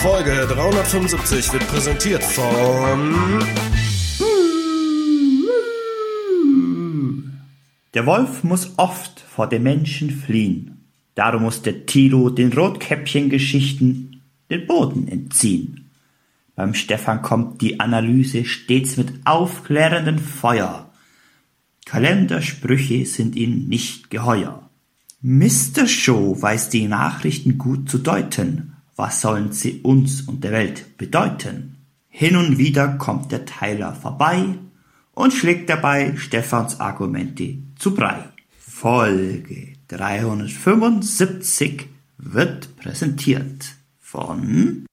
Folge 375 wird präsentiert von. Der Wolf muss oft vor dem Menschen fliehen. Darum muss der Tilo den Rotkäppchen-Geschichten den Boden entziehen. Beim Stefan kommt die Analyse stets mit aufklärendem Feuer. Kalendersprüche sind ihm nicht geheuer. Mr. Show weiß die Nachrichten gut zu deuten. Was sollen sie uns und der Welt bedeuten? Hin und wieder kommt der Teiler vorbei und schlägt dabei Stefans Argumente zu Brei. Folge 375 wird präsentiert von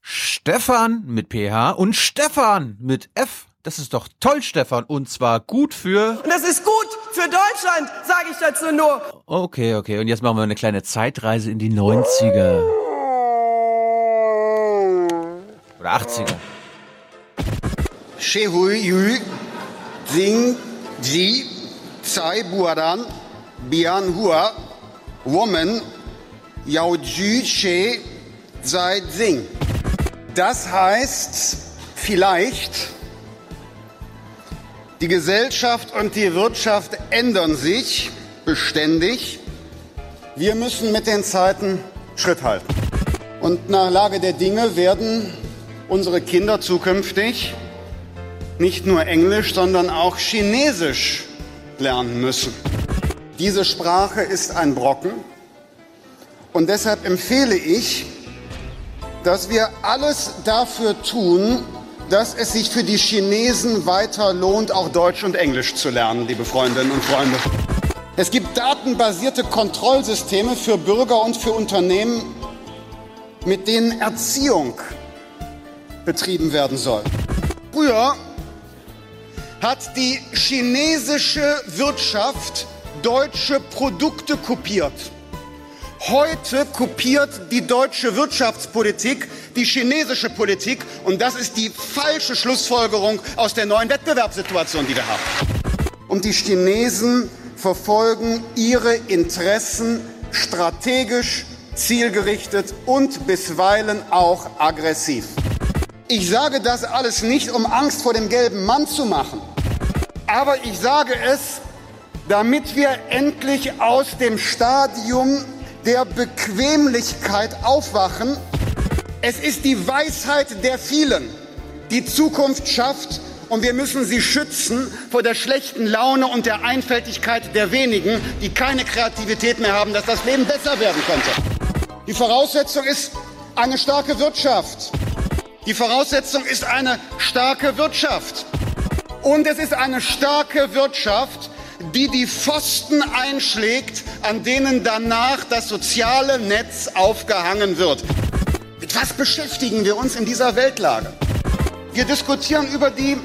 Stefan mit PH und Stefan mit F. Das ist doch toll, Stefan. Und zwar gut für. Und das ist gut für Deutschland, sage ich dazu nur. Okay, okay. Und jetzt machen wir eine kleine Zeitreise in die 90er. Oder 80er. Shehui Yu Xing Ji Tsai Buaran Bian Hua Woman Yao Ju She Zai Xing. Das heißt vielleicht, die Gesellschaft und die Wirtschaft ändern sich beständig. Wir müssen mit den Zeiten Schritt halten. Und nach Lage der Dinge werden unsere Kinder zukünftig nicht nur Englisch, sondern auch Chinesisch lernen müssen. Diese Sprache ist ein Brocken und deshalb empfehle ich, dass wir alles dafür tun, dass es sich für die Chinesen weiter lohnt, auch Deutsch und Englisch zu lernen, liebe Freundinnen und Freunde. Es gibt datenbasierte Kontrollsysteme für Bürger und für Unternehmen, mit denen Erziehung betrieben werden soll. Früher hat die chinesische Wirtschaft deutsche Produkte kopiert. Heute kopiert die deutsche Wirtschaftspolitik die chinesische Politik und das ist die falsche Schlussfolgerung aus der neuen Wettbewerbssituation, die wir haben. Und die Chinesen verfolgen ihre Interessen strategisch, zielgerichtet und bisweilen auch aggressiv. Ich sage das alles nicht, um Angst vor dem gelben Mann zu machen, aber ich sage es, damit wir endlich aus dem Stadium der Bequemlichkeit aufwachen. Es ist die Weisheit der vielen, die Zukunft schafft und wir müssen sie schützen vor der schlechten Laune und der Einfältigkeit der wenigen, die keine Kreativität mehr haben, dass das Leben besser werden könnte. Die Voraussetzung ist eine starke Wirtschaft. Die Voraussetzung ist eine starke Wirtschaft. Und es ist eine starke Wirtschaft, die die Pfosten einschlägt, an denen danach das soziale Netz aufgehangen wird. Mit was beschäftigen wir uns in dieser Weltlage? Wir diskutieren über die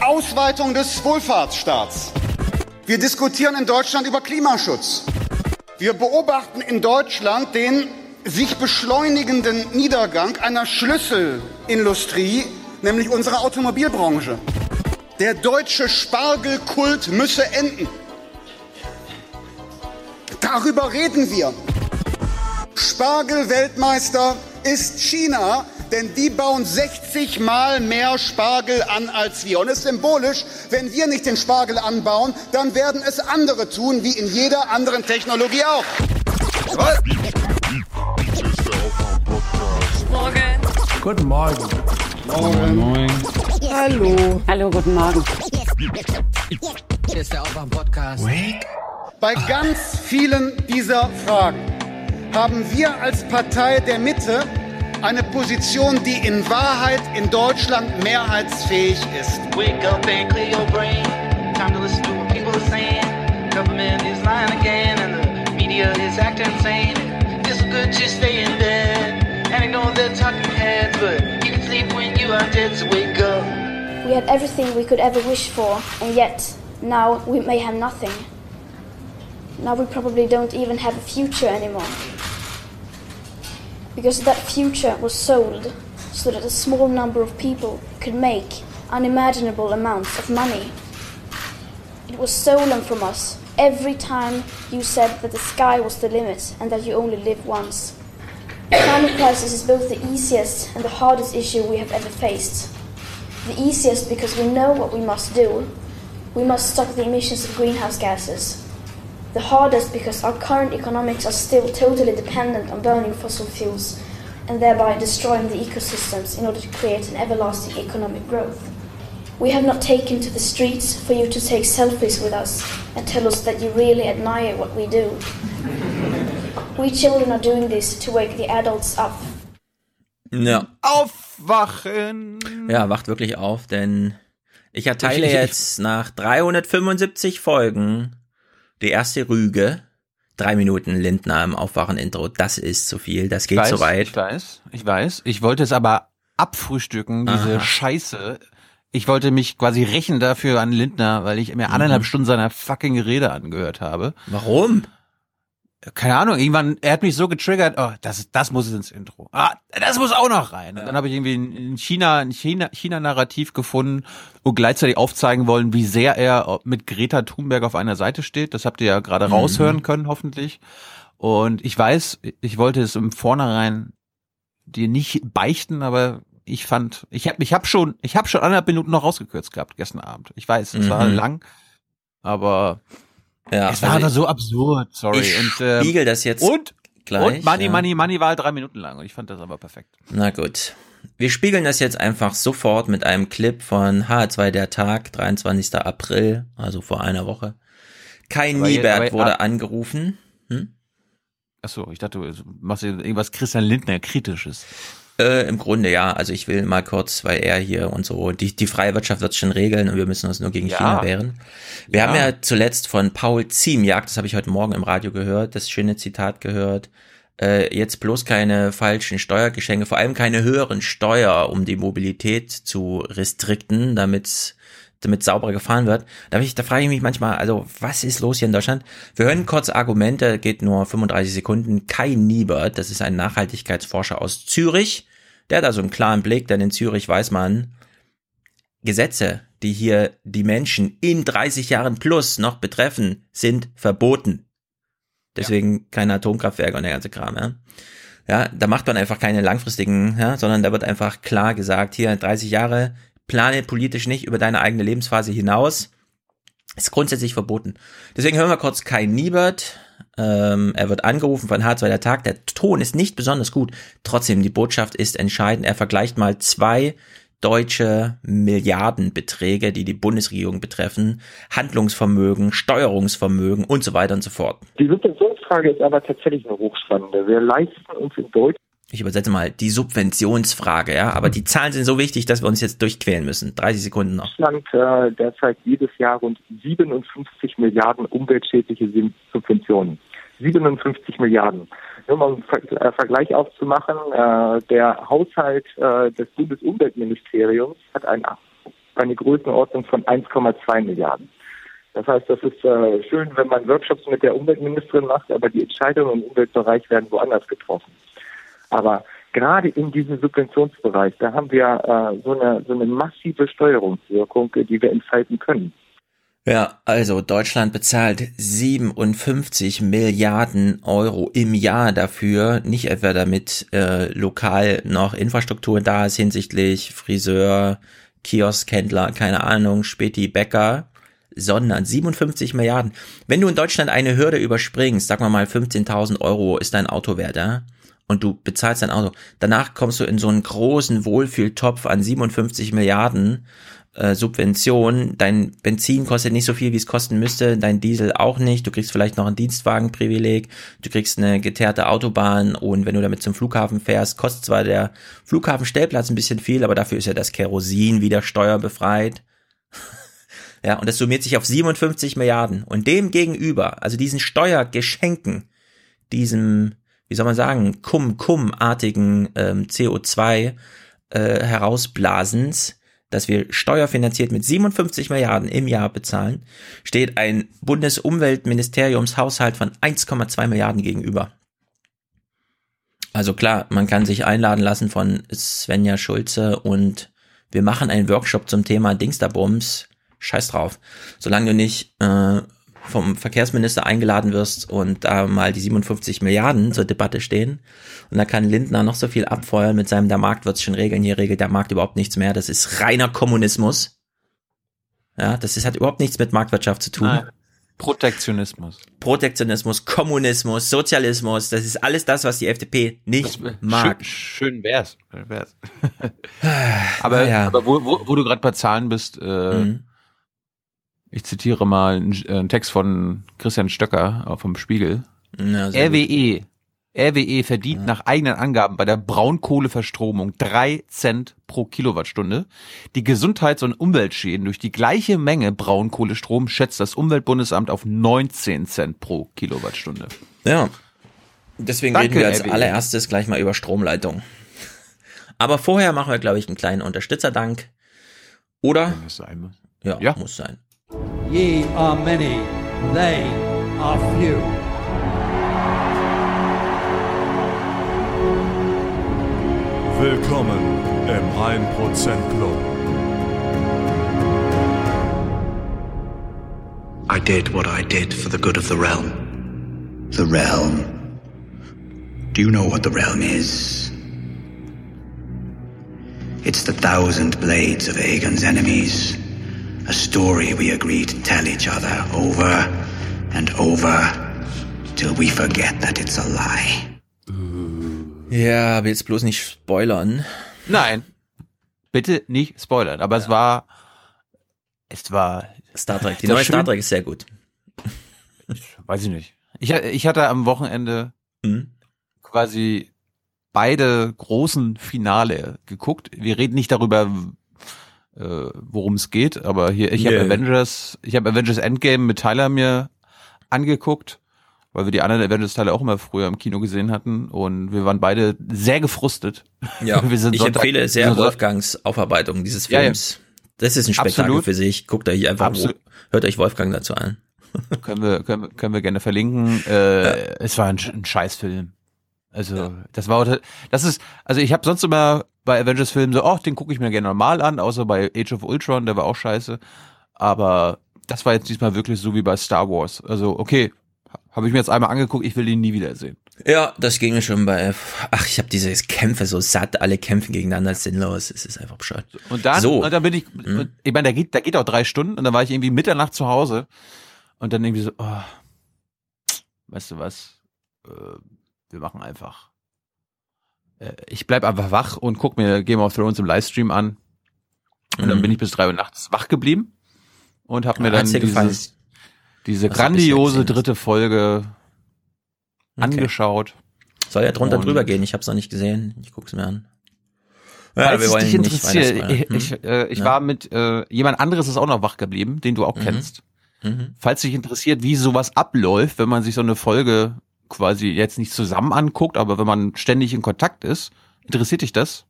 Ausweitung des Wohlfahrtsstaats. Wir diskutieren in Deutschland über Klimaschutz. Wir beobachten in Deutschland den sich beschleunigenden Niedergang einer Schlüsselindustrie, nämlich unserer Automobilbranche. Der deutsche Spargelkult müsse enden. Darüber reden wir. Spargelweltmeister ist China, denn die bauen 60 Mal mehr Spargel an als wir. Und es ist symbolisch, wenn wir nicht den Spargel anbauen, dann werden es andere tun, wie in jeder anderen Technologie auch. Morgen. Guten Morgen. Morgen. Moin. Hallo. Hallo, guten Morgen. Hier ist der Aufwach-Podcast. Bei ganz vielen dieser Fragen haben wir als Partei der Mitte eine Position, die in Wahrheit in Deutschland mehrheitsfähig ist. Wake up and clear your brain. Time to listen to what people are saying. Government is lying again, media is acting insane. It's good to stay in bed and ignore the talking heads, but you can sleep when you are dead. So wake up. We had everything we could ever wish for, and yet now we may have nothing. Now we probably don't even have a future anymore. Because that future was sold so that a small number of people could make unimaginable amounts of money. It was stolen from us every time you said that the sky was the limit and that you only live once. The climate crisis is both the easiest and the hardest issue we have ever faced. The easiest because we know what we must do. We must stop the emissions of greenhouse gases. The hardest because our current economics are still totally dependent on burning fossil fuels and thereby destroying the ecosystems in order to create an everlasting economic growth. We have not taken to the streets for you to take selfies with us and tell us that you really admire what we do. We children are doing this to wake the adults up. Ja, Aufwachen! ja, wacht wirklich auf, denn ich erteile Ich- ich- jetzt nach 375 Folgen die erste Rüge. Drei Minuten Lindner im Aufwachen-Intro. Das ist zu viel. Das geht weiß, so weit. Ich weiß, ich weiß. Ich wollte es aber abfrühstücken, diese Aha. Scheiße. Ich wollte mich quasi rächen dafür an Lindner, weil ich mir Mhm. anderthalb Stunden seiner fucking Rede angehört habe. Warum? Keine Ahnung, irgendwann, er hat mich so getriggert, oh, das, das muss ins Intro. Ah, das muss auch noch rein. Und dann habe ich irgendwie ein China, ein China, China-Narrativ gefunden und gleichzeitig aufzeigen wollen, wie sehr er mit Greta Thunberg auf einer Seite steht. Das habt ihr ja gerade Mhm. raushören können, hoffentlich. Und ich weiß, ich wollte es im Vornherein dir nicht beichten, aber ich fand, ich habe ich hab schon, ich habe schon anderthalb Minuten noch rausgekürzt gehabt gestern Abend. Ich weiß, es war Mhm. lang, aber Ja, es war also einfach so absurd, sorry. ich und, ähm, spiegel das jetzt und, gleich. und Money, ja. Money, Money war halt drei Minuten lang und ich fand das aber perfekt. Na gut. Wir spiegeln das jetzt einfach sofort mit einem Clip von H2 der Tag, 23. April, also vor einer Woche. Kai Aber Niebert jetzt- aber- wurde angerufen. Achso, ich dachte, du machst irgendwas Christian Lindner kritisches. Äh, Im Grunde ja. Also ich will mal kurz, weil er hier und so, die, die freie Wirtschaft wird schon regeln und wir müssen uns nur gegen Ja. China wehren. Wir Ja. haben ja zuletzt von Paul Ziemjagd, das habe ich heute Morgen im Radio gehört, das schöne Zitat gehört, äh, jetzt bloß keine falschen Steuergeschenke, vor allem keine höheren Steuer, um die Mobilität zu restrikten, damit damit sauberer gefahren wird. Da, ich, da frage ich mich manchmal, also was ist los hier in Deutschland? Wir hören kurz Argumente, geht nur 35 Sekunden. Kai Niebert, das ist ein Nachhaltigkeitsforscher aus Zürich, der hat also einen klaren Blick, denn in Zürich weiß man, Gesetze, die hier die Menschen in 30 Jahren plus noch betreffen, sind verboten. Deswegen keine Atomkraftwerke und der ganze Kram, ja. Ja, da macht man einfach keine langfristigen, ja, sondern da wird einfach klar gesagt, hier 30 Jahre, plane politisch nicht über deine eigene Lebensphase hinaus. Ist grundsätzlich verboten. Deswegen hören wir kurz Kai Niebert. Ähm, er wird angerufen von H2 der Tag. Der Ton ist nicht besonders gut. Trotzdem, die Botschaft ist entscheidend. Er vergleicht mal zwei deutsche Milliardenbeträge, die die Bundesregierung betreffen. Handlungsvermögen, Steuerungsvermögen und so weiter und so fort. Die Subventionsfrage ist aber tatsächlich eine hochspannende. Wir leisten uns in Deutschland Ich übersetze mal die Subventionsfrage, ja. Aber die Zahlen sind so wichtig, dass wir uns jetzt durchquälen müssen. 30 Sekunden noch. äh, derzeit jedes Jahr rund 57 Milliarden umweltschädliche Subventionen. 57 Milliarden. Nur mal einen Ver äh, Vergleich aufzumachen, äh, der Haushalt äh, des Bundesumweltministeriums hat ein, eine Größenordnung von 1,2 Milliarden. Das heißt, das ist äh, schön, wenn man Workshops mit der Umweltministerin macht, aber die Entscheidungen im Umweltbereich werden woanders getroffen. Aber gerade in diesem Subventionsbereich, da haben wir äh, so, eine, so eine massive Steuerungswirkung, die wir entfalten können. Ja, also Deutschland bezahlt 57 Milliarden Euro im Jahr dafür, nicht etwa damit äh, lokal noch Infrastruktur da ist hinsichtlich Friseur, Kioskhändler, keine Ahnung, Späti, Bäcker, sondern 57 Milliarden. Wenn du in Deutschland eine Hürde überspringst, sag mal mal 15.000 Euro ist dein Auto wert, ja? Und du bezahlst dein Auto. Danach kommst du in so einen großen Wohlfühltopf an 57 Milliarden äh, Subvention. Dein Benzin kostet nicht so viel, wie es kosten müsste. Dein Diesel auch nicht. Du kriegst vielleicht noch ein Dienstwagenprivileg. Du kriegst eine geteerte Autobahn. Und wenn du damit zum Flughafen fährst, kostet zwar der Flughafenstellplatz ein bisschen viel, aber dafür ist ja das Kerosin wieder steuerbefreit. ja, und das summiert sich auf 57 Milliarden. Und dem gegenüber, also diesen Steuergeschenken, diesem, wie soll man sagen, Kum-Kum-artigen ähm, CO2 äh, herausblasens, dass wir steuerfinanziert mit 57 Milliarden im Jahr bezahlen, steht ein Bundesumweltministeriumshaushalt von 1,2 Milliarden gegenüber. Also klar, man kann sich einladen lassen von Svenja Schulze und wir machen einen Workshop zum Thema Dingsterbums. Scheiß drauf. Solange du nicht äh, vom Verkehrsminister eingeladen wirst und da mal die 57 Milliarden zur Debatte stehen. Und da kann Lindner noch so viel abfeuern mit seinem, der Markt wird's schon regeln, hier regelt der Markt überhaupt nichts mehr. Das ist reiner Kommunismus. Ja, das ist, hat überhaupt nichts mit Marktwirtschaft zu tun. Nein. Protektionismus. Protektionismus, Kommunismus, Sozialismus, das ist alles das, was die FDP nicht mag. Schön, schön wär's. Schön wär's. aber Ja. aber wo, wo, wo du gerade bei Zahlen bist, äh, Mhm. Ich zitiere mal einen, äh, einen Text von Christian Stöcker äh, vom Spiegel. Ja, gut. RWE. RWE verdient nach eigenen Angaben bei der Braunkohleverstromung drei Cent pro Kilowattstunde. Die Gesundheits- und Umweltschäden durch die gleiche Menge Braunkohlestrom schätzt das Umweltbundesamt auf 19 Cent pro Kilowattstunde. Ja. Deswegen Danke, reden wir als RWE. allererstes gleich mal über Stromleitung. Aber vorher machen wir, glaube ich, einen kleinen Unterstützerdank. Oder? Das sein muss. Ja, Ja. muss sein. Ye are many, they are few. Willkommen im 1% Club. I did what I did for the good of the realm. The realm. Do you know what the realm is? It's the thousand blades of Aegon's enemies. A story we agreed to tell each other over and over till we forget that it's a lie. Ja, aber jetzt bloß nicht spoilern. Nein. Bitte nicht spoilern. Aber es war, es war, Star Trek. Die neue Star schön- Trek ist sehr gut. weiß ich nicht. Ich, ich hatte am Wochenende Hm? quasi beide großen Finale geguckt. Wir reden nicht darüber, äh, worum es geht, aber hier, ich habe Nee. Avengers, ich habe Avengers Endgame mit Tyler mir angeguckt, weil wir die anderen Avengers-Teile auch immer früher im Kino gesehen hatten und wir waren beide sehr gefrustet. Ja, ich Sonntag- empfehle sehr Wolfgangs Aufarbeitung dieses Ja, ja. Films. Das ist ein Spektakel Absolut. für sich. Guckt euch einfach, Absolut. hört euch Wolfgang dazu an. können wir, können, können wir gerne verlinken. Äh, Es war ein, ein Scheißfilm. Also das war das ist also ich habe sonst immer bei Avengers Filmen so, ach, den gucke ich mir gerne normal an, außer bei Age of Ultron, der war auch scheiße. Aber das war jetzt diesmal wirklich so wie bei Star Wars. Also okay, habe ich mir jetzt einmal angeguckt, ich will ihn nie wiedersehen. Ja, das ging mir schon bei, ach, ich habe diese Kämpfe so satt, alle kämpfen gegeneinander, sinnlos, es ist einfach bescheuert. Und dann, So. und dann bin ich, Mhm. ich meine, der geht, der geht auch drei Stunden und dann war ich irgendwie Mitternacht zu Hause und dann irgendwie so, oh, weißt du was, äh, wir machen einfach. Äh, ich bleib einfach wach und guck mir Game of Thrones im Livestream an und dann Mhm. bin ich bis drei Uhr nachts wach geblieben und habe mir dann dieses, diese Was grandiose dritte Folge Okay. angeschaut. Soll ja drunter Und- drüber gehen, ich habe es noch nicht gesehen, ich guck's mir an. Falls es dich nicht interessiert, ich, spoilern. ich, Hm? äh, ich Ja. war mit äh, jemand anderes ist auch noch wach geblieben, den du auch Mhm. kennst. Mhm. Falls dich interessiert, wie sowas abläuft, wenn man sich so eine Folge quasi jetzt nicht zusammen anguckt, aber wenn man ständig in Kontakt ist, interessiert dich das?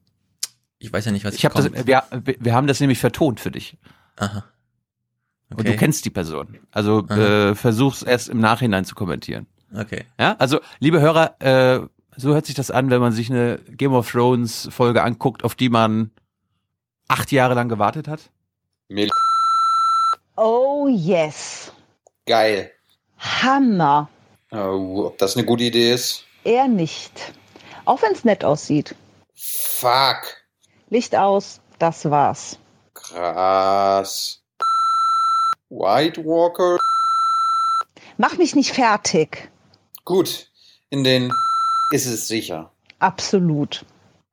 Ich weiß ja nicht, was Ich habe wir, wir haben das nämlich vertont für dich Aha. und Okay. du kennst die Person. Also Aha. äh, versuch's erst im Nachhinein zu kommentieren. Okay. Ja, also liebe Hörer, äh, so hört sich das an, wenn man sich eine Game of Thrones Folge anguckt, auf die man acht Jahre lang gewartet hat. Oh yes. Geil. Hammer. Oh, ob das eine gute Idee ist? Er nicht. Auch wenn es nett aussieht. Fuck. Licht aus, das war's. Krass. White Walker. Mach mich nicht fertig. Gut. In den ist es sicher. Absolut.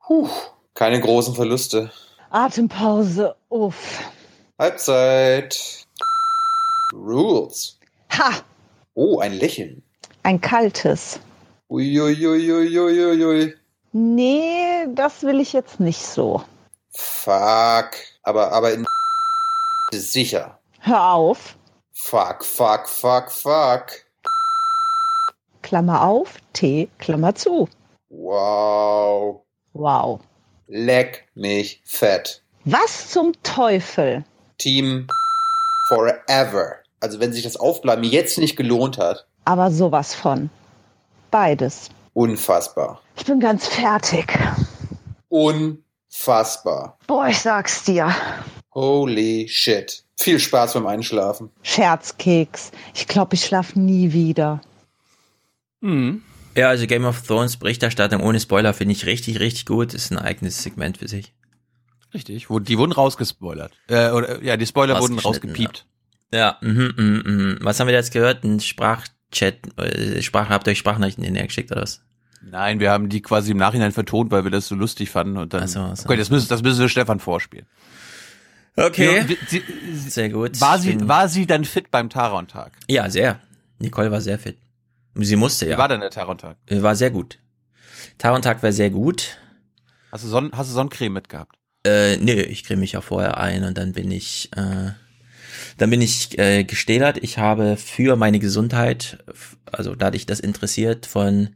Puh. Keine großen Verluste. Atempause. Uff. Halbzeit. Rules. Ha! Oh, ein Lächeln. Ein kaltes. Uiuiuiuiuiui. Nee, das will ich jetzt nicht so. Fuck. Aber, aber in sicher. Hör auf. Fuck, fuck, fuck, fuck. Klammer auf, T, Klammer zu. Wow. Wow. Leck mich fett. Was zum Teufel? Team Forever. Also wenn sich das Aufbleiben jetzt nicht gelohnt hat, Aber sowas von. Beides. unfassbar. Ich bin ganz fertig. Unfassbar. Boah, ich sag's dir. Holy shit. Viel Spaß beim Einschlafen. Scherzkeks. Ich glaube, ich schlafe nie wieder. Mhm. Ja, also Game of Thrones Berichterstattung ohne Spoiler finde ich richtig, richtig gut. Ist ein eigenes Segment für sich. Richtig, die wurden rausgespoilert. Äh, oder, ja, die Spoiler wurden rausgepiept. Ja, mhm, mhm, mhm. Was haben wir jetzt gehört? Ein Sprachchat, äh, Sprache, habt ihr euch Sprachnachrichten in geschickt oder was? Nein, wir haben die quasi im Nachhinein vertont, weil wir das so lustig fanden und dann. so, so. Okay, das müssen, das müssen wir Stefan vorspielen. Okay. Ja, sie, Sehr gut. war sie, war sie dann fit beim Taron-Tag? Ja, sehr. Nicole war sehr fit. Sie musste ja. Wie war denn der Taron-Tag? Äh, War sehr gut. Tag war sehr gut. Hast du, Sonn hast du Sonnencreme mitgehabt? Äh, nee, ich creme mich ja vorher ein und dann bin ich, äh, dann bin ich äh, gestählert. Ich habe für meine Gesundheit, also da dich das interessiert, von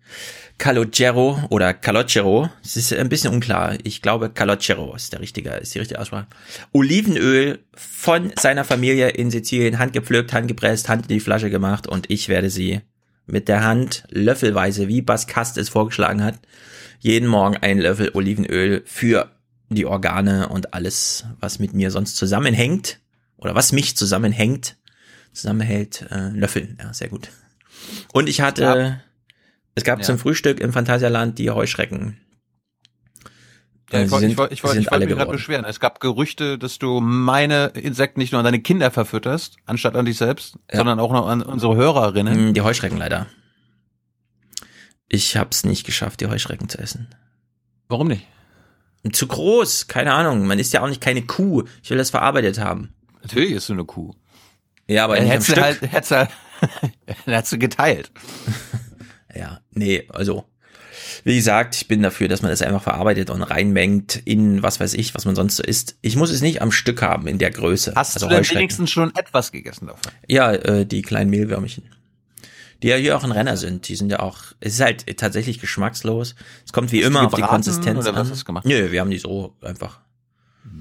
Calogero oder Calogero, es ist ein bisschen unklar. Ich glaube Calogero ist der richtige, ist die richtige Aussprache. Olivenöl von seiner Familie in Sizilien, handgepflückt, handgepresst, Hand in die Flasche gemacht und ich werde sie mit der Hand löffelweise, wie Bas Kast es vorgeschlagen hat, jeden Morgen einen Löffel Olivenöl für die Organe und alles, was mit mir sonst zusammenhängt oder was mich zusammenhängt, zusammenhält, äh, löffeln. Ja, sehr gut. Und ich hatte, Ja. es gab Ja. zum Frühstück im Phantasialand die Heuschrecken. Ja, Äh, ich wollte sind- ich wollte- ich sie wollte- sind ich wollte alle mich gerade beschweren. Es gab Gerüchte, dass du meine Insekten nicht nur an deine Kinder verfütterst, anstatt an dich selbst, sondern auch noch an unsere Hörerinnen. Hm, Die Heuschrecken leider. Ich hab's nicht geschafft, die Heuschrecken zu essen. Warum nicht? Zu groß, keine Ahnung. Man ist ja auch nicht keine Kuh. Ich will das verarbeitet haben. Natürlich ist du eine Kuh. Ja, aber Dann nicht am hättest du halt, hättest du, dann hättest du geteilt. Ja, nee, also wie gesagt, ich bin dafür, dass man das einfach verarbeitet und reinmengt in was weiß ich, was man sonst so isst. Ich muss es nicht am Stück haben in der Größe. Hast also du denn wenigstens schon etwas gegessen davon? Ja, äh, die kleinen Mehlwürmchen. Die ja hier auch ein Renner sind. Die sind ja auch, es ist halt tatsächlich geschmackslos. Es kommt wie Hast immer auf die Konsistenz oder was an. hast du gemacht? Nö, wir haben die so einfach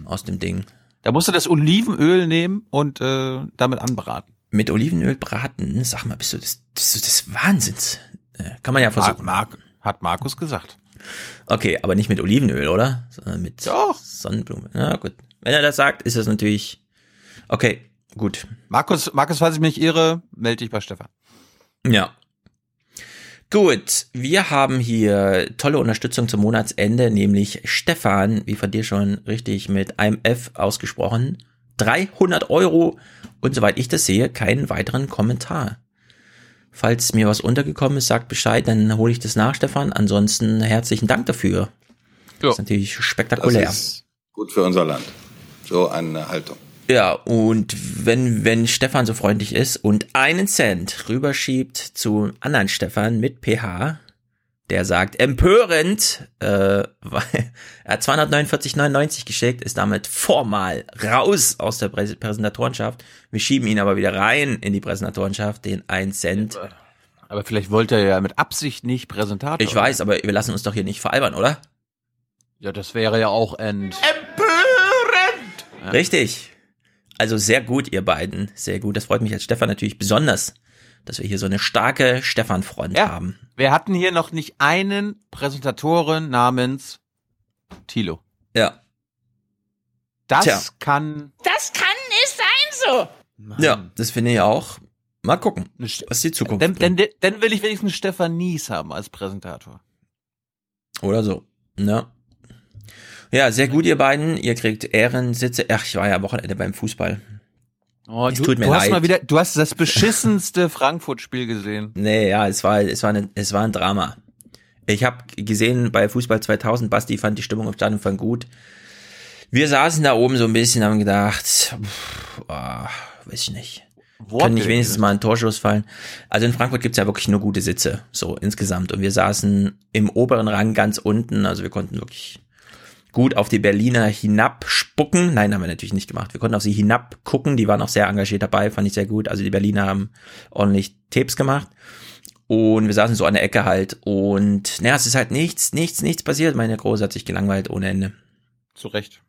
aus dem Ding. Da musst du das Olivenöl nehmen und äh, damit anbraten. Mit Olivenöl braten, sag mal, bist du des, bist du des Wahnsinns? Äh, Kann man ja versuchen. Mark, hat Markus gesagt. Okay, aber nicht mit Olivenöl, oder? Sondern mit Doch. Sonnenblume. Na gut. Wenn er das sagt, ist das natürlich okay. Gut. Markus, Markus, falls ich mich irre, melde dich bei Stefan. Ja. Gut, wir haben hier tolle Unterstützung zum Monatsende, nämlich Stefan, wie von dir schon richtig mit einem F ausgesprochen, 300 Euro und soweit ich das sehe, keinen weiteren Kommentar. Falls mir was untergekommen ist, sagt Bescheid, dann hole ich das nach, Stefan. Ansonsten herzlichen Dank dafür. Das ist natürlich spektakulär. Das ist gut für unser Land. So eine Haltung. Ja, und wenn, wenn Stefan so freundlich ist und einen Cent rüberschiebt zu anderen Stefan mit PH, der sagt empörend, äh, weil er hat 249,99 geschickt, ist damit formal raus aus der Prä Präsentatorenschaft. Wir schieben ihn aber wieder rein in die Präsentatorenschaft, den 1 Cent. Aber vielleicht wollte er ja mit Absicht nicht Präsentator. Ich weiß, aber wir lassen uns doch hier nicht veralbern, oder? Ja, das wäre ja auch ent. Richtig. Also sehr gut, ihr beiden. Sehr gut. Das freut mich als Stefan natürlich besonders, dass wir hier so eine starke Stefan-Front Ja. haben. Wir hatten hier noch nicht einen Präsentatoren namens Tilo. Ja. Das Tja. kann. Das kann nicht sein so. Ja, das finde ich auch. Mal gucken, was die Zukunft Dann, bringt. dann, dann will ich wenigstens Stefan Nies haben als Präsentator. Oder so. Ja. Ja, sehr gut, ihr beiden. Ihr kriegt Ehrensitze. Ach, ich war ja am Wochenende beim Fußball. Oh, Es du, tut mir du hast leid. mal wieder, du hast das beschissenste Frankfurt-Spiel gesehen. Nee, ja, es war, es war, ein, es war ein Drama. Ich habe gesehen bei Fußball 2000, Basti fand die Stimmung im Stadion fand gut. Wir saßen da oben so ein bisschen, haben gedacht, pff, ah, weiß ich nicht. Kann nicht wenigstens mal ein Torschuss fallen. Also in Frankfurt gibt's ja wirklich nur gute Sitze, so insgesamt. Und wir saßen im oberen Rang ganz unten, also wir konnten wirklich gut auf die Berliner hinabspucken. Nein, haben wir natürlich nicht gemacht. Wir konnten auf sie hinabgucken, die waren auch sehr engagiert dabei, fand ich sehr gut. Also die Berliner haben ordentlich Tapes gemacht. Und wir saßen so an der Ecke halt. Und naja, es ist halt nichts, nichts, nichts passiert. Meine Große hat sich gelangweilt ohne Ende. Zu Recht.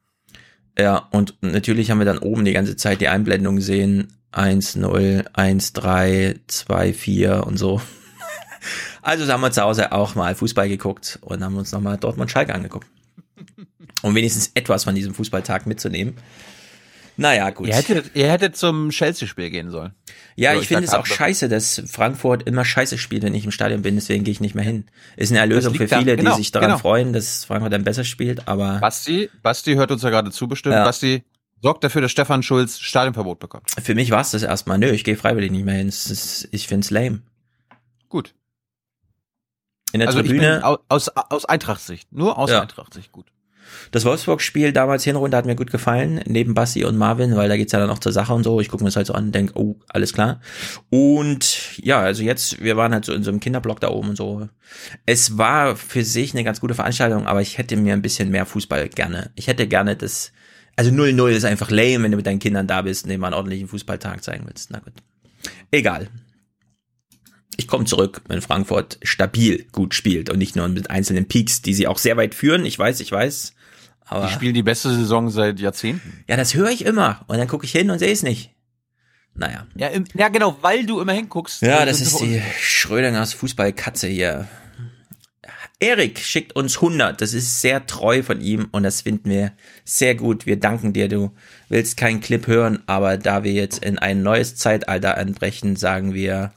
Ja, und natürlich haben wir dann oben die ganze Zeit die Einblendung gesehen. 1-0, 1-3, 2-4 und so. Also haben wir zu Hause auch mal Fußball geguckt und haben uns nochmal Dortmund Schalke angeguckt. Um wenigstens etwas von diesem Fußballtag mitzunehmen. Naja, gut. Ihr hättet, ihr hättet zum Chelsea-Spiel gehen sollen. Ja, So, ich finde es auch scheiße, dass Frankfurt immer scheiße spielt, wenn ich im Stadion bin, deswegen gehe ich nicht mehr hin. Ist eine Erlösung für viele, da- genau, die sich daran genau. freuen, dass Frankfurt dann besser spielt, aber Basti, Basti hört uns ja gerade zu bestimmt. Ja. Basti, sorgt dafür, dass Stefan Schulz Stadionverbot bekommt. für mich war es das erstmal. Nö, ich gehe freiwillig nicht mehr hin. Es ist, ich find's lame. Gut. In der also ich bin Tribüne, au- aus, aus Eintracht-Sicht. Nur aus Ja. Eintracht-Sicht gut. das Wolfsburg-Spiel damals Hinrunde hat mir gut gefallen, neben Basti und Marvin, weil da geht's ja dann auch zur Sache und so. Ich gucke mir das halt so an und denk, oh, alles klar. Und ja, also jetzt, wir waren halt so in so einem Kinderblock da oben und so. Es war für sich eine ganz gute Veranstaltung, aber ich hätte mir ein bisschen mehr Fußball gerne. Ich hätte gerne das, also 0-0 ist einfach lame, wenn du mit deinen Kindern da bist und denen mal einen ordentlichen Fußballtag zeigen willst. Na gut. Egal. Ich komme zurück, wenn Frankfurt stabil gut spielt und nicht nur mit einzelnen Peaks, die sie auch sehr weit führen. Ich weiß, ich weiß. Aber Die spielen die beste Saison seit Jahrzehnten. ja, das höre ich immer. Und dann gucke ich hin und sehe es nicht. Naja. Ja, im, ja, genau, weil du immer hinguckst. Ja, äh, das ist die Schrödingers Fußballkatze hier. Erik schickt uns 100. Das ist sehr treu von ihm und das finden wir sehr gut. Wir danken dir. Du willst keinen Clip hören, aber da wir jetzt in ein neues Zeitalter anbrechen, sagen wir,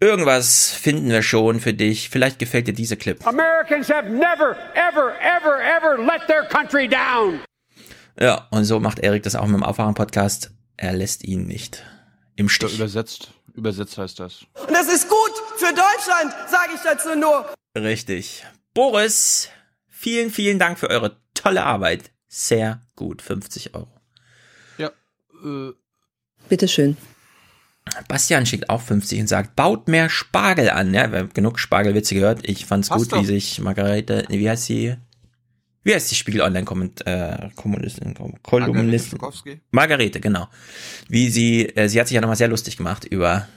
irgendwas finden wir schon für dich. Vielleicht gefällt dir dieser Clip. Americans have never, ever, ever, ever let their country down. Ja, und so macht Erik das auch mit dem Aufwachen-Podcast. Er lässt ihn nicht im Stich. Übersetzt, übersetzt heißt das. Und das ist gut für Deutschland, sage ich dazu nur. Richtig. Boris, vielen, vielen Dank für eure tolle Arbeit. Sehr gut. 50 Euro. Ja. Äh, Bitteschön. Bastian schickt auch 50 und sagt, baut mehr Spargel an. Ja, wir haben genug Spargelwitze gehört. Ich fand's Passt gut, doch. wie sich Margarete, nee, wie heißt sie? Wie heißt die Spiegel Online äh, Kolumnistin? Schukowski? Margarete, genau. Wie sie, äh, sie hat sich ja nochmal sehr lustig gemacht über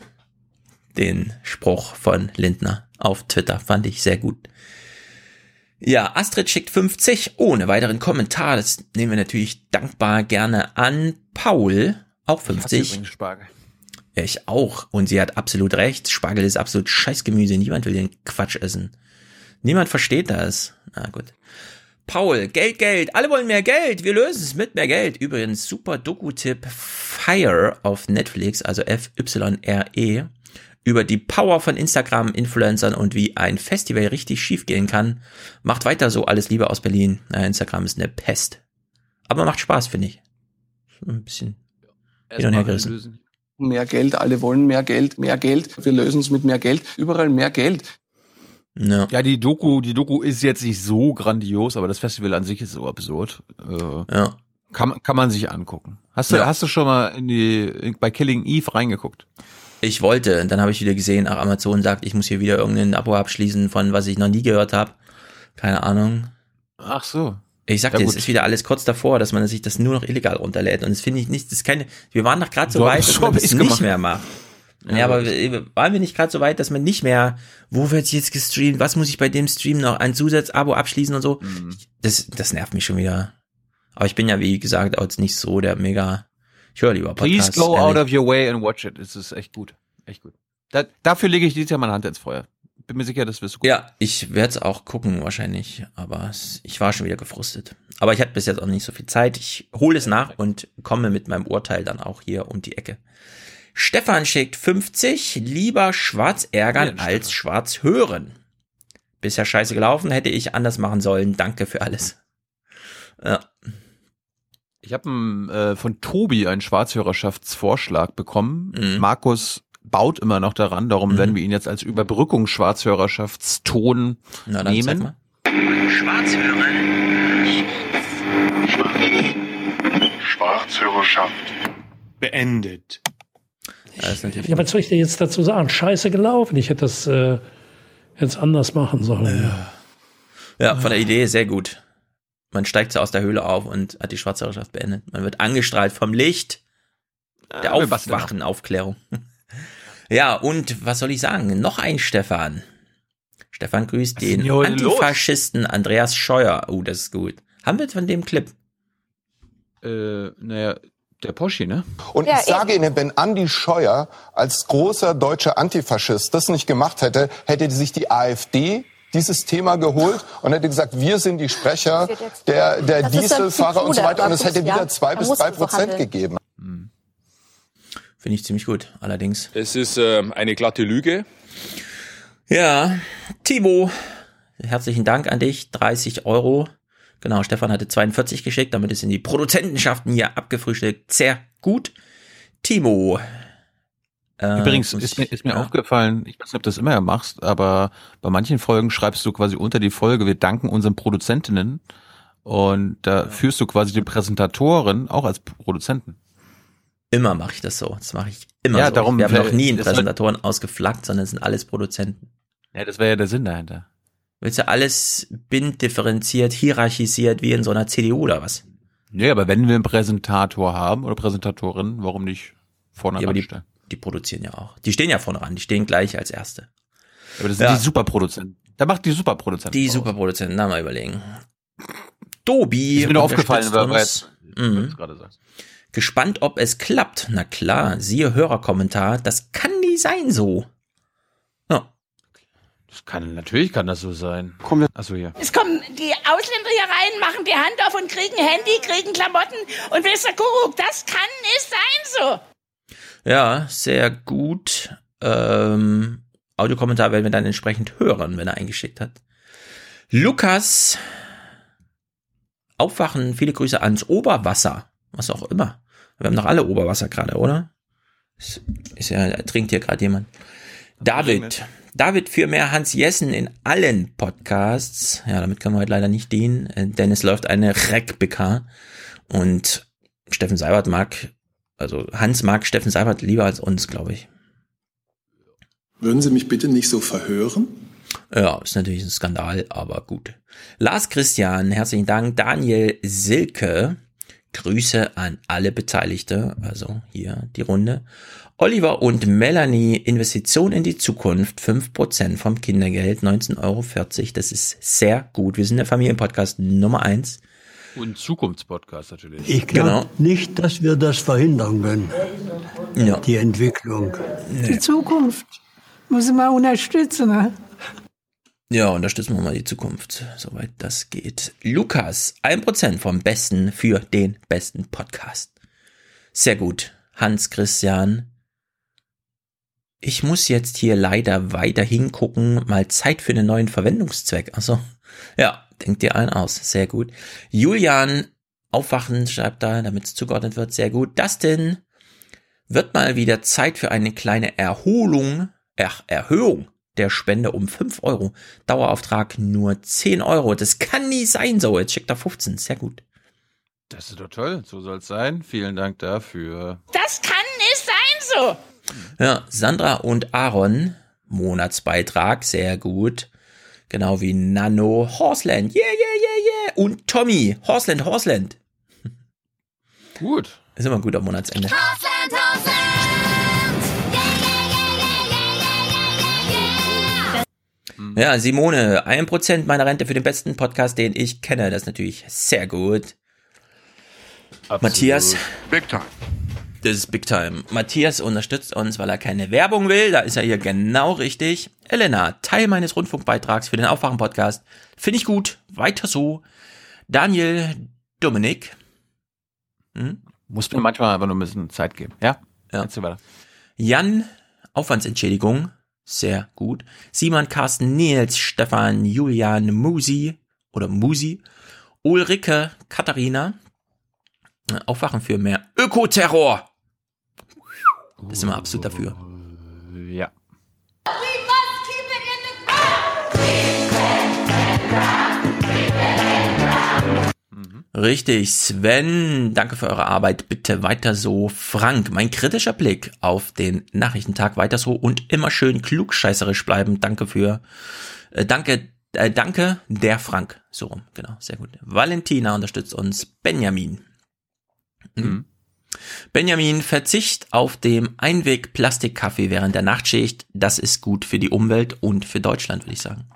den Spruch von Lindner auf Twitter. Fand ich sehr gut. Ja, Astrid schickt 50 ohne weiteren Kommentar. Das nehmen wir natürlich dankbar gerne an. Paul, auch Ich hasse 50. Spargel. Ich auch. Und sie hat absolut recht. Spargel ist absolut Scheißgemüse. Niemand will den Quatsch essen. Niemand versteht das. Na gut. Paul, Geld, Geld. Alle wollen mehr Geld. Wir lösen es mit mehr Geld. Übrigens, super Doku-Tipp Fire auf Netflix, also F-Y-R-E, über die Power von Instagram-Influencern und wie ein Festival richtig schief gehen kann. Macht weiter so. Alles Liebe aus Berlin. Na, Instagram ist eine Pest. Aber macht Spaß, finde ich. Ein bisschen hin und her gerissen. Mehr Geld, alle wollen mehr Geld, mehr Geld. Wir lösen es mit mehr Geld. Überall mehr Geld. Ja. Ja, die Doku, die Doku ist jetzt nicht so grandios, aber das Festival an sich ist so absurd. Äh, Ja. kann, kann man sich angucken. Hast du, Ja. hast du schon mal in die, in, bei Killing Eve reingeguckt? Ich wollte, dann habe ich wieder gesehen, ach, Amazon sagt, ich muss hier wieder irgendein Abo abschließen von was ich noch nie gehört habe. Keine Ahnung. Ach so. Ich sag Ja, es ist wieder alles kurz davor, dass man sich das nur noch illegal runterlädt. Und das finde ich nicht, das ist keine, wir waren doch gerade so So- weit, dass man das nicht gemacht. mehr macht. Ja, Ja, aber waren wir nicht gerade so weit, dass man nicht mehr, wo wird jetzt gestreamt, was muss ich bei dem Stream noch, ein Zusatzabo abschließen und so. Mhm. Das, das nervt mich schon wieder. Aber ich bin ja, wie gesagt, auch jetzt nicht so der mega, ich höre lieber Please Podcasts. go out ehrlich. of your way and watch it. Es ist echt gut. Echt gut. Da, dafür lege ich dieses Jahr meine Hand ins Feuer. Bin mir sicher, das wirst du gut. Ja, ich werde es auch gucken wahrscheinlich, aber es, ich war schon wieder gefrustet. Aber ich hatte bis jetzt auch nicht so viel Zeit. Ich hole es nach und komme mit meinem Urteil dann auch hier um die Ecke. Stefan schickt 50, lieber schwarz ärgern als schwarz hören. Bisher scheiße gelaufen, hätte ich anders machen sollen. Danke für alles. Ja. Ich habe äh, von Tobi einen Schwarzhörerschaftsvorschlag bekommen. Mhm. Markus baut immer noch daran, darum werden wir ihn jetzt als Überbrückungsschwarzhörerschaftston Na, dann zeig nehmen. mal. Schwarzhörerschaft beendet. Ja, was soll ich dir jetzt dazu sagen? Scheiße gelaufen. Ich hätte das äh, jetzt anders machen sollen. Ja, von der Idee sehr gut. Man steigt so aus der Höhle auf und hat die Schwarzhörerschaft beendet. Man wird angestrahlt vom Licht der wir basteln Aufwachen, Aufklärung. Ja, und was soll ich sagen? Noch ein Stefan. Stefan grüßt den heute los? Antifaschisten Andreas Scheuer. Oh, das ist gut. Haben wir von dem Clip? Äh, naja, der Poschi, ne? Und ich sage Ihnen, wenn Andi Scheuer als großer deutscher Antifaschist das nicht gemacht hätte, hätte sich die AfD dieses Thema geholt und hätte gesagt, wir sind die Sprecher der, der Dieselfahrer und so weiter. Und es hätte ja, wieder zwei bis drei Prozent gegeben. Finde ich ziemlich gut, allerdings. Es ist äh, eine glatte Lüge. Ja, Timo, herzlichen Dank an dich. 30 Euro. Genau, Stefan hatte 42 geschickt, damit ist in die Produzentenschaften hier abgefrühstückt. Sehr gut. Timo. Äh, Übrigens ist mir, ist mir ja. aufgefallen, ich weiß nicht, ob du das immer machst, aber bei manchen Folgen schreibst du quasi unter die Folge, wir danken unseren Produzentinnen und da führst du quasi die Präsentatoren auch als Produzenten. Immer mache ich das so. Das mache ich immer Ja, so. darum- Wir haben noch nie einen Präsentatoren ausgeflaggt, sondern es sind alles Produzenten. Ja, das wäre ja der Sinn dahinter. Willst du alles bindifferenziert, hierarchisiert wie in so einer CDU oder was? Nee, aber wenn wir einen Präsentator haben oder Präsentatorin, warum nicht vorne Ja, die, anstellen? die produzieren ja auch. Die stehen ja vorne ran, die stehen gleich als Erste. Aber das sind Ja. die Superproduzenten. Da macht die Superproduzenten. Die draus. Superproduzenten, da mal überlegen. Dobi. Ist mir nur aufgefallen, weil- Mhm. du es gerade sagst. Gespannt, ob es klappt. Na klar, siehe Hörerkommentar. Das kann nie sein so. Ja. Das kann, natürlich kann das so sein. Achso, hier. Es kommen die Ausländer hier rein, machen die Hand auf und kriegen Handy, kriegen Klamotten und wisst ihr, Kuckuck, das kann nicht sein so. Ja, sehr gut. Ähm, Audiokommentar werden wir dann entsprechend hören, wenn er eingeschickt hat. Lukas, Aufwachen, viele Grüße ans Oberwasser. Was auch immer. Wir haben doch alle Oberwasser gerade, oder? Ist, ist ja, da trinkt hier gerade jemand. David. David für mehr Hans Jessen in allen Podcasts. Ja, damit können wir heute leider nicht dienen, äh, denn es läuft eine Rec-BK. Und Steffen Seibert mag, also Hans mag Steffen Seibert lieber als uns, glaube ich. Würden Sie mich bitte nicht so verhören? Ja, ist natürlich ein Skandal, aber gut. Lars Christian, herzlichen Dank. Daniel Silke, Grüße an alle Beteiligte, also hier die Runde. Oliver und Melanie, Investition in die Zukunft, 5% vom Kindergeld, 19,40 Euro. Das ist sehr gut. Wir sind der Familienpodcast Nummer eins. Und Zukunftspodcast natürlich. Ich glaube Genau. nicht, dass wir das verhindern können, Ja. die Entwicklung. Die Zukunft muss man unterstützen. Ne? Ja, unterstützen wir mal die Zukunft, soweit das geht. Lukas, 1% vom Besten für den besten Podcast. Sehr gut. Hans Christian. Ich muss jetzt hier leider weiter hingucken. Mal Zeit für einen neuen Verwendungszweck. Also, ja, denkt dir einen aus. Sehr gut. Julian, aufwachen, schreibt da, damit es zugeordnet wird. Sehr gut. Dustin, wird mal wieder Zeit für eine kleine Erholung, ach, Erhöhung der Spende um 5 Euro. Dauerauftrag nur 10 Euro. Das kann nie sein so. Jetzt schickt er 15. Sehr gut. Das ist doch toll. So soll es sein. Vielen Dank dafür. Das kann nicht sein so. Ja, Sandra und Aaron, Monatsbeitrag, sehr gut. Genau wie Nano, Horseland, yeah, yeah, yeah, yeah. Und Tommy, Horseland, Horseland. Gut. Ist immer ein guter Monatsende. Ja, Simone, 1% meiner Rente für den besten Podcast, den ich kenne. Das ist natürlich sehr gut. Matthias. Big time. Das ist Big Time. Matthias unterstützt uns, weil er keine Werbung will. Da ist er hier genau richtig. Elena, Teil meines Rundfunkbeitrags für den Aufwachen-Podcast. Finde ich gut. Weiter so. Daniel, Dominik. Hm? Muss mir manchmal einfach nur ein bisschen Zeit geben. Ja? Ja. Jan, Aufwandsentschädigung. Sehr gut. Simon, Carsten, Nils, Stefan, Julian, Musi oder Musi. Ulrike, Katharina. Aufwachen für mehr Ökoterror. Das sind wir absolut dafür. Ja. Richtig, Sven, danke für eure Arbeit. Bitte weiter so. Frank, mein kritischer Blick auf den Nachrichtentag weiter so und immer schön klugscheißerisch bleiben. Danke für, äh, danke, äh, danke, der Frank. So rum, genau, sehr gut. Valentina unterstützt uns. Benjamin. Mhm. Benjamin, Verzicht auf dem Einweg-Plastikkaffee während der Nachtschicht. Das ist gut für die Umwelt und für Deutschland, würde ich sagen.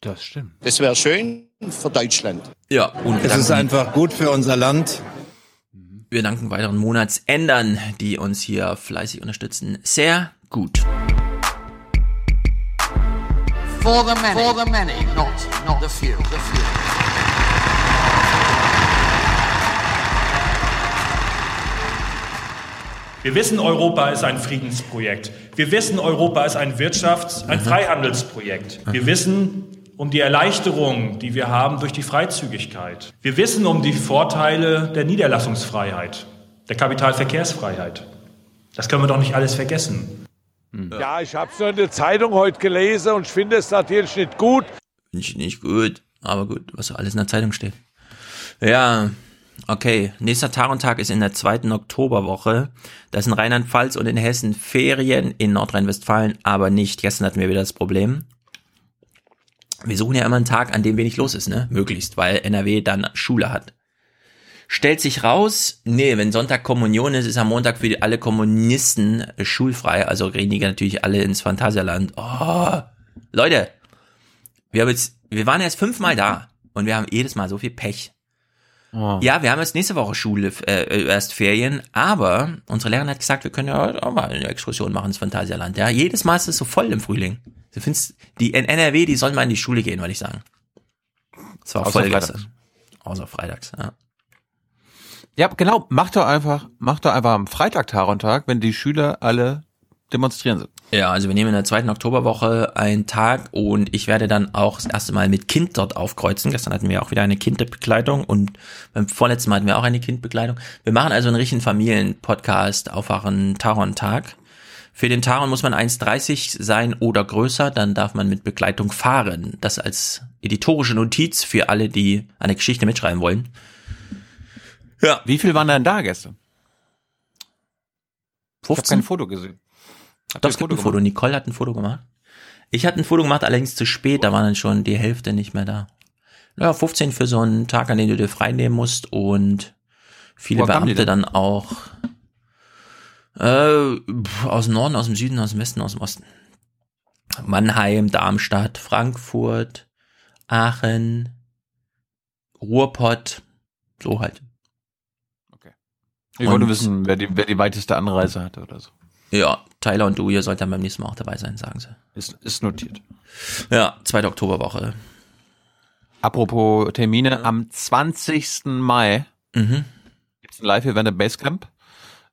Das stimmt. Das wäre schön für Deutschland. Ja, und Es ist einfach gut für unser Land. Wir danken weiteren Monatsändern, die uns hier fleißig unterstützen. Sehr gut. For the many. For the many, not, not the few. The few. Wir wissen, Europa ist ein Friedensprojekt. Wir wissen, Europa ist ein Wirtschafts-, ein Freihandelsprojekt. Wir wissen um die Erleichterung, die wir haben durch die Freizügigkeit. Wir wissen um die Vorteile der Niederlassungsfreiheit, der Kapitalverkehrsfreiheit. Das können wir doch nicht alles vergessen. Ja, ich habe es nur in der Zeitung heute gelesen und ich finde es natürlich nicht gut. Finde ich nicht gut, aber gut, was alles in der Zeitung steht. Ja, okay. Nächster Tag und Tag ist in der zweiten Oktoberwoche. Das ist in Rheinland-Pfalz und in Hessen Ferien, in Nordrhein-Westfalen aber nicht. Gestern hatten wir wieder das Problem. Wir suchen ja immer einen Tag, an dem wenig los ist, ne? Möglichst, weil NRW dann Schule hat. Stellt sich raus, nee, wenn Sonntag Kommunion ist, ist am Montag für alle Kommunisten äh, schulfrei. Also reden die natürlich alle ins Phantasialand. Oh, Leute, wir haben jetzt, wir waren jetzt fünfmal da und wir haben jedes Mal so viel Pech. Oh. Ja, wir haben jetzt nächste Woche Schule, äh, erst Ferien, aber unsere Lehrerin hat gesagt, wir können ja auch mal eine Exkursion machen ins Phantasialand. Ja, jedes Mal ist es so voll im Frühling. Du findest, die in NRW, die sollen mal in die Schule gehen, würde ich sagen. Das war Außer voll freitags. gestern. Außer freitags, ja. Ja, genau. Macht doch einfach, macht doch einfach am Freitag Tag und Tag, wenn die Schüler alle demonstrieren sind. Ja, also wir nehmen in der zweiten Oktoberwoche einen Tag und ich werde dann auch das erste Mal mit Kind dort aufkreuzen. Gestern hatten wir auch wieder eine Kinderbekleidung und beim vorletzten Mal hatten wir auch eine Kindbekleidung. Wir machen also einen richtigen Familienpodcast auf einen Taron-Tag. Für den Taron muss man 1,30 sein oder größer, dann darf man mit Begleitung fahren. Das als editorische Notiz für alle, die eine Geschichte mitschreiben wollen. Ja. Wie viel waren denn da gestern? Ich habe 15? kein Foto gesehen. Habt Doch, es gibt ein gemacht? Foto. Nicole hat ein Foto gemacht. Ich hatte ein Foto gemacht, allerdings zu spät, da war dann schon die Hälfte nicht mehr da. Ja, 15 für so einen Tag, an dem du dir frei nehmen musst und viele die Beamte dann auch äh, aus dem Norden, aus dem Süden, aus dem Westen, aus dem Osten. Mannheim, Darmstadt, Frankfurt, Aachen, Ruhrpott, so halt. Ich wollte Und- wissen, wer die, wer die weiteste Anreise hatte oder so. Ja, Tyler und du, ihr sollt dann beim nächsten Mal auch dabei sein, sagen sie. Ist, ist notiert. Ja, zweite Oktoberwoche. Apropos Termine, am 20. Mai Mhm. gibt's ein Live-Event im Basecamp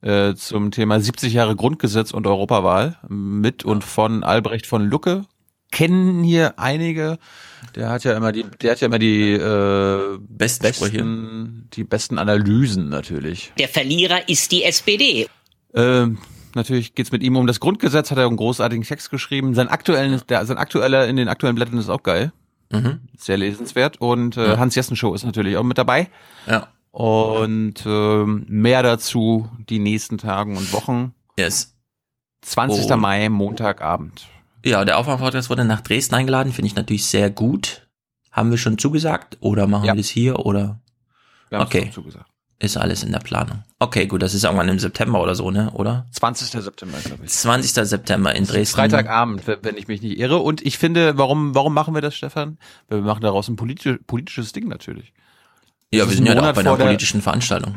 äh, zum Thema 70 Jahre Grundgesetz und Europawahl mit und von Albrecht von Lucke. Kennen hier einige. Der hat ja immer die, der hat ja immer die äh, besten, besten die besten Analysen natürlich. Der Verlierer ist die SPD. Ähm, natürlich geht's mit ihm um das Grundgesetz, hat er einen großartigen Text geschrieben. Sein aktuellen, der, sein aktueller in den aktuellen Blättern ist auch geil. Mhm. Sehr lesenswert. Und äh, Ja. Hans Jessen Show ist natürlich auch mit dabei. Ja. Und ähm, mehr dazu die nächsten Tagen und Wochen. Yes. 20. Und- Mai, Montagabend. Ja, der Aufwärmpodcast wurde nach Dresden eingeladen, finde ich natürlich sehr gut. Haben wir schon zugesagt oder machen wir das hier oder? Wir okay. schon zugesagt. Ist alles in der Planung. Okay, gut, das ist irgendwann im September oder so, ne? Oder? 20. September, glaube ich. 20. September in Dresden. Freitagabend, wenn- ich mich nicht irre. Und ich finde, warum, warum machen wir das, Stefan? Weil wir machen daraus ein politische, politisches Ding natürlich. Ja, wir sind ja auch bei einer der- politischen Veranstaltung.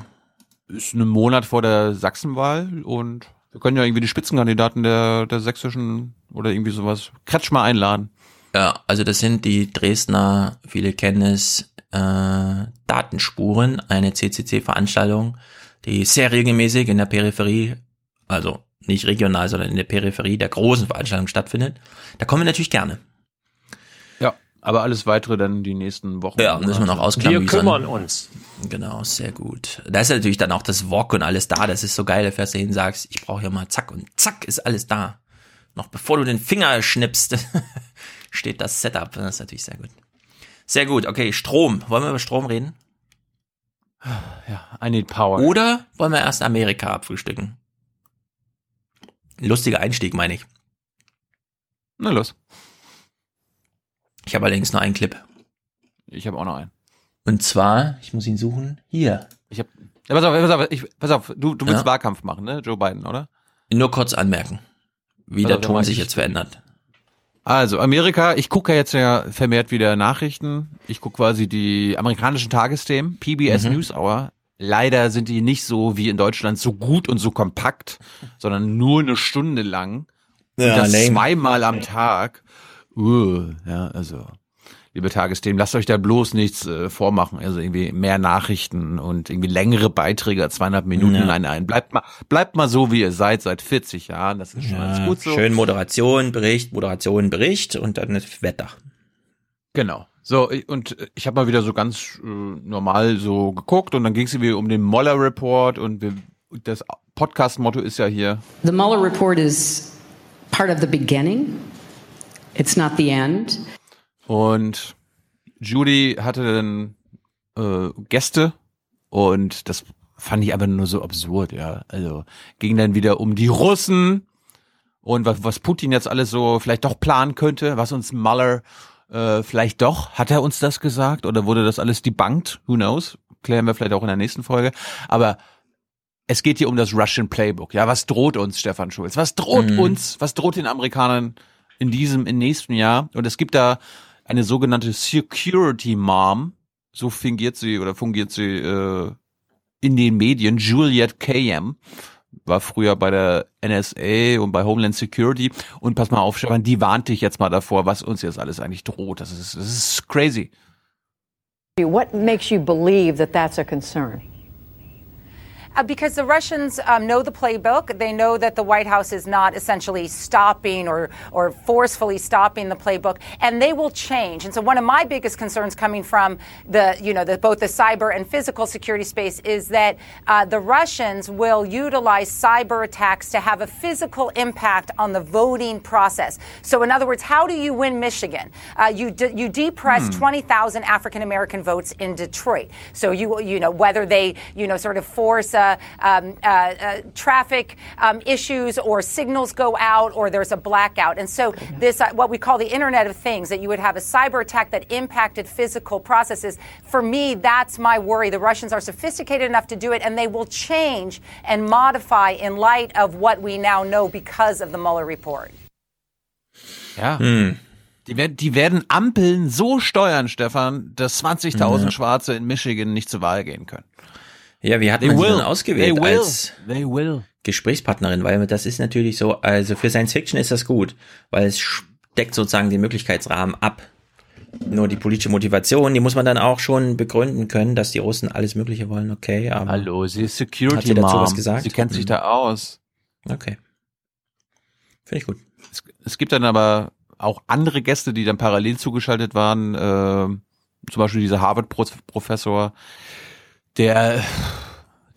Ist ein Monat vor der Sachsenwahl und wir können ja irgendwie die Spitzenkandidaten der, der sächsischen oder irgendwie sowas Kretschmer einladen. Ja, also das sind die Dresdner, viele kennen es, äh, Datenspuren, eine CCC-Veranstaltung, die sehr regelmäßig in der Peripherie, also nicht regional, sondern in der Peripherie der großen Veranstaltung stattfindet. Da kommen wir natürlich gerne. Ja, aber alles weitere dann die nächsten Wochen. Ja, müssen wir noch ausklammern. Wir kümmern uns. Genau, sehr gut. Da ist natürlich dann auch das Wok und alles da. Das ist so geil, da fährst du hin, sagst, ich brauche hier mal zack und zack ist alles da. Noch bevor du den Finger schnippst, steht das Setup. Das ist natürlich sehr gut. Sehr gut, okay, Strom. Wollen wir über Strom reden? I need power. Oder wollen wir erst Amerika abfrühstücken? Lustiger Einstieg, meine ich. Na los. Ich habe allerdings nur einen Clip. Ich habe auch noch einen. Und zwar, ich muss ihn suchen, hier. Ich hab, ja, pass auf, pass auf, ich, pass auf, du, du willst Ja. Wahlkampf machen, ne? Joe Biden, oder? Nur kurz anmerken, wie Also, der dann Ton sich ich- jetzt verändert. Also, Amerika, ich gucke ja jetzt ja vermehrt wieder Nachrichten. Ich gucke quasi die amerikanischen Tagesthemen, PBS Mhm. NewsHour. Leider sind die nicht so wie in Deutschland so gut und so kompakt, sondern nur eine Stunde lang. Ja, und das lame. zweimal am Tag. Uh, ja, also liebe Tagesthemen, lasst euch da bloß nichts äh, vormachen. Also irgendwie mehr Nachrichten und irgendwie längere Beiträge, zweieinhalb Minuten Ja. ein, ein. Bleibt mal, bleibt mal so, wie ihr seid, seit 40 Jahren. Das ist schon ganz Ja, gut so. Schön Moderation, Bericht, Moderation, Bericht und dann das Wetter. Genau. So, und ich habe mal wieder so ganz äh, normal so geguckt und dann ging es irgendwie um den Moller Report und wir, das Podcast-Motto ist ja hier, The Mueller report is part of the beginning. It's not the end. Und Judy hatte dann äh, Gäste und das fand ich aber nur so absurd, ja. Also ging dann wieder um die Russen und was, was Putin jetzt alles so vielleicht doch planen könnte, was uns Mueller äh, vielleicht doch, hat er uns das gesagt oder wurde das alles debunked? Who knows? Klären wir vielleicht auch in der nächsten Folge. Aber es geht hier um das Russian Playbook. Ja, was droht uns, Stefan Schulz? Was droht Mhm. uns? Was droht den Amerikanern in diesem, im nächsten Jahr? Und es gibt da eine sogenannte Security Mom. So fingiert sie oder fungiert sie äh, in den Medien. Juliette Kayam war früher bei der NSA und bei Homeland Security. Und pass mal auf, Stefan, die warnt dich jetzt mal davor, was uns jetzt alles eigentlich droht. Das ist, das ist crazy. What makes you believe that that's a concern? Uh, because the Russians um, know the playbook. They know that the White House is not essentially stopping or, or forcefully stopping the playbook, and they will change. And so, one of my biggest concerns coming from the, you know, the, both the cyber and physical security space is that uh, the Russians will utilize cyber attacks to have a physical impact on the voting process. So, in other words, how do you win Michigan? Uh, you de- you depress Hmm. 20,000 African American votes in Detroit. So you you know whether they you know sort of force uh, um, uh, uh, traffic um, issues or signals go out or there's a blackout. And so this uh, what we call the Internet of Things that you would have a cyber attack that impacted physical processes. For me, that's my worry. The Russians are sophisticated enough to do it, and they will change and modify in light of what we now know because of the Mueller report. Ja. Die, werden, die werden Ampeln so steuern, Stefan, dass 20.000 Ja. Schwarze in Michigan nicht zur Wahl gehen können. Ja, wie hat They man sie will. ausgewählt They will. als They will. Gesprächspartnerin? Weil das ist natürlich so, also für Science Fiction ist das gut, weil es steckt sozusagen den Möglichkeitsrahmen ab. Nur die politische Motivation, die muss man dann auch schon begründen können, dass die Russen alles Mögliche wollen, okay, aber. Hallo, sie ist Security Hat sie dazu Mom. was gesagt? Sie kennt sich da aus. Okay. Finde ich gut. Es, es gibt dann aber auch andere Gäste, die dann parallel zugeschaltet waren. Äh, zum Beispiel dieser Harvard-Professor, der,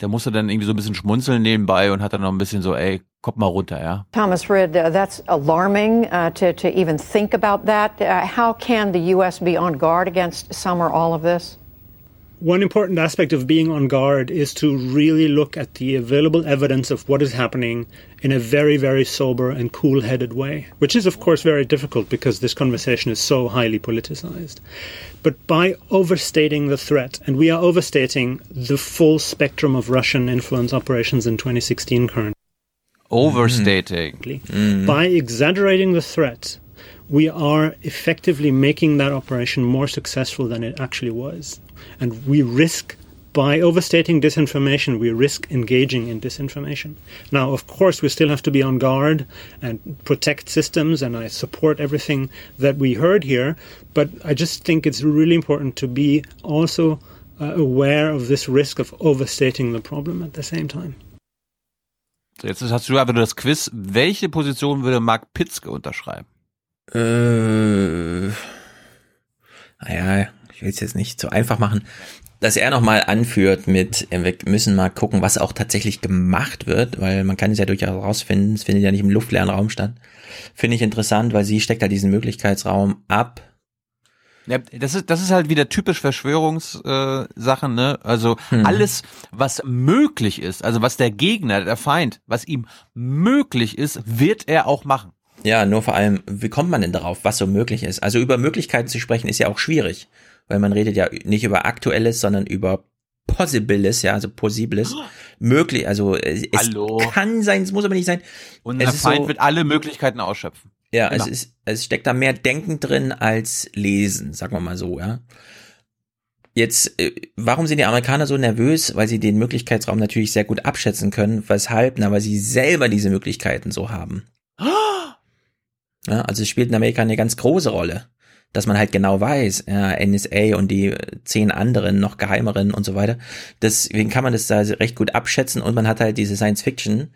der musste dann irgendwie so ein bisschen schmunzeln nebenbei und hat dann noch ein bisschen so, ey, mal runter, ja. Thomas Rid, uh, that's alarming uh, to, to even think about that. Uh, how can the U.S. be on guard against some or all of this? One important aspect of being on guard is to really look at the available evidence of what is happening in a very, very sober and cool headed way, which is, of course, very difficult because this conversation is so highly politicized. But by overstating the threat, and we are overstating the full spectrum of Russian influence operations in 2016 currently. Overstating. Mm-hmm. Mm. By exaggerating the threat, we are effectively making that operation more successful than it actually was. And we risk, by overstating disinformation, we risk engaging in disinformation. Now, of course, we still have to be on guard and protect systems, and I support everything that we heard here, but I just think it's really important to be also uh, aware of this risk of overstating the problem at the same time. So, jetzt hast du aber nur das Quiz. Welche Position würde Mark Pitzke unterschreiben? Äh, naja, ich will es jetzt nicht so einfach machen. Dass er nochmal anführt mit, äh, wir müssen mal gucken, was auch tatsächlich gemacht wird, weil man kann es ja durchaus rausfinden, es findet ja nicht im luftleeren Raum statt. Finde ich interessant, weil sie steckt da diesen Möglichkeitsraum ab. Ja, das ist, das ist halt wieder typisch Verschwörungssachen, äh, ne? Also Hm. alles, was möglich ist, also was der Gegner, der Feind, was ihm möglich ist, wird er auch machen. Ja, nur vor allem, wie kommt man denn darauf, was so möglich ist? Also über Möglichkeiten zu sprechen ist ja auch schwierig, weil man redet ja nicht über Aktuelles, sondern über Possibles, ja, also Possibles. Möglich, also äh, es Hallo. kann sein, es muss aber nicht sein. Es ist Feind so, wird alle Möglichkeiten ausschöpfen. Ja, es Immer. ist, es steckt da mehr Denken drin als Lesen, sagen wir mal so, ja. Jetzt, äh, warum sind die Amerikaner so nervös? Weil sie den Möglichkeitsraum natürlich sehr gut abschätzen können. Weshalb? Na, weil sie selber diese Möglichkeiten so haben. Ja, also es spielt in Amerika eine ganz große Rolle, dass man halt genau weiß, ja, NSA und die zehn anderen, noch geheimeren und so weiter. Deswegen kann man das da recht gut abschätzen und man hat halt diese Science Fiction.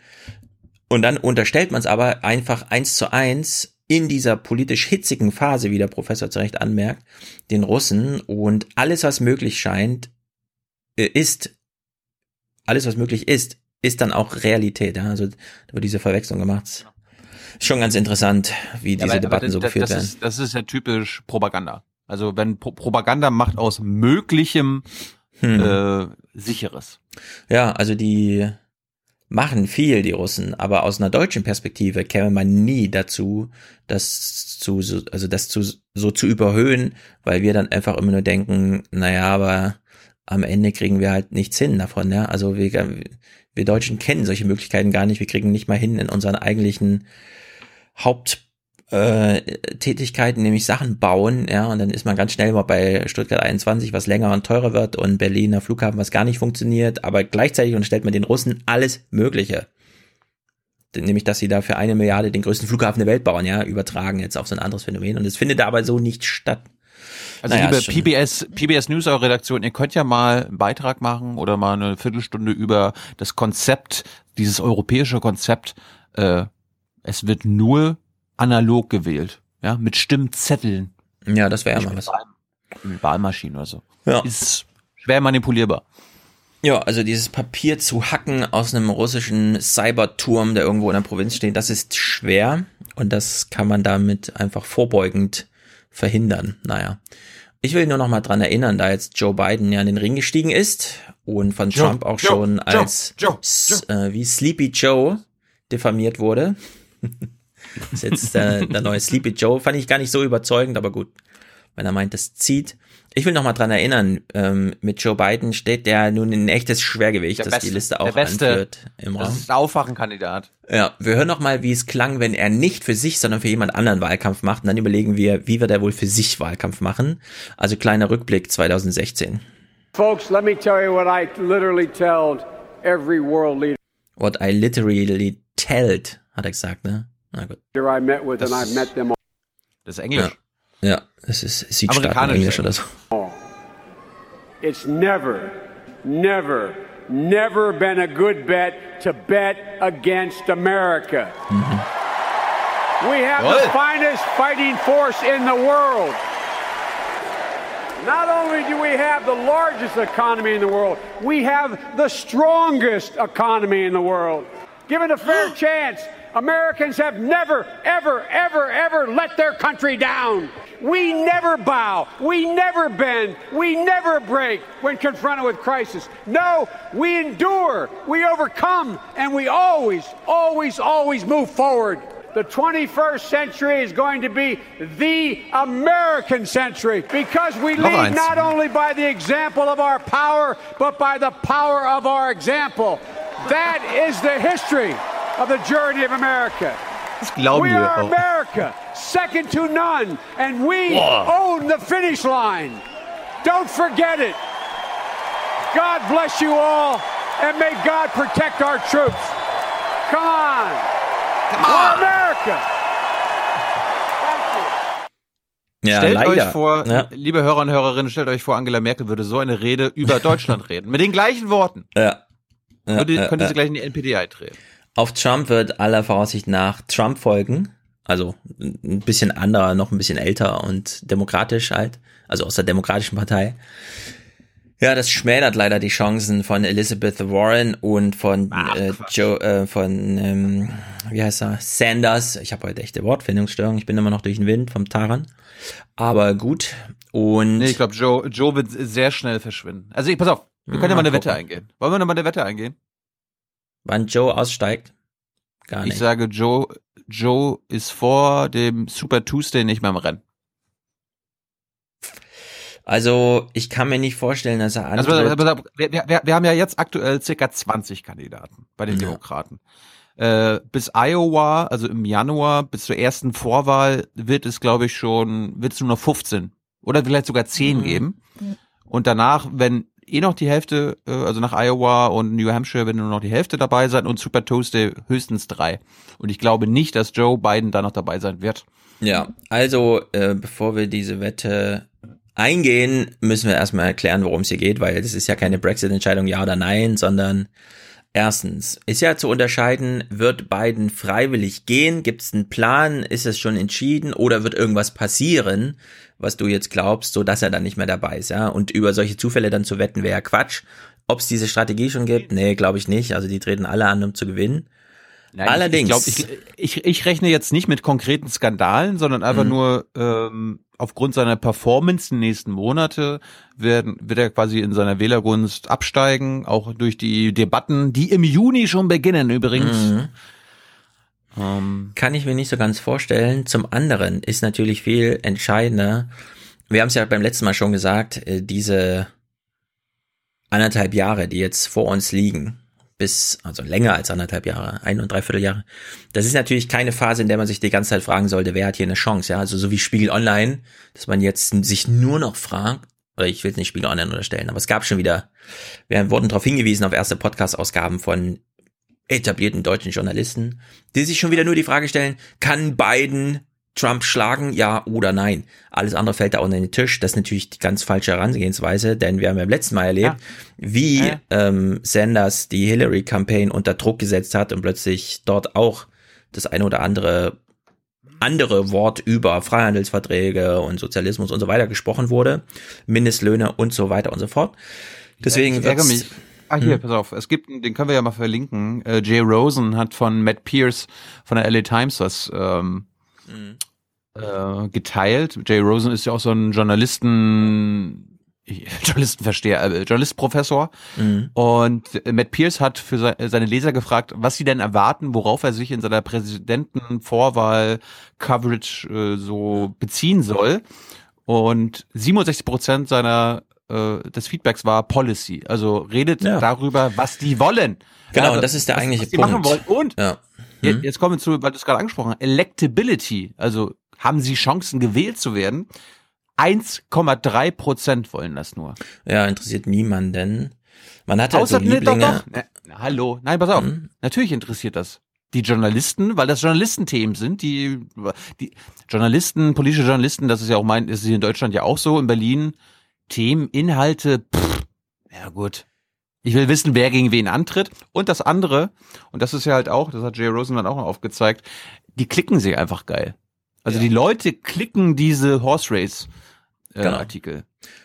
Und dann unterstellt man es aber einfach eins zu eins in dieser politisch hitzigen Phase, wie der Professor zu Recht anmerkt, den Russen und alles, was möglich scheint, äh, ist, alles, was möglich ist, ist dann auch Realität. Also da wird diese Verwechslung gemacht. Schon ganz interessant, wie diese aber, Debatten aber so das, geführt das werden. Ist, das ist ja typisch Propaganda. Also wenn Pro Propaganda macht aus Möglichem Hm. äh, Sicheres. Ja, also die machen viel, die Russen, aber aus einer deutschen Perspektive käme man nie dazu, das zu, so- also das zu, so zu überhöhen, weil wir dann einfach immer nur denken, naja, aber am Ende kriegen wir halt nichts hin davon, ja. Also wir, wir Deutschen kennen solche Möglichkeiten gar nicht. Wir kriegen nicht mal hin in unseren eigentlichen Haupt, äh, Tätigkeiten, nämlich Sachen bauen, ja, und dann ist man ganz schnell mal bei Stuttgart 21, was länger und teurer wird und Berliner Flughafen, was gar nicht funktioniert, aber gleichzeitig unterstellt man den Russen alles Mögliche. Nämlich, dass sie da für eine Milliarde den größten Flughafen der Welt bauen, ja, übertragen jetzt auf so ein anderes Phänomen und es findet aber so nicht statt. Also Naja, liebe PBS, PBS News Eure Redaktion, ihr könnt ja mal einen Beitrag machen oder mal eine Viertelstunde über das Konzept, dieses europäische Konzept, äh, es wird nur analog gewählt, ja, mit Stimmzetteln. Ja, das wäre ja mal was. Mit Wahlmaschinen oder so. Ja. Ist schwer manipulierbar. Ja, also dieses Papier zu hacken aus einem russischen Cyberturm, der irgendwo in der Provinz steht, das ist schwer und das kann man damit einfach vorbeugend verhindern. Naja. Ich will nur noch mal dran erinnern, da jetzt Joe Biden ja in den Ring gestiegen ist und von Joe, Trump auch Joe, schon Joe, als Äh, wie Sleepy Joe diffamiert wurde. das ist jetzt der, der neue Sleepy Joe. Fand ich gar nicht so überzeugend, aber gut, wenn er meint, das zieht. Ich will noch mal dran erinnern, ähm, mit Joe Biden steht der nun ein echtes Schwergewicht, Der das die Beste, Liste der auch Beste. anführt im Das Raum. ist ein Aufwachenkandidat. Ja, wir hören noch mal, wie es klang, wenn er nicht für sich, sondern für jemand anderen Wahlkampf macht. Und dann überlegen wir, wie wird er wohl für sich Wahlkampf machen. Also kleiner Rückblick 2016. Folks, let me tell you what I literally told every world leader What I literally told, hat er gesagt, ne? Na gut. I met with, and I've met them all. Das ist Englisch. Ja, ja es ist Südstaaten Amerikanisch. Englisch oder so. It's never, never, never been a good bet to bet against America. We have the finest fighting force in the world. Not only do we have the largest economy in the world, we have the strongest economy in the world. Given a fair chance, Americans have never, ever, ever, ever let their country down. We never bow. We never bend. We never break when confronted with crisis. No, we endure. We overcome. And we always, always, always move forward. The 21st century is going to be the American century because we lead not only by the example of our power, but by the power of our example. That is the history of the journey of America. Das glauben we wir are auch. America, second to none, and we Wow. own the finish line. Don't forget it. God bless you all, and may God protect our troops. Come on. Come on. America. Ja, stellt leider. euch vor, Ja. liebe Hörer und Hörerinnen, stellt euch vor, Angela Merkel würde so eine Rede über Deutschland reden. Mit den gleichen Worten. Ja. Ja, könnte ja. sie gleich in die NPD eintreten. Auf Trump wird aller Voraussicht nach Trump folgen. Also ein bisschen anderer, noch ein bisschen älter und demokratisch halt. Also aus der demokratischen Partei. Ja, das schmälert leider die Chancen von Elizabeth Warren und von äh, Joe, äh, von ähm, wie heißt er, Sanders. Ich habe heute echte Wortfindungsstörung. Ich bin immer noch durch den Wind vom Taran. Aber gut. Und Nee, ich glaube, Joe, Joe wird sehr schnell verschwinden. Also, ich, pass auf, wir können ja mal eine Wette eingehen. Wollen wir noch mal eine Wette eingehen? wann Joe aussteigt? Gar nicht. Ich sage, Joe, Joe ist vor dem Super Tuesday nicht mehr im Rennen. Also ich kann mir nicht vorstellen, dass er Also, antritt. auf, wir, wir, wir haben ja jetzt aktuell circa 20 Kandidaten bei den Ja. Demokraten. Äh, bis Iowa, also im Januar, bis zur ersten Vorwahl wird es, glaube ich, schon, wird es nur noch 15 oder vielleicht sogar 10 Mhm. geben. Und danach, wenn eh noch die Hälfte, äh, also nach Iowa und New Hampshire, wenn nur noch die Hälfte dabei sein und Super Tuesday höchstens drei. Und ich glaube nicht, dass Joe Biden da noch dabei sein wird. Ja, also äh, bevor wir diese Wette eingehen, müssen wir erstmal erklären, worum es hier geht, weil das ist ja keine Brexit-Entscheidung, ja oder nein, sondern erstens ist ja zu unterscheiden, wird Biden freiwillig gehen, gibt es einen Plan, ist es schon entschieden oder wird irgendwas passieren, was du jetzt glaubst, so dass er dann nicht mehr dabei ist, ja? Und über solche Zufälle dann zu wetten, wäre ja Quatsch. Ob es diese Strategie schon gibt? Nee, glaube ich nicht. Also die treten alle an, um zu gewinnen. Nein, Allerdings. Ich, glaub, ich, ich, ich rechne jetzt nicht mit konkreten Skandalen, sondern einfach Mhm. nur ähm, aufgrund seiner Performance in den nächsten Monate werden, wird er quasi in seiner Wählergunst absteigen, auch durch die Debatten, die im Juni schon beginnen übrigens. Mhm. Ähm, Kann ich mir nicht so ganz vorstellen. Zum anderen ist natürlich viel entscheidender. Wir haben es ja beim letzten Mal schon gesagt, äh, diese anderthalb Jahre, die jetzt vor uns liegen, bis, also länger als anderthalb Jahre, ein und dreiviertel Jahre. Das ist natürlich keine Phase, in der man sich die ganze Zeit fragen sollte, wer hat hier eine Chance, ja. Also so wie Spiegel Online, dass man jetzt sich nur noch fragt, oder ich will es nicht Spiegel Online unterstellen, aber es gab schon wieder, wir wurden darauf hingewiesen auf erste Podcast-Ausgaben von etablierten deutschen Journalisten, die sich schon wieder nur die Frage stellen, kann Biden Trump schlagen, ja oder nein? Alles andere fällt da unter den Tisch. Das ist natürlich die ganz falsche Herangehensweise, denn wir haben ja beim letzten Mal erlebt, wie Ja. ähm, Sanders die Hillary-Campaign unter Druck gesetzt hat und plötzlich dort auch das eine oder andere andere Wort über Freihandelsverträge und Sozialismus und so weiter gesprochen wurde, Mindestlöhne und so weiter und so fort. Deswegen ich ärgere mich. Ah, hier, Hm. pass auf. Es gibt, den können wir ja mal verlinken. Äh, Jay Rosen hat von Matt Pierce von der LA Times was ähm, Mhm. äh, geteilt. Jay Rosen ist ja auch so ein Journalisten, Journalistenversteher, äh, Journalistprofessor. Mhm. Und äh, Matt Pierce hat für se seine Leser gefragt, was sie denn erwarten, worauf er sich in seiner Präsidentenvorwahl-Coverage äh, so beziehen soll. Und 67 Prozent seiner äh, des Feedbacks war Policy, also redet Ja. darüber, was die wollen. Genau, Ja, und das ist der was, eigentliche was die Punkt. machen wollen. Und Ja. Mhm. Jetzt kommen wir zu, weil du es gerade angesprochen hast, Electability. Also haben sie Chancen gewählt zu werden? 1,3 Prozent wollen das nur. Ja, interessiert niemanden. Man hat halt Außer, so nee, doch, Lieblinge. doch. Na, na, hallo. Nein, pass auf. Mhm. Natürlich interessiert das die Journalisten, weil das Journalistenthemen sind, die, die Journalisten, politische Journalisten, das ist ja auch mein, ist hier in Deutschland ja auch so, in Berlin, Themen, Inhalte, pff, ja gut. Ich will wissen, wer gegen wen antritt. Und das andere, und das ist ja halt auch, das hat Jay Rosenman auch noch aufgezeigt, die klicken sich einfach geil. Also die Leute klicken diese Horse Race äh, Genau. Artikel.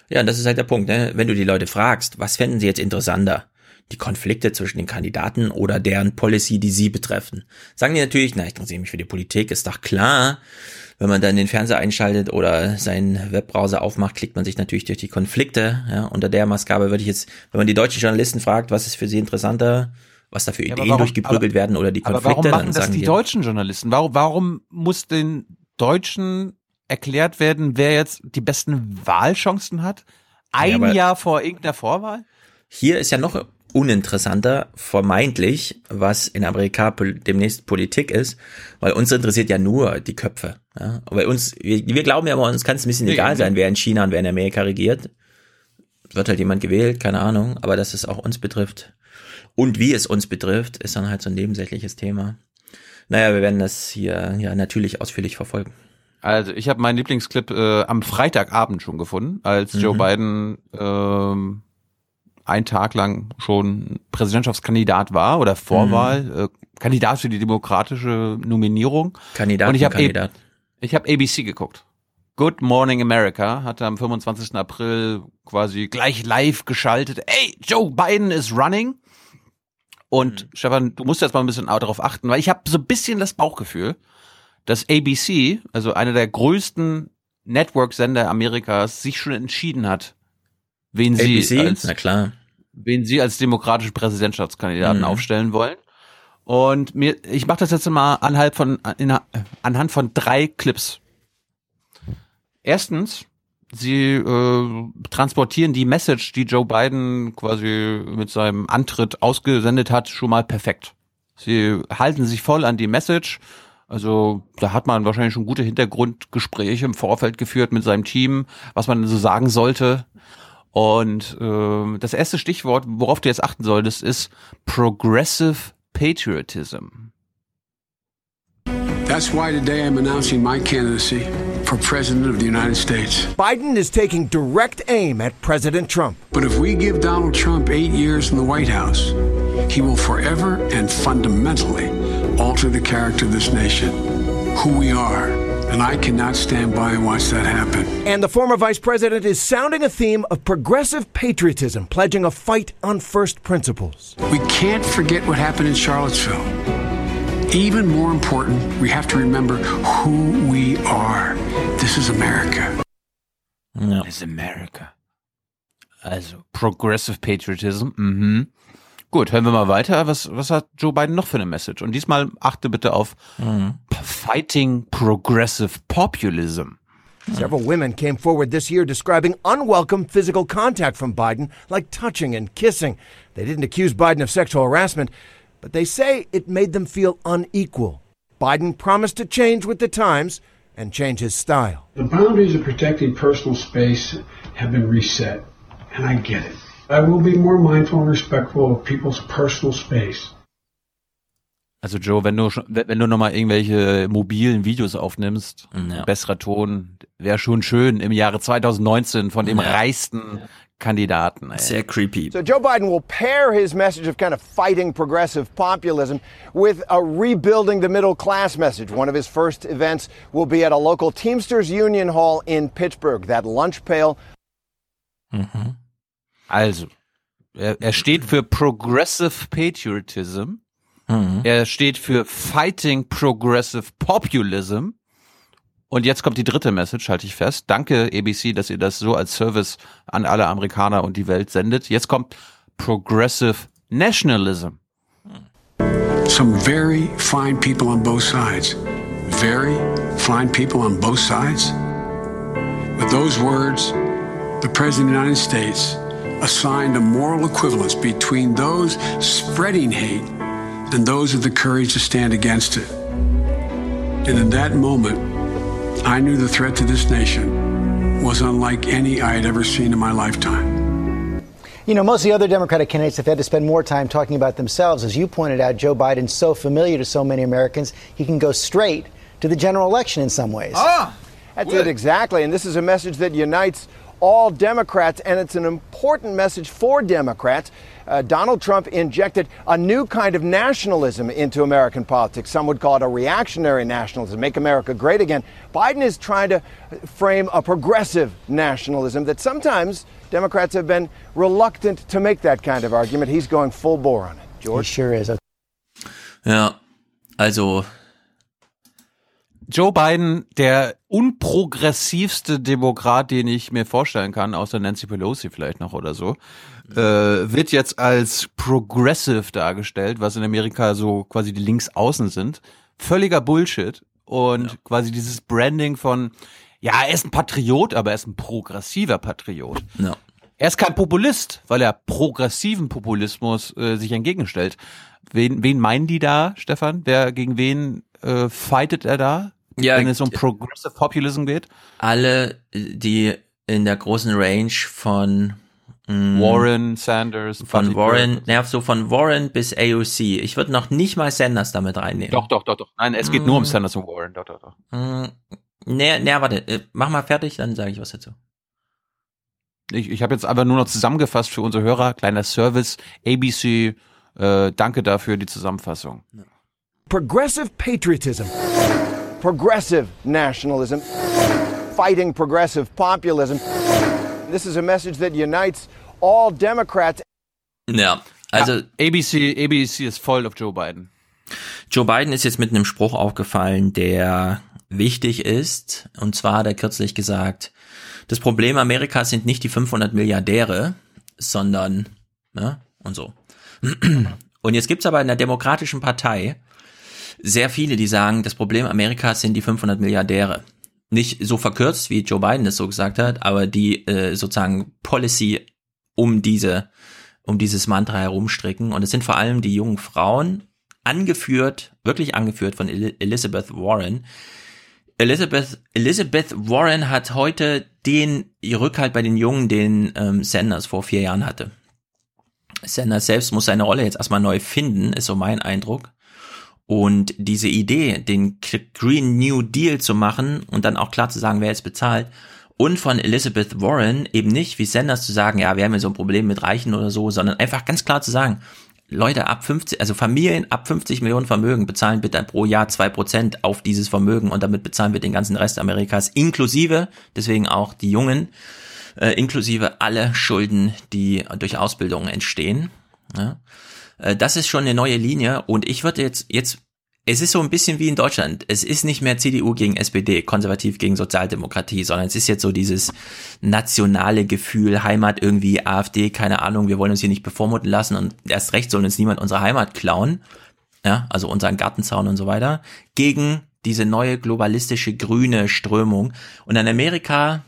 Ja, das ist halt der Punkt, ne? Wenn du die Leute fragst, was fänden sie jetzt interessanter? Die Konflikte zwischen den Kandidaten oder deren Policy, die sie betreffen. Sagen die natürlich, na, ich interessiere mich für die Politik, ist doch klar. Wenn man dann den Fernseher einschaltet oder seinen Webbrowser aufmacht, klickt man sich natürlich durch die Konflikte. Ja, unter der Maßgabe würde ich jetzt, wenn man die deutschen Journalisten fragt, was ist für sie interessanter, was da für Ja, aber Ideen warum- durchgeprügelt aber- werden oder die Aber Konflikte, warum machen dann das sagen die deutschen Journalisten? Warum, warum muss den Deutschen erklärt werden, wer jetzt die besten Wahlchancen hat? Ein aber- Jahr vor irgendeiner Vorwahl? Hier ist ja noch uninteressanter, vermeintlich, was in Amerika demnächst Politik ist, weil uns interessiert ja nur die Köpfe. Ja? Bei uns, wir, wir glauben ja immer, uns kann es ein bisschen Nee, egal sein, wer in China und wer in Amerika regiert. Wird halt jemand gewählt, keine Ahnung, aber dass es auch uns betrifft. Und wie es uns betrifft, ist dann halt so ein nebensächliches Thema. Naja, wir werden das hier ja natürlich ausführlich verfolgen. Also ich habe meinen Lieblingsclip äh, am Freitagabend schon gefunden, als Joe Mhm. Biden ähm, einen Tag lang schon Präsidentschaftskandidat war oder Vorwahl, Mhm. äh, Kandidat für die demokratische Nominierung. Kandidat Und ich habe Kandidat. Ich habe ABC geguckt. Good Morning America hatte am 25. April quasi gleich live geschaltet. Ey, Joe Biden is running. Und Stefan, du musst jetzt mal ein bisschen darauf achten, weil ich habe so ein bisschen das Bauchgefühl, dass ABC, also einer der größten Network-Sender Amerikas, sich schon entschieden hat, wen sie ABC? als Na klar. wen sie als demokratische Präsidentschaftskandidaten Mhm. aufstellen wollen. Und mir, ich mache das jetzt mal anhand von, in, anhand von drei Clips. Erstens, sie äh, transportieren die Message, die Joe Biden quasi mit seinem Antritt ausgesendet hat, schon mal perfekt. Sie halten sich voll an die Message. Also da hat man wahrscheinlich schon gute Hintergrundgespräche im Vorfeld geführt mit seinem Team, was man so sagen sollte. Und äh, das erste Stichwort, worauf du jetzt achten solltest, ist Progressive Patriotism. That's why today I'm announcing my candidacy for President of the United States. Biden is taking direct aim at President Trump. But if we give Donald Trump eight years in the White House, he will forever and fundamentally alter the character of this nation, who we are. And I cannot stand by and watch that happen. And the former vice president is sounding a theme of progressive patriotism, pledging a fight on first principles. We can't forget what happened in Charlottesville. Even more important, we have to remember who we are. This is America. Ja. This is America. Also, Progressive Patriotism. Mhm. Gut, hören wir mal weiter. Was, was hat Joe Biden noch für eine Message? Und diesmal achte bitte auf Mhm. Fighting Progressive Populism. Several women came forward this year describing unwelcome physical contact from Biden, like touching and kissing. They didn't accuse Biden of sexual harassment, but they say it made them feel unequal. Biden promised to change with the times and change his style. The boundaries of protecting personal space have been reset, and I get it. I will be more mindful and respectful of people's personal space. Also Joe, wenn du wenn du noch mal irgendwelche mobilen Videos aufnimmst, Ja. besserer Ton, wäre schon schön im Jahre 2019 von dem Ja. reichsten Kandidaten. Ey. Sehr creepy. So Joe Biden will pair his message of kind of fighting progressive populism with a rebuilding the middle class message. One of his first events will be at a local Teamsters Union Hall in Pittsburgh. That lunch pail Mhm. Also, er, er steht für Progressive Patriotism. Mhm. Er steht für Fighting Progressive Populism. Und jetzt kommt die dritte Message, halte ich fest. Danke, ABC, dass ihr das so als Service an alle Amerikaner und die Welt sendet. Jetzt kommt Progressive Nationalism. Some very fine people on both sides. Very fine people on both sides. With those words, the President of the United States assigned a moral equivalence between those spreading hate and those with the courage to stand against it. And in that moment, I knew the threat to this nation was unlike any I had ever seen in my lifetime. You know, most of the other Democratic candidates have had to spend more time talking about themselves. As you pointed out, Joe Biden's so familiar to so many Americans, he can go straight to the general election in some ways. Ah, that's it exactly. And this is a message that unites all Democrats, and it's an important message for Democrats. Uh, Donald Trump injected a new kind of nationalism into American politics. Some would call it a reactionary nationalism, make America great again. Biden is trying to frame a progressive nationalism that sometimes Democrats have been reluctant to make that kind of argument. He's going full bore on it. George? He sure is. Yeah. also Joe Biden, der unprogressivste Demokrat, den ich mir vorstellen kann, außer Nancy Pelosi vielleicht noch oder so, äh, wird jetzt als progressive dargestellt, was in Amerika so quasi die Linksaußen sind. Völliger Bullshit. Und quasi dieses Branding von, ja, er ist ein Patriot, aber er ist ein progressiver Patriot. Ja. Er ist kein Populist, weil er progressiven Populismus äh, sich entgegenstellt. Wen, wen meinen die da, Stefan? Wer gegen wen äh, fightet er da? Ja, wenn es um Progressive Populism geht? alle, die in der großen Range von mh, Warren, Sanders, von. Warren, ja, so von Warren bis AOC. Ich würde noch nicht mal Sanders damit reinnehmen. Doch, doch, doch, doch. Nein, es geht nur um Mm. Sanders und Warren. Doch, doch, doch. Mm, Nee, nee, warte, äh, mach mal fertig, dann sage ich was dazu. Ich, ich habe jetzt aber nur noch zusammengefasst für unsere Hörer. Kleiner Service. ABC, äh, danke dafür, die Zusammenfassung. progressive patriotism, progressive nationalism, fighting progressive populism. This is a message that unites all Democrats. Ja, also ja, ABC, ABC ist voll auf Joe Biden. Joe Biden ist jetzt mit einem Spruch aufgefallen, der wichtig ist. Und zwar hat er kürzlich gesagt, das Problem Amerikas sind nicht die 500 Milliardäre, sondern, ne, und so. Und jetzt gibt's aber in der Demokratischen Partei sehr viele, die sagen, das Problem Amerikas sind die 500 Milliardäre. Nicht so verkürzt, wie Joe Biden das so gesagt hat, aber die äh, sozusagen Policy um diese, um dieses Mantra herumstricken. Und es sind vor allem die jungen Frauen, angeführt, wirklich angeführt von El Elizabeth Warren. Elizabeth, Elizabeth Warren hat heute den Rückhalt bei den Jungen, den ähm, Sanders vor vier Jahren hatte. Sanders selbst muss seine Rolle jetzt erstmal neu finden, ist so mein Eindruck. Und diese Idee, den Green New Deal zu machen und dann auch klar zu sagen, wer es bezahlt, und von Elizabeth Warren eben nicht wie Sanders zu sagen, ja, wir haben ja so ein Problem mit Reichen oder so, sondern einfach ganz klar zu sagen, Leute ab 50, also Familien ab 50 Millionen Vermögen bezahlen bitte pro Jahr zwei Prozent auf dieses Vermögen und damit bezahlen wir den ganzen Rest Amerikas inklusive, deswegen auch die Jungen, äh, inklusive alle Schulden, die durch Ausbildung entstehen. Ja. Äh, das ist schon eine neue Linie und ich würde jetzt, jetzt es ist so ein bisschen wie in Deutschland. Es ist nicht mehr CDU gegen SPD, konservativ gegen Sozialdemokratie, sondern es ist jetzt so dieses nationale Gefühl, Heimat irgendwie, AfD, keine Ahnung, wir wollen uns hier nicht bevormunden lassen und erst recht soll uns niemand unsere Heimat klauen, ja, also unseren Gartenzaun und so weiter, gegen diese neue globalistische grüne Strömung. Und in Amerika,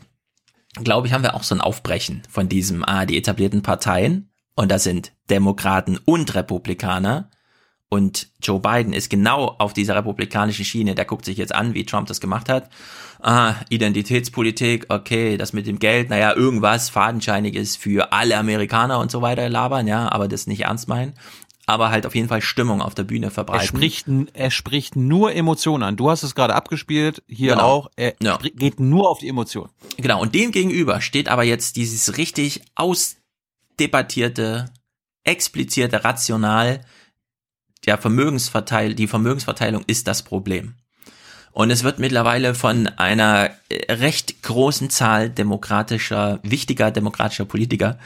glaube ich, haben wir auch so ein Aufbrechen von diesem, ah, die etablierten Parteien, und das sind Demokraten und Republikaner, und Joe Biden ist genau auf dieser republikanischen Schiene. Der guckt sich jetzt an, wie Trump das gemacht hat. Ah, Identitätspolitik, okay, das mit dem Geld, naja, irgendwas Fadenscheiniges für alle Amerikaner und so weiter labern, ja, aber das nicht ernst meinen. Aber halt auf jeden Fall Stimmung auf der Bühne verbreiten. Er spricht, er spricht nur Emotionen an. Du hast es gerade abgespielt, hier Genau. auch. Er Ja. geht nur auf die Emotionen. Genau, und dem gegenüber steht aber jetzt dieses richtig ausdebattierte, explizierte Rational, der Vermögensverteil, die Vermögensverteilung ist das Problem. Und es wird mittlerweile von einer äh, recht großen Zahl demokratischer, wichtiger demokratischer Politiker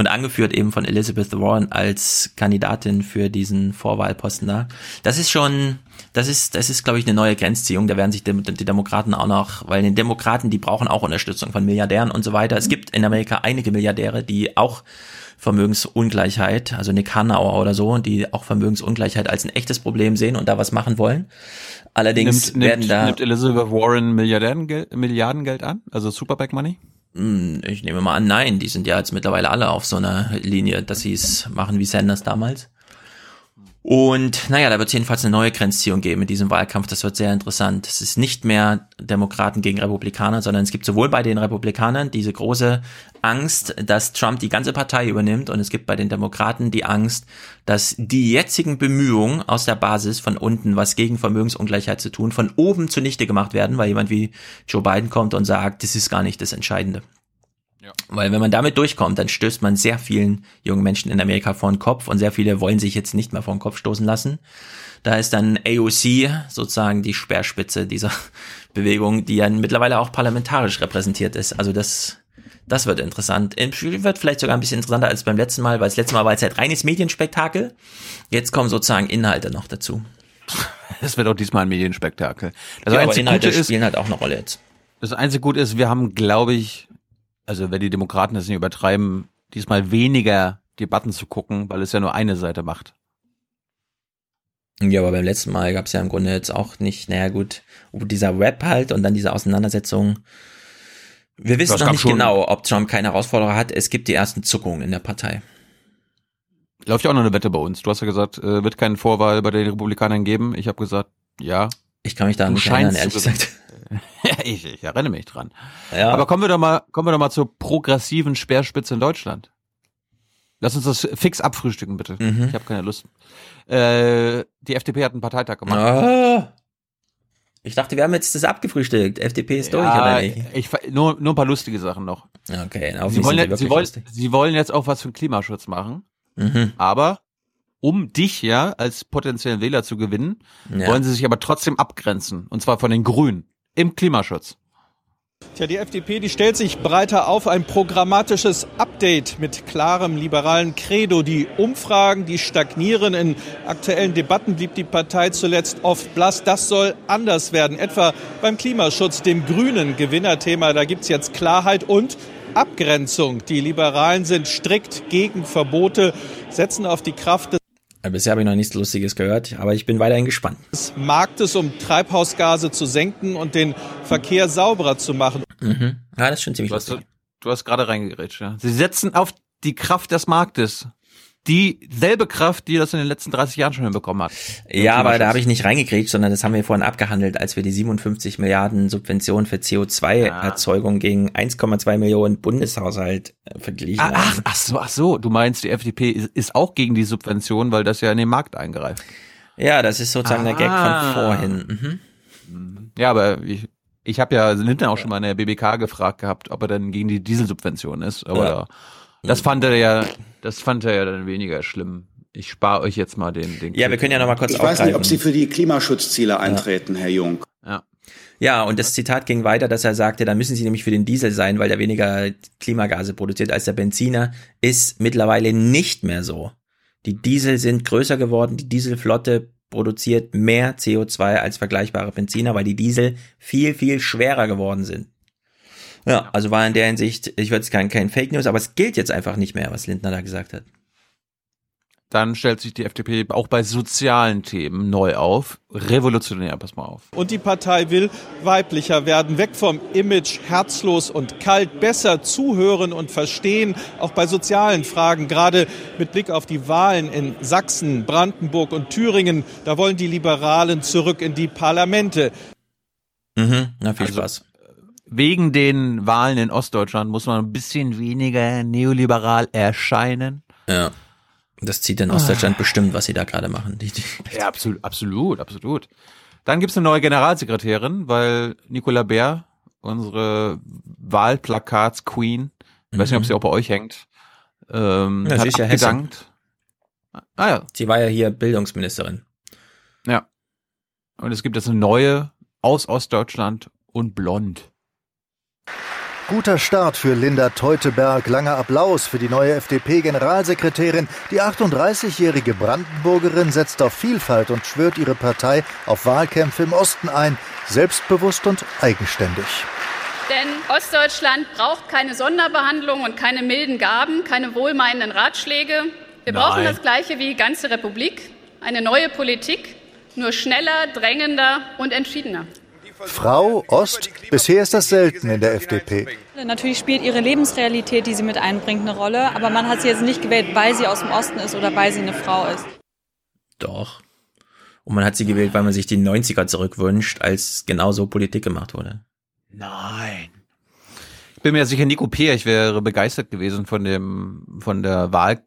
und angeführt eben von Elizabeth Warren als Kandidatin für diesen Vorwahlposten da. Das ist schon, das ist, das ist, glaube ich, eine neue Grenzziehung. Da werden sich die, die Demokraten auch noch, weil die Demokraten, die brauchen auch Unterstützung von Milliardären und so weiter. Es gibt in Amerika einige Milliardäre, die auch Vermögensungleichheit, also Nick Hanauer oder so, die auch Vermögensungleichheit als ein echtes Problem sehen und da was machen wollen. Allerdings nimmt, werden nimmt, da nimmt Elizabeth Warren Milliardärengeld, Milliardengeld an? Also Superback Money? Hm, Ich nehme mal an, nein, die sind ja jetzt mittlerweile alle auf so einer Linie, dass sie es machen wie Sanders damals. Und naja, da wird es jedenfalls eine neue Grenzziehung geben in diesem Wahlkampf. Das wird sehr interessant. Es ist nicht mehr Demokraten gegen Republikaner, sondern es gibt sowohl bei den Republikanern diese große Angst, dass Trump die ganze Partei übernimmt und es gibt bei den Demokraten die Angst, dass die jetzigen Bemühungen aus der Basis von unten, was gegen Vermögensungleichheit zu tun, von oben zunichte gemacht werden, weil jemand wie Joe Biden kommt und sagt, das ist gar nicht das Entscheidende. Weil wenn man damit durchkommt, dann stößt man sehr vielen jungen Menschen in Amerika vor den Kopf und sehr viele wollen sich jetzt nicht mehr vor den Kopf stoßen lassen. Da ist dann AOC sozusagen die Speerspitze dieser Bewegung, die ja mittlerweile auch parlamentarisch repräsentiert ist. Also das, das wird interessant. Im Spiel wird vielleicht sogar ein bisschen interessanter als beim letzten Mal, weil das letzte Mal war es halt reines Medienspektakel. Jetzt kommen sozusagen Inhalte noch dazu. Das wird auch diesmal ein Medienspektakel. Das ja, aber Inhalte ist, spielen halt auch eine Rolle jetzt. das einzige Gute ist, wir haben, glaube ich, also wenn die Demokraten das nicht übertreiben, diesmal weniger Debatten zu gucken, weil es ja nur eine Seite macht. Ja, aber beim letzten Mal gab es ja im Grunde jetzt auch nicht, naja gut, dieser Rap halt und dann diese Auseinandersetzung. Wir wissen Das noch nicht genau, ob Trump keine Herausforderer hat. Es gibt die ersten Zuckungen in der Partei. Läuft ja auch noch eine Wette bei uns. Du hast ja gesagt, äh, wird keinen Vorwahl bei den Republikanern geben. Ich habe gesagt, ja. Ich kann mich da Du nicht erinnern, ehrlich gesagt. ich, ich erinnere mich dran. Ja. Aber kommen wir doch mal, kommen wir doch mal zur progressiven Speerspitze in Deutschland. Lass uns das fix abfrühstücken, bitte. Mhm. Ich habe keine Lust. Äh, die FDP hat einen Parteitag gemacht. Ah. Ich dachte, wir haben jetzt das abgefrühstückt. FDP ist durch, Ja, oder nicht? ich, nur, nur ein paar lustige Sachen noch. Okay, auf Sie wollen, ja, sie wollen, lustig. sie wollen jetzt auch was für den Klimaschutz machen. Mhm. Aber um dich ja als potenziellen Wähler zu gewinnen, Ja. wollen sie sich aber trotzdem abgrenzen. Und zwar von den Grünen im Klimaschutz. Tja, die FDP, die stellt sich breiter auf ein programmatisches Update mit klarem liberalen Credo. Die Umfragen, die stagnieren. In aktuellen Debatten blieb die Partei zuletzt oft blass. Das soll anders werden. Etwa beim Klimaschutz, dem grünen Gewinnerthema. Da gibt's jetzt Klarheit und Abgrenzung. Die Liberalen sind strikt gegen Verbote, setzen auf die Kraft des Bisher habe ich noch nichts Lustiges gehört, aber ich bin weiterhin gespannt. Marktes, um Treibhausgase zu senken und den Verkehr sauberer zu machen. Mhm. Ja, das ist schon ziemlich Du hast, lustig. du hast gerade reingerätscht, ja. Sie setzen auf die Kraft des Marktes. Dieselbe Kraft, die das in den letzten 30 Jahren schon hinbekommen hat. Ja, aber da habe ich nicht reingekriegt, sondern das haben wir vorhin abgehandelt, als wir die 57 Milliarden Subventionen für CO2-Erzeugung gegen 1,2 Millionen Bundeshaushalt äh, verglichen Ah, ach, haben. ach so, ach so, du meinst, die FDP ist, auch gegen die Subvention, weil das ja in den Markt eingreift. Ja, das ist sozusagen der Gag von Ah. vorhin. Mhm. Ja, aber ich, ich habe ja Lindner auch schon mal in der BBK gefragt gehabt, ob er dann gegen die Dieselsubvention ist. Aber Ja. da, das fand er ja, das fand er ja dann weniger schlimm. Ich spare euch jetzt mal den, den. Ja, wir können ja noch mal kurz Ich weiß nicht, ob aufgreifen. Sie für die Klimaschutzziele eintreten, Herr Jung. Ja. Ja, und das Zitat ging weiter, dass er sagte, dann müssen sie nämlich für den Diesel sein, weil der weniger Klimagase produziert als der Benziner, ist mittlerweile nicht mehr so. Die Diesel sind größer geworden, die Dieselflotte produziert mehr CO2 als vergleichbare Benziner, weil die Diesel viel, viel schwerer geworden sind. Ja, also war in der Hinsicht, ich würde es kein, kein Fake News, aber es gilt jetzt einfach nicht mehr, was Lindner da gesagt hat. Dann stellt sich die FDP auch bei sozialen Themen neu auf. Revolutionär, pass mal auf. Und die Partei will weiblicher werden, weg vom Image herzlos und kalt, besser zuhören und verstehen, auch bei sozialen Fragen, gerade mit Blick auf die Wahlen in Sachsen, Brandenburg und Thüringen. Da wollen die Liberalen zurück in die Parlamente. Mhm, na viel Also, Spaß. Wegen den Wahlen in Ostdeutschland muss man ein bisschen weniger neoliberal erscheinen. Ja. Das zieht in Ostdeutschland bestimmt, was sie da gerade machen. Ja, absolut, absolut, absolut. Dann gibt's eine neue Generalsekretärin, weil Nicola Bär, unsere Wahlplakats-Queen, ich weiß nicht, ob sie auch bei euch hängt, ähm, Ja, sie hat ja Hessin. abgedankt. Ah ja, sie war ja hier Bildungsministerin. ja. Und es gibt jetzt eine neue aus Ostdeutschland und blond. Guter Start für Linda Teuteberg. Langer Applaus für die neue FDP-Generalsekretärin. Die 38-jährige Brandenburgerin setzt auf Vielfalt und schwört ihre Partei auf Wahlkämpfe im Osten ein. Selbstbewusst und eigenständig. Denn Ostdeutschland braucht keine Sonderbehandlung und keine milden Gaben, keine wohlmeinenden Ratschläge. Wir brauchen Nein. das Gleiche wie die ganze Republik. Eine neue Politik, nur schneller, drängender und entschiedener. Frau Ost, bisher ist das selten in der FDP. Natürlich spielt ihre Lebensrealität, die sie mit einbringt, eine Rolle. Aber man hat sie jetzt nicht gewählt, weil sie aus dem Osten ist oder weil sie eine Frau ist. Doch. Und man hat sie gewählt, weil man sich die 90er zurückwünscht, als genau so Politik gemacht wurde. Nein. Ich bin mir sicher, Nico Peer, ich wäre begeistert gewesen von dem, von der Wahl,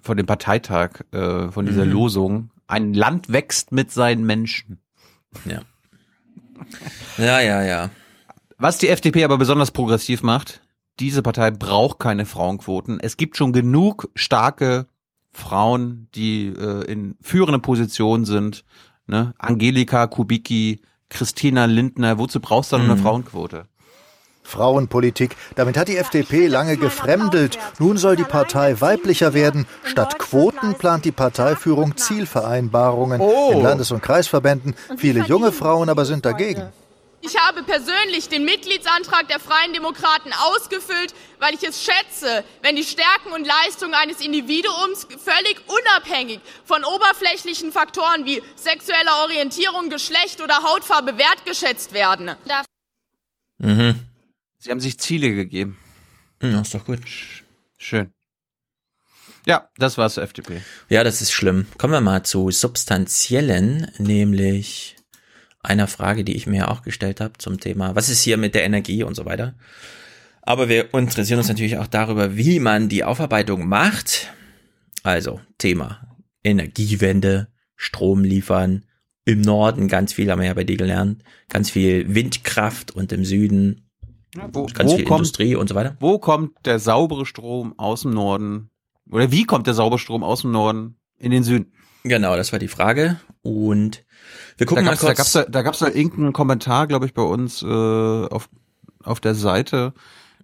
von dem Parteitag, äh, von dieser Mhm. Losung. Ein Land wächst mit seinen Menschen. Ja. Ja, ja, ja. Was die FDP aber besonders progressiv macht, diese Partei braucht keine Frauenquoten. Es gibt schon genug starke Frauen, die äh, in führenden Positionen sind. Ne? Angelika Kubicki, Christina Lindner. Wozu brauchst du dann eine Mhm. Frauenquote? Frauenpolitik. Damit hat die FDP lange gefremdelt. Nun soll die Partei weiblicher werden. Statt Quoten plant die Parteiführung Zielvereinbarungen Oh. in Landes- und Kreisverbänden. Viele junge Frauen aber sind dagegen. Ich habe persönlich den Mitgliedsantrag der Freien Demokraten ausgefüllt, weil ich es schätze, wenn die Stärken und Leistungen eines Individuums völlig unabhängig von oberflächlichen Faktoren wie sexueller Orientierung, Geschlecht oder Hautfarbe wertgeschätzt werden. Mhm. Sie haben sich Ziele gegeben. Ja, ist doch gut. Schön. Ja, das war's zur FDP. Ja, das ist schlimm. Kommen wir mal zu substanziellen, nämlich einer Frage, die ich mir ja auch gestellt habe zum Thema, was ist hier mit der Energie und so weiter. Aber wir interessieren uns natürlich auch darüber, wie man die Aufarbeitung macht. Also Thema Energiewende, Strom liefern, im Norden ganz viel, haben wir ja bei dir gelernt, ganz viel Windkraft und im Süden Wo, ganz wo viel kommt, Industrie und so weiter. Wo kommt der saubere Strom aus dem Norden? Oder wie kommt der saubere Strom aus dem Norden in den Süden? Genau, das war die Frage. Und wir gucken da mal gab's, kurz. Da gab's da, da gab's da irgendeinen Kommentar, glaube ich, bei uns äh, auf, auf der Seite,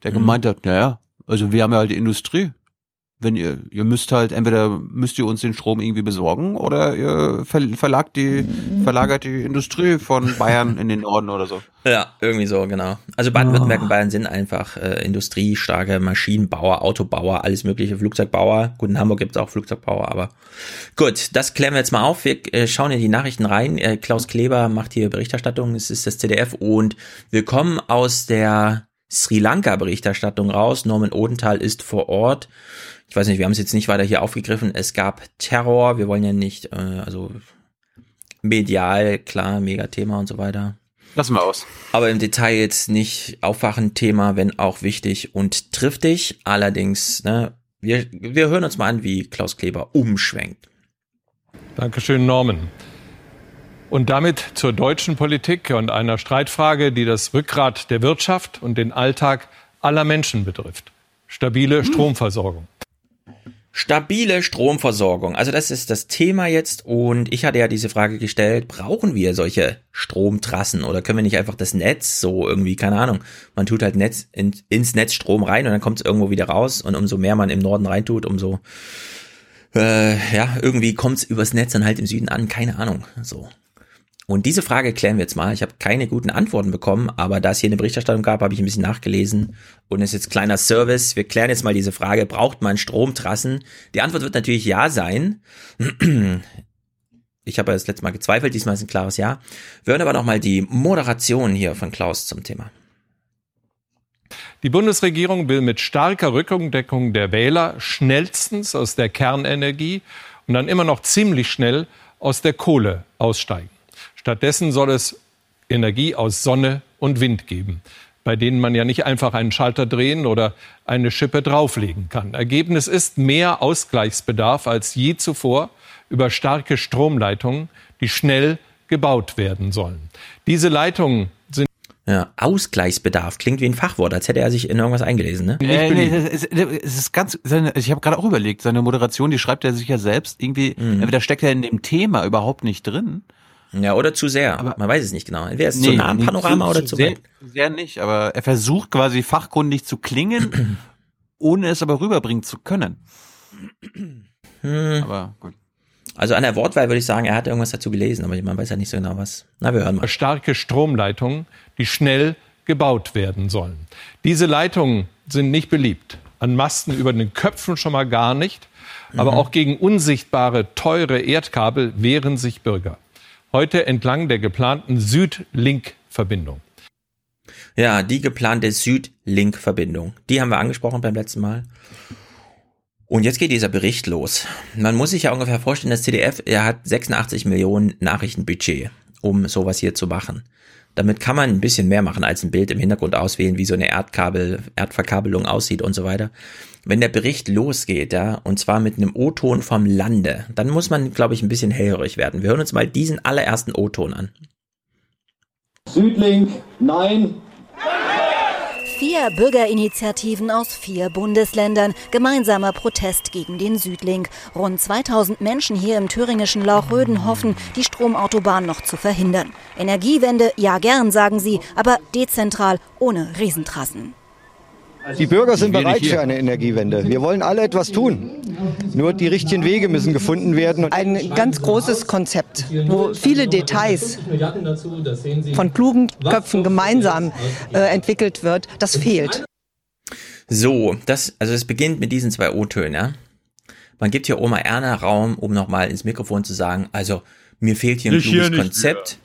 der Mhm. gemeint hat, naja, also wir haben ja halt die Industrie. Wenn ihr, ihr müsst halt, entweder müsst ihr uns den Strom irgendwie besorgen oder ihr ver, verlagt die, verlagert die Industrie von Bayern in den Norden oder so. Ja, irgendwie so, genau. Also Baden-Württemberg und Bayern sind einfach äh, industriestarke Maschinenbauer, Autobauer, alles mögliche, Flugzeugbauer. Gut, in Hamburg gibt's auch Flugzeugbauer, aber gut, das klären wir jetzt mal auf. Wir äh, schauen in die Nachrichten rein. Äh, Klaus Kleber macht hier Berichterstattung, es ist das ZDF und wir kommen aus der Sri Lanka-Berichterstattung raus. Norman Odenthal ist vor Ort. Ich weiß nicht, wir haben es jetzt nicht weiter hier aufgegriffen. Es gab Terror, wir wollen ja nicht, äh, also medial, klar, Megathema und so weiter. Lassen wir aus. Aber im Detail jetzt nicht aufwachend Thema, wenn auch wichtig und triftig. Allerdings, ne, wir, wir hören uns mal an, wie Klaus Kleber umschwenkt. Dankeschön, Norman. Und damit zur deutschen Politik und einer Streitfrage, die das Rückgrat der Wirtschaft und den Alltag aller Menschen betrifft. Stabile Stromversorgung. Stabile Stromversorgung. Also das ist das Thema jetzt und ich hatte ja diese Frage gestellt, brauchen wir solche Stromtrassen oder können wir nicht einfach das Netz so irgendwie, keine Ahnung, man tut halt Netz in, ins Netz Strom rein und dann kommt es irgendwo wieder raus und umso mehr man im Norden reintut, umso äh, ja, irgendwie kommt es übers Netz dann halt im Süden an, keine Ahnung. So. Und diese Frage klären wir jetzt mal. Ich habe keine guten Antworten bekommen, aber da es hier eine Berichterstattung gab, habe ich ein bisschen nachgelesen und es ist jetzt kleiner Service. Wir klären jetzt mal diese Frage, braucht man Stromtrassen? Die Antwort wird natürlich ja sein. Ich habe das letzte Mal gezweifelt, diesmal ist ein klares Ja. Wir hören aber nochmal die Moderation hier von Klaus zum Thema. Die Bundesregierung will mit starker Rückendeckung der Wähler schnellstens aus der Kernenergie und dann immer noch ziemlich schnell aus der Kohle aussteigen. Stattdessen soll es Energie aus Sonne und Wind geben, bei denen man ja nicht einfach einen Schalter drehen oder eine Schippe drauflegen kann. Ergebnis ist mehr Ausgleichsbedarf als je zuvor über starke Stromleitungen, die schnell gebaut werden sollen. Diese Leitungen sind ja, Ausgleichsbedarf klingt wie ein Fachwort, als hätte er sich in irgendwas eingelesen, ne? Äh, nee, es, ist, es ist ganz, seine, ich habe gerade auch überlegt, seine Moderation, die schreibt er sich ja selbst irgendwie, mhm. entweder steckt er in dem Thema überhaupt nicht drin ja, oder zu sehr. Aber Man weiß es nicht genau. Entweder ist es nee, zu nah am Panorama zu, oder zu, zu weit. Sehr nicht, aber er versucht quasi fachkundig zu klingen, ohne es aber rüberbringen zu können. Hm. Aber gut. Also an der Wortwahl würde ich sagen, er hat irgendwas dazu gelesen, aber man weiß ja nicht so genau was. Na, wir hören mal. Starke Stromleitungen, die schnell gebaut werden sollen. Diese Leitungen sind nicht beliebt. An Masten über den Köpfen schon mal gar nicht. Aber mhm. auch gegen unsichtbare, teure Erdkabel wehren sich Bürger heute entlang der geplanten Südlink-Verbindung. Ja, die geplante Südlink-Verbindung. Die haben wir angesprochen beim letzten Mal. Und jetzt geht dieser Bericht los. Man muss sich ja ungefähr vorstellen, das CDF, er hat 86 Millionen Nachrichtenbudget, um sowas hier zu machen. Damit kann man ein bisschen mehr machen als ein Bild im Hintergrund auswählen, wie so eine Erdkabel, Erdverkabelung aussieht und so weiter. Wenn der Bericht losgeht, ja, und zwar mit einem O-Ton vom Lande, dann muss man, glaube ich, ein bisschen hellhörig werden. Wir hören uns mal diesen allerersten O-Ton an. Südlink, nein, Vier Bürgerinitiativen aus vier Bundesländern. Gemeinsamer Protest gegen den Südlink. Rund 2000 Menschen hier im thüringischen Lauchröden hoffen, die Stromautobahn noch zu verhindern. Energiewende, ja gern, sagen sie, aber dezentral, ohne Riesentrassen. Die Bürger sind bereit für eine Energiewende. Wir wollen alle etwas tun. Nur die richtigen Wege müssen gefunden werden. Ein ganz großes Konzept, wo viele Details von klugen Köpfen gemeinsam äh, entwickelt wird, das fehlt. So, das, also es beginnt mit diesen zwei O-Tönen. Man gibt hier Oma Erna Raum, um nochmal ins Mikrofon zu sagen, also mir fehlt hier ein nicht kluges hier Konzept.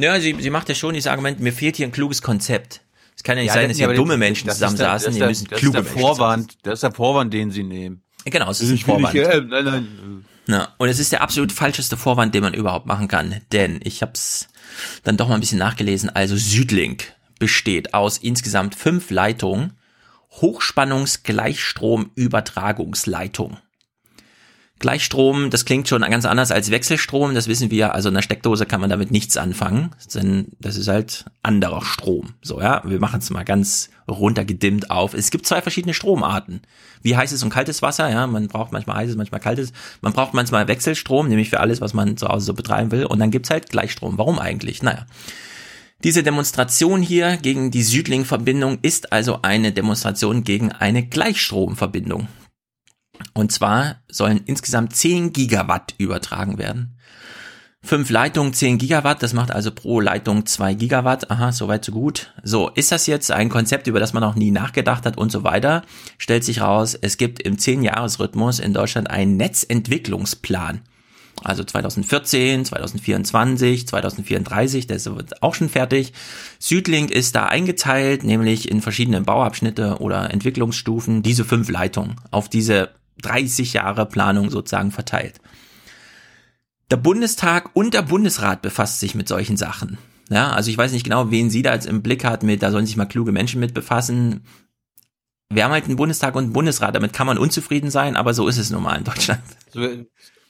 Ja, sie, sie macht ja schon dieses Argument, mir fehlt hier ein kluges Konzept. Es kann ja nicht ja, sein, dass hier dumme Menschen zusammensaßen, die müssen das kluge ist der Vorwand, Das ist der Vorwand, den sie nehmen. Genau, es ist ein Vorwand. nein, nein. Ja, und es ist der absolut falscheste Vorwand, den man überhaupt machen kann, denn ich hab's dann doch mal ein bisschen nachgelesen. Also Südlink besteht aus insgesamt fünf Leitungen, Hochspannungsgleichstromübertragungsleitung. Gleichstrom, das klingt schon ganz anders als Wechselstrom, das wissen wir. Also in der Steckdose kann man damit nichts anfangen, denn das ist halt anderer Strom. So, ja, wir machen es mal ganz runtergedimmt auf. Es gibt zwei verschiedene Stromarten. Wie heißes und kaltes Wasser, ja, man braucht manchmal heißes, manchmal kaltes. Man braucht manchmal Wechselstrom, nämlich für alles, was man zu Hause so betreiben will. Und dann gibt's halt Gleichstrom. Warum eigentlich? Naja. Diese Demonstration hier gegen die Südling-Verbindung ist also eine Demonstration gegen eine Gleichstromverbindung. Und zwar sollen insgesamt 10 Gigawatt übertragen werden. Fünf Leitungen, 10 Gigawatt, das macht also pro Leitung 2 Gigawatt. Aha, soweit so gut. So, ist das jetzt ein Konzept, über das man noch nie nachgedacht hat und so weiter? Stellt sich raus, es gibt im 10-Jahres-Rhythmus in Deutschland einen Netzentwicklungsplan. Also 2014, 2024, 2034, der ist auch schon fertig. Südlink ist da eingeteilt, nämlich in verschiedene Bauabschnitte oder Entwicklungsstufen, diese fünf Leitungen auf diese 30 Jahre Planung sozusagen verteilt. Der Bundestag und der Bundesrat befasst sich mit solchen Sachen. Ja, also ich weiß nicht genau, wen sie da jetzt im Blick hat mit, da sollen sich mal kluge Menschen mit befassen. Wir haben halt einen Bundestag und einen Bundesrat, damit kann man unzufrieden sein, aber so ist es nun mal in Deutschland.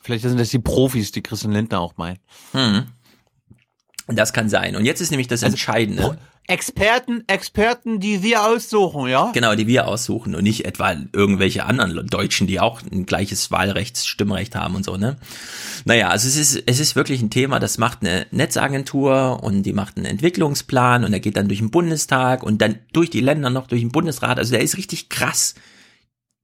Vielleicht sind das die Profis, die Christian Lindner auch meint. Hm. Das kann sein. Und jetzt ist nämlich das Also, Entscheidende. Experten, Experten, die wir aussuchen, ja? Genau, die wir aussuchen und nicht etwa irgendwelche anderen Deutschen, die auch ein gleiches Wahlrecht, Stimmrecht haben und so, ne? Naja, also es ist, es ist wirklich ein Thema, das macht eine Netzagentur und die macht einen Entwicklungsplan und der geht dann durch den Bundestag und dann durch die Länder noch durch den Bundesrat. Also der ist richtig krass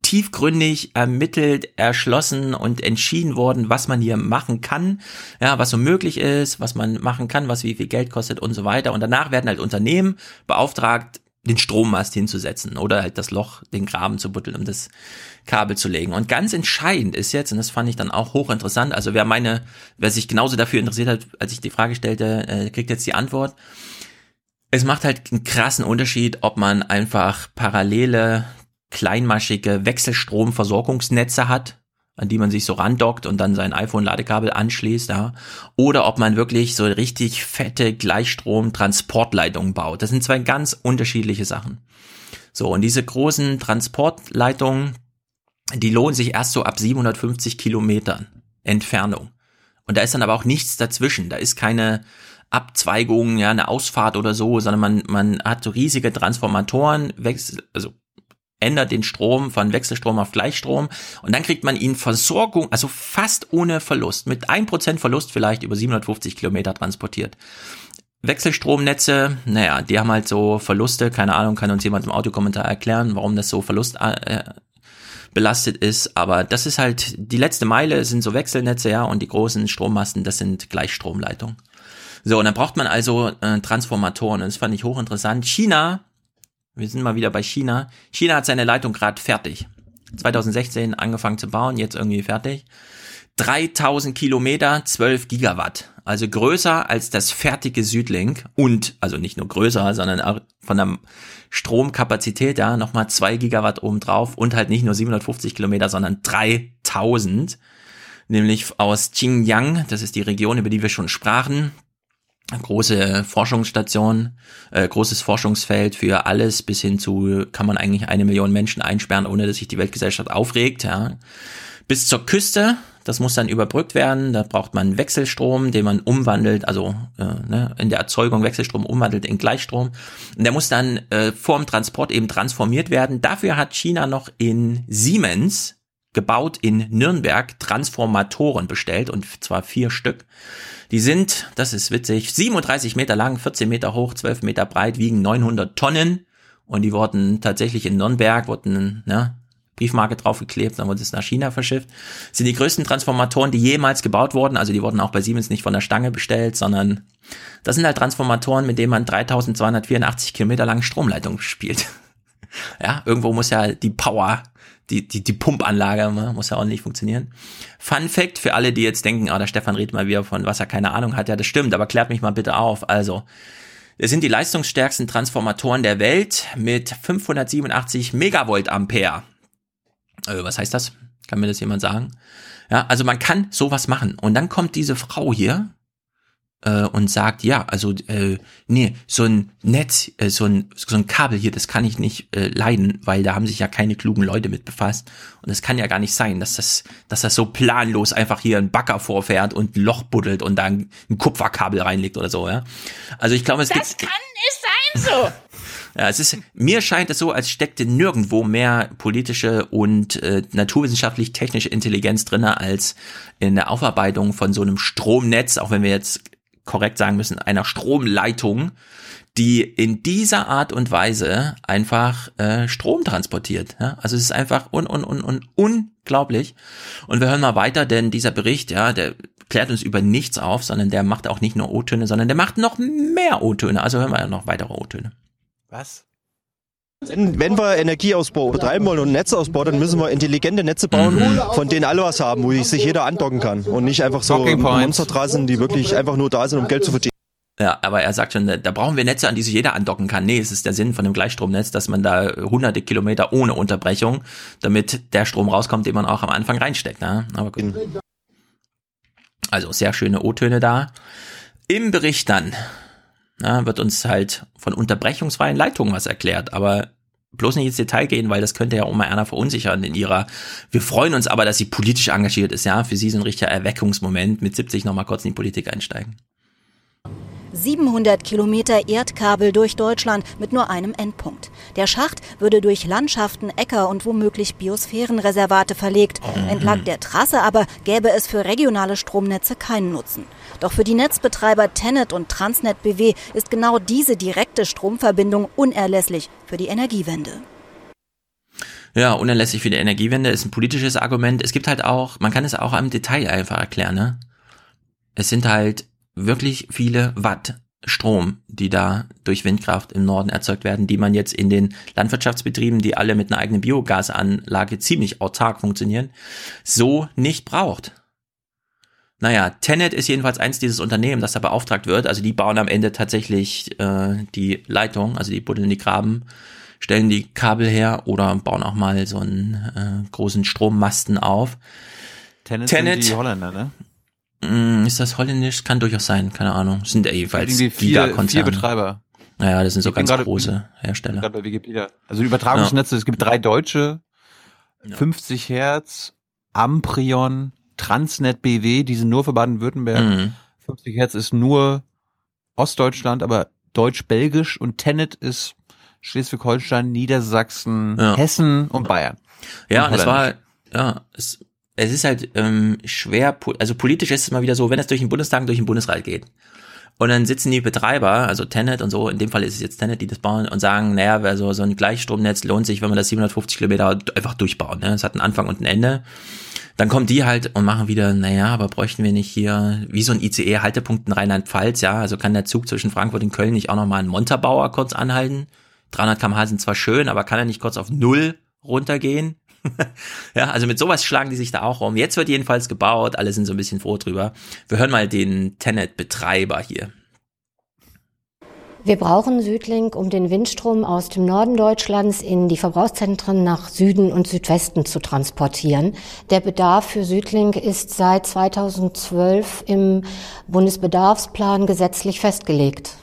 tiefgründig ermittelt, erschlossen und entschieden worden, was man hier machen kann, ja, was so möglich ist, was man machen kann, was wie viel Geld kostet und so weiter. Und danach werden halt Unternehmen beauftragt, den Strommast hinzusetzen oder halt das Loch, den Graben zu buddeln, um das Kabel zu legen. Und ganz entscheidend ist jetzt, und das fand ich dann auch hochinteressant, also wer meine, wer sich genauso dafür interessiert hat, als ich die Frage stellte, äh, kriegt jetzt die Antwort. Es macht halt einen krassen Unterschied, ob man einfach parallele kleinmaschige Wechselstromversorgungsnetze hat, an die man sich so randockt und dann sein iPhone-Ladekabel anschließt, ja, oder ob man wirklich so richtig fette Gleichstrom-Transportleitungen baut. Das sind zwei ganz unterschiedliche Sachen. So, und diese großen Transportleitungen, die lohnen sich erst so ab 750 Kilometern Entfernung. Und da ist dann aber auch nichts dazwischen. Da ist keine Abzweigung, ja, eine Ausfahrt oder so, sondern man, man hat so riesige Transformatoren, also ändert den Strom von Wechselstrom auf Gleichstrom und dann kriegt man ihn Versorgung, also fast ohne Verlust, mit 1% Verlust vielleicht über 750 Kilometer transportiert. Wechselstromnetze, naja, die haben halt so Verluste, keine Ahnung, kann uns jemand im Audiokommentar erklären, warum das so Verlust äh, belastet ist, aber das ist halt, die letzte Meile sind so Wechselnetze, ja, und die großen Strommasten, das sind Gleichstromleitungen. So, und dann braucht man also äh, Transformatoren und das fand ich hochinteressant. China wir sind mal wieder bei China. China hat seine Leitung gerade fertig. 2016 angefangen zu bauen, jetzt irgendwie fertig. 3000 Kilometer, 12 Gigawatt. Also größer als das fertige Südlink und, also nicht nur größer, sondern auch von der Stromkapazität, ja, nochmal 2 Gigawatt obendrauf und halt nicht nur 750 Kilometer, sondern 3000. Nämlich aus Xinjiang, das ist die Region, über die wir schon sprachen große Forschungsstation, äh, großes Forschungsfeld für alles bis hin zu, kann man eigentlich eine Million Menschen einsperren, ohne dass sich die Weltgesellschaft aufregt, ja. Bis zur Küste, das muss dann überbrückt werden, da braucht man Wechselstrom, den man umwandelt, also äh, ne, in der Erzeugung Wechselstrom umwandelt in Gleichstrom. Und der muss dann äh, vorm Transport eben transformiert werden. Dafür hat China noch in Siemens gebaut in Nürnberg Transformatoren bestellt und zwar vier Stück. Die sind, das ist witzig, 37 Meter lang, 14 Meter hoch, 12 Meter breit, wiegen 900 Tonnen und die wurden tatsächlich in Nürnberg, wurden ne, Briefmarke draufgeklebt, dann wurde es nach China verschifft. Das sind die größten Transformatoren, die jemals gebaut wurden. Also die wurden auch bei Siemens nicht von der Stange bestellt, sondern das sind halt Transformatoren, mit denen man 3284 Kilometer lang Stromleitung spielt. ja, irgendwo muss ja die Power die, die, die Pumpanlage ne, muss ja ordentlich funktionieren. Fun Fact für alle, die jetzt denken, ah, der Stefan redet mal wieder von was er keine Ahnung hat. Ja, das stimmt, aber klärt mich mal bitte auf. Also, es sind die leistungsstärksten Transformatoren der Welt mit 587 Megavolt Ampere. Äh, was heißt das? Kann mir das jemand sagen? Ja, also man kann sowas machen. Und dann kommt diese Frau hier, äh, und sagt, ja, also äh, nee, so ein Netz, äh, so ein so ein Kabel hier, das kann ich nicht äh, leiden, weil da haben sich ja keine klugen Leute mit befasst und es kann ja gar nicht sein, dass das dass das so planlos einfach hier ein Bagger vorfährt und ein Loch buddelt und dann ein Kupferkabel reinlegt oder so, ja. Also ich glaube, es das kann nicht sein so. Ja, es ist, mir scheint es so, als steckte nirgendwo mehr politische und äh, naturwissenschaftlich-technische Intelligenz drinne als in der Aufarbeitung von so einem Stromnetz, auch wenn wir jetzt korrekt sagen müssen, einer Stromleitung, die in dieser Art und Weise einfach äh, Strom transportiert. Ja? Also es ist einfach un, un, un, un, unglaublich. Und wir hören mal weiter, denn dieser Bericht, ja, der klärt uns über nichts auf, sondern der macht auch nicht nur O-Töne, sondern der macht noch mehr O-Töne. Also hören wir noch weitere O-Töne. Was? Wenn, wir Energieausbau betreiben wollen und Netzausbau, dann müssen wir intelligente Netze bauen, von denen alle was haben, wo sich jeder andocken kann und nicht einfach so. Monstertrassen, die wirklich einfach nur da sind, um Geld zu verdienen. Ja, aber er sagt schon, da brauchen wir Netze, an die sich jeder andocken kann. Nee, es ist der Sinn von dem Gleichstromnetz, dass man da hunderte Kilometer ohne Unterbrechung, damit der Strom rauskommt, den man auch am Anfang reinsteckt. Ne? Aber gut. Also sehr schöne O-Töne da. Im Bericht dann na, wird uns halt von unterbrechungsfreien Leitungen was erklärt, aber bloß nicht ins Detail gehen, weil das könnte ja Oma Erna verunsichern in ihrer, wir freuen uns aber, dass sie politisch engagiert ist, ja, für sie so ein richtiger Erweckungsmoment, mit 70 nochmal kurz in die Politik einsteigen. 700 Kilometer Erdkabel durch Deutschland mit nur einem Endpunkt. Der Schacht würde durch Landschaften, Äcker und womöglich Biosphärenreservate verlegt. Entlang der Trasse aber gäbe es für regionale Stromnetze keinen Nutzen. Doch für die Netzbetreiber Tenet und Transnet BW ist genau diese direkte Stromverbindung unerlässlich für die Energiewende. Ja, unerlässlich für die Energiewende ist ein politisches Argument. Es gibt halt auch, man kann es auch im Detail einfach erklären, ne? Es sind halt wirklich viele Watt Strom, die da durch Windkraft im Norden erzeugt werden, die man jetzt in den Landwirtschaftsbetrieben, die alle mit einer eigenen Biogasanlage ziemlich autark funktionieren, so nicht braucht. Naja, Tenet ist jedenfalls eins dieses Unternehmen, das da beauftragt wird. Also die bauen am Ende tatsächlich äh, die Leitung, also die buddeln die Graben, stellen die Kabel her oder bauen auch mal so einen äh, großen Strommasten auf. Tenet, Tenet sind die Holländer, ne? Mm, Ist das holländisch? Kann durchaus sein, keine Ahnung. Das sind ja jeweils Irgendwie vier, Gigakonzerne. vier Betreiber. Naja, das sind so Ich ganz gerade- große Hersteller. Gerade bei Wikipedia. Also Übertragungsnetze, es gibt drei deutsche, 50 Hertz, Amprion, Transnet BW, die sind nur für Baden-Württemberg. Mhm. 50 Hertz ist nur Ostdeutschland, aber deutsch-belgisch und Tenet ist Schleswig-Holstein, Niedersachsen, Ja. Hessen und Bayern. Ja, Und es war, ja, es, es ist halt ähm, schwer, also politisch ist es mal wieder so, wenn es durch den Bundestag und durch den Bundesrat geht. Und dann sitzen die Betreiber, also Tenet und so, in dem Fall ist es jetzt Tenet, die das bauen und sagen, naja, also so ein Gleichstromnetz lohnt sich, wenn wir das 750 Kilometer einfach durchbauen. Ne? Es hat einen Anfang und ein Ende. Dann kommen die halt und machen wieder, naja, aber bräuchten wir nicht hier, wie so ein ICE-Haltepunkt in Rheinland-Pfalz, ja, also kann der Zug zwischen Frankfurt und Köln nicht auch nochmal einen Montabaur kurz anhalten? 300 km/h sind zwar schön, aber kann er nicht kurz auf Null runtergehen? ja, also mit sowas schlagen die sich da auch rum. Jetzt wird jedenfalls gebaut, alle sind so ein bisschen froh drüber. Wir hören mal den Tenet-Betreiber hier. Wir brauchen Südlink, um den Windstrom aus dem Norden Deutschlands in die Verbrauchszentren nach Süden und Südwesten zu transportieren. Der Bedarf für Südlink ist seit 2012 im Bundesbedarfsplan gesetzlich festgelegt.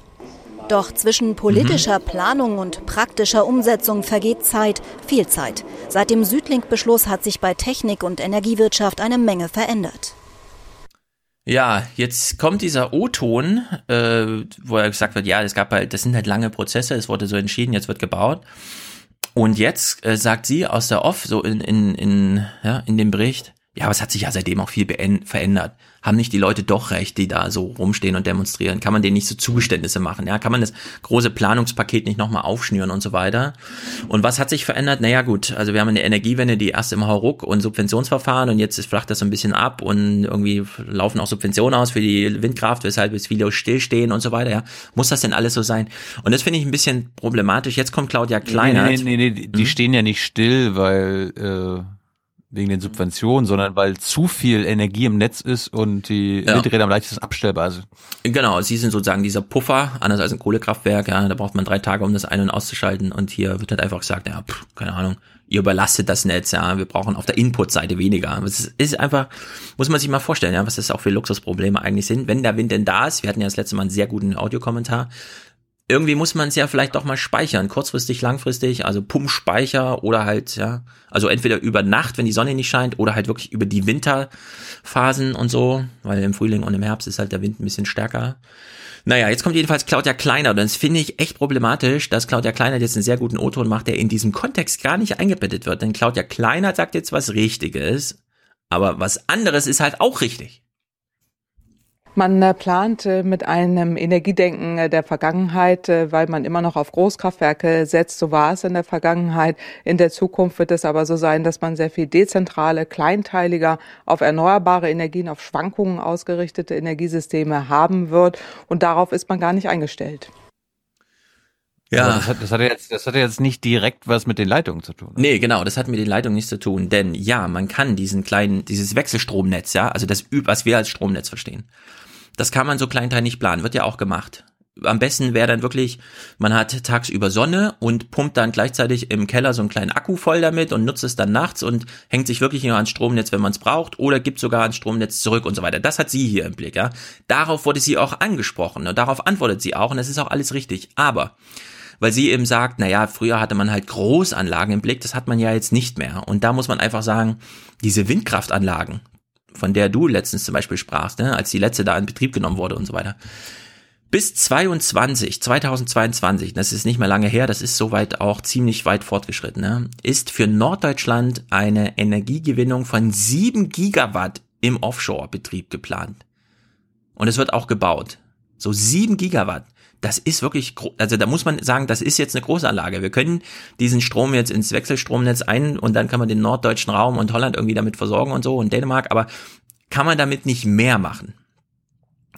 Doch zwischen politischer Planung und praktischer Umsetzung vergeht Zeit, viel Zeit. Seit dem Südlink-Beschluss hat sich bei Technik und Energiewirtschaft eine Menge verändert. Ja, jetzt kommt dieser O-Ton, äh, wo er gesagt wird, ja, es gab halt, das sind halt lange Prozesse, es wurde so entschieden, jetzt wird gebaut. Und jetzt äh, sagt sie aus der Off, so in, in, in, ja, in dem Bericht, ja, aber es hat sich ja seitdem auch viel verändert. Haben nicht die Leute doch recht, die da so rumstehen und demonstrieren? Kann man denen nicht so Zugeständnisse machen? Ja, kann man das große Planungspaket nicht nochmal aufschnüren und so weiter? Und was hat sich verändert? Naja, gut, also wir haben eine Energiewende, die erst im Hauruck und Subventionsverfahren und jetzt ist- flacht das so ein bisschen ab und irgendwie laufen auch Subventionen aus für die Windkraft, weshalb jetzt viele stillstehen und so weiter. Ja, muss das denn alles so sein? Und das finde ich ein bisschen problematisch. Jetzt kommt Claudia Kleinert. Nee, nee, nee, nee, die stehen ja nicht still, weil äh, wegen den Subventionen, sondern weil zu viel Energie im Netz ist und die Ja. Windräder am leichtesten abstellbar sind. Genau, sie sind sozusagen dieser Puffer, anders als ein Kohlekraftwerk, ja, da braucht man drei Tage, um das ein- und auszuschalten und hier wird halt einfach gesagt, ja, pff, keine Ahnung, ihr überlastet das Netz, ja, wir brauchen auf der Input-Seite weniger. Es ist- ist einfach, muss man sich mal vorstellen, ja, was das auch für Luxusprobleme eigentlich sind, wenn der Wind denn da ist, wir hatten ja das letzte Mal einen sehr guten Audiokommentar, irgendwie muss man es ja vielleicht doch mal speichern, kurzfristig, langfristig, also Pumpspeicher oder halt, ja, also entweder über Nacht, wenn die Sonne nicht scheint, oder halt wirklich über die Winterphasen und so, weil im Frühling und im Herbst ist halt der Wind ein bisschen stärker. Naja, jetzt kommt jedenfalls Claudia Kleiner und das finde ich echt problematisch, dass Claudia Kleiner jetzt einen sehr guten O-Ton macht, der in diesem Kontext gar nicht eingebettet wird, denn Claudia Kleiner sagt jetzt was Richtiges, aber was anderes ist halt auch richtig. Man äh, plant mit einem Energiedenken äh, der Vergangenheit, äh, weil man immer noch auf Großkraftwerke setzt. So war es in der Vergangenheit. In der Zukunft wird es aber so sein, dass man sehr viel dezentrale, kleinteiliger, auf erneuerbare Energien, auf Schwankungen ausgerichtete Energiesysteme haben wird. Und darauf ist man gar nicht eingestellt. Ja. Das hat, das hat ja jetzt, das hat jetzt nicht direkt was mit den Leitungen zu tun. Nee, genau, das hat mit den Leitungen nichts zu tun, denn ja, man kann diesen kleinen, dieses Wechselstromnetz, ja, also das, was wir als Stromnetz verstehen, das kann man so kleinteilig planen, wird ja auch gemacht. Am besten wäre dann wirklich, man hat tagsüber Sonne und pumpt dann gleichzeitig im Keller so einen kleinen Akku voll damit und nutzt es dann nachts und hängt sich wirklich nur ans Stromnetz, wenn man es braucht, oder gibt sogar ans Stromnetz zurück und so weiter. Das hat sie hier im Blick, ja. Darauf wurde sie auch angesprochen und darauf antwortet sie auch und das ist auch alles richtig. Aber weil sie eben sagt, naja, früher hatte man halt Großanlagen im Blick, das hat man ja jetzt nicht mehr. Und da muss man einfach sagen, diese Windkraftanlagen, von der du letztens zum Beispiel sprachst, ne, als die letzte da in Betrieb genommen wurde und so weiter, Bis 22, 2022, das ist nicht mehr lange her, das ist soweit auch ziemlich weit fortgeschritten, ne, ist für Norddeutschland eine Energiegewinnung von 7 Gigawatt im Offshore-Betrieb geplant. Und es wird auch gebaut. So 7 Gigawatt. Das ist wirklich, also da muss man sagen, das ist jetzt eine Großanlage. Wir können diesen Strom jetzt ins Wechselstromnetz ein und dann kann man den norddeutschen Raum und Holland irgendwie damit versorgen und so und Dänemark, aber kann man damit nicht mehr machen?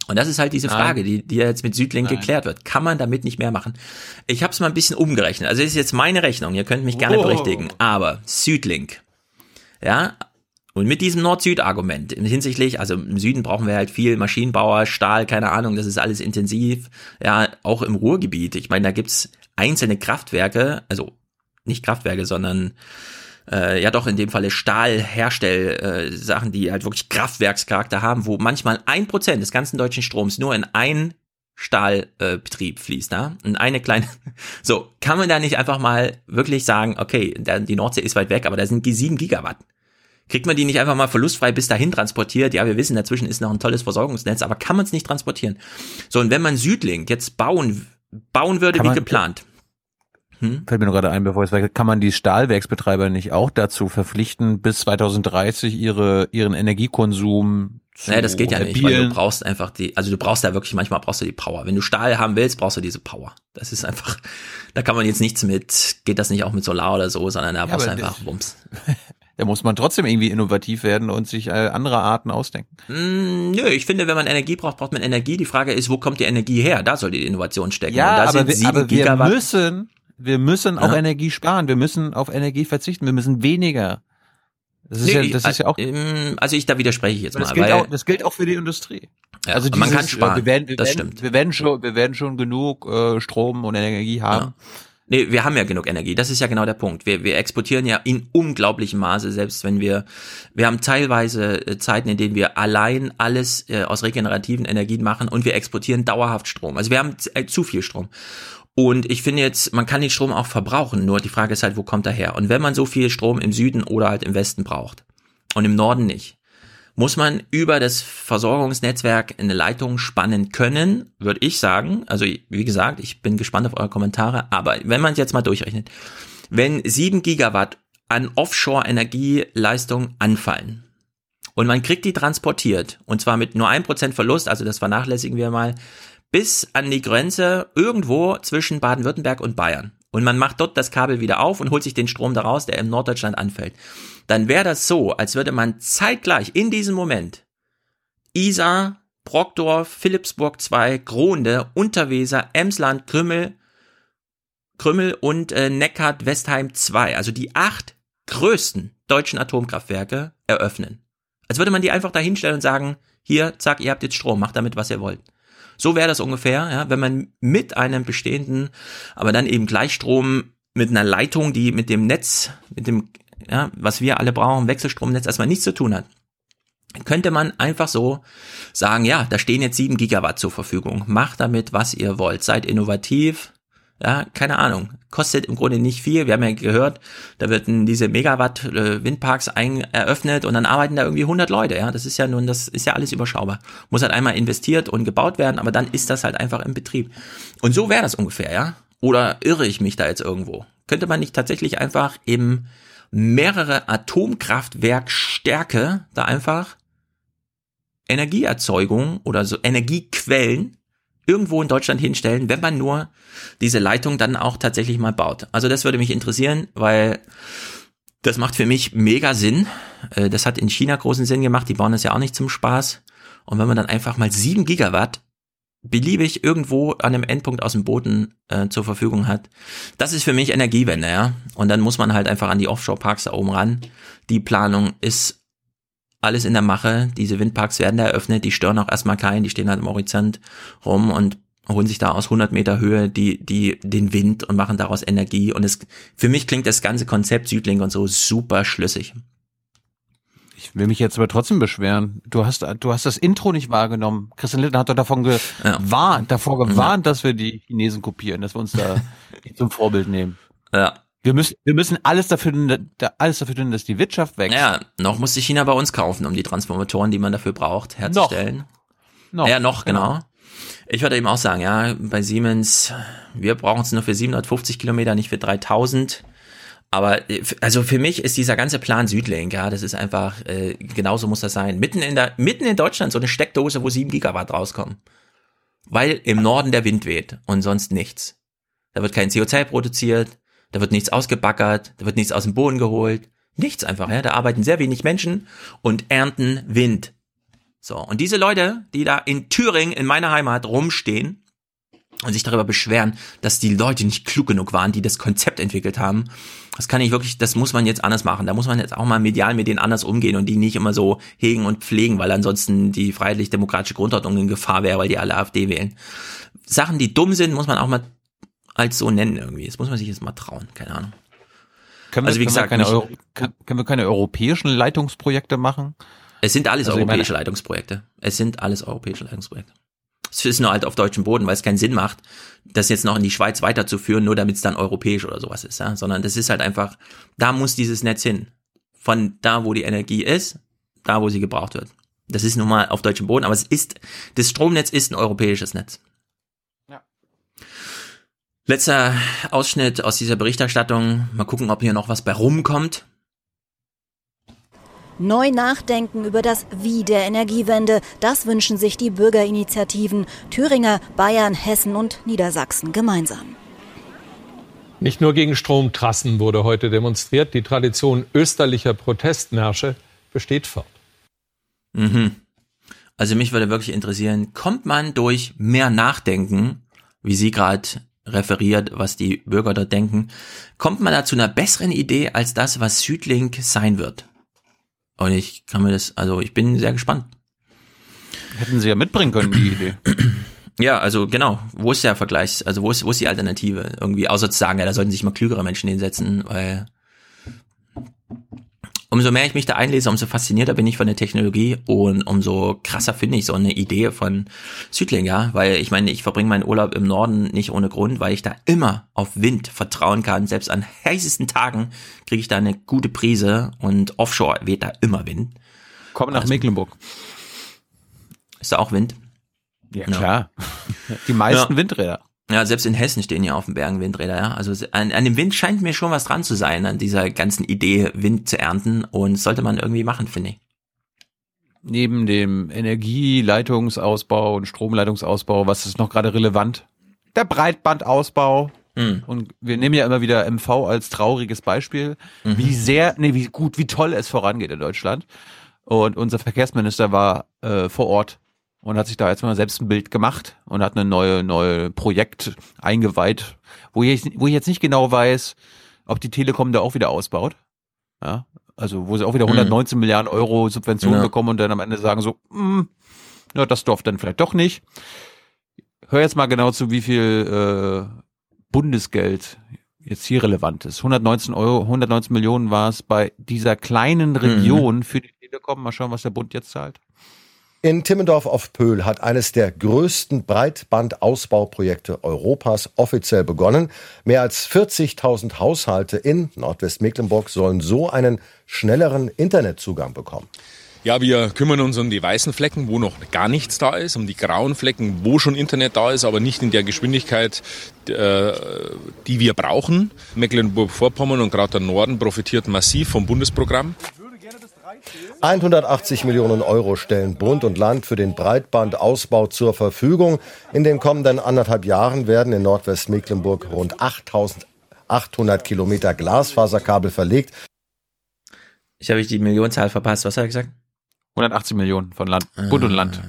Und das ist halt diese Frage, die, die jetzt mit Südlink Nein. geklärt wird. Kann man damit nicht mehr machen? Ich habe es mal ein bisschen umgerechnet. Also das ist jetzt meine Rechnung. Ihr könnt mich gerne oh. berichtigen. Aber Südlink, ja, und mit diesem Nord-Süd-Argument hinsichtlich, also im Süden brauchen wir halt viel Maschinenbauer, Stahl, keine Ahnung, das ist alles intensiv. Ja, auch im Ruhrgebiet. Ich meine, da gibt's einzelne Kraftwerke, also nicht Kraftwerke, sondern äh, ja doch in dem Falle Stahlherstell-Sachen, äh, die halt wirklich Kraftwerkscharakter haben, wo manchmal ein Prozent des ganzen deutschen Stroms nur in ein Stahlbetrieb äh, fließt, da? Und eine kleine, so, kann man da nicht einfach mal wirklich sagen, okay, der, die Nordsee ist weit weg, aber da sind sieben Gigawatt. Kriegt man die nicht einfach mal verlustfrei bis dahin transportiert? Ja, wir wissen, dazwischen ist noch ein tolles Versorgungsnetz, aber kann man es nicht transportieren? So, und wenn man Südlink jetzt bauen, bauen würde wie geplant, hm? Fällt mir nur gerade ein, bevor es weitergeht. Kann man die Stahlwerksbetreiber nicht auch dazu verpflichten, bis 2030 ihre, ihren Energiekonsum zu Naja, das geht ja nicht, weil du brauchst einfach die, also du brauchst da wirklich, manchmal brauchst du die Power. Wenn du Stahl haben willst, brauchst du diese Power. Das ist einfach, da kann man jetzt nichts mit, geht das nicht auch mit Solar oder so, sondern da ja, brauchst du einfach Bums. Da muss man trotzdem irgendwie innovativ werden und sich äh, andere Arten ausdenken. Mm, nö, ich finde, wenn man Energie braucht, braucht man Energie. Die Frage ist, wo kommt die Energie her? Da soll die Innovation stecken. Ja, aber, wir, aber wir müssen, wir müssen ja. auch Energie sparen. Wir müssen auf Energie verzichten. Wir müssen weniger. Das ist, nee, ja, das ist ja auch. Ähm, also ich da widerspreche ich jetzt das mal. Gilt auch, das gilt auch für die Industrie. Ja, also dieses, man kann sparen. Wir werden, wir das werden, stimmt. Wir werden schon, wir werden schon genug äh, Strom und Energie haben. Ja. Nee, wir haben ja genug Energie. Das ist ja genau der Punkt. Wir, wir exportieren ja in unglaublichem Maße, selbst wenn wir, wir haben teilweise äh, Zeiten, in denen wir allein alles äh, aus regenerativen Energien machen und wir exportieren dauerhaft Strom. Also wir haben äh, zu viel Strom. Und ich finde jetzt, man kann den Strom auch verbrauchen, nur die Frage ist halt, wo kommt er her? Und wenn man so viel Strom im Süden oder halt im Westen braucht und im Norden nicht, muss man über das Versorgungsnetzwerk eine Leitung spannen können, würde ich sagen. Also wie gesagt, ich bin gespannt auf eure Kommentare, aber wenn man es jetzt mal durchrechnet, wenn sieben Gigawatt an Offshore-Energieleistung anfallen und man kriegt die transportiert und zwar mit nur ein Prozent Verlust, also das vernachlässigen wir mal, bis an die Grenze irgendwo zwischen Baden-Württemberg und Bayern und man macht dort das Kabel wieder auf und holt sich den Strom daraus, der im Norddeutschland anfällt, dann wäre das so, als würde man zeitgleich in diesem Moment Isar, Brockdorf, Philipsburg 2, Gronde, Unterweser, Emsland, Krümmel, Krümmel und äh, Neckart Westheim 2, also die acht größten deutschen Atomkraftwerke eröffnen. Als würde man die einfach dahinstellen und sagen, hier, zack, ihr habt jetzt Strom, macht damit, was ihr wollt. So wäre das ungefähr, ja, wenn man mit einem bestehenden, aber dann eben Gleichstrom mit einer Leitung, die mit dem Netz, mit dem, ja, was wir alle brauchen, Wechselstromnetz, erstmal nichts zu tun hat. Könnte man einfach so sagen, ja, da stehen jetzt sieben Gigawatt zur Verfügung. Macht damit, was ihr wollt. Seid innovativ, ja, keine Ahnung. Kostet im Grunde nicht viel. Wir haben ja gehört, da werden diese Megawatt äh, Windparks ein, eröffnet und dann arbeiten da irgendwie 100 Leute. Ja, das ist ja nun, das ist ja alles überschaubar. Muss halt einmal investiert und gebaut werden, aber dann ist das halt einfach im Betrieb. Und so wäre das ungefähr, ja. Oder irre ich mich da jetzt irgendwo? Könnte man nicht tatsächlich einfach eben mehrere Atomkraftwerkstärke da einfach Energieerzeugung oder so Energiequellen irgendwo in Deutschland hinstellen, wenn man nur diese Leitung dann auch tatsächlich mal baut. Also das würde mich interessieren, weil das macht für mich mega Sinn. Äh, das hat in China großen Sinn gemacht. Die bauen das ja auch nicht zum Spaß. Und wenn man dann einfach mal sieben Gigawatt beliebig irgendwo an einem Endpunkt aus dem Boden äh, zur Verfügung hat, das ist für mich Energiewende, ja. Und dann muss man halt einfach an die Offshore-Parks da oben ran. Die Planung ist alles in der Mache. Diese Windparks werden da eröffnet, die stören auch erstmal keinen, die stehen halt im Horizont rum und holen sich da aus 100 Meter Höhe die, die, den Wind und machen daraus Energie. Und es, für mich klingt das ganze Konzept Südlink und so super schlüssig. Ich will mich jetzt aber trotzdem beschweren. Du hast, du hast das Intro nicht wahrgenommen. Christian Lindner hat doch davon gewarnt, ja. davor gewarnt, ja. dass wir die Chinesen kopieren, dass wir uns da zum Vorbild nehmen. Ja. Wir müssen, wir müssen alles dafür, alles dafür tun, dass die Wirtschaft wächst. Ja, noch muss sich China bei uns kaufen, um die Transformatoren, die man dafür braucht, herzustellen. Noch. noch ja, noch, genau. genau. Ich würde eben auch sagen, ja, bei Siemens, wir brauchen es nur für 750 Kilometer, nicht für 3000. Aber äh, also für mich ist dieser ganze Plan Südlink, ja, das ist einfach, äh, genauso muss das sein. Mitten in der, mitten in Deutschland so eine Steckdose, wo 7 Gigawatt rauskommen. Weil im Norden der Wind weht und sonst nichts. Da wird kein CO2 produziert, da wird nichts ausgebackert, da wird nichts aus dem Boden geholt. Nichts einfach, ja. Da arbeiten sehr wenig Menschen und ernten Wind. So, und diese Leute, die da in Thüringen, in meiner Heimat, rumstehen und sich darüber beschweren, dass die Leute nicht klug genug waren, die das Konzept entwickelt haben, das kann ich wirklich, das muss man jetzt anders machen. Da muss man jetzt auch mal medial mit denen anders umgehen und die nicht immer so hegen und pflegen, weil ansonsten die freiheitlich-demokratische Grundordnung in Gefahr wäre, weil die alle AfD wählen. Sachen, die dumm sind, muss man auch mal als so nennen irgendwie. Das muss man sich jetzt mal trauen, keine Ahnung. Können Also wir, wie können wir gesagt, keine nicht- Euro, können können wir keine europäischen Leitungsprojekte machen? Es sind alles Also europäische meine- Leitungsprojekte. Es sind alles europäische Leitungsprojekte. Es ist nur halt auf deutschem Boden, weil es keinen Sinn macht, das jetzt noch in die Schweiz weiterzuführen, nur damit es dann europäisch oder sowas ist, ja. Sondern das ist halt einfach, da muss dieses Netz hin. Von da, wo die Energie ist, da, wo sie gebraucht wird. Das ist nun mal auf deutschem Boden, aber es ist, das Stromnetz ist ein europäisches Netz. Letzter Ausschnitt aus dieser Berichterstattung. Mal gucken, ob hier noch was bei rumkommt. Neu nachdenken über das Wie der Energiewende, das wünschen sich die Bürgerinitiativen Thüringer, Bayern, Hessen und Niedersachsen gemeinsam. Nicht nur gegen Stromtrassen wurde heute demonstriert, die Tradition österlicher Protestmärsche besteht fort. Mhm. Also mich würde wirklich interessieren, kommt man durch mehr Nachdenken, wie sie gerade referiert, was die Bürger dort denken, kommt man da zu einer besseren Idee als das, was Südlink sein wird? Und ich kann mir das, also ich bin sehr gespannt. Hätten sie ja mitbringen können, die Idee. Ja, also genau. Wo ist der Vergleich? Also wo ist, wo ist die Alternative? Irgendwie, außer zu sagen, ja, da sollten sich mal klügere Menschen hinsetzen, weil umso mehr ich mich da einlese, umso faszinierter bin ich von der Technologie und umso krasser finde ich so eine Idee von Südling, ja, weil ich meine, ich verbringe meinen Urlaub im Norden nicht ohne Grund, weil ich da immer auf Wind vertrauen kann. Selbst an heißesten Tagen kriege ich da eine gute Prise und offshore weht da immer Wind. Komm nach Mecklenburg. Ist da auch Wind? Ja, klar. Die meisten Windräder. Ja, selbst in Hessen stehen ja auf den Bergen Windräder, ja. Also an, an dem Wind scheint mir schon was dran zu sein, an dieser ganzen Idee, Wind zu ernten. Und sollte man irgendwie machen, finde ich. Neben dem Energieleitungsausbau und Stromleitungsausbau, was ist noch gerade relevant? Der Breitbandausbau. Hm. Und wir nehmen ja immer wieder MV als trauriges Beispiel, Mhm. wie sehr, nee, wie gut, wie toll es vorangeht in Deutschland. Und unser Verkehrsminister war äh, vor Ort und hat sich da jetzt mal selbst ein Bild gemacht und hat ein neue, neue Projekt eingeweiht, wo ich, wo ich jetzt nicht genau weiß, ob die Telekom da auch wieder ausbaut. Ja, also wo sie auch wieder Mhm. 119 Milliarden Euro Subventionen Ja. bekommen und dann am Ende sagen so, hm, ja, das Dorf dann vielleicht doch nicht. Hör jetzt mal genau zu, wie viel äh, Bundesgeld jetzt hier relevant ist. 119 Euro, 119 Millionen war es bei dieser kleinen Region für die Telekom. Mal schauen, was der Bund jetzt zahlt. In Timmendorf auf Pöhl hat eines der größten Breitbandausbauprojekte Europas offiziell begonnen. Mehr als 40.000 Haushalte in Nordwestmecklenburg sollen so einen schnelleren Internetzugang bekommen. Ja, wir kümmern uns um die weißen Flecken, wo noch gar nichts da ist, um die grauen Flecken, wo schon Internet da ist, aber nicht in der Geschwindigkeit, äh, die wir brauchen. Mecklenburg-Vorpommern und gerade der Norden profitiert massiv vom Bundesprogramm. 180 Millionen Euro stellen Bund und Land für den Breitbandausbau zur Verfügung. In den kommenden anderthalb Jahren werden in Nordwestmecklenburg rund 8800 Kilometer Glasfaserkabel verlegt. Ich habe ich die Millionenzahl verpasst. Was hat er gesagt? 180 Millionen von Land, Bund und Land.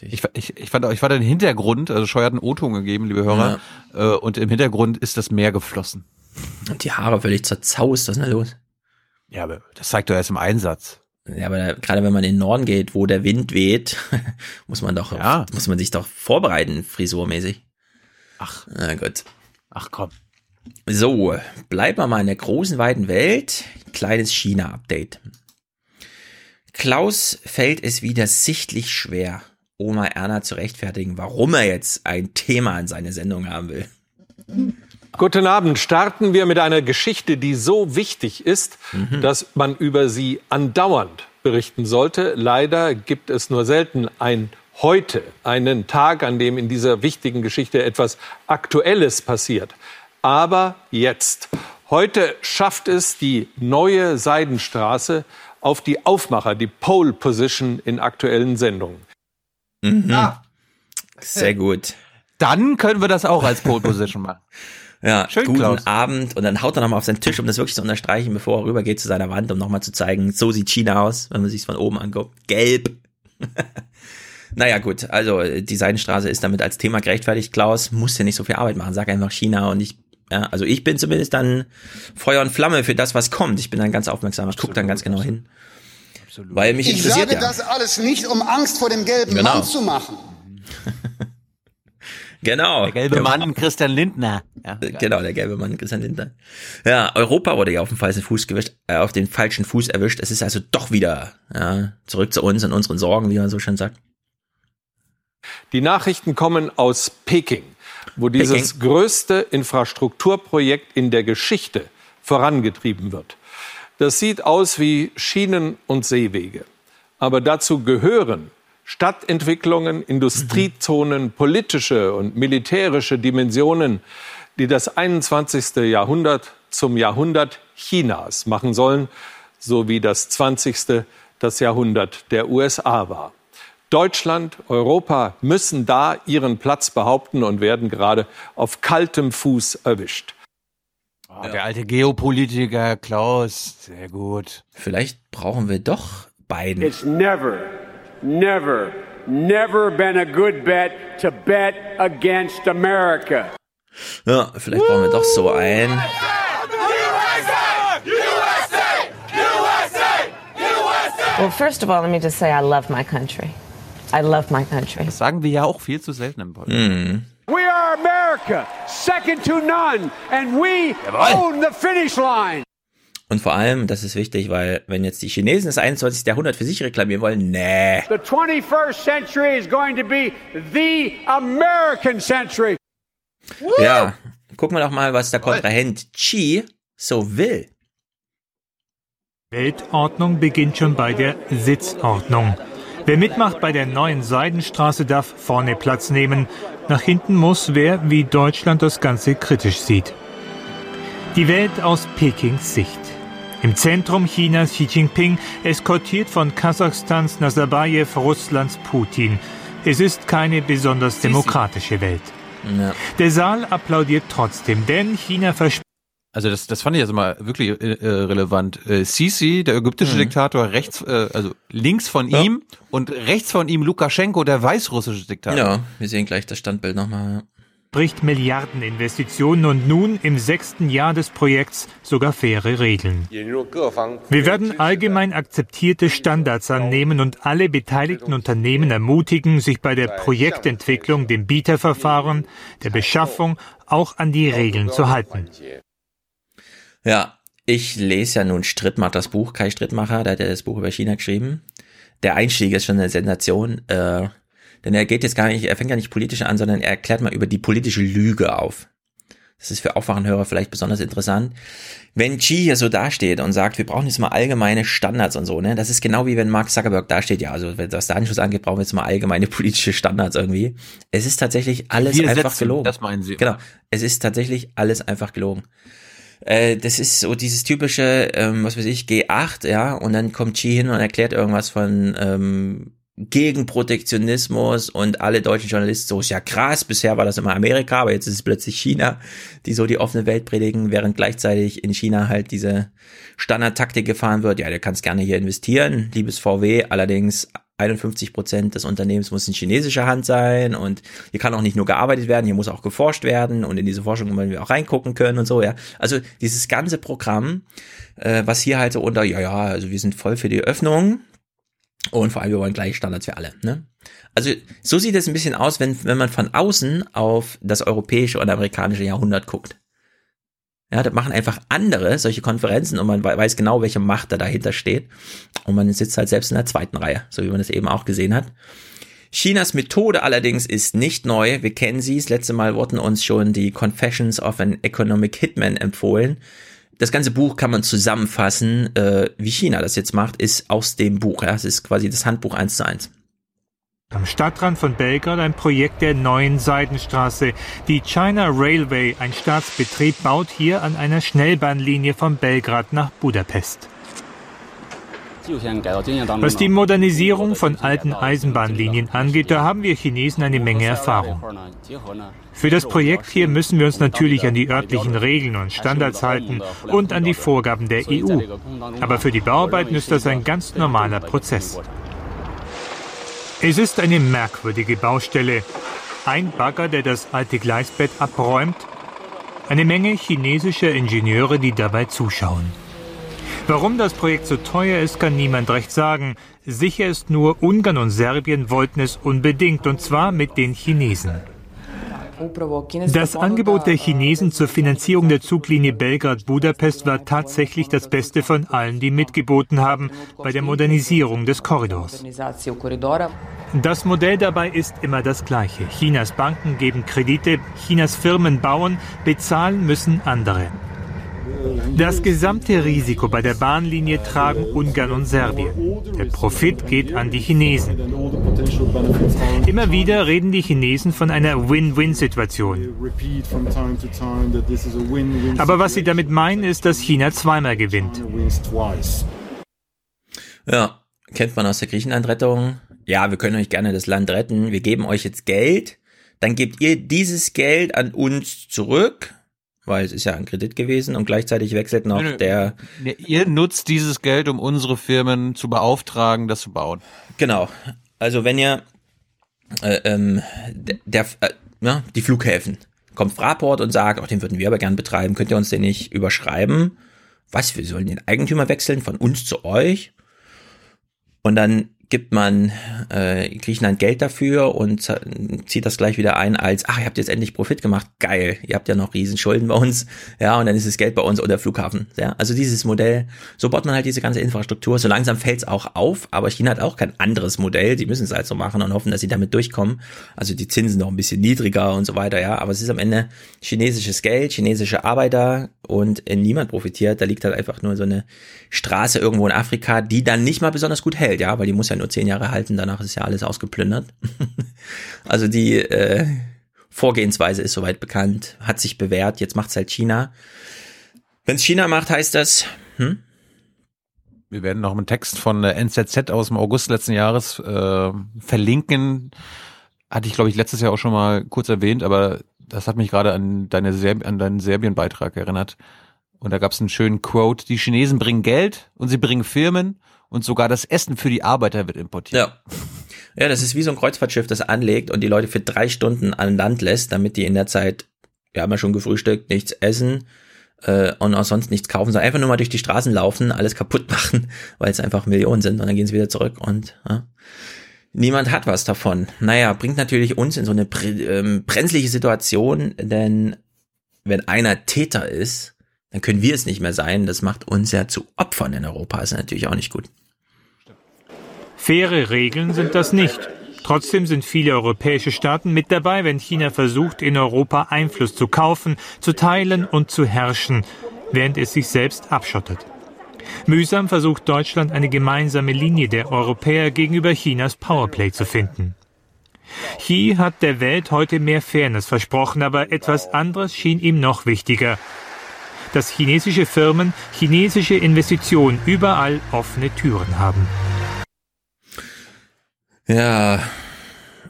Ich, ich, ich, fand, ich fand den Hintergrund, also Scheuer hat einen O-Ton gegeben, liebe Hörer, äh, und im Hintergrund ist das Meer geflossen. Und die Haare völlig zerzaust. Was ist denn da los? Ja, aber das zeigt doch erst im Einsatz. Ja, aber da, gerade wenn man in den Norden geht, wo der Wind weht, muss man doch, Ja. muss man sich doch vorbereiten, frisurmäßig. Ach. Na gut. Ach komm. So, bleiben wir mal in der großen, weiten Welt. Kleines China-Update. Klaus fällt es wieder sichtlich schwer, Oma Erna zu rechtfertigen, warum er jetzt ein Thema in seine Sendung haben will. Guten Abend. Starten wir mit einer Geschichte, die so wichtig ist, dass man über sie andauernd berichten sollte. Leider gibt es nur selten ein heute einen Tag, an dem in dieser wichtigen Geschichte etwas Aktuelles passiert. Aber jetzt. Heute schafft es die neue Seidenstraße auf die Aufmacher, die Pole Position in aktuellen Sendungen. Mhm. Ah. Sehr gut. Dann können wir das auch als Pole Position machen. Ja, Schön, guten Klaus. Abend und dann haut er nochmal auf seinen Tisch, um das wirklich zu unterstreichen, bevor er rübergeht zu seiner Wand, um nochmal zu zeigen, so sieht China aus, wenn man sich von oben anguckt. Gelb. naja, gut, also die Seidenstraße ist damit als Thema gerechtfertigt. Klaus muss ja nicht so viel Arbeit machen. Sag einfach China und ich, ja, also ich bin zumindest dann Feuer und Flamme für das, was kommt. Ich bin dann ganz aufmerksam, ich gucke dann ganz genau hin. Absolut. Weil mich ich interessiert sage ja. das alles nicht, um Angst vor dem gelben Genau. Mann zu machen. Genau. Der gelbe Mann, Christian Lindner. Ja, genau, der gelbe Mann, Christian Lindner. Ja, Europa wurde ja auf den falschen Fuß gewischt, äh, auf den falschen Fuß erwischt. Es ist also doch wieder ja, zurück zu uns und unseren Sorgen, wie man so schön sagt. Die Nachrichten kommen aus Peking, wo dieses größte Infrastrukturprojekt in der Geschichte vorangetrieben wird. Das sieht aus wie Schienen- und Seewege. Aber dazu gehören Stadtentwicklungen, Industriezonen, politische und militärische Dimensionen, die das 21. Jahrhundert zum Jahrhundert Chinas machen sollen, so wie das 20. das Jahrhundert der USA war. Deutschland, Europa müssen da ihren Platz behaupten und werden gerade auf kaltem Fuß erwischt. Oh, Der alte Geopolitiker Klaus, sehr gut. Vielleicht brauchen wir doch Biden. It's never, never, never been a good bet to bet against America. Ja, vielleicht brauchen wir doch so einen. Well, first of all, let me just say I love my country. I love my country. Das sagen wir ja auch viel zu selten im Podcast. Mhm. We are America, second to none, and we own the finish line. Und vor allem, das ist wichtig, weil wenn jetzt die Chinesen das 21. Jahrhundert für sich reklamieren wollen, nee. The 21st century is going to be the American century. Ja, gucken wir doch mal, was der Kontrahent Xi so will. Weltordnung beginnt schon bei der Sitzordnung. Wer mitmacht bei der neuen Seidenstraße darf vorne Platz nehmen. Nach hinten muss wer, wie Deutschland das Ganze kritisch sieht. Die Welt aus Pekings Sicht. Im Zentrum Chinas Xi Jinping, eskortiert von Kasachstans Nazarbayev, Russlands Putin. Es ist keine besonders demokratische Welt. Ja. Der Saal applaudiert trotzdem, denn China verspricht Also das, das fand ich jetzt mal wirklich äh, äh, relevant. Äh, Sisi, der ägyptische Mhm. Diktator, rechts, äh, also links von ihm und rechts von ihm Lukaschenko, der weißrussische Diktator. Ja, wir sehen gleich das Standbild nochmal. Bricht Milliardeninvestitionen und nun im sechsten Jahr des Projekts sogar faire Regeln. Wir werden allgemein akzeptierte Standards annehmen und alle beteiligten Unternehmen ermutigen, sich bei der Projektentwicklung, dem Bieterverfahren, der Beschaffung auch an die Regeln zu halten. Ja, ich lese ja nun Strittmacher, das Buch, Kai Strittmacher, der hat ja das Buch über China geschrieben. Der Einstieg ist schon eine Sensation, äh, denn er geht jetzt gar nicht, er fängt ja nicht politisch an, sondern er erklärt mal über die politische Lüge auf. Das ist für Aufwachenhörer vielleicht besonders interessant. Wenn Xi hier so dasteht und sagt, wir brauchen jetzt mal allgemeine Standards und so, ne, das ist genau wie wenn Mark Zuckerberg dasteht, ja, also wenn das Datenschutz angeht, brauchen wir jetzt mal allgemeine politische Standards irgendwie. Es ist tatsächlich alles Wir einfach setzen, gelogen. das meinen Sie. Genau. Es ist tatsächlich alles einfach gelogen. Äh, das ist so dieses typische, ähm, was weiß ich, G8, ja, und dann kommt Xi hin und erklärt irgendwas von ähm, gegen Protektionismus und alle deutschen Journalisten so, ist ja krass, bisher war das immer Amerika, aber jetzt ist es plötzlich China, die so die offene Welt predigen, während gleichzeitig in China halt diese Standardtaktik gefahren wird, ja, du kannst gerne hier investieren, liebes VW, allerdings 51 Prozent des Unternehmens muss in chinesischer Hand sein und hier kann auch nicht nur gearbeitet werden, hier muss auch geforscht werden und in diese Forschung wollen wir auch reingucken können und so, ja. Also dieses ganze Programm, äh, was hier halt so unter, ja, ja, also wir sind voll für die Öffnung und vor allem wir wollen gleiche Standards für alle, ne? Also so sieht es ein bisschen aus, wenn, wenn man von außen auf das europäische und amerikanische Jahrhundert guckt. Ja, das machen einfach andere solche Konferenzen und man weiß genau, welche Macht da dahinter steht. Und man sitzt halt selbst in der zweiten Reihe, so wie man das eben auch gesehen hat. Chinas Methode allerdings ist nicht neu. Wir kennen sie. Das letzte Mal wurden uns schon die Confessions of an Economic Hitman empfohlen. Das ganze Buch kann man zusammenfassen, äh, wie China das jetzt macht, ist aus dem Buch. Ja, es ist quasi das Handbuch eins zu eins. Am Stadtrand von Belgrad ein Projekt der neuen Seidenstraße. Die China Railway, ein Staatsbetrieb, baut hier an einer Schnellbahnlinie von Belgrad nach Budapest. Was die Modernisierung von alten Eisenbahnlinien angeht, da haben wir Chinesen eine Menge Erfahrung. Für das Projekt hier müssen wir uns natürlich an die örtlichen Regeln und Standards halten und an die Vorgaben der EU. Aber für die Bauarbeiten ist das ein ganz normaler Prozess. Es ist eine merkwürdige Baustelle. Ein Bagger, der das alte Gleisbett abräumt. Eine Menge chinesischer Ingenieure, die dabei zuschauen. Warum das Projekt so teuer ist, kann niemand recht sagen. Sicher ist nur, Ungarn und Serbien wollten es unbedingt, und zwar mit den Chinesen. Das Angebot der Chinesen zur Finanzierung der Zuglinie Belgrad-Budapest war tatsächlich das Beste von allen, die mitgeboten haben bei der Modernisierung des Korridors. Das Modell dabei ist immer das gleiche. Chinas Banken geben Kredite, Chinas Firmen bauen, bezahlen müssen andere. Das gesamte Risiko bei der Bahnlinie tragen Ungarn und Serbien. Der Profit geht an die Chinesen. Immer wieder reden die Chinesen von einer Win-Win-Situation. Aber was sie damit meinen, ist, dass China zweimal gewinnt. Ja, kennt man aus der Griechenland-Rettung. Ja, wir können euch gerne das Land retten. Wir geben euch jetzt Geld. Dann gebt ihr dieses Geld an uns zurück weil es ist ja ein Kredit gewesen und gleichzeitig wechselt noch nö, der. Nö, ihr nutzt dieses Geld, um unsere Firmen zu beauftragen, das zu bauen. Genau. Also wenn ihr äh, ähm, der, äh, ja, die Flughäfen kommt Fraport und sagt, auch oh, den würden wir aber gern betreiben, könnt ihr uns den nicht überschreiben? Was, wir sollen den Eigentümer wechseln von uns zu euch? Und dann gibt man äh, Griechenland Geld dafür und zieht das gleich wieder ein als, ach, ihr habt jetzt endlich Profit gemacht, geil, ihr habt ja noch Riesenschulden bei uns, ja, und dann ist das Geld bei uns oder Flughafen, ja, also dieses Modell, so baut man halt diese ganze Infrastruktur, so langsam fällt es auch auf, aber China hat auch kein anderes Modell, die müssen es halt so machen und hoffen, dass sie damit durchkommen, also die Zinsen noch ein bisschen niedriger und so weiter, ja, aber es ist am Ende chinesisches Geld, chinesische Arbeiter und äh, niemand profitiert, da liegt halt einfach nur so eine Straße irgendwo in Afrika, die dann nicht mal besonders gut hält, ja, weil die muss ja nur zehn Jahre halten, danach ist ja alles ausgeplündert. also die äh, Vorgehensweise ist soweit bekannt, hat sich bewährt, jetzt macht's halt China. Wenn es China macht, heißt das, hm? Wir werden noch einen Text von der NZZ aus dem August letzten Jahres äh, verlinken. Hatte ich, glaube ich, letztes Jahr auch schon mal kurz erwähnt, aber das hat mich gerade an, deine an deinen Serbien-Beitrag erinnert. Und da gab es einen schönen Quote, die Chinesen bringen Geld und sie bringen Firmen und sogar das Essen für die Arbeiter wird importiert. Ja. Ja, das ist wie so ein Kreuzfahrtschiff, das anlegt und die Leute für drei Stunden an Land lässt, damit die in der Zeit, wir haben ja schon gefrühstückt, nichts essen äh, und auch sonst nichts kaufen, sondern einfach nur mal durch die Straßen laufen, alles kaputt machen, weil es einfach Millionen sind und dann gehen sie wieder zurück und ja. niemand hat was davon. Naja, bringt natürlich uns in so eine ähm, brenzliche Situation, denn wenn einer Täter ist, dann können wir es nicht mehr sein. Das macht uns ja zu Opfern in Europa. Das ist natürlich auch nicht gut. Faire Regeln sind das nicht. Trotzdem sind viele europäische Staaten mit dabei, wenn China versucht, in Europa Einfluss zu kaufen, zu teilen und zu herrschen, während es sich selbst abschottet. Mühsam versucht Deutschland eine gemeinsame Linie der Europäer gegenüber Chinas Powerplay zu finden. Xi hat der Welt heute mehr Fairness versprochen, aber etwas anderes schien ihm noch wichtiger dass chinesische Firmen chinesische Investitionen überall offene Türen haben. Ja,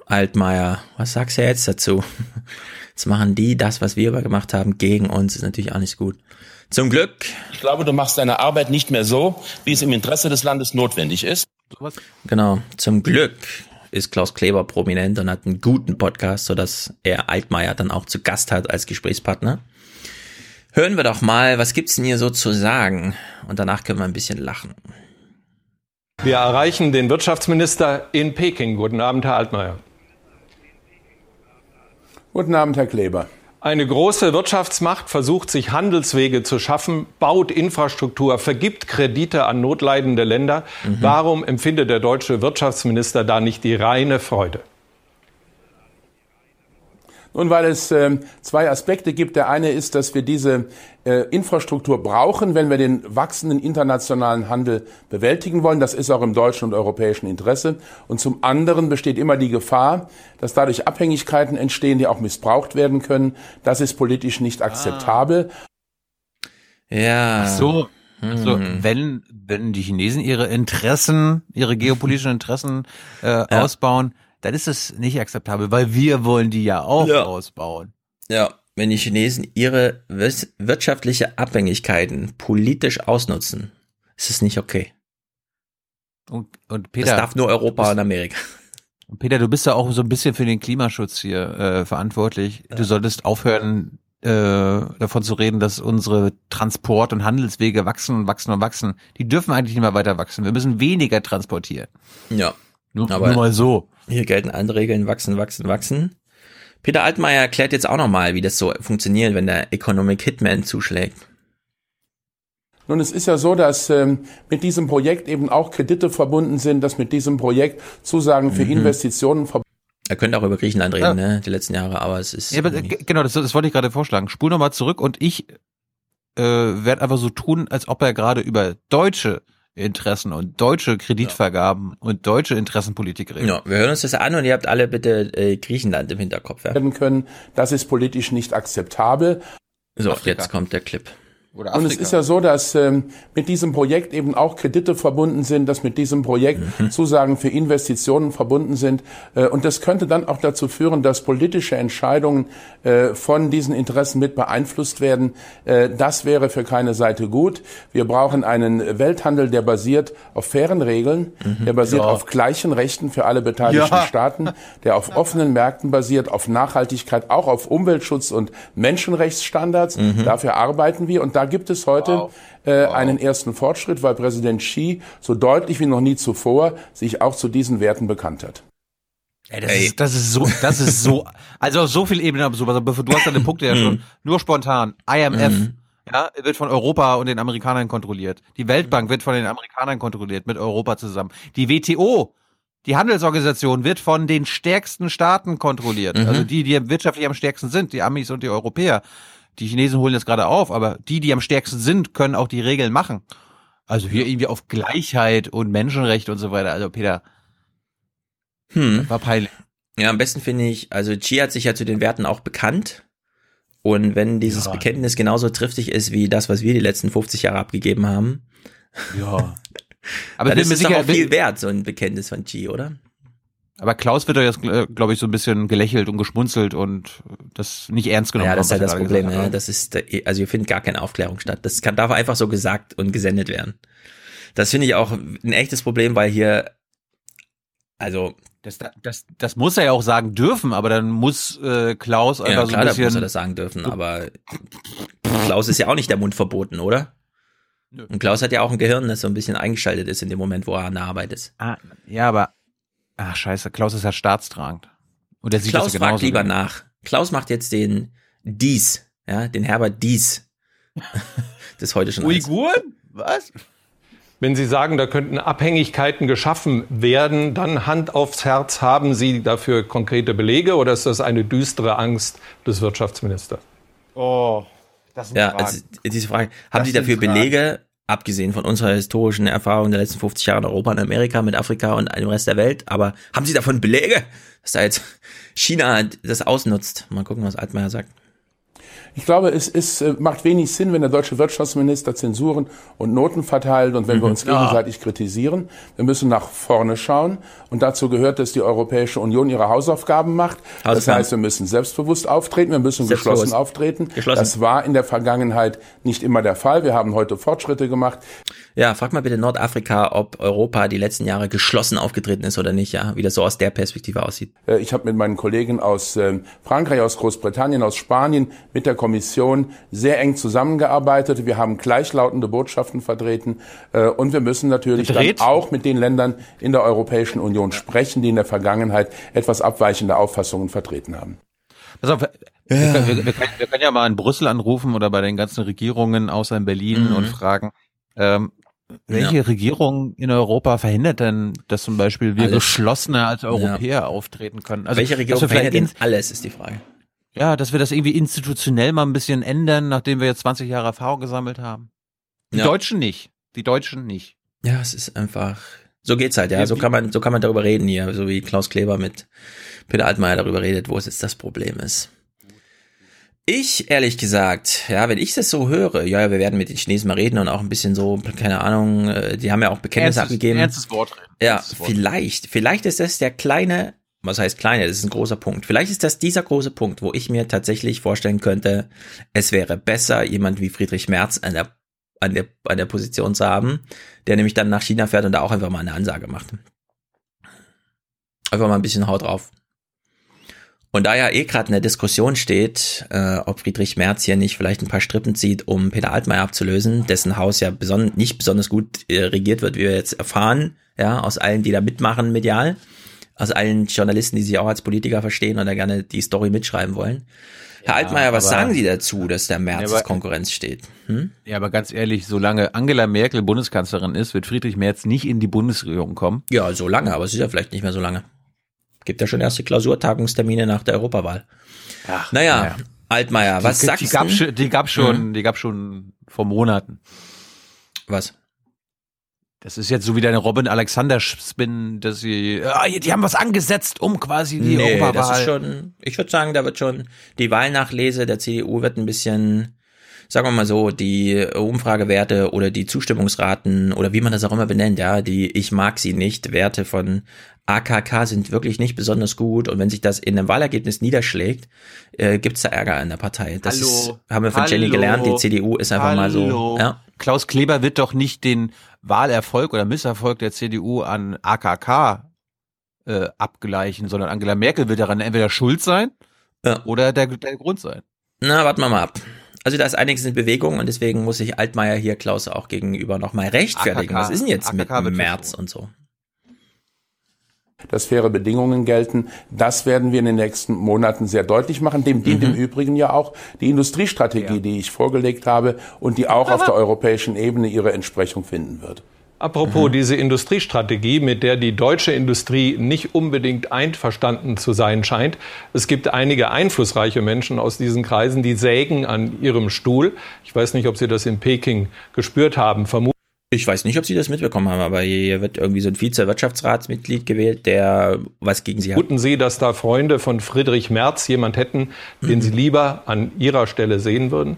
Altmaier, was sagst du jetzt dazu? Jetzt machen die das, was wir aber gemacht haben, gegen uns, ist natürlich auch nicht gut. Zum Glück. Ich glaube, du machst deine Arbeit nicht mehr so, wie es im Interesse des Landes notwendig ist. Genau. Zum Glück ist Klaus Kleber prominent und hat einen guten Podcast, sodass er Altmaier dann auch zu Gast hat als Gesprächspartner. Hören wir doch mal, was gibt's denn hier so zu sagen? Und danach können wir ein bisschen lachen. Wir erreichen den Wirtschaftsminister in Peking. Guten Abend, Herr Altmaier. Guten Abend, Herr Kleber. Eine große Wirtschaftsmacht versucht, sich Handelswege zu schaffen, baut Infrastruktur, vergibt Kredite an notleidende Länder. Mhm. Warum empfindet der deutsche Wirtschaftsminister da nicht die reine Freude? Nun, weil es äh, zwei Aspekte gibt. Der eine ist, dass wir diese äh, Infrastruktur brauchen, wenn wir den wachsenden internationalen Handel bewältigen wollen. Das ist auch im deutschen und europäischen Interesse. Und zum anderen besteht immer die Gefahr, dass dadurch Abhängigkeiten entstehen, die auch missbraucht werden können. Das ist politisch nicht akzeptabel. Ja. Ach so. Also, wenn, wenn die Chinesen ihre Interessen, ihre geopolitischen Interessen äh, ausbauen, dann ist es nicht akzeptabel, weil wir wollen die ja auch Ja. ausbauen. Ja, wenn die Chinesen ihre wirtschaftliche Abhängigkeiten politisch ausnutzen, ist es nicht okay. Und, und Das Peter, darf nur Europa du und Amerika. bist, Peter, du bist ja auch so ein bisschen für den Klimaschutz hier äh, verantwortlich. Du solltest aufhören, äh, davon zu reden, dass unsere Transport- und Handelswege wachsen und wachsen und wachsen. Die dürfen eigentlich nicht mehr weiter wachsen. Wir müssen weniger transportieren. Ja. Nur, Aber- nur mal so. Hier gelten andere Regeln, wachsen, wachsen, wachsen. Peter Altmaier erklärt jetzt auch nochmal, wie das so funktioniert, wenn der Economic Hitman zuschlägt. Nun, es ist ja so, dass ähm, mit diesem Projekt eben auch Kredite verbunden sind, dass mit diesem Projekt Zusagen für Mhm. Investitionen verbunden Er könnte auch über Griechenland reden, Ja. ne, die letzten Jahre, aber es ist. Ja, aber, äh, genau, das, das wollte ich gerade vorschlagen. Spul nochmal zurück und ich äh, werde einfach so tun, als ob er gerade über deutsche Interessen und deutsche Kreditvergaben und deutsche Interessenpolitik redet. ja, wir hören uns das an und ihr habt alle bitte äh, Griechenland im Hinterkopf. Ja? werden können. Das ist politisch nicht akzeptabel. So, jetzt kommt der Clip. Oder Und es ist ja so, dass ähm, mit diesem Projekt eben auch Kredite verbunden sind, dass mit diesem Projekt Mhm. Zusagen für Investitionen verbunden sind. Äh, und das könnte dann auch dazu führen, dass politische Entscheidungen äh, von diesen Interessen mit beeinflusst werden. Äh, das wäre für keine Seite gut. Wir brauchen einen Welthandel, der basiert auf fairen Regeln, der basiert Ja. auf gleichen Rechten für alle beteiligten Ja. Staaten, der auf offenen Märkten basiert, auf Nachhaltigkeit, auch auf Umweltschutz und Menschenrechtsstandards. Mhm. Dafür arbeiten wir und da gibt es heute äh, einen ersten Fortschritt, weil Präsident Xi so deutlich wie noch nie zuvor sich auch zu diesen Werten bekannt hat. Ey, das, ist, das ist so, das ist so, also auf so viel Ebenen absurd. Also bevor- du hast deine Punkte ja schon, nur spontan. IMF, Mhm. ja, wird von Europa und den Amerikanern kontrolliert. Die Weltbank wird von den Amerikanern kontrolliert, mit Europa zusammen. Die WTO, die Handelsorganisation, wird von den stärksten Staaten kontrolliert. Mhm. Also die, die wirtschaftlich am stärksten sind, die Amis und die Europäer. Die Chinesen holen das gerade auf, aber die, die am stärksten sind, können auch die Regeln machen. Also hier irgendwie auf Gleichheit und Menschenrechte und so weiter. Also Peter, Hm. war peinlich. Ja, am besten finde ich, also Xi hat sich ja zu den Werten auch bekannt. Und wenn dieses Ja. Bekenntnis genauso triftig ist wie das, was wir die letzten 50 Jahre abgegeben haben, Ja. Aber dann ist mir es sicher, auch viel wert, so ein Bekenntnis von Xi, oder? Aber Klaus wird doch jetzt, glaube ich, so ein bisschen gelächelt und geschmunzelt und das nicht ernst genommen. Ja, das ist halt das Problem. Ja. hat. Das ist, also hier findet gar keine Aufklärung statt. Das kann, darf einfach so gesagt und gesendet werden. Das finde ich auch ein echtes Problem, weil hier, also Das, das, das muss er ja auch sagen dürfen, aber dann muss äh, Klaus einfach ja, so klar, ein bisschen. muss er das sagen dürfen, aber Klaus ist ja auch nicht der Mund verboten, oder? Und Klaus hat ja auch ein Gehirn, das so ein bisschen eingeschaltet ist in dem Moment, wo er an der Arbeit ist. Ah, ja, aber ach scheiße, Klaus ist ja staatstragend. Und er sieht Klaus das ja genauso. fragt lieber nach. Klaus macht jetzt den Dies, ja, den Herbert Dies. das ist heute schon alles. Uiguren? Was? Wenn Sie sagen, da könnten Abhängigkeiten geschaffen werden, dann Hand aufs Herz, haben Sie dafür konkrete Belege oder ist das eine düstere Angst des Wirtschaftsministers? Oh, das sind Ja, Fragen. also diese Frage. Haben Das Sie dafür Fragen. Belege, abgesehen von unserer historischen Erfahrung der letzten 50 Jahre in Europa und Amerika mit Afrika und dem Rest der Welt, aber haben Sie davon Belege, dass da jetzt China das ausnutzt? Mal gucken, was Altmaier sagt. Ich glaube, es ist, äh, macht wenig Sinn, wenn der deutsche Wirtschaftsminister Zensuren und Noten verteilt und wenn wir Mhm. uns Ja. gegenseitig kritisieren. Wir müssen nach vorne schauen und dazu gehört, dass die Europäische Union ihre Hausaufgaben macht. Das Hausaufgaben. heißt, wir müssen selbstbewusst auftreten, wir müssen geschlossen auftreten. Geschlossen. Das war in der Vergangenheit nicht immer der Fall. Wir haben heute Fortschritte gemacht. Ja, frag mal bitte Nordafrika, ob Europa die letzten Jahre geschlossen aufgetreten ist oder nicht, ja, wie das so aus der Perspektive aussieht. Äh, Ich habe mit meinen Kollegen aus ähm, Frankreich, aus Großbritannien, aus Spanien mit der Kommission sehr eng zusammengearbeitet. Wir haben gleichlautende Botschaften vertreten äh, und wir müssen natürlich dann auch mit den Ländern in der Europäischen Union sprechen, die in der Vergangenheit etwas abweichende Auffassungen vertreten haben. Pass auf, wir, können, wir, wir, können, wir können ja mal in Brüssel anrufen oder bei den ganzen Regierungen außer in Berlin Mhm. und fragen, ähm, welche Regierung in Europa verhindert denn, dass zum Beispiel wir Alles. geschlossener als Europäer auftreten können? Also, Welche Regierung verhindert denn alles, ist die Frage. Ja, dass wir das irgendwie institutionell mal ein bisschen ändern, nachdem wir jetzt 20 Jahre Erfahrung gesammelt haben. Die Ja. Deutschen nicht. Die Deutschen nicht. Ja, es ist einfach, so geht's halt, ja. So kann man, so kann man darüber reden hier, so wie Klaus Kleber mit Peter Altmaier darüber redet, wo es jetzt das Problem ist. Ich, ehrlich gesagt, ja, wenn ich das so höre, ja, wir werden mit den Chinesen mal reden und auch ein bisschen so, keine Ahnung, äh, die haben ja auch Bekenntnisse Ernstes- abgegeben. ernstes Wort reden. Ja, Ernstes Wort. vielleicht, vielleicht ist das der kleine, was heißt kleine, das ist ein großer Punkt. Vielleicht ist das dieser große Punkt, wo ich mir tatsächlich vorstellen könnte, es wäre besser, jemand wie Friedrich Merz an der, an der, an der Position zu haben, der nämlich dann nach China fährt und da auch einfach mal eine Ansage macht. Einfach mal ein bisschen Haut drauf. Und da ja eh gerade eine Diskussion steht, äh, ob Friedrich Merz hier nicht vielleicht ein paar Strippen zieht, um Peter Altmaier abzulösen, dessen Haus ja beson nicht besonders gut äh, regiert wird, wie wir jetzt erfahren, ja, aus allen, die da mitmachen medial, aus allen Journalisten, die sich auch als Politiker verstehen und da gerne die Story mitschreiben wollen. Herr Altmaier, was aber- sagen Sie dazu, dass der Merz Ja, aber- Konkurrenz steht? Hm? Ja, aber ganz ehrlich, solange Angela Merkel Bundeskanzlerin ist, wird Friedrich Merz nicht in die Bundesregierung kommen. Ja, so lange, aber es ist ja vielleicht nicht mehr so lange. Gibt ja schon erste Klausurtagungstermine nach der Europawahl. Ach, naja, naja. Altmaier, was die, sagst die gab, du? schon- Die gab schon, Mhm. die gab schon vor Monaten. Was? Das ist jetzt so wie deine Robin Alexander Spin, dass sie, ah, die haben was angesetzt, um quasi die nee, Europawahl. das ist schon, ich würde sagen, da wird schon, die Wahlnachlese der CDU wird ein bisschen, sagen wir mal so, die Umfragewerte oder die Zustimmungsraten oder wie man das auch immer benennt, ja, die ich mag sie nicht, Werte von AKK sind wirklich nicht besonders gut und wenn sich das in einem Wahlergebnis niederschlägt, äh, gibt's da Ärger in der Partei. Das Hallo. ist, haben wir von Jenny Hallo. gelernt, die CDU ist einfach mal so, Hallo. ja. Klaus Kleber wird doch nicht den Wahlerfolg oder Misserfolg der CDU an AKK äh, abgleichen, sondern Angela Merkel wird daran entweder schuld sein Ja. oder der, der Grund sein. Na, warten wir mal ab. Also da ist einiges in Bewegung und deswegen muss sich Altmaier hier Klaus auch gegenüber nochmal rechtfertigen. AKK Was ist denn jetzt mit AKK wird März und so? Dass faire Bedingungen gelten. Das werden wir in den nächsten Monaten sehr deutlich machen. Dem dient im Übrigen ja auch die Industriestrategie, die ich vorgelegt habe und die auch auf der europäischen Ebene ihre Entsprechung finden wird. Apropos diese Industriestrategie, mit der die deutsche Industrie nicht unbedingt einverstanden zu sein scheint. Es gibt einige einflussreiche Menschen aus diesen Kreisen, die sägen an ihrem Stuhl. Ich weiß nicht, ob Sie das in Peking gespürt haben. Vermutlich Ich weiß nicht, ob Sie das mitbekommen haben, aber hier wird irgendwie so ein Vize-Wirtschaftsratsmitglied gewählt, der was gegen Sie hat. Vermuten Sie, dass da Freunde von Friedrich Merz jemand hätten, den Sie lieber an Ihrer Stelle sehen würden?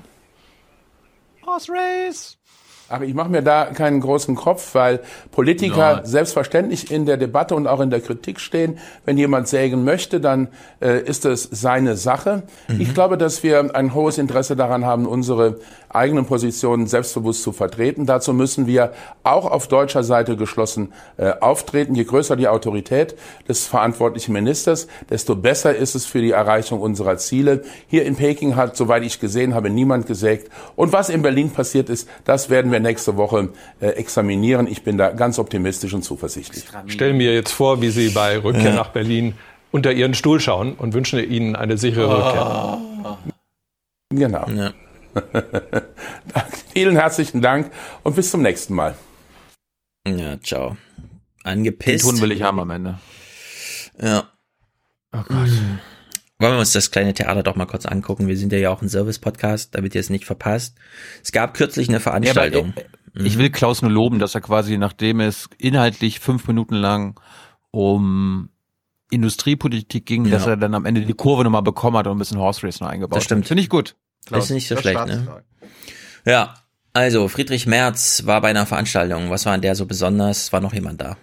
Horse Race. Ach, ich mache mir da keinen großen Kopf, weil Politiker Nein. selbstverständlich in der Debatte und auch in der Kritik stehen. Wenn jemand sägen möchte, dann äh, ist es seine Sache. Ich glaube, dass wir ein hohes Interesse daran haben, unsere eigenen Positionen selbstbewusst zu vertreten. Dazu müssen wir auch auf deutscher Seite geschlossen äh, auftreten. Je größer die Autorität des verantwortlichen Ministers, desto besser ist es für die Erreichung unserer Ziele. Hier in Peking hat, soweit ich gesehen habe, niemand gesägt. Und was in Berlin passiert ist, das werden wir nächste Woche äh, examinieren. Ich bin da ganz optimistisch und zuversichtlich. Stellen mir jetzt vor, wie Sie bei Rückkehr Ja. nach Berlin unter Ihren Stuhl schauen und wünschen Ihnen eine sichere Rückkehr. Genau. Vielen herzlichen Dank und bis zum nächsten Mal. Ja, ciao. Den Angepisst. Ton will ich haben am Ende. Ja. Oh Gott. Wollen wir uns das kleine Theater doch mal kurz angucken? Wir sind ja auch ein Service-Podcast, damit ihr es nicht verpasst. Es gab kürzlich eine Veranstaltung. Ja, aber, äh, Ich will Klaus nur loben, dass er quasi, nachdem es inhaltlich fünf Minuten lang um Industriepolitik ging, Ja. dass er dann am Ende die Kurve nochmal bekommen hat und ein bisschen Horse Race noch eingebaut Das stimmt. hat. Finde ich gut. Das ist nicht so schlecht, ne? Ja, also Friedrich Merz war bei einer Veranstaltung. Was war an der so besonders? War noch jemand da?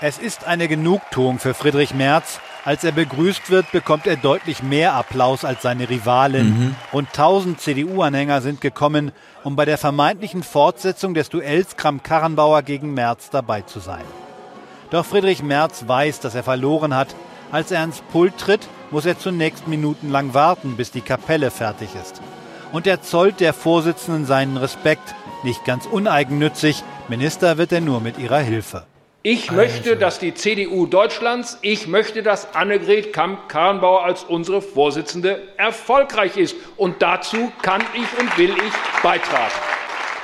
Es ist eine Genugtuung für Friedrich Merz. Als er begrüßt wird, bekommt er deutlich mehr Applaus als seine Rivalin. Mhm. Rund 1000 CDU-Anhänger sind gekommen, um bei der vermeintlichen Fortsetzung des Duells Kramp-Karrenbauer gegen Merz dabei zu sein. Doch Friedrich Merz weiß, dass er verloren hat. Als er ans Pult tritt, muss er zunächst minutenlang warten, bis die Kapelle fertig ist. Und er zollt der Vorsitzenden seinen Respekt. Nicht ganz uneigennützig, Minister wird er nur mit ihrer Hilfe. Ich möchte, dass die CDU Deutschlands, ich möchte, dass Annegret Kamp-Karrenbauer als unsere Vorsitzende erfolgreich ist. Und dazu kann ich und will ich beitragen.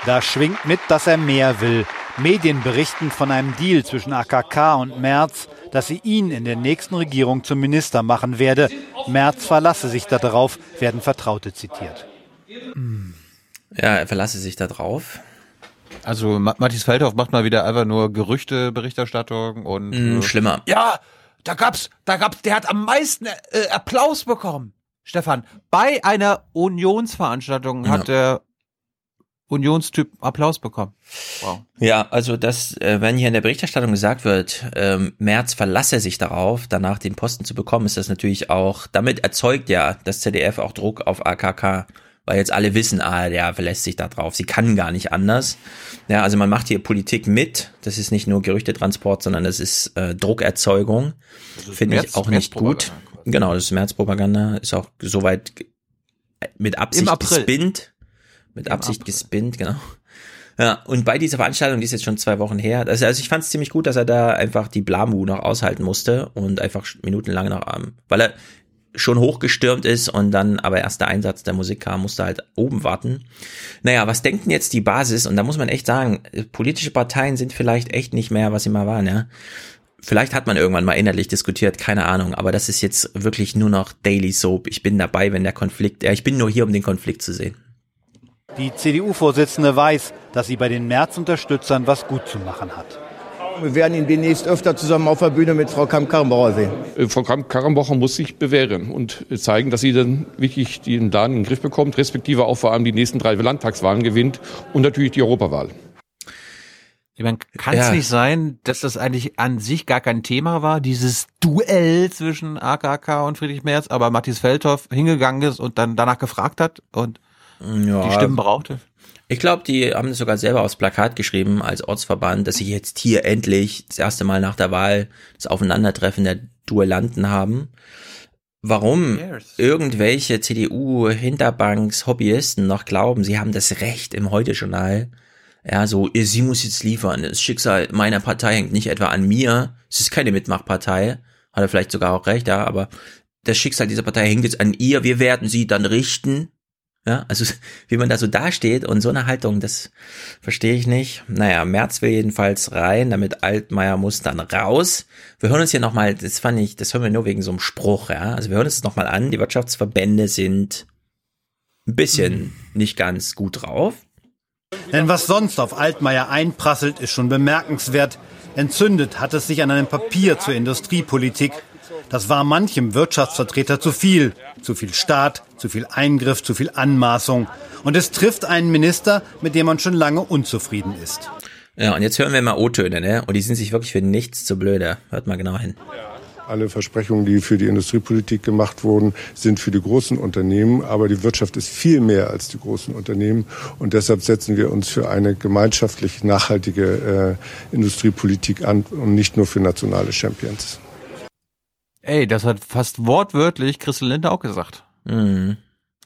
Da schwingt mit, dass er mehr will. Medien berichten von einem Deal zwischen AKK und Merz, dass sie ihn in der nächsten Regierung zum Minister machen werde. Merz verlasse sich darauf, werden Vertraute zitiert. Ja, er verlasse sich darauf. Also Matthias Feldhoff macht mal wieder einfach nur Gerüchteberichterstattung und Mm, schlimmer. Ja, da gab's, da gab's, der hat am meisten äh, Applaus bekommen. Stefan, bei einer Unionsveranstaltung hat der Unionstyp Applaus bekommen. Wow. Ja, also das, äh, wenn hier in der Berichterstattung gesagt wird, ähm, Merz verlasse sich darauf, danach den Posten zu bekommen, ist das natürlich auch, damit erzeugt ja das ZDF auch Druck auf AKK, weil jetzt alle wissen, ah, der verlässt sich da drauf, sie kann gar nicht anders. Ja, also man macht hier Politik mit, das ist nicht nur Gerüchtetransport, sondern das ist äh, Druckerzeugung, finde ich März- auch nicht gut. Genau, das ist Märzpropaganda, ist auch soweit ge- mit Absicht April. gespinnt, mit Absicht gespinnt, genau. Ja, und bei dieser Veranstaltung, die ist jetzt schon zwei Wochen her, also, also ich fand es ziemlich gut, dass er da einfach die Blamu noch aushalten musste und einfach minutenlang noch, weil er schon hochgestürmt ist und dann aber erst der Einsatz der Musik kam, musste halt oben warten. Naja, was denkt denn jetzt die Basis? Und da muss man echt sagen, äh, politische Parteien sind vielleicht echt nicht mehr, was sie mal waren, ja. Vielleicht hat man irgendwann mal innerlich diskutiert, keine Ahnung, aber das ist jetzt wirklich nur noch Daily Soap. Ich bin dabei, wenn der Konflikt, ja, ich bin nur hier, um den Konflikt zu sehen. Die CDU-Vorsitzende weiß, dass sie bei den Merz-Unterstützern was gut zu machen hat. Wir werden ihn demnächst öfter zusammen auf der Bühne mit Frau Kamp-Karrenbauer sehen. Äh, Frau Kramp-Karrenbauer muss sich bewähren und äh, zeigen, dass sie dann wirklich den Laden in den Griff bekommt, respektive auch vor allem die nächsten drei Landtagswahlen gewinnt und natürlich die Europawahl. Ich meine, kann es Ja. nicht sein, dass das eigentlich an sich gar kein Thema war, dieses Duell zwischen AKK und Friedrich Merz, aber Matthias Feldhoff hingegangen ist und dann danach gefragt hat und Ja. die Stimmen brauchte? Ich glaube, die haben das sogar selber aufs Plakat geschrieben als Ortsverband, dass sie jetzt hier endlich das erste Mal nach der Wahl das Aufeinandertreffen der Duellanten haben. Warum irgendwelche CDU-Hinterbanks, Hobbyisten noch glauben, sie haben das Recht im Heute-Journal, ja, so, sie muss jetzt liefern, das Schicksal meiner Partei hängt nicht etwa an mir, es ist keine Mitmachpartei, hat er vielleicht sogar auch recht, ja, aber das Schicksal dieser Partei hängt jetzt an ihr, wir werden sie dann richten, ja, also wie man da so dasteht und so eine Haltung, das verstehe ich nicht. Naja, Merz will jedenfalls rein, damit Altmaier muss dann raus. Wir hören uns hier nochmal, das fand ich, das hören wir nur wegen so einem Spruch, ja. Also wir hören uns das nochmal an, die Wirtschaftsverbände sind ein bisschen nicht ganz gut drauf. Denn was sonst auf Altmaier einprasselt, ist schon bemerkenswert. Entzündet hat es sich an einem Papier zur Industriepolitik. Das war manchem Wirtschaftsvertreter zu viel. Zu viel Staat, zu viel Eingriff, zu viel Anmaßung. Und es trifft einen Minister, mit dem man schon lange unzufrieden ist. Ja, und jetzt hören wir mal O-Töne, ne? Und die sind sich wirklich für nichts zu blöde. Hört mal genau hin. Alle Versprechungen, die für die Industriepolitik gemacht wurden, sind für die großen Unternehmen. Aber die Wirtschaft ist viel mehr als die großen Unternehmen. Und deshalb setzen wir uns für eine gemeinschaftlich nachhaltige äh, Industriepolitik an und nicht nur für nationale Champions. Ey, das hat fast wortwörtlich Christel Lindner auch gesagt. Mhm.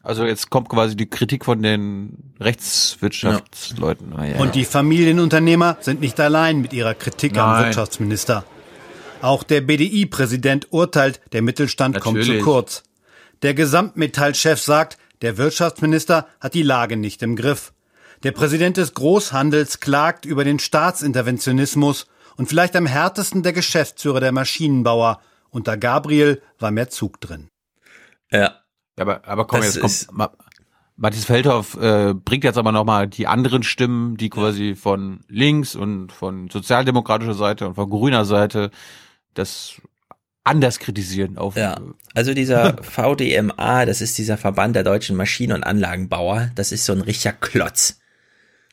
Also jetzt kommt quasi die Kritik von den Rechtswirtschaftsleuten. Ah, ja. Und die Familienunternehmer sind nicht allein mit ihrer Kritik am Nein. Wirtschaftsminister. Auch der BDI-Präsident urteilt, der Mittelstand kommt zu Natürlich. kurz. Der Gesamtmetallchef sagt, der Wirtschaftsminister hat die Lage nicht im Griff. Der Präsident des Großhandels klagt über den Staatsinterventionismus und vielleicht am härtesten der Geschäftsführer der Maschinenbauer. Unter Gabriel war mehr Zug drin. Ja. Aber, aber komm, Das jetzt kommt, Ma Matthias Feldhoff äh, bringt jetzt aber nochmal die anderen Stimmen, die quasi von links und von sozialdemokratischer Seite und von grüner Seite das anders kritisieren auf. Ja, also dieser VDMA, das ist dieser Verband der deutschen Maschinen- und Anlagenbauer, das ist so ein richtiger Klotz.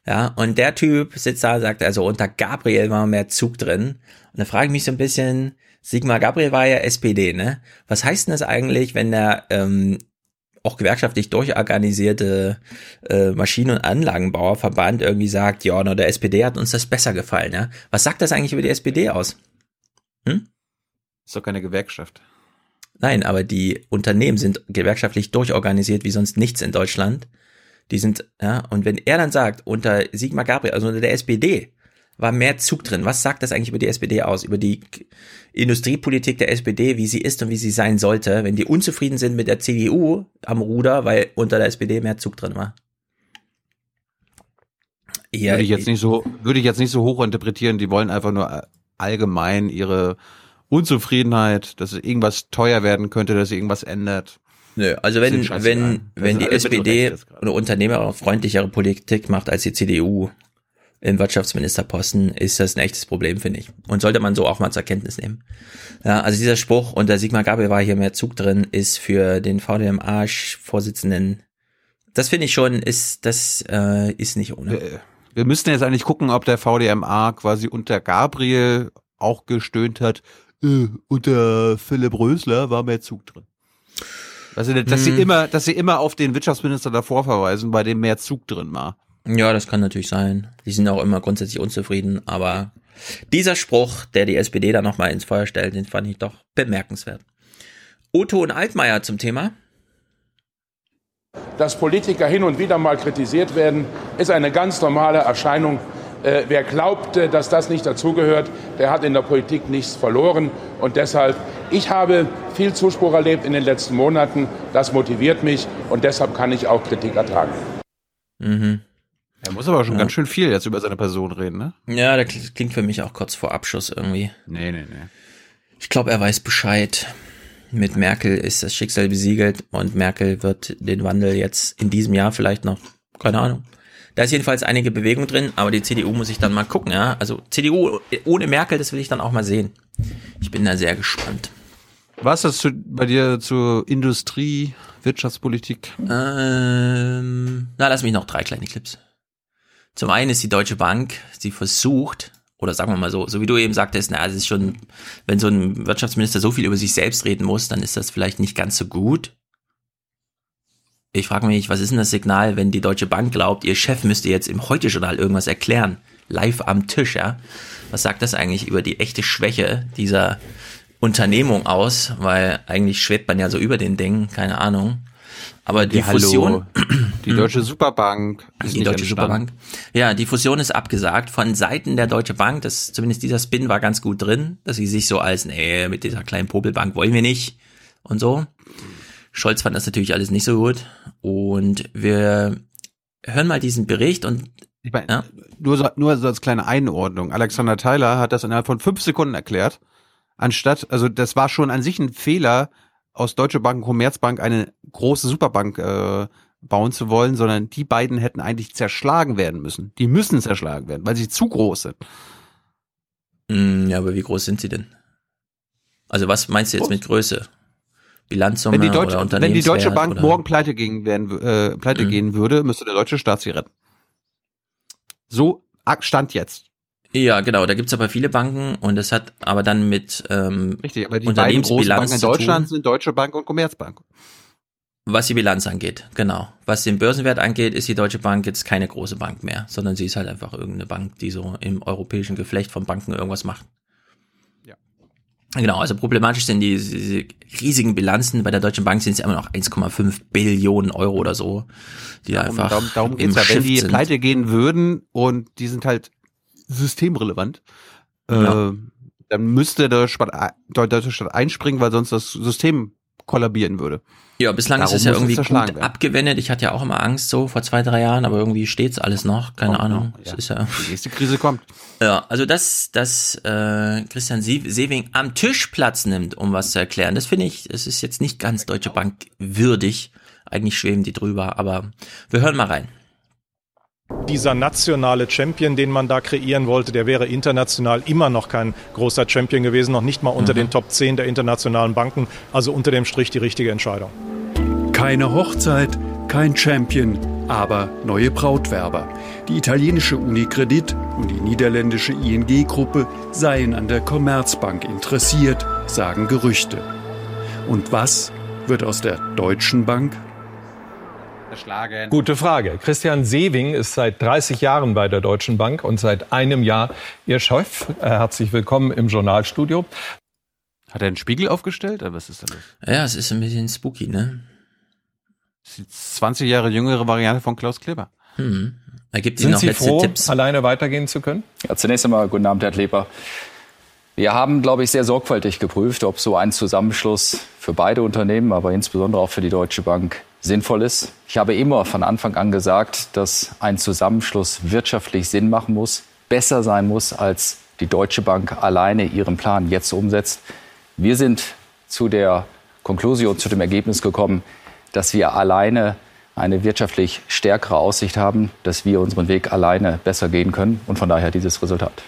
Ja, und der Typ sitzt da und sagt, also unter Gabriel war mehr Zug drin. Und da frage ich mich so ein bisschen, Sigmar Gabriel war ja SPD, ne? Was heißt denn das eigentlich, wenn der ähm, auch gewerkschaftlich durchorganisierte äh, Maschinen- und Anlagenbauerverband irgendwie sagt, ja, na, der SPD hat uns das besser gefallen, ja? Was sagt das eigentlich über die SPD aus? Hm? Ist doch keine Gewerkschaft. Nein, aber die Unternehmen sind gewerkschaftlich durchorganisiert wie sonst nichts in Deutschland. Die sind, ja, und wenn er dann sagt, unter Sigmar Gabriel, also unter der SPD, war mehr Zug drin. Was sagt das eigentlich über die SPD aus? Über die Industriepolitik der SPD, wie sie ist und wie sie sein sollte, wenn die unzufrieden sind mit der CDU am Ruder, weil unter der SPD mehr Zug drin war? Ja, würde ich jetzt nicht so, würde ich jetzt nicht so hoch interpretieren. Die wollen einfach nur allgemein ihre Unzufriedenheit, dass irgendwas teuer werden könnte, dass irgendwas ändert. Nö, also wenn, wenn, wenn die SPD eine unternehmerfreundlichere Politik macht als die CDU im Wirtschaftsministerposten, ist das ein echtes Problem, finde ich. Und sollte man so auch mal zur Kenntnis nehmen. Ja, also dieser Spruch, und der Sigmar Gabriel war hier mehr Zug drin, ist für den VDMA-Vorsitzenden, das finde ich schon, ist, das äh, ist nicht ohne. Wir, wir müssten jetzt eigentlich gucken, ob der VDMA quasi unter Gabriel auch gestöhnt hat, äh, unter Philipp Rösler war mehr Zug drin. Also, dass Hm. sie immer, dass sie immer auf den Wirtschaftsminister davor verweisen, bei dem mehr Zug drin war. Ja, das kann natürlich sein. Die sind auch immer grundsätzlich unzufrieden, aber dieser Spruch, der die SPD da nochmal ins Feuer stellt, den fand ich doch bemerkenswert. Otto und Altmaier zum Thema. Dass Politiker hin und wieder mal kritisiert werden, ist eine ganz normale Erscheinung. Äh, wer glaubt, dass das nicht dazugehört, der hat in der Politik nichts verloren. Und deshalb, ich habe viel Zuspruch erlebt in den letzten Monaten. Das motiviert mich und deshalb kann ich auch Kritik ertragen. Mhm. Er muss aber schon Ja. ganz schön viel jetzt über seine Person reden, ne? Ja, kl- klingt für mich auch kurz vor Abschuss irgendwie. Nee, nee, nee. Ich glaube, er weiß Bescheid. Mit Merkel ist das Schicksal besiegelt und Merkel wird den Wandel jetzt in diesem Jahr vielleicht noch, keine Ahnung. Da ist jedenfalls einige Bewegung drin, aber die CDU muss ich dann mal gucken, ja. Also CDU ohne Merkel, das will ich dann auch mal sehen. Ich bin da sehr gespannt. Was ist das zu, bei dir zur Industrie, Wirtschaftspolitik? Ähm, na, lass mich noch drei kleine Clips. Zum einen ist die Deutsche Bank, sie versucht, oder sagen wir mal so, so wie du eben sagtest, na, es ist schon, wenn so ein Wirtschaftsminister so viel über sich selbst reden muss, dann ist das vielleicht nicht ganz so gut. Ich frage mich, was ist denn das Signal, wenn die Deutsche Bank glaubt, ihr Chef müsste jetzt im Heute-Journal irgendwas erklären? Live am Tisch, ja? Was sagt das eigentlich über die echte Schwäche dieser Unternehmung aus? Weil eigentlich schwebt man ja so über den Dingen, keine Ahnung. Aber die Ja. Fusion, Die Deutsche Superbank ist die Deutsche entstanden. Superbank. Ja, die Fusion ist abgesagt von Seiten der Deutsche Bank. Das, zumindest dieser Spin war ganz gut drin, dass sie sich so als, nee, mit dieser kleinen Popelbank wollen wir nicht und so. Scholz fand das natürlich alles nicht so gut. Und wir hören mal diesen Bericht und Ich meine, nur, so, nur so als kleine Einordnung. Alexander Tyler hat das innerhalb von fünf Sekunden erklärt. Anstatt, also das war schon an sich ein Fehler, aus Deutsche Bank und Commerzbank eine große Superbank äh, bauen zu wollen, sondern die beiden hätten eigentlich zerschlagen werden müssen. Die müssen zerschlagen werden, weil sie zu groß sind. Mh, ja, aber wie groß sind sie denn? Also was meinst du jetzt mit Größe? Bilanzsumme Wenn die Deutsche, oder wenn die Deutsche Bank oder? morgen pleite, gehen, werden, äh, pleite Mhm. gehen würde, müsste der deutsche Staat sie retten. So stand jetzt. Ja, genau, da gibt's aber viele Banken und das hat aber dann mit ähm, Richtig, aber die beiden großen Unternehmensbilanz Banken in Deutschland sind Deutsche Bank und Commerzbank. was die Bilanz angeht, genau. Was den Börsenwert angeht, ist die Deutsche Bank jetzt keine große Bank mehr, sondern sie ist halt einfach irgendeine Bank, die so im europäischen Geflecht von Banken irgendwas macht. Ja. Genau, also problematisch sind die, diese riesigen Bilanzen. Bei der Deutschen Bank sind es immer noch 1,5 Billionen Euro oder so, die da Und einfach darum, darum im geht's ja, wenn die pleite gehen würden und die sind halt systemrelevant, Ja. äh, dann müsste der, deutsche Staat einspringen, weil sonst das System kollabieren würde. Ja, bislang Darum ist es ja irgendwie gut werden. abgewendet. Ich hatte ja auch immer Angst so vor zwei, drei Jahren, aber irgendwie steht's alles noch. Keine Kommt Ahnung. Es ja. ist ja. Die nächste Krise kommt. Ja, also dass, dass äh, Christian Sewing am Tisch Platz nimmt, um was zu erklären, das finde ich, es ist jetzt nicht ganz Deutsche Bank würdig. Eigentlich schweben die drüber, aber wir hören mal rein. Dieser nationale Champion, den man da kreieren wollte, der wäre international immer noch kein großer Champion gewesen, noch nicht mal unter Mhm. den Top 10 der internationalen Banken. Also unter dem Strich die richtige Entscheidung. Keine Hochzeit, kein Champion, aber neue Brautwerber. Die italienische Unicredit und die niederländische ING-Gruppe seien an der Commerzbank interessiert, sagen Gerüchte. Und was wird aus der Deutschen Bank? Erschlagen. Gute Frage. Christian Sewing ist seit 30 Jahren bei der Deutschen Bank und seit einem Jahr ihr Chef. Äh, Herzlich willkommen im Journalstudio. Hat er einen Spiegel aufgestellt? Oder was ist da los? Ja, es ist ein bisschen spooky, ne? Das ist die 20 Jahre jüngere Variante von Klaus Kleber. Hm. Er gibt Ihnen Sind noch Sie froh, Tipps. alleine weitergehen zu können? Ja, zunächst einmal guten Abend, Herr Kleber. Wir haben, glaube ich, sehr sorgfältig geprüft, ob so ein Zusammenschluss für beide Unternehmen, aber insbesondere auch für die Deutsche Bank sinnvoll ist. Ich habe immer von Anfang an gesagt, dass ein Zusammenschluss wirtschaftlich Sinn machen muss, besser sein muss, als die Deutsche Bank alleine ihren Plan jetzt umsetzt. Wir sind zu der Konklusion, zu dem Ergebnis gekommen, dass wir alleine eine wirtschaftlich stärkere Aussicht haben, dass wir unseren Weg alleine besser gehen können und von daher dieses Resultat.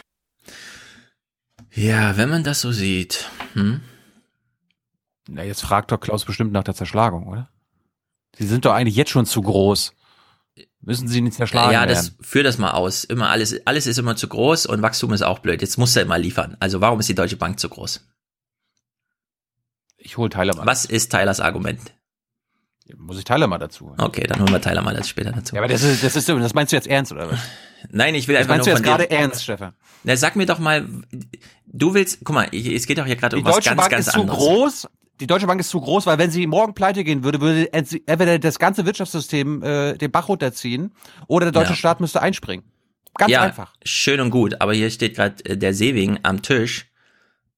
Ja, wenn man das so sieht. Hm? Na, jetzt fragt doch Klaus bestimmt nach der Zerschlagung, oder? Sie sind doch eigentlich jetzt schon zu groß. Müssen sie nicht zerschlagen Ja, das werden. führ das mal aus. Immer alles, alles ist immer zu groß und Wachstum ist auch blöd. Jetzt muss er immer liefern. Also warum ist die Deutsche Bank zu groß? Ich hole Tyler mal. Was ist Tylers Argument? Muss ich Tyler mal dazu? holen. Okay, dann holen wir Tyler mal das später dazu. Ja, aber das ist, das ist, das meinst du jetzt ernst, oder was? Nein, ich will Das einfach meinst du jetzt gerade ernst, Stefan? Na, sag mir doch mal, du willst, guck mal, es geht doch hier gerade Die um was Deutsche ganz, Bank ganz ist zu anderes. groß. Die Deutsche Bank ist zu groß, weil wenn sie morgen pleite gehen würde, würde entweder das ganze Wirtschaftssystem äh, den Bach runterziehen oder der deutsche Ja. Staat müsste einspringen. Ganz ja, einfach. schön und gut, aber hier steht gerade äh, der Seewing am Tisch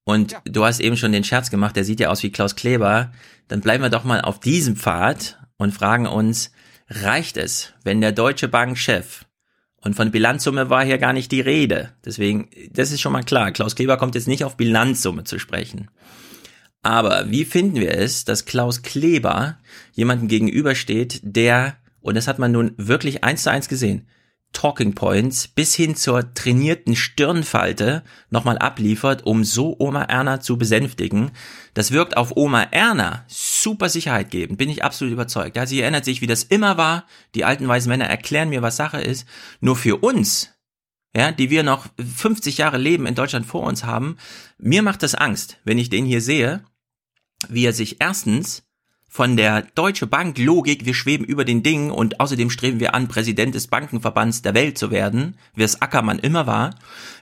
und du hast eben schon den Scherz gemacht, der sieht ja aus wie Klaus Kleber. Dann bleiben wir doch mal auf diesem Pfad und fragen uns, reicht es, wenn der Deutsche Bank-Chef und von Bilanzsumme war hier gar nicht die Rede. Deswegen, das ist schon mal klar. Klaus Kleber kommt jetzt nicht auf Bilanzsumme zu sprechen. Aber wie finden wir es, dass Klaus Kleber jemandem gegenübersteht, der, und das hat man nun wirklich eins zu eins gesehen, Talking Points bis hin zur trainierten Stirnfalte nochmal abliefert, um so Oma Erna zu besänftigen. Das wirkt auf Oma Erna super Sicherheit geben, bin ich absolut überzeugt. Ja, sie erinnert sich, wie das immer war. Die alten weisen Männer erklären mir, was Sache ist. Nur für uns, ja, die wir noch 50 Jahre Leben in Deutschland vor uns haben, mir macht das Angst, wenn ich den hier sehe, wie er sich erstens von der Deutsche Bank Logik, wir schweben über den Dingen und außerdem streben wir an, Präsident des Bankenverbands der Welt zu werden, wie es Ackermann immer war,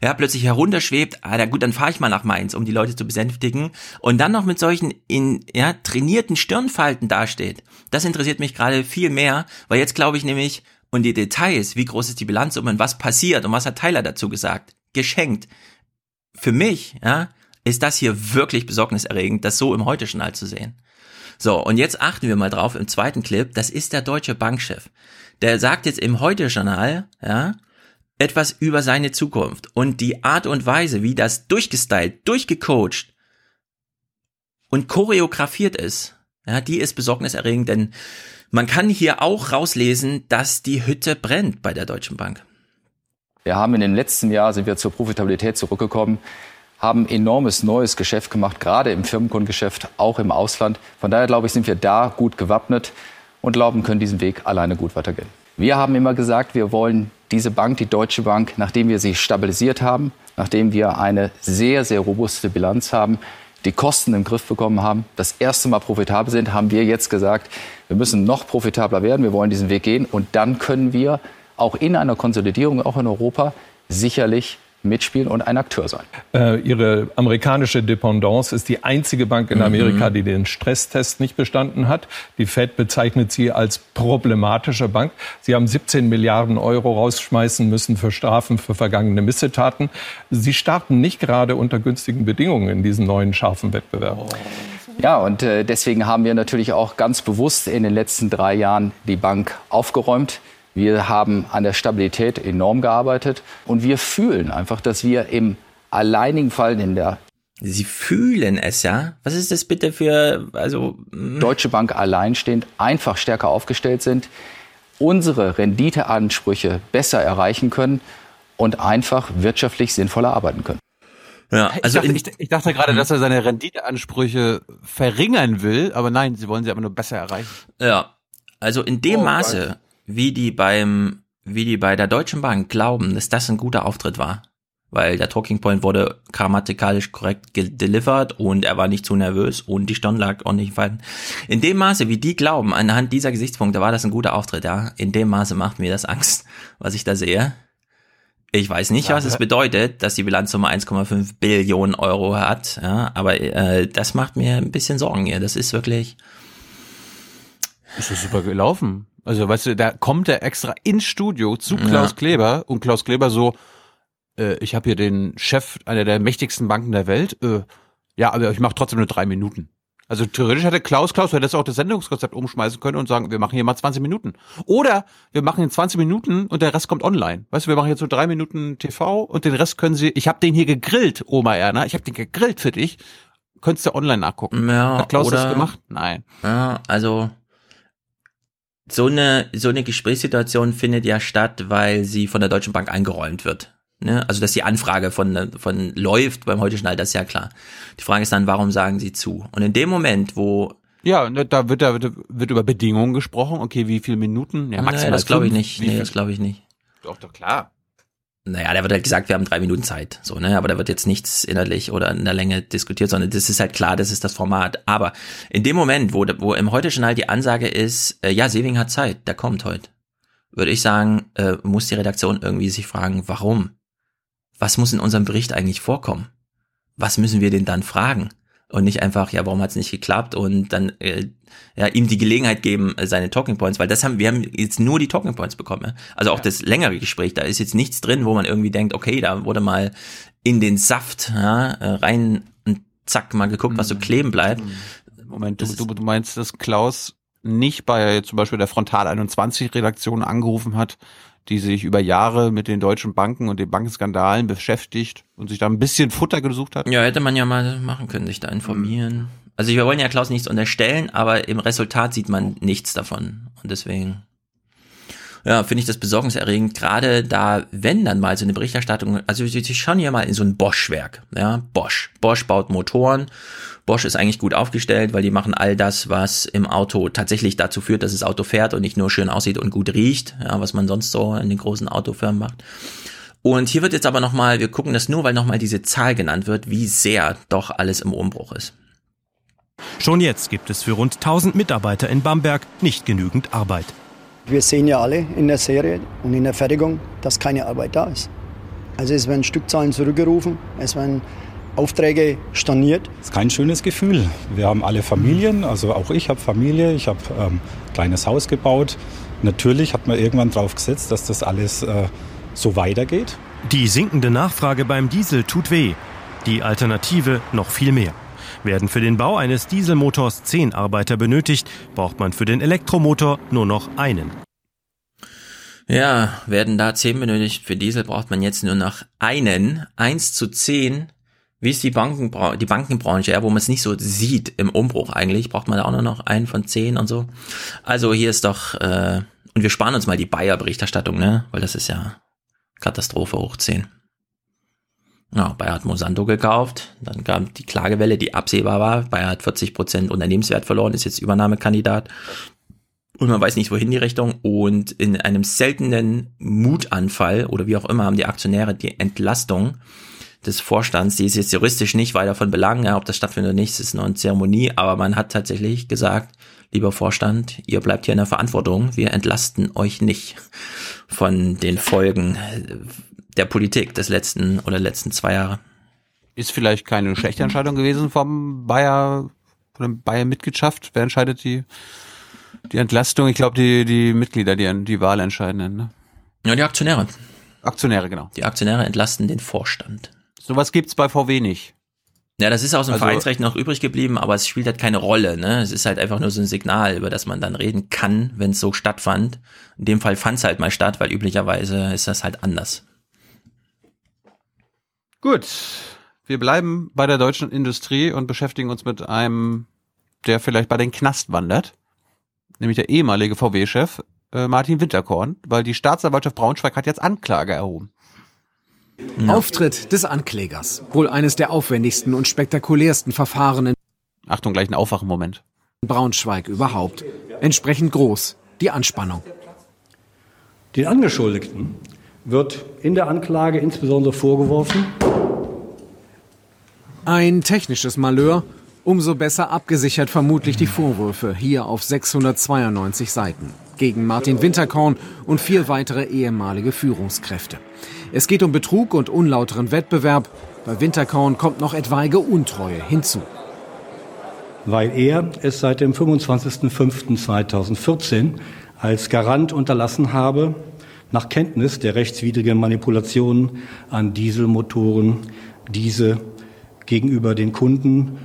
ja, plötzlich herunterschwebt, ah, na gut, dann fahre ich mal nach Mainz, um die Leute zu besänftigen und dann noch mit solchen in, ja, trainierten Stirnfalten dasteht. Das interessiert mich gerade viel mehr, weil jetzt glaube ich nämlich, und die Details, wie groß ist die Bilanzsumme und was passiert und was hat Tyler dazu gesagt, geschenkt. Für mich, ja, ist das hier wirklich besorgniserregend, das so im Heute-Journal zu sehen. So, und jetzt achten wir mal drauf im zweiten Clip, das ist der deutsche Bankchef. Der sagt jetzt im Heute-Journal, ja, etwas über seine Zukunft und die Art und Weise, wie das durchgestylt, durchgecoacht und choreografiert ist, ja, die ist besorgniserregend, denn man kann hier auch rauslesen, dass die Hütte brennt bei der Deutschen Bank. Wir haben in dem letzten Jahr sind wir zur Profitabilität zurückgekommen, haben enormes neues Geschäft gemacht, gerade im Firmenkundengeschäft, auch im Ausland. Von daher glaube ich, sind wir da gut gewappnet und glauben, können diesen Weg alleine gut weitergehen. Wir haben immer gesagt, wir wollen diese Bank, die Deutsche Bank, nachdem wir sie stabilisiert haben, nachdem wir eine sehr, sehr robuste Bilanz haben, die Kosten im Griff bekommen haben, das erste Mal profitabel sind, haben wir jetzt gesagt, wir müssen noch profitabler werden, wir wollen diesen Weg gehen und dann können wir auch in einer Konsolidierung, auch in Europa, sicherlich mitspielen und ein Akteur sein. Äh, ihre amerikanische Dependance ist die einzige Bank in Amerika, die den Stresstest nicht bestanden hat. Die Fed bezeichnet sie als problematische Bank. Sie haben 17 Milliarden Euro rausschmeißen müssen für Strafen für vergangene Missetaten. Sie starten nicht gerade unter günstigen Bedingungen in diesen neuen scharfen Wettbewerb. Ja, und äh, deswegen haben wir natürlich auch ganz bewusst in den letzten drei Jahren die Bank aufgeräumt. Wir haben an der Stabilität enorm gearbeitet und wir fühlen einfach, dass wir im alleinigen Fall in der Sie fühlen es, ja? Was ist das bitte für, also. Deutsche Bank alleinstehend einfach stärker aufgestellt sind, unsere Renditeansprüche besser erreichen können und einfach wirtschaftlich sinnvoller arbeiten können. Ja, Ich also dachte, in, ich, ich dachte gerade, dass er seine Renditeansprüche verringern will, aber nein, sie wollen sie aber nur besser erreichen. Ja, also in dem Oh, Maße, Gott. Wie die beim, wie die bei der Deutschen Bank glauben, dass das ein guter Auftritt war, weil der Talking Point wurde grammatikalisch korrekt gedelivered und er war nicht zu nervös und die Stirn lag nicht fallen. In dem Maße, wie die glauben, anhand dieser Gesichtspunkte war das ein guter Auftritt, ja. In dem Maße macht mir das Angst, was ich da sehe. Ich weiß nicht, was es bedeutet, dass die Bilanzsumme 1,5 Billionen Euro hat, ja, aber äh, das macht mir ein bisschen Sorgen hier. Das ist wirklich. Ist das super gelaufen. Also, weißt du, da kommt er extra ins Studio zu Klaus Ja. Kleber und Klaus Kleber so, äh, ich habe hier den Chef einer der mächtigsten Banken der Welt. Äh, ja, aber ich mache trotzdem nur drei Minuten. Also theoretisch hätte Klaus, Klaus hätte das auch das Sendungskonzept umschmeißen können und sagen, wir machen hier mal 20 Minuten. Oder wir machen in 20 Minuten und der Rest kommt online. Weißt du, wir machen jetzt so drei Minuten TV und den Rest können Sie, ich habe den hier gegrillt, Oma Erna, ich habe den gegrillt für dich. Könntest du online nachgucken. Ja, Hat Klaus oder, das gemacht? Nein. Ja, also so eine, so eine Gesprächssituation findet ja statt, weil sie von der Deutschen Bank eingeräumt wird. Ne? Also, dass die Anfrage von, von läuft beim heute Schnall, das ist ja klar. Die Frage ist dann, warum sagen sie zu? Und in dem Moment, wo Ja, ne, da wird, da wird, wird über Bedingungen gesprochen. Okay, wie viele Minuten? Ja, maximal nee, das glaube ich nicht. Nee, das glaube ich nicht. Doch, doch, klar. Naja, da wird halt gesagt, wir haben drei Minuten Zeit. So, ne? Aber da wird jetzt nichts inhaltlich oder in der Länge diskutiert, sondern das ist halt klar, das ist das Format. Aber in dem Moment, wo, wo im heute Journal die Ansage ist, äh, ja, Seving hat Zeit, der kommt heute, würde ich sagen, äh, muss die Redaktion irgendwie sich fragen, warum? Was muss in unserem Bericht eigentlich vorkommen? Was müssen wir denn dann fragen? Und nicht einfach, ja, warum hat es nicht geklappt und dann äh, ja, ihm die Gelegenheit geben, äh, seine Talking Points, weil das haben, wir haben jetzt nur die Talking Points bekommen. Ja? Also auch das längere Gespräch, da ist jetzt nichts drin, wo man irgendwie denkt, okay, da wurde mal in den Saft ja, äh, rein und zack, mal geguckt, was so kleben bleibt. Moment, du, du, du meinst, dass Klaus nicht bei zum Beispiel der Frontal 21 Redaktion angerufen hat, die sich über Jahre mit den deutschen Banken und den Bankenskandalen beschäftigt und sich da ein bisschen Futter gesucht hat? Ja, hätte man ja mal machen können, sich da informieren. Also wir wollen ja Klaus nichts unterstellen, aber im Resultat sieht man nichts davon. Und deswegen, ja, finde ich das besorgniserregend, gerade da, wenn dann mal so eine Berichterstattung, also sie schauen hier mal in so ein Bosch-Werk, ja, Bosch. Bosch baut Motoren. Bosch ist eigentlich gut aufgestellt, weil die machen all das, was im Auto tatsächlich dazu führt, dass das Auto fährt und nicht nur schön aussieht und gut riecht, ja, was man sonst so in den großen Autofirmen macht. Und hier wird jetzt aber nochmal, wir gucken das nur, weil nochmal diese Zahl genannt wird, wie sehr doch alles im Umbruch ist. Schon jetzt gibt es für rund 1000 Mitarbeiter in Bamberg nicht genügend Arbeit. Wir sehen ja alle in der Serie und in der Fertigung, dass keine Arbeit da ist. Also es werden Stückzahlen zurückgerufen, es werden Aufträge storniert. Das ist kein schönes Gefühl. Wir haben alle Familien, also auch ich habe Familie, ich habe ähm, ein kleines Haus gebaut. Natürlich hat man irgendwann drauf gesetzt, dass das alles äh, so weitergeht. Die sinkende Nachfrage beim Diesel tut weh. Die Alternative noch viel mehr. Werden für den Bau eines Dieselmotors zehn Arbeiter benötigt, braucht man für den Elektromotor nur noch einen. Ja, werden da zehn benötigt. Für Diesel braucht man jetzt nur noch einen. Eins zu zehn. Wie ist die, Bankenbra die Bankenbranche, ja, wo man es nicht so sieht im Umbruch eigentlich, braucht man da auch nur noch einen von zehn und so. Also hier ist doch, äh, und wir sparen uns mal die Bayer-Berichterstattung, ne? Weil das ist ja Katastrophe hoch zehn. Ja, Bayer hat Monsanto gekauft, dann kam die Klagewelle, die absehbar war. Bayer hat 40 Prozent Unternehmenswert verloren, ist jetzt Übernahmekandidat. Und man weiß nicht, wohin die Richtung. Und in einem seltenen Mutanfall oder wie auch immer haben die Aktionäre die Entlastung des Vorstands, die ist jetzt juristisch nicht weiter von Belang, ja, ob das stattfindet oder nicht, ist nur eine Zeremonie, aber man hat tatsächlich gesagt, lieber Vorstand, ihr bleibt hier in der Verantwortung, wir entlasten euch nicht von den Folgen der Politik des letzten oder letzten zwei Jahre. Ist vielleicht keine schlechte Entscheidung gewesen vom Bayer, von der Bayer-Mitgliedschaft. Wer entscheidet die, die Entlastung? Ich glaube, die, die Mitglieder, die die Wahl entscheiden. Ne? Ja, die Aktionäre. Aktionäre, genau. Die Aktionäre entlasten den Vorstand. Sowas gibt's bei VW nicht. Ja, das ist aus dem Also- Vereinsrecht noch übrig geblieben, aber es spielt halt keine Rolle. Ne? Es ist halt einfach nur so ein Signal, über das man dann reden kann, wenn es so stattfand. In dem Fall fand es halt mal statt, weil üblicherweise ist das halt anders. Gut. Wir bleiben bei der deutschen Industrie und beschäftigen uns mit einem, der vielleicht bei den Knast wandert. Nämlich der ehemalige VW-Chef äh, Martin Winterkorn, weil die Staatsanwaltschaft Braunschweig hat jetzt Anklage erhoben. Auftritt des Anklägers. Wohl eines der aufwendigsten und spektakulärsten Verfahren in Achtung, gleich ein Aufwachenmoment. Braunschweig überhaupt. Entsprechend groß die Anspannung. Den Angeschuldigten wird in der Anklage insbesondere vorgeworfen, Ein technisches Malheur, umso besser abgesichert vermutlich die Vorwürfe hier auf 692 Seiten gegen Martin Winterkorn und vier weitere ehemalige Führungskräfte. Es geht um Betrug und unlauteren Wettbewerb. Bei Winterkorn kommt noch etwaige Untreue hinzu. weil er es seit dem 25.05.2014 als Garant unterlassen habe, nach Kenntnis der rechtswidrigen Manipulationen an Dieselmotoren diese gegenüber den Kunden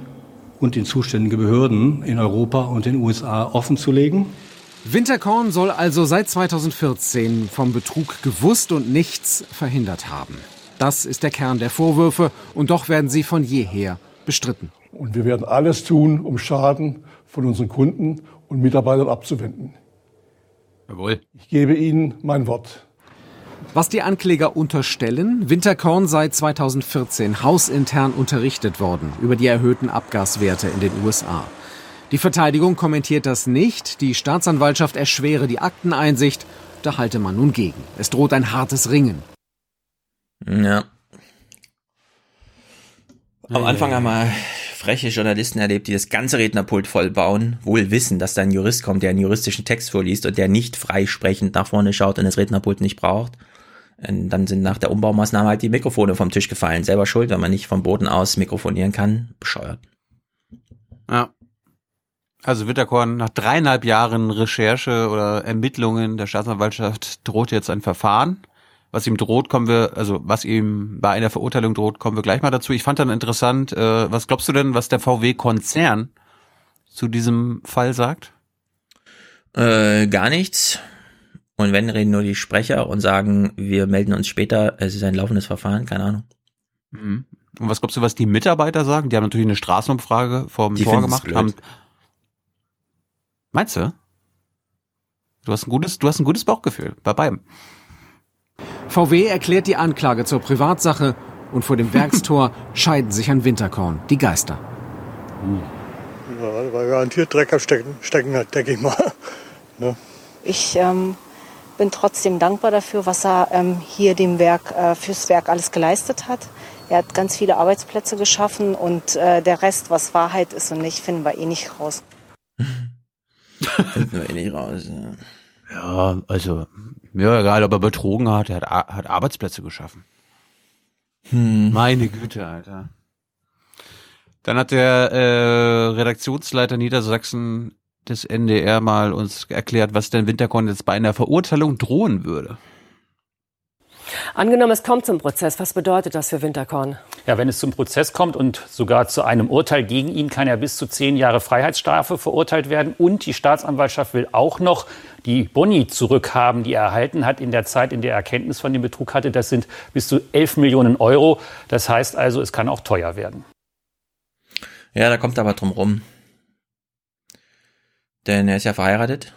und den zuständigen Behörden in Europa und den USA offenzulegen. Winterkorn soll also seit 2014 vom Betrug gewusst und nichts verhindert haben. Das ist der Kern der Vorwürfe und doch werden sie von jeher bestritten. Und wir werden alles tun, um Schaden von unseren Kunden und Mitarbeitern abzuwenden. Jawohl. Ich gebe Ihnen mein Wort. Was die Ankläger unterstellen, Winterkorn sei 2014 hausintern unterrichtet worden über die erhöhten Abgaswerte in den USA. Die Verteidigung kommentiert das nicht, die Staatsanwaltschaft erschwere die Akteneinsicht, da halte man nun gegen. Es droht ein hartes Ringen. Ja. Am Anfang haben wir freche Journalisten erlebt, die das ganze Rednerpult vollbauen, wohl wissen, dass da ein Jurist kommt, der einen juristischen Text vorliest und der nicht freisprechend nach vorne schaut und das Rednerpult nicht braucht. Und dann sind nach der Umbaumaßnahme halt die Mikrofone vom Tisch gefallen. Selber schuld, wenn man nicht vom Boden aus mikrofonieren kann. Bescheuert. Ja. Also Witterkorn, nach dreieinhalb Jahren Recherche oder Ermittlungen der Staatsanwaltschaft droht jetzt ein Verfahren. Was ihm droht, kommen wir, also was ihm bei einer Verurteilung droht, kommen wir gleich mal dazu. Ich fand dann interessant, äh, was glaubst du denn, was der VW-Konzern zu diesem Fall sagt? Äh, gar nichts. Und wenn, reden nur die Sprecher und sagen, wir melden uns später, es ist ein laufendes Verfahren, keine Ahnung. Mhm. Und was glaubst du, was die Mitarbeiter sagen? Die haben natürlich eine Straßenumfrage vorm Die Tor gemacht. Haben, meinst du? Du hast ein gutes, du hast ein gutes Bauchgefühl bei beidem. VW erklärt die Anklage zur Privatsache und vor dem Werkstor scheiden sich an Winterkorn die Geister. Ja, weil garantiert Dreck Stecken, Stecken hat, denke ich mal. Ne? Ich ähm, bin trotzdem dankbar dafür, was er ähm, hier dem Werk, äh, fürs Werk alles geleistet hat. Er hat ganz viele Arbeitsplätze geschaffen und äh, der Rest, was Wahrheit ist und nicht, finden wir eh nicht raus. Finden wir eh nicht raus. Ja. Ja, also mir egal, ob er betrogen hat, er hat, hat Arbeitsplätze geschaffen. Hm. Meine Güte, Alter. Dann hat der äh, Redaktionsleiter Niedersachsen des NDR mal uns erklärt, was denn Winterkorn jetzt bei einer Verurteilung drohen würde. Angenommen, es kommt zum Prozess. Was bedeutet das für Winterkorn? Ja, wenn es zum Prozess kommt und sogar zu einem Urteil gegen ihn, kann er bis zu zehn Jahre Freiheitsstrafe verurteilt werden. Und die Staatsanwaltschaft will auch noch die Boni zurückhaben, die er erhalten hat in der Zeit, in der er Kenntnis von dem Betrug hatte. Das sind bis zu 11 Millionen Euro. Das heißt also, es kann auch teuer werden. Ja, da kommt er aber drum rum. Denn er ist ja verheiratet.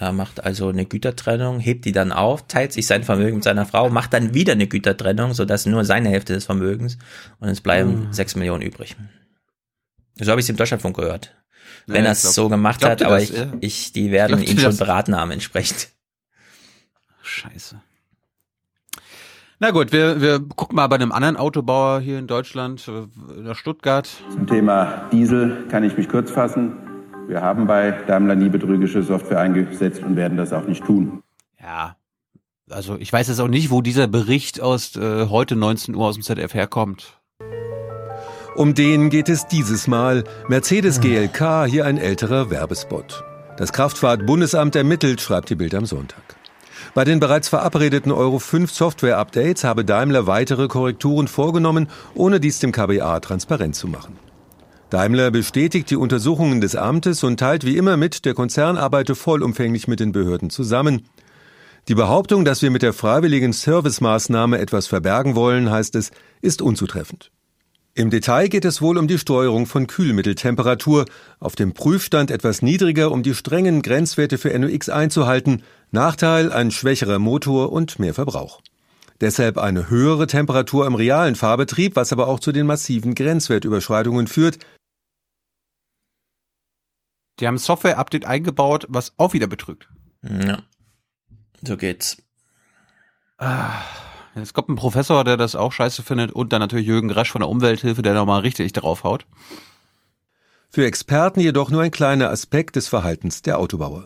Er macht also eine Gütertrennung, hebt die dann auf, teilt sich sein Vermögen mit seiner Frau, macht dann wieder eine Gütertrennung, sodass nur seine Hälfte des Vermögens und es bleiben Mhm. sechs Millionen übrig. So habe ich es im Deutschlandfunk gehört. Ja, Wenn er es so gemacht hat, aber das, ich, ja. ich, die werden ihn schon das? beraten haben entsprechend. Scheiße. Na gut, wir, wir gucken mal bei einem anderen Autobauer hier in Deutschland, äh, nach Stuttgart. Zum Thema Diesel kann ich mich kurz fassen. Wir haben bei Daimler nie betrügerische Software eingesetzt und werden das auch nicht tun. Ja, also ich weiß jetzt auch nicht, wo dieser Bericht aus äh, heute 19 Uhr aus dem ZDF herkommt. Um den geht es dieses Mal. Mercedes GLK, hier ein älterer Werbespot. Das Kraftfahrtbundesamt ermittelt, schreibt die Bild am Sonntag. Bei den bereits verabredeten Euro 5 Software-Updates habe Daimler weitere Korrekturen vorgenommen, ohne dies dem KBA transparent zu machen. Daimler bestätigt die Untersuchungen des Amtes und teilt wie immer mit, der Konzern arbeite vollumfänglich mit den Behörden zusammen. Die Behauptung, dass wir mit der freiwilligen Servicemaßnahme etwas verbergen wollen, heißt es, ist unzutreffend. Im Detail geht es wohl um die Steuerung von Kühlmitteltemperatur, auf dem Prüfstand etwas niedriger, um die strengen Grenzwerte für NOx einzuhalten, Nachteil ein schwächerer Motor und mehr Verbrauch. Deshalb eine höhere Temperatur im realen Fahrbetrieb, was aber auch zu den massiven Grenzwertüberschreitungen führt. Die haben ein Software-Update eingebaut, was auch wieder betrügt. Ja, so geht's. Ah, Jetzt kommt ein Professor, der das auch scheiße findet und dann natürlich Jürgen Resch von der Umwelthilfe, der nochmal richtig draufhaut. Für Experten jedoch nur ein kleiner Aspekt des Verhaltens der Autobauer.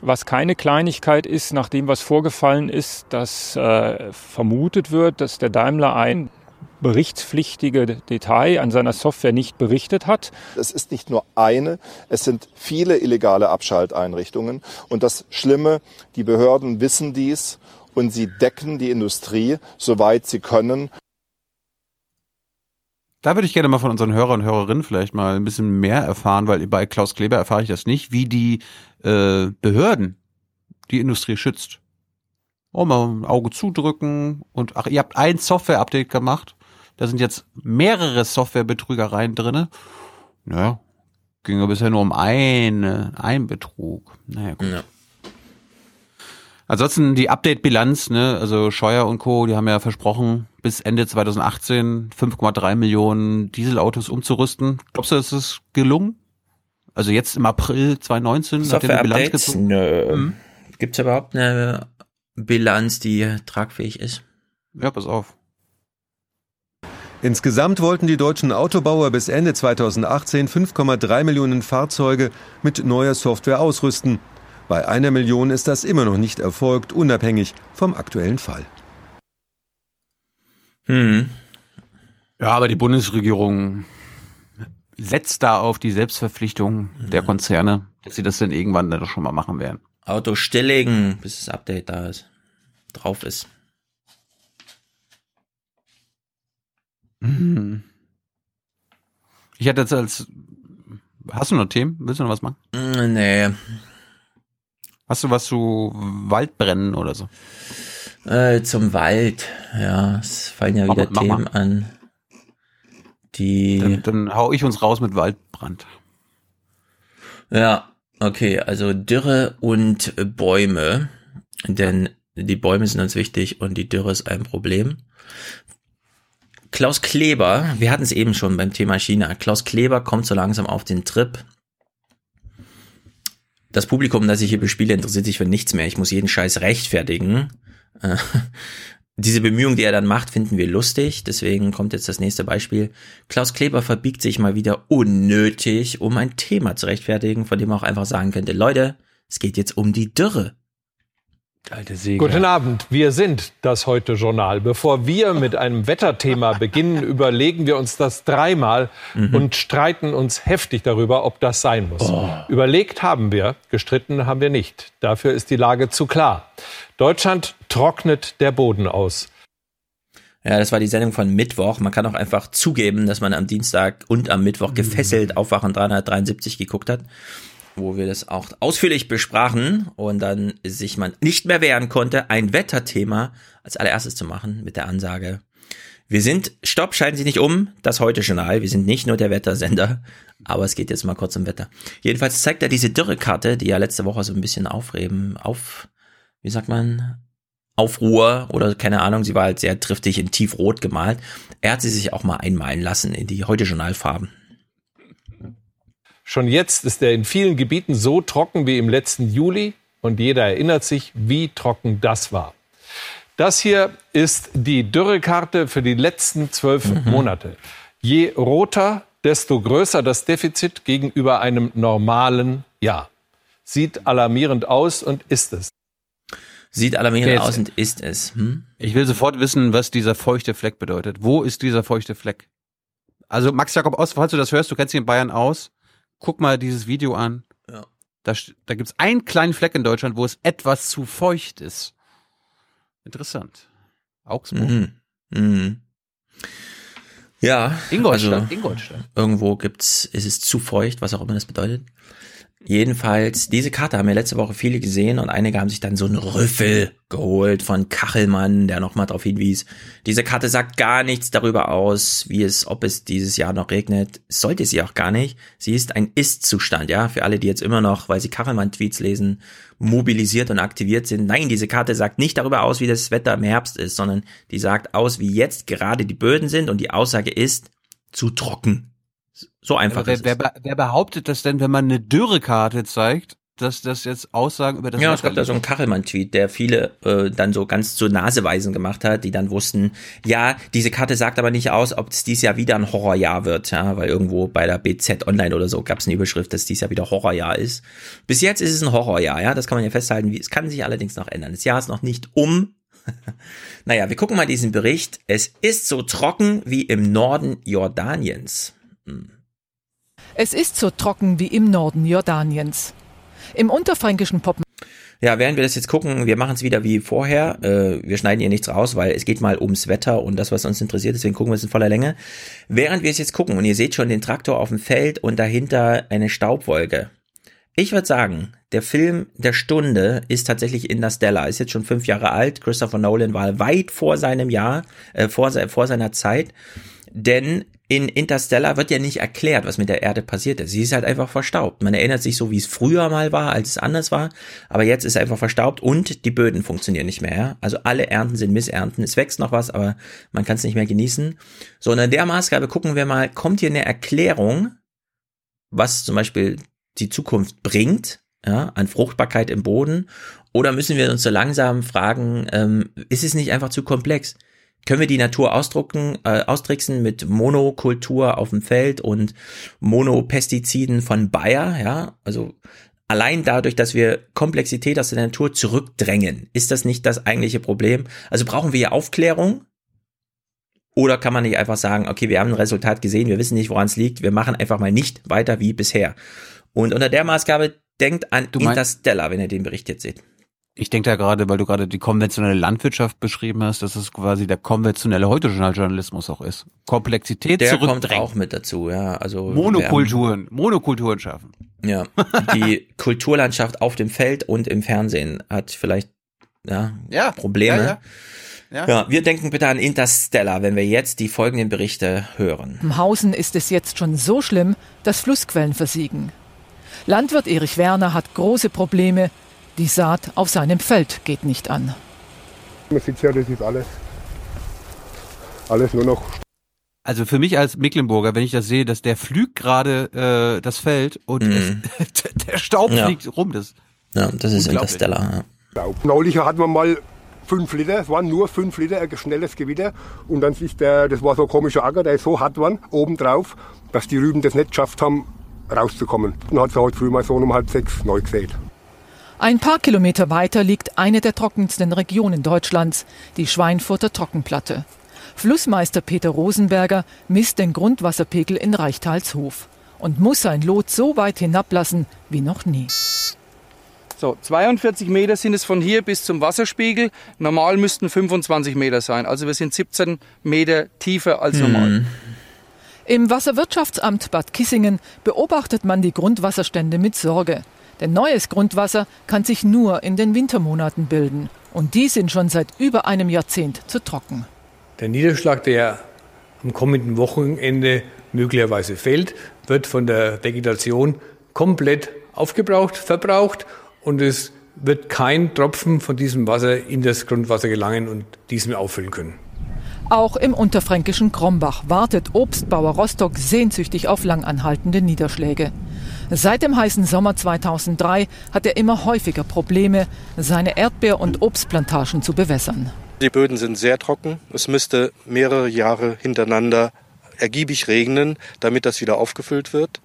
Was keine Kleinigkeit ist, nach dem, was vorgefallen ist, dass äh, vermutet wird, dass der Daimler ein berichtspflichtige Detail an seiner Software nicht berichtet hat. Es ist nicht nur eine, es sind viele illegale Abschalteinrichtungen. Und das Schlimme, die Behörden wissen dies und sie decken die Industrie, soweit sie können. Da würde ich gerne mal von unseren Hörern und Hörerinnen vielleicht mal ein bisschen mehr erfahren, weil bei Klaus Kleber erfahre ich das nicht, wie die äh, Behörden die Industrie schützt. Oh, mal ein Auge zudrücken und ach, ihr habt ein Software-Update gemacht. Da sind jetzt mehrere Softwarebetrügereien drinne. Naja, ging ja bisher nur um eine, ein Betrug. Naja, gut. Ja. Ansonsten die Update-Bilanz, ne, also Scheuer und Co., die haben ja versprochen, bis Ende 2018 5,3 Millionen Dieselautos umzurüsten. Glaubst du, ist es gelungen? Also jetzt im April 2019 Software-Updates? Nö. Mhm. Gibt es überhaupt eine Bilanz, die tragfähig ist? Ja, pass auf. Insgesamt wollten die deutschen Autobauer bis Ende 2018 5,3 Millionen Fahrzeuge mit neuer Software ausrüsten. Bei einer Million ist das immer noch nicht erfolgt, unabhängig vom aktuellen Fall. Hm. Ja, aber die Bundesregierung setzt da auf die Selbstverpflichtung der Konzerne, dass sie das dann irgendwann dann schon mal machen werden. Auto stilllegen, bis das Update da ist, drauf ist. Ich hatte jetzt als. Hast du noch Themen? Willst du noch was machen? Nee, Hast du was zu Waldbrennen oder so? Äh, zum Wald, ja, es fallen ja wieder mach, Themen mach an. Die. Dann, dann hau ich uns raus mit Waldbrand. Ja, okay, also Dürre und Bäume. Denn die Bäume sind uns wichtig und die Dürre ist ein Problem. Klaus Kleber, wir hatten es eben schon beim Thema China. Klaus Kleber kommt so langsam auf den Trip das Publikum, das ich hier bespiele, interessiert sich für nichts mehr. Ich muss jeden Scheiß rechtfertigen. Äh, diese Bemühung, die er dann macht, finden wir lustig. Deswegen kommt jetzt das nächste Beispiel. Klaus Kleber verbiegt sich mal wieder unnötig, um ein Thema zu rechtfertigen, von dem man auch einfach sagen könnte, Leute, es geht jetzt um die Dürre. Alte Säge. Guten Abend, wir sind das heute Journal. Bevor wir mit einem Wetterthema beginnen, überlegen wir uns das dreimal mhm. und streiten uns heftig darüber, ob das sein muss. Oh. Überlegt haben wir, gestritten haben wir nicht. Dafür ist die Lage zu klar. Deutschland trocknet der Boden aus. Ja, das war die Sendung von Mittwoch. Man kann auch einfach zugeben, dass man am Dienstag und am Mittwoch gefesselt Aufwachen 373 geguckt hat wo wir das auch ausführlich besprachen und dann sich man nicht mehr wehren konnte, ein Wetterthema als allererstes zu machen mit der Ansage, wir sind, stopp, schalten Sie nicht um, das Heute-Journal, wir sind nicht nur der Wettersender, aber es geht jetzt mal kurz um Wetter. Jedenfalls zeigt er diese Dürrekarte, die ja letzte Woche so ein bisschen aufreben, auf, wie sagt man, Aufruhr oder keine Ahnung, sie war halt sehr triftig in tiefrot gemalt. Er hat sie sich auch mal einmalen lassen in die Heute-Journal-Farben. Schon jetzt ist er in vielen Gebieten so trocken wie im letzten Juli und jeder erinnert sich, wie trocken das war. Das hier ist die Dürrekarte für die letzten zwölf mhm. Monate. Je roter, desto größer das Defizit gegenüber einem normalen Jahr. Sieht alarmierend aus und ist es. Sieht alarmierend okay, aus und ist es. Hm? Ich will sofort wissen, was dieser feuchte Fleck bedeutet. Wo ist dieser feuchte Fleck? Also Max Jakob Ost, falls du das hörst, du kennst ihn in Bayern aus guck mal dieses Video an. Ja. Da, da gibt es einen kleinen Fleck in Deutschland, wo es etwas zu feucht ist. Interessant. Augsburg. Mhm. Mhm. Ja. Ingolstadt. Also, Ingolstadt. Irgendwo gibt's, ist es zu feucht, was auch immer das bedeutet. Jedenfalls, diese Karte haben ja letzte Woche viele gesehen und einige haben sich dann so einen Rüffel geholt von Kachelmann, der nochmal darauf hinwies. Diese Karte sagt gar nichts darüber aus, wie es, ob es dieses Jahr noch regnet. Sollte sie auch gar nicht. Sie ist ein Ist-Zustand, ja, für alle, die jetzt immer noch, weil sie Kachelmann-Tweets lesen, mobilisiert und aktiviert sind. Nein, diese Karte sagt nicht darüber aus, wie das Wetter im Herbst ist, sondern die sagt aus, wie jetzt gerade die Böden sind und die Aussage ist, zu trocken. So einfach wer, ist wer, es. Wer behauptet das denn, wenn man eine Dürrekarte zeigt, dass das jetzt Aussagen über das Ja, es gab da so einen Kachelmann-Tweet, der viele äh, dann so ganz zu Naseweisen gemacht hat, die dann wussten, ja, diese Karte sagt aber nicht aus, ob es dieses Jahr wieder ein Horrorjahr wird, ja, weil irgendwo bei der BZ Online oder so gab es eine Überschrift, dass dieses Jahr wieder Horrorjahr ist. Bis jetzt ist es ein Horrorjahr, ja, das kann man ja festhalten. Es kann sich allerdings noch ändern. Das Jahr ist noch nicht um. naja, wir gucken mal diesen Bericht. Es ist so trocken wie im Norden Jordaniens. Hm. Es ist so trocken wie im Norden Jordaniens. Im unterfränkischen Poppen. Ja, während wir das jetzt gucken, wir machen es wieder wie vorher. Äh, wir schneiden hier nichts raus, weil es geht mal ums Wetter und das, was uns interessiert. Deswegen gucken wir es in voller Länge. Während wir es jetzt gucken und ihr seht schon den Traktor auf dem Feld und dahinter eine Staubwolke. Ich würde sagen, der Film der Stunde ist tatsächlich Interstellar. Ist jetzt schon fünf Jahre alt. Christopher Nolan war weit vor seinem Jahr, äh, vor, vor seiner Zeit. Denn in Interstellar wird ja nicht erklärt, was mit der Erde passiert ist. Sie ist halt einfach verstaubt. Man erinnert sich so, wie es früher mal war, als es anders war. Aber jetzt ist einfach verstaubt und die Böden funktionieren nicht mehr. Ja? Also alle Ernten sind Missernten. Es wächst noch was, aber man kann es nicht mehr genießen. So, und in der Maßgabe gucken wir mal, kommt hier eine Erklärung, was zum Beispiel die Zukunft bringt, ja, an Fruchtbarkeit im Boden? Oder müssen wir uns so langsam fragen, ähm, ist es nicht einfach zu komplex? Können wir die Natur ausdrucken, äh, austricksen mit Monokultur auf dem Feld und Monopestiziden von Bayer, ja, also allein dadurch, dass wir Komplexität aus der Natur zurückdrängen, ist das nicht das eigentliche Problem? Also brauchen wir Aufklärung? Oder kann man nicht einfach sagen, okay, wir haben ein Resultat gesehen, wir wissen nicht, woran es liegt, wir machen einfach mal nicht weiter wie bisher. Und unter der Maßgabe denkt an Interstellar, wenn ihr den Bericht jetzt seht. Ich denke da gerade, weil du gerade die konventionelle Landwirtschaft beschrieben hast, dass es quasi der konventionelle heute Journalismus auch ist. Komplexität Der kommt auch mit dazu, ja. Also Monokulturen, Monokulturen schaffen. Ja, die Kulturlandschaft auf dem Feld und im Fernsehen hat vielleicht ja, ja Probleme. Ja, ja. Ja. ja, wir denken bitte an Interstellar, wenn wir jetzt die folgenden Berichte hören. Im Hausen ist es jetzt schon so schlimm, dass Flussquellen versiegen. Landwirt Erich Werner hat große Probleme, die Saat auf seinem Feld geht nicht an. Man sieht ja, das ist alles, alles nur noch. Also für mich als Mecklenburger, wenn ich das sehe, dass der flügt gerade äh, das Feld und mhm. es, der Staub ja. fliegt rum, das. Ja, das ist Interstellar. Ja. Neulich hatten wir mal fünf Liter, es waren nur fünf Liter, ein schnelles Gewitter. Und dann ist der, das war so ein komischer Acker, der ist so hart geworden, obendrauf, dass die Rüben das nicht geschafft haben, rauszukommen. Und hat sie heute früh mal so um halb sechs neu gesät. Ein paar Kilometer weiter liegt eine der trockensten Regionen Deutschlands, die Schweinfurter Trockenplatte. Flussmeister Peter Rosenberger misst den Grundwasserpegel in Reichtalshof und muss sein Lot so weit hinablassen wie noch nie. So, 42 Meter sind es von hier bis zum Wasserspiegel. Normal müssten 25 Meter sein. Also wir sind 17 Meter tiefer als normal. Mhm. Im Wasserwirtschaftsamt Bad Kissingen beobachtet man die Grundwasserstände mit Sorge. Denn neues Grundwasser kann sich nur in den Wintermonaten bilden. Und die sind schon seit über einem Jahrzehnt zu trocken. Der Niederschlag, der am kommenden Wochenende möglicherweise fällt, wird von der Vegetation komplett aufgebraucht, verbraucht und es wird kein Tropfen von diesem Wasser in das Grundwasser gelangen und diesem auffüllen können. Auch im unterfränkischen Krombach wartet Obstbauer Rostock sehnsüchtig auf langanhaltende Niederschläge. Seit dem heißen Sommer 2003 hat er immer häufiger Probleme, seine Erdbeer- und Obstplantagen zu bewässern. Die Böden sind sehr trocken. Es müsste mehrere Jahre hintereinander ergiebig regnen, damit das wieder aufgefüllt wird.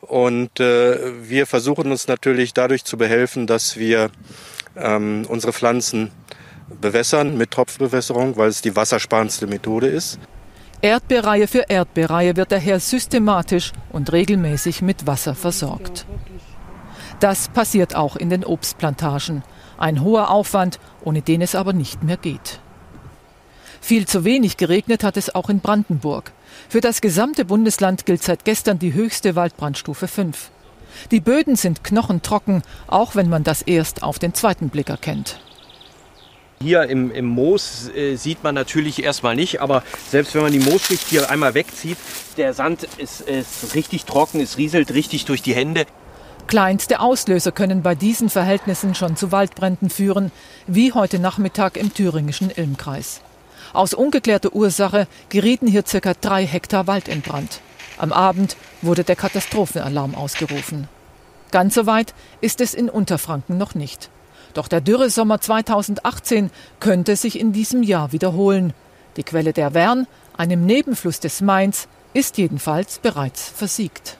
Und äh, wir versuchen uns natürlich dadurch zu behelfen, dass wir ähm, unsere Pflanzen bewässern mit Tropfbewässerung, weil es die wassersparendste Methode ist. Erdbeerreihe für Erdbeerreihe wird daher systematisch und regelmäßig mit Wasser versorgt. Das passiert auch in den Obstplantagen. Ein hoher Aufwand, ohne den es aber nicht mehr geht. Viel zu wenig geregnet hat es auch in Brandenburg. Für das gesamte Bundesland gilt seit gestern die höchste Waldbrandstufe 5. Die Böden sind knochentrocken, auch wenn man das erst auf den zweiten Blick erkennt. Hier im, im Moos äh, sieht man natürlich erstmal nicht, aber selbst wenn man die Moosschicht hier einmal wegzieht, der Sand ist, ist richtig trocken, es rieselt richtig durch die Hände. Kleinste Auslöser können bei diesen Verhältnissen schon zu Waldbränden führen, wie heute Nachmittag im thüringischen Ilmkreis. Aus ungeklärter Ursache gerieten hier circa drei Hektar Wald in Brand. Am Abend wurde der Katastrophenalarm ausgerufen. Ganz so weit ist es in Unterfranken noch nicht. Doch der Dürresommer 2018 könnte sich in diesem Jahr wiederholen. Die Quelle der Wern, einem Nebenfluss des Mains, ist jedenfalls bereits versiegt.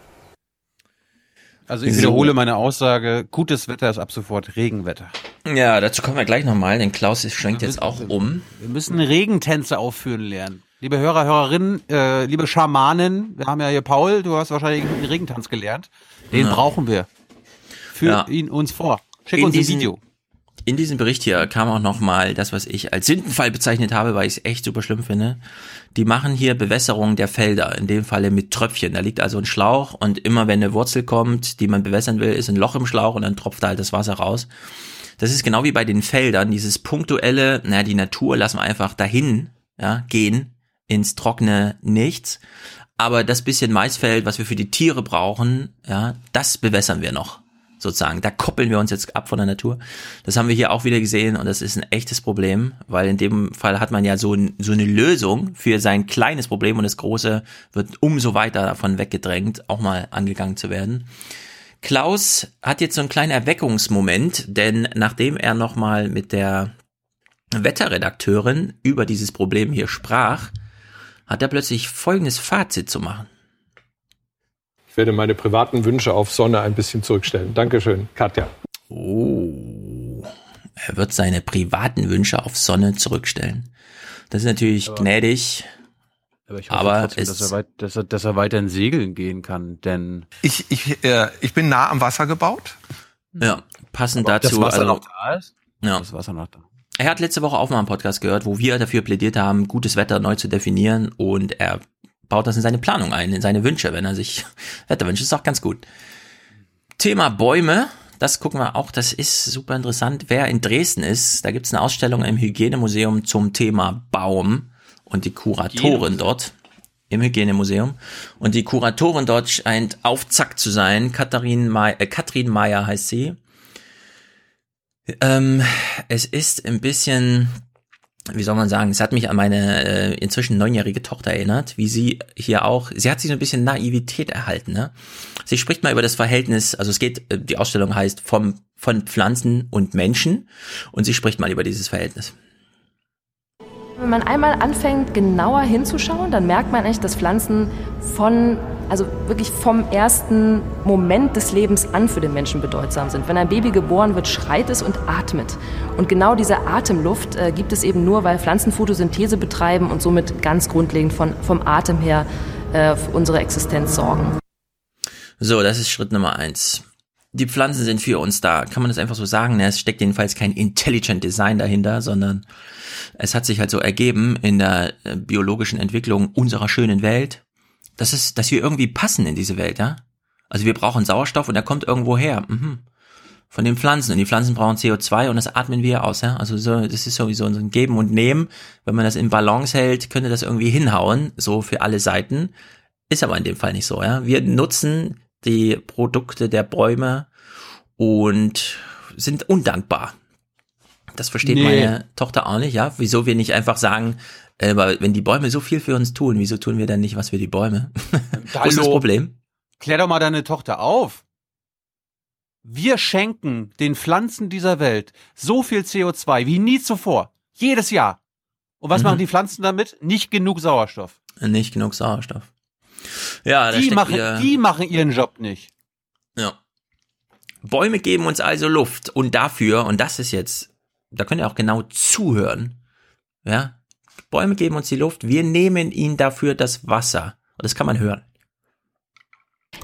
Also ich wiederhole meine Aussage, gutes Wetter ist ab sofort Regenwetter. Ja, dazu kommen wir gleich nochmal, denn Klaus schwenkt jetzt auch um. Wir müssen Regentänze aufführen lernen. Liebe Hörer, Hörerinnen, äh, liebe Schamanen, wir haben ja hier Paul, du hast wahrscheinlich einen Regentanz gelernt. Den ja. brauchen wir. Führ ja. ihn uns vor. Schick In uns ein Video in diesem Bericht hier kam auch nochmal das, was ich als Sündenfall bezeichnet habe, weil ich es echt super schlimm finde. Die machen hier Bewässerung der Felder, in dem Falle mit Tröpfchen. Da liegt also ein Schlauch und immer wenn eine Wurzel kommt, die man bewässern will, ist ein Loch im Schlauch und dann tropft da halt das Wasser raus. Das ist genau wie bei den Feldern, dieses punktuelle, naja, die Natur lassen wir einfach dahin ja, gehen ins Trockene nichts. Aber das bisschen Maisfeld, was wir für die Tiere brauchen, ja, das bewässern wir noch sozusagen. Da koppeln wir uns jetzt ab von der Natur. Das haben wir hier auch wieder gesehen und das ist ein echtes Problem, weil in dem Fall hat man ja so, so eine Lösung für sein kleines Problem und das große wird umso weiter davon weggedrängt, auch mal angegangen zu werden. Klaus hat jetzt so einen kleinen Erweckungsmoment, denn nachdem er nochmal mit der Wetterredakteurin über dieses Problem hier sprach, hat er plötzlich folgendes Fazit zu machen. Ich werde meine privaten Wünsche auf Sonne ein bisschen zurückstellen. Dankeschön, Katja. Oh, er wird seine privaten Wünsche auf Sonne zurückstellen. Das ist natürlich aber, gnädig. Aber ich hoffe aber trotzdem, dass, er weit, dass, er, dass er weiterhin segeln gehen kann, denn ich, ich, äh, ich bin nah am Wasser gebaut. Ja, passend aber dazu. Das Wasser also, noch da ist? Ja. Das Wasser noch da. Er hat letzte Woche auch mal einen Podcast gehört, wo wir dafür plädiert haben, gutes Wetter neu zu definieren und er baut das in seine Planung ein, in seine Wünsche, wenn er sich Wetter wünscht. Ist auch ganz gut. Thema Bäume, das gucken wir auch, das ist super interessant. Wer in Dresden ist, da gibt es eine Ausstellung im Hygienemuseum zum Thema Baum und die Kuratorin dort im Hygienemuseum. Und die Kuratorin dort scheint auf Zack zu sein. Katharin May äh, Katrin Meyer heißt sie. Ähm, es ist ein bisschen wie soll man sagen, es hat mich an meine äh, inzwischen neunjährige Tochter erinnert, wie sie hier auch, sie hat sich so ein bisschen Naivität erhalten. Ne? Sie spricht mal über das Verhältnis, also es geht, äh, die Ausstellung heißt vom, von Pflanzen und Menschen und sie spricht mal über dieses Verhältnis. Wenn man einmal anfängt, genauer hinzuschauen, dann merkt man echt, dass Pflanzen von also wirklich vom ersten Moment des Lebens an für den Menschen bedeutsam sind. Wenn ein Baby geboren wird, schreit es und atmet. Und genau diese Atemluft äh, gibt es eben nur, weil Pflanzen Photosynthese betreiben und somit ganz grundlegend von, vom Atem her äh, für unsere Existenz sorgen. So, das ist Schritt Nummer eins. Die Pflanzen sind für uns da. Kann man das einfach so sagen? Ne? Es steckt jedenfalls kein Intelligent Design dahinter, sondern es hat sich halt so ergeben in der äh, biologischen Entwicklung unserer schönen Welt, dass es, dass wir irgendwie passen in diese Welt, ja? Also wir brauchen Sauerstoff und der kommt irgendwo her. Mhm. Von den Pflanzen. Und die Pflanzen brauchen CO2 und das atmen wir aus, ja? Also so, das ist sowieso so ein Geben und Nehmen. Wenn man das in Balance hält, könnte das irgendwie hinhauen, so für alle Seiten. Ist aber in dem Fall nicht so, ja? Wir nutzen die Produkte der Bäume und sind undankbar. Das versteht nee. meine Tochter auch nicht, ja? Wieso wir nicht einfach sagen, aber wenn die Bäume so viel für uns tun, wieso tun wir dann nicht was für die Bäume? Wo ist das Problem? Klär doch mal deine Tochter auf. Wir schenken den Pflanzen dieser Welt so viel CO2 wie nie zuvor. Jedes Jahr. Und was mhm. machen die Pflanzen damit? Nicht genug Sauerstoff. Nicht genug Sauerstoff. Ja, die machen, die machen ihren Job nicht. Ja. Bäume geben uns also Luft und dafür, und das ist jetzt, da könnt ihr auch genau zuhören, ja, Bäume geben uns die Luft, wir nehmen ihnen dafür das Wasser. Und das kann man hören.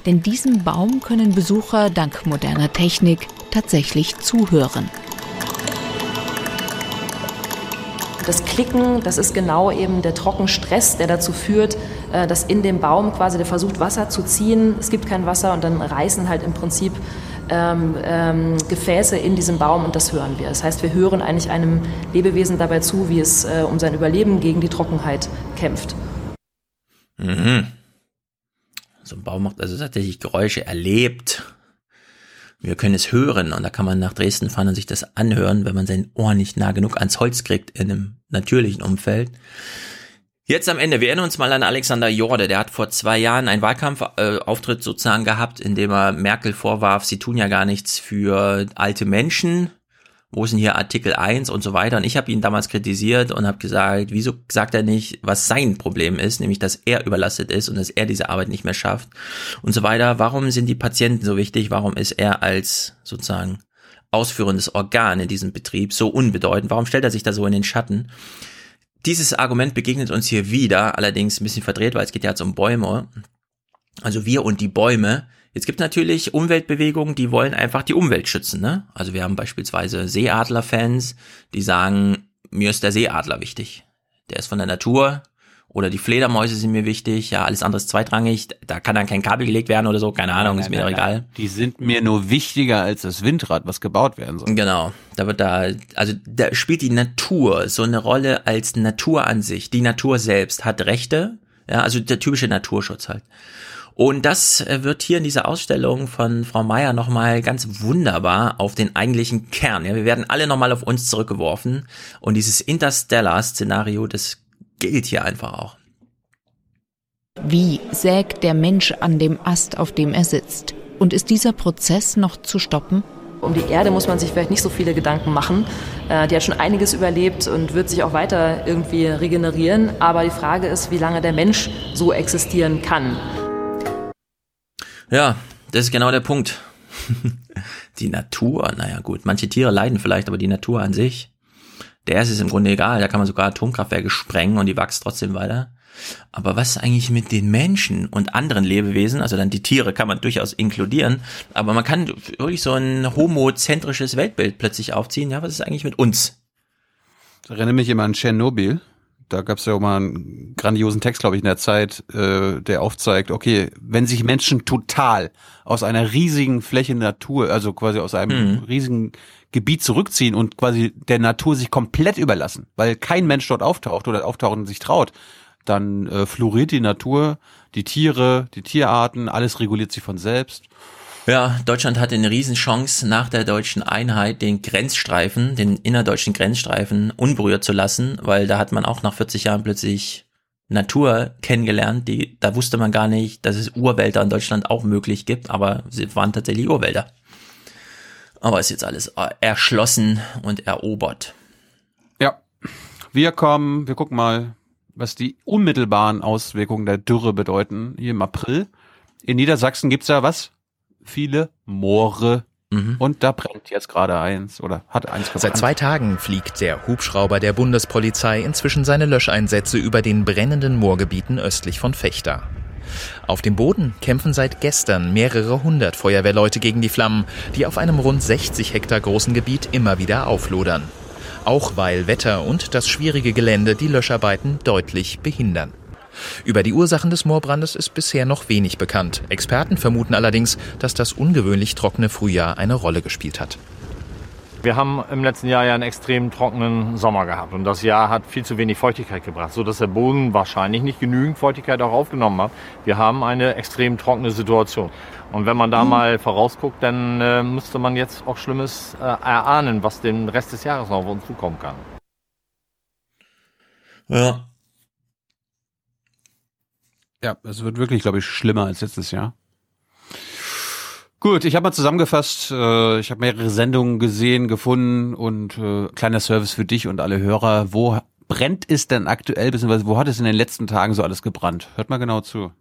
Denn diesem Baum können Besucher dank moderner Technik tatsächlich zuhören. Das Klicken, das ist genau eben der Trockenstress, der dazu führt, äh, dass in dem Baum quasi der versucht, Wasser zu ziehen. Es gibt kein Wasser und dann reißen halt im Prinzip ähm, ähm, Gefäße in diesem Baum und das hören wir. Das heißt, wir hören eigentlich einem Lebewesen dabei zu, wie es äh, um sein Überleben gegen die Trockenheit kämpft. Mhm. So ein Baum macht also tatsächlich Geräusche erlebt. Wir können es hören und da kann man nach Dresden fahren und sich das anhören, wenn man sein Ohr nicht nah genug ans Holz kriegt in einem natürlichen Umfeld. Jetzt am Ende, wir erinnern uns mal an Alexander Jorde, der hat vor zwei Jahren einen Wahlkampfauftritt sozusagen gehabt, in dem er Merkel vorwarf, sie tun ja gar nichts für alte Menschen. Wo ist denn hier Artikel 1 und so weiter? Und ich habe ihn damals kritisiert und habe gesagt, wieso sagt er nicht, was sein Problem ist, nämlich dass er überlastet ist und dass er diese Arbeit nicht mehr schafft und so weiter. Warum sind die Patienten so wichtig? Warum ist er als sozusagen ausführendes Organ in diesem Betrieb so unbedeutend? Warum stellt er sich da so in den Schatten? Dieses Argument begegnet uns hier wieder, allerdings ein bisschen verdreht, weil es geht ja jetzt um Bäume. Also wir und die Bäume. Jetzt gibt natürlich Umweltbewegungen, die wollen einfach die Umwelt schützen. Ne? Also wir haben beispielsweise Seeadler-Fans, die sagen, mir ist der Seeadler wichtig. Der ist von der Natur Oder die Fledermäuse sind mir wichtig, ja, alles andere ist zweitrangig, da kann dann kein Kabel gelegt werden oder so, keine Ahnung, nein, ist mir nein, egal. Die sind mir nur wichtiger als das Windrad, was gebaut werden soll. Genau, da wird da, also da spielt die Natur so eine Rolle als Natur an sich. Die Natur selbst hat Rechte, ja, also der typische Naturschutz halt. Und das äh, wird hier in dieser Ausstellung von Frau Meier nochmal ganz wunderbar auf den eigentlichen Kern. Ja, wir werden alle nochmal auf uns zurückgeworfen. Und dieses Interstellar-Szenario, das gilt hier einfach auch. Wie sägt der Mensch an dem Ast, auf dem er sitzt? Und ist dieser Prozess noch zu stoppen? Um die Erde muss man sich vielleicht nicht so viele Gedanken machen. Äh, die hat schon einiges überlebt und wird sich auch weiter irgendwie regenerieren. Aber die Frage ist, wie lange der Mensch so existieren kann. Ja, das ist genau der Punkt. die Natur, naja gut, manche Tiere leiden vielleicht, aber die Natur an sich, der ist es im Grunde egal. Da kann man sogar Atomkraftwerke sprengen und die wachsen trotzdem weiter. Aber was ist eigentlich mit den Menschen und anderen Lebewesen? Also dann die Tiere kann man durchaus inkludieren, aber man kann wirklich so ein homozentrisches Weltbild plötzlich aufziehen. Ja, was ist eigentlich mit uns? Das erinnert mich immer an Tschernobyl da gab es ja auch mal einen grandiosen Text, glaube ich, in der Zeit, äh, der aufzeigt, okay, wenn sich Menschen total aus einer riesigen Fläche Natur, also quasi aus einem mhm. riesigen Gebiet zurückziehen und quasi der Natur sich komplett überlassen, weil kein Mensch dort auftaucht oder auftauchen sich traut, dann äh, floriert die Natur, die Tiere, die Tierarten, alles reguliert sich von selbst. Ja, Deutschland hatte eine Riesenchance, nach der deutschen Einheit den Grenzstreifen, den innerdeutschen Grenzstreifen unberührt zu lassen, weil da hat man auch nach 40 Jahren plötzlich Natur kennengelernt, die, da wusste man gar nicht, dass es Urwälder in Deutschland auch möglich gibt, aber sie waren tatsächlich Urwälder. Aber ist jetzt alles erschlossen und erobert. Ja, wir kommen, wir gucken mal, was die unmittelbaren Auswirkungen der Dürre bedeuten, hier im April. In Niedersachsen gibt's ja was? Viele Moore Mhm. Und da brennt jetzt gerade eins oder hat eins gebrannt. Seit zwei Tagen fliegt der Hubschrauber der Bundespolizei inzwischen seine Löscheinsätze über den brennenden Moorgebieten östlich von Fechter. Auf dem Boden kämpfen seit gestern mehrere hundert Feuerwehrleute gegen die Flammen, die auf einem rund 60 Hektar großen Gebiet immer wieder auflodern. Auch weil Wetter und das schwierige Gelände die Löscharbeiten deutlich behindern. Über die Ursachen des Moorbrandes ist bisher noch wenig bekannt. Experten vermuten allerdings, dass das ungewöhnlich trockene Frühjahr eine Rolle gespielt hat. Wir haben im letzten Jahr ja einen extrem trockenen Sommer gehabt und das Jahr hat viel zu wenig Feuchtigkeit gebracht, so dass der Boden wahrscheinlich nicht genügend Feuchtigkeit auch aufgenommen hat. Wir haben eine extrem trockene Situation. Und wenn man da mhm. mal vorausguckt, dann äh, müsste man jetzt auch Schlimmes äh, erahnen, was den Rest des Jahres noch auf uns zukommen kann. Ja, ja, es wird wirklich, glaube ich, schlimmer als letztes Jahr. Gut, ich habe mal zusammengefasst, äh, ich habe mehrere Sendungen gesehen, gefunden und äh, kleiner Service für dich und alle Hörer. Wo brennt es denn aktuell, beziehungsweise wo hat es in den letzten Tagen so alles gebrannt? Hört mal genau zu.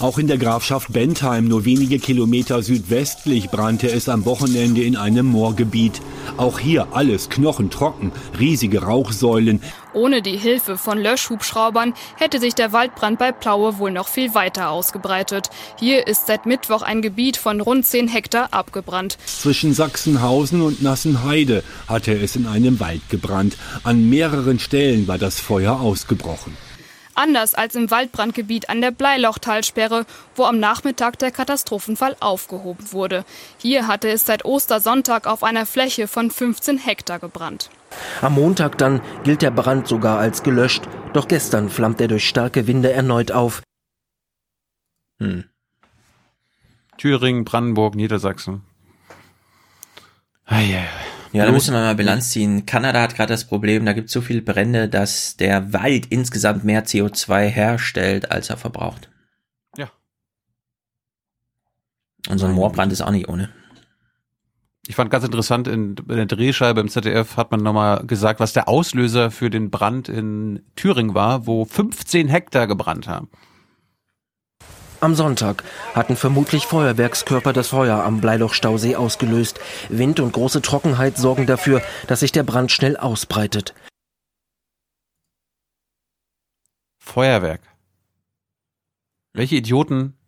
Auch in der Grafschaft Bentheim, nur wenige Kilometer südwestlich, brannte es am Wochenende in einem Moorgebiet. Auch hier alles knochentrocken, riesige Rauchsäulen. Ohne die Hilfe von Löschhubschraubern hätte sich der Waldbrand bei Plaue wohl noch viel weiter ausgebreitet. Hier ist seit Mittwoch ein Gebiet von rund 10 Hektar abgebrannt. Zwischen Sachsenhausen und Nassenheide hatte es in einem Wald gebrannt. An mehreren Stellen war das Feuer ausgebrochen. Anders als im Waldbrandgebiet an der Bleilochtalsperre, wo am Nachmittag der Katastrophenfall aufgehoben wurde. Hier hatte es seit Ostersonntag auf einer Fläche von 15 Hektar gebrannt. Am Montag dann gilt der Brand sogar als gelöscht, doch gestern flammt er durch starke Winde erneut auf. Hm. Thüringen, Brandenburg, Niedersachsen. Ah, yeah. Ja, da müssen wir mal Bilanz ziehen. Kanada hat gerade das Problem, da gibt es so viele Brände, dass der Wald insgesamt mehr CO2 herstellt, als er verbraucht. Ja. Und so ein Moorbrand ist auch nicht ohne. Ich fand ganz interessant, in, in der Drehscheibe im ZDF hat man nochmal gesagt, was der Auslöser für den Brand in Thüringen war, wo 15 Hektar gebrannt haben. Am Sonntag hatten vermutlich Feuerwerkskörper das Feuer am Bleilochstausee ausgelöst. Wind und große Trockenheit sorgen dafür, dass sich der Brand schnell ausbreitet. Feuerwerk. Welche Idioten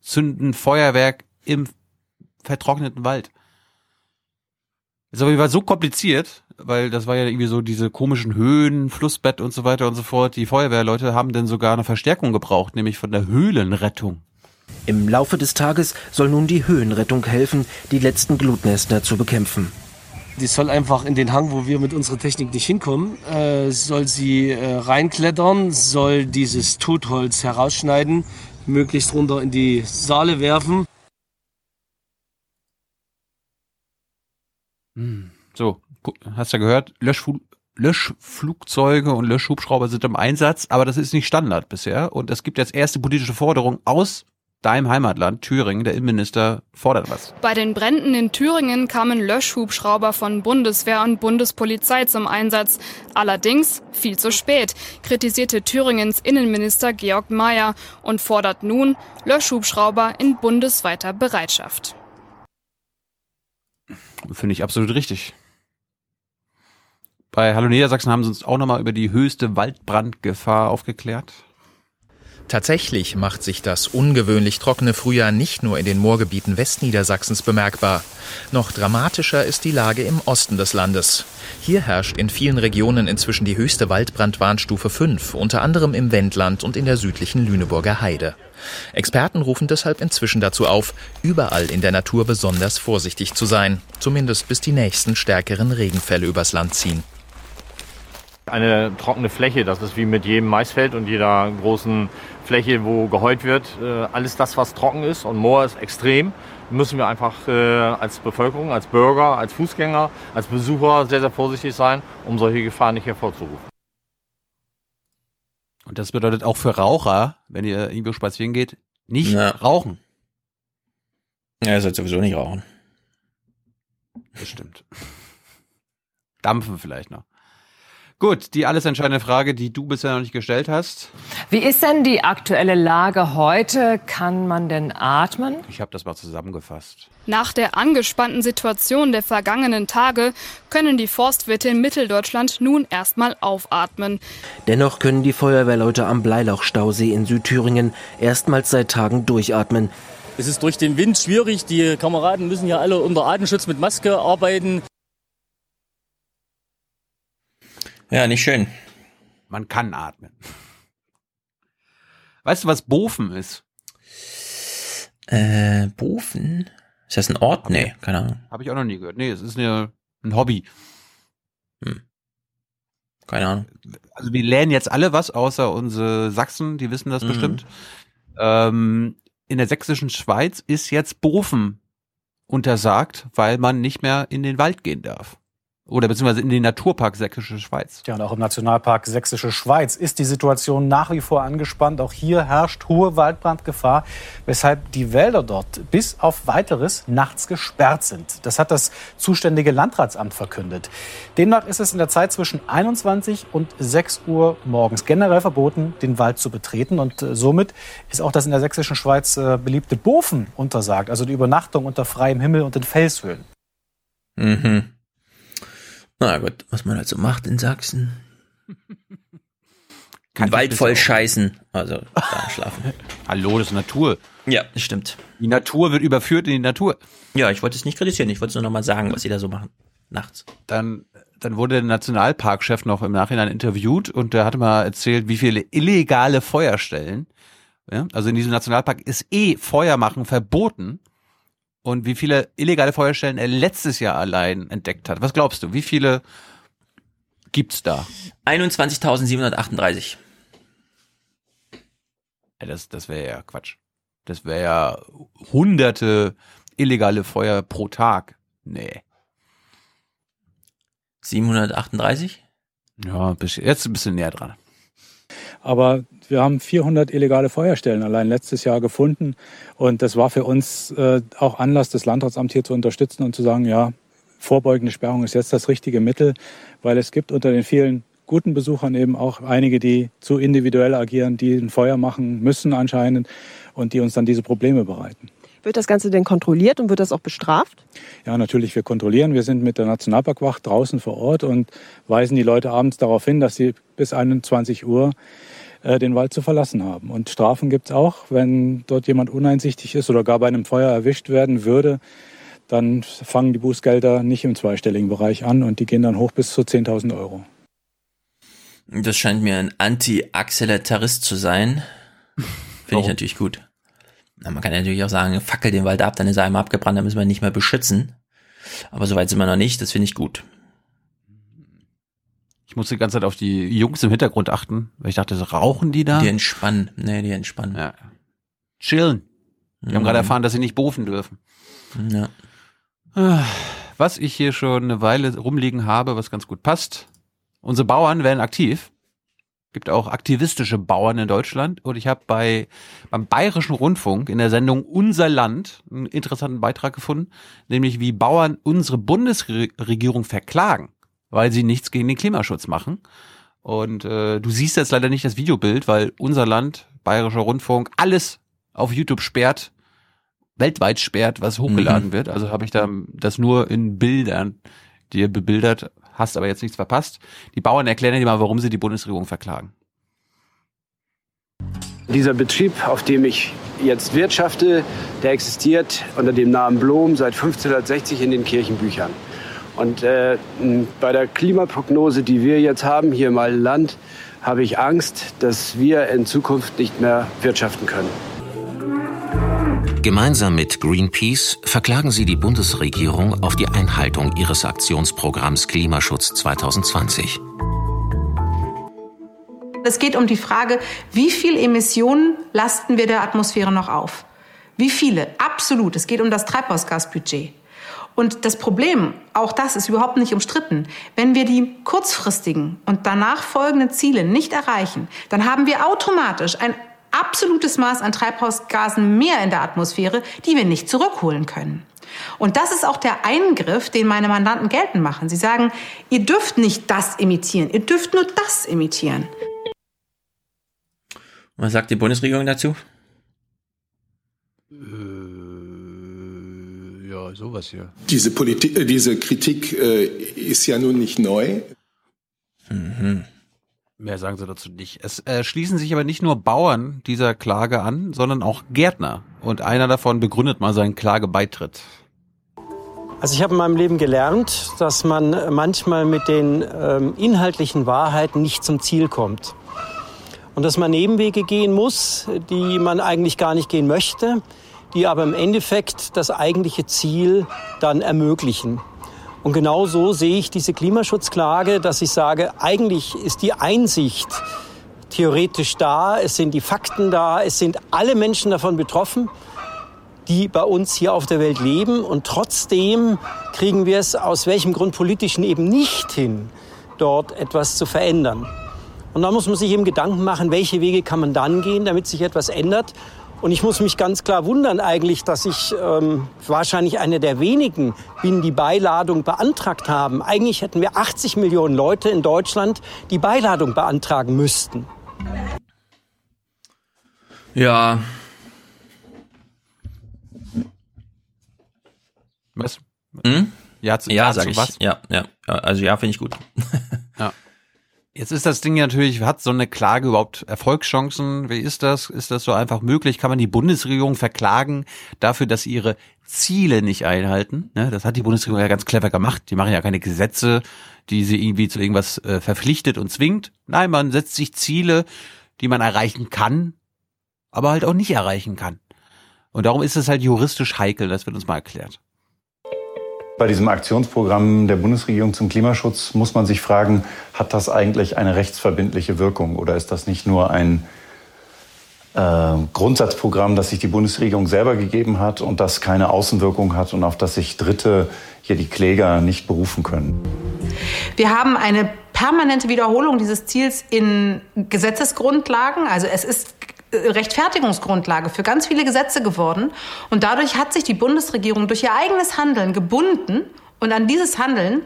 zünden Feuerwerk im vertrockneten Wald? Ist aber so kompliziert, weil das war ja irgendwie so diese komischen Höhen, Flussbett und so weiter und so fort. Die Feuerwehrleute haben dann sogar eine Verstärkung gebraucht, nämlich von der Höhlenrettung. Im Laufe des Tages soll nun die Höhenrettung helfen, die letzten Glutnester zu bekämpfen. Die soll einfach in den Hang, wo wir mit unserer Technik nicht hinkommen, äh, soll sie äh, reinklettern, soll dieses Totholz herausschneiden, möglichst runter in die Saale werfen. Hm. So, hast du ja gehört, Löschfu Löschflugzeuge und Löschhubschrauber sind im Einsatz, aber das ist nicht Standard bisher. Und es gibt jetzt erste politische Forderungen aus deinem Heimatland, Thüringen. Der Innenminister fordert was. Bei den Bränden in Thüringen kamen Löschhubschrauber von Bundeswehr und Bundespolizei zum Einsatz. Allerdings viel zu spät, kritisierte Thüringens Innenminister Georg Mayer und fordert nun Löschhubschrauber in bundesweiter Bereitschaft. Finde ich absolut richtig. Bei Hallo Niedersachsen haben sie uns auch nochmal über die höchste Waldbrandgefahr aufgeklärt. Tatsächlich macht sich das ungewöhnlich trockene Frühjahr nicht nur in den Moorgebieten Westniedersachsens bemerkbar. Noch dramatischer ist die Lage im Osten des Landes. Hier herrscht in vielen Regionen inzwischen die höchste Waldbrandwarnstufe 5, unter anderem im Wendland und in der südlichen Lüneburger Heide. Experten rufen deshalb inzwischen dazu auf, überall in der Natur besonders vorsichtig zu sein, zumindest bis die nächsten stärkeren Regenfälle übers Land ziehen. Eine trockene Fläche, das ist wie mit jedem Maisfeld und jeder großen Fläche, wo geheult wird. Äh, alles das, was trocken ist und Moor ist extrem, müssen wir einfach äh, als Bevölkerung, als Bürger, als Fußgänger, als Besucher sehr, sehr vorsichtig sein, um solche Gefahren nicht hervorzurufen. Und das bedeutet auch für Raucher, wenn ihr irgendwo spazieren geht, nicht ja. rauchen. Ja, ihr sollt sowieso nicht rauchen. Das stimmt. Dampfen vielleicht noch. Gut, die alles entscheidende Frage, die du bisher noch nicht gestellt hast. Wie ist denn die aktuelle Lage heute? Kann man denn atmen? Ich habe das mal zusammengefasst. Nach der angespannten Situation der vergangenen Tage können die Forstwirte in Mitteldeutschland nun erstmal aufatmen. Dennoch können die Feuerwehrleute am Bleilauchstausee in Südthüringen erstmals seit Tagen durchatmen. Es ist durch den Wind schwierig. Die Kameraden müssen ja alle unter Atemschutz mit Maske arbeiten. Ja, nicht schön. Man kann atmen. Weißt du, was Bofen ist? Äh, Bofen? Ist das ein Ort? Nee, keine Ahnung. Habe ich auch noch nie gehört. Nee, es ist eine, ein Hobby. Hm. Keine Ahnung. Also wir lernen jetzt alle was, außer unsere Sachsen, die wissen das mhm. bestimmt. Ähm, in der sächsischen Schweiz ist jetzt Bofen untersagt, weil man nicht mehr in den Wald gehen darf oder beziehungsweise in den Naturpark Sächsische Schweiz. Ja, und auch im Nationalpark Sächsische Schweiz ist die Situation nach wie vor angespannt. Auch hier herrscht hohe Waldbrandgefahr, weshalb die Wälder dort bis auf weiteres nachts gesperrt sind. Das hat das zuständige Landratsamt verkündet. Demnach ist es in der Zeit zwischen 21 und 6 Uhr morgens generell verboten, den Wald zu betreten. Und äh, somit ist auch das in der Sächsischen Schweiz äh, beliebte Bofen untersagt, also die Übernachtung unter freiem Himmel und in Felshöhlen. Mhm. Na gut, was man halt so macht in Sachsen. Kann Wald voll scheißen. Also da schlafen. Hallo, das ist Natur. Ja, das stimmt. Die Natur wird überführt in die Natur. Ja, ich wollte es nicht kritisieren. Ich wollte es nur noch mal sagen, was sie da so machen. Nachts. Dann, dann wurde der Nationalparkchef noch im Nachhinein interviewt und der hatte mal erzählt, wie viele illegale Feuerstellen. Ja, also in diesem Nationalpark ist eh Feuer machen verboten und wie viele illegale Feuerstellen er letztes Jahr allein entdeckt hat. Was glaubst du? Wie viele gibt's da? 21.738. Ja, das das wäre ja Quatsch. Das wäre ja hunderte illegale Feuer pro Tag. Nee. 738? Ja, jetzt ein bisschen näher dran. Aber wir haben 400 illegale Feuerstellen allein letztes Jahr gefunden. Und das war für uns äh, auch Anlass, das Landratsamt hier zu unterstützen und zu sagen, ja, vorbeugende Sperrung ist jetzt das richtige Mittel, weil es gibt unter den vielen guten Besuchern eben auch einige, die zu individuell agieren, die ein Feuer machen müssen anscheinend und die uns dann diese Probleme bereiten. Wird das Ganze denn kontrolliert und wird das auch bestraft? Ja, natürlich, wir kontrollieren. Wir sind mit der Nationalparkwacht draußen vor Ort und weisen die Leute abends darauf hin, dass sie bis 21 Uhr äh, den Wald zu verlassen haben. Und Strafen gibt es auch, wenn dort jemand uneinsichtig ist oder gar bei einem Feuer erwischt werden würde, dann fangen die Bußgelder nicht im zweistelligen Bereich an und die gehen dann hoch bis zu 10.000 Euro. Das scheint mir ein Anti-Acceletarist zu sein. Finde ich natürlich gut. Na, man kann natürlich auch sagen, fackel den Wald ab, dann ist er einmal abgebrannt, dann müssen wir ihn nicht mehr beschützen. Aber soweit sind wir noch nicht, das finde ich gut. Ich muss die ganze Zeit auf die Jungs im Hintergrund achten, weil ich dachte, rauchen die da? Die entspannen. Nee, die entspannen. Ja. Chillen. Wir haben Mhm. gerade erfahren, dass sie nicht berufen dürfen. Ja. Was ich hier schon eine Weile rumliegen habe, was ganz gut passt. Unsere Bauern werden aktiv. Gibt auch aktivistische Bauern in Deutschland. Und ich habe bei beim Bayerischen Rundfunk in der Sendung Unser Land einen interessanten Beitrag gefunden, nämlich wie Bauern unsere Bundesregierung verklagen, weil sie nichts gegen den Klimaschutz machen. Und äh, du siehst jetzt leider nicht das Videobild, weil unser Land, Bayerischer Rundfunk, alles auf YouTube sperrt, weltweit sperrt, was hochgeladen Mhm. wird. Also habe ich da das nur in Bildern dir bebildert, hast aber jetzt nichts verpasst. Die Bauern erklären dir mal, warum sie die Bundesregierung verklagen. Dieser Betrieb, auf dem ich jetzt wirtschafte, der existiert unter dem Namen Blom seit 1560 in den Kirchenbüchern. Und äh, bei der Klimaprognose, die wir jetzt haben hier im Land, habe ich Angst, dass wir in Zukunft nicht mehr wirtschaften können. Gemeinsam mit Greenpeace verklagen sie die Bundesregierung auf die Einhaltung ihres Aktionsprogramms Klimaschutz 2020. Es geht um die Frage, wie viel Emissionen lasten wir der Atmosphäre noch auf? Wie viele? Absolut. Es geht um das Treibhausgasbudget. Und das Problem, auch das ist überhaupt nicht umstritten, wenn wir die kurzfristigen und danach folgenden Ziele nicht erreichen, dann haben wir automatisch ein absolutes Maß an Treibhausgasen mehr in der Atmosphäre, die wir nicht zurückholen können. Und das ist auch der Eingriff, den meine Mandanten geltend machen. Sie sagen, ihr dürft nicht das emittieren, ihr dürft nur das emittieren. Was sagt die Bundesregierung dazu? Ja, sowas hier. Diese, Politik, äh, diese Kritik äh, ist ja nun nicht neu. Mhm. Mehr sagen sie dazu nicht. Es äh, schließen sich aber nicht nur Bauern dieser Klage an, sondern auch Gärtner. Und einer davon begründet mal seinen Klagebeitritt. Also ich habe in meinem Leben gelernt, dass man manchmal mit den ähm, inhaltlichen Wahrheiten nicht zum Ziel kommt. Und dass man Nebenwege gehen muss, die man eigentlich gar nicht gehen möchte, die aber im Endeffekt das eigentliche Ziel dann ermöglichen. Und genau so sehe ich diese Klimaschutzklage, dass ich sage, eigentlich ist die Einsicht theoretisch da, es sind die Fakten da, es sind alle Menschen davon betroffen, die bei uns hier auf der Welt leben. Und trotzdem kriegen wir es aus welchem Grund politischen eben nicht hin, dort etwas zu verändern. Und da muss man sich eben Gedanken machen, welche Wege kann man dann gehen, damit sich etwas ändert. Und ich muss mich ganz klar wundern eigentlich, dass ich ähm, wahrscheinlich eine der wenigen bin, die Beiladung beantragt haben. Eigentlich hätten wir 80 Millionen Leute in Deutschland, die Beiladung beantragen müssten. Ja. Was? Hm? Ja, zu, ja, ja, sag ich. was? Ja. Ja, Also ja, finde ich gut. Jetzt ist das Ding natürlich, hat so eine Klage überhaupt Erfolgschancen? Wie ist das? Ist das so einfach möglich? Kann man die Bundesregierung verklagen dafür, dass sie ihre Ziele nicht einhalten? Ne, das hat die Bundesregierung ja ganz clever gemacht. Die machen ja keine Gesetze, die sie irgendwie zu irgendwas äh, verpflichtet und zwingt. Nein, man setzt sich Ziele, die man erreichen kann, aber halt auch nicht erreichen kann. Und darum ist es halt juristisch heikel. Das wird uns mal erklärt. Bei diesem Aktionsprogramm der Bundesregierung zum Klimaschutz muss man sich fragen, hat das eigentlich eine rechtsverbindliche Wirkung oder ist das nicht nur ein äh, Grundsatzprogramm, das sich die Bundesregierung selber gegeben hat und das keine Außenwirkung hat und auf das sich Dritte, hier die Kläger, nicht berufen können? Wir haben eine permanente Wiederholung dieses Ziels in Gesetzesgrundlagen. Also es ist Rechtfertigungsgrundlage für ganz viele Gesetze geworden. Und dadurch hat sich die Bundesregierung durch ihr eigenes Handeln gebunden. Und an dieses Handeln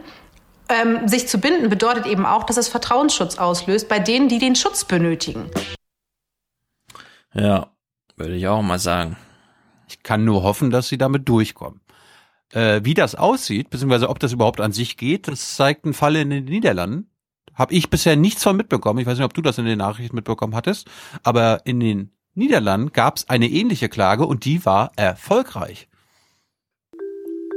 ähm, sich zu binden, bedeutet eben auch, dass es Vertrauensschutz auslöst bei denen, die den Schutz benötigen. Ja, würde ich auch mal sagen. Ich kann nur hoffen, dass sie damit durchkommen. Äh, wie das aussieht, beziehungsweise ob das überhaupt an sich geht, das zeigt ein Fall in den Niederlanden. Habe ich bisher nichts von mitbekommen. Ich weiß nicht, ob du das in den Nachrichten mitbekommen hattest, aber in den Niederlanden gab es eine ähnliche Klage und die war erfolgreich.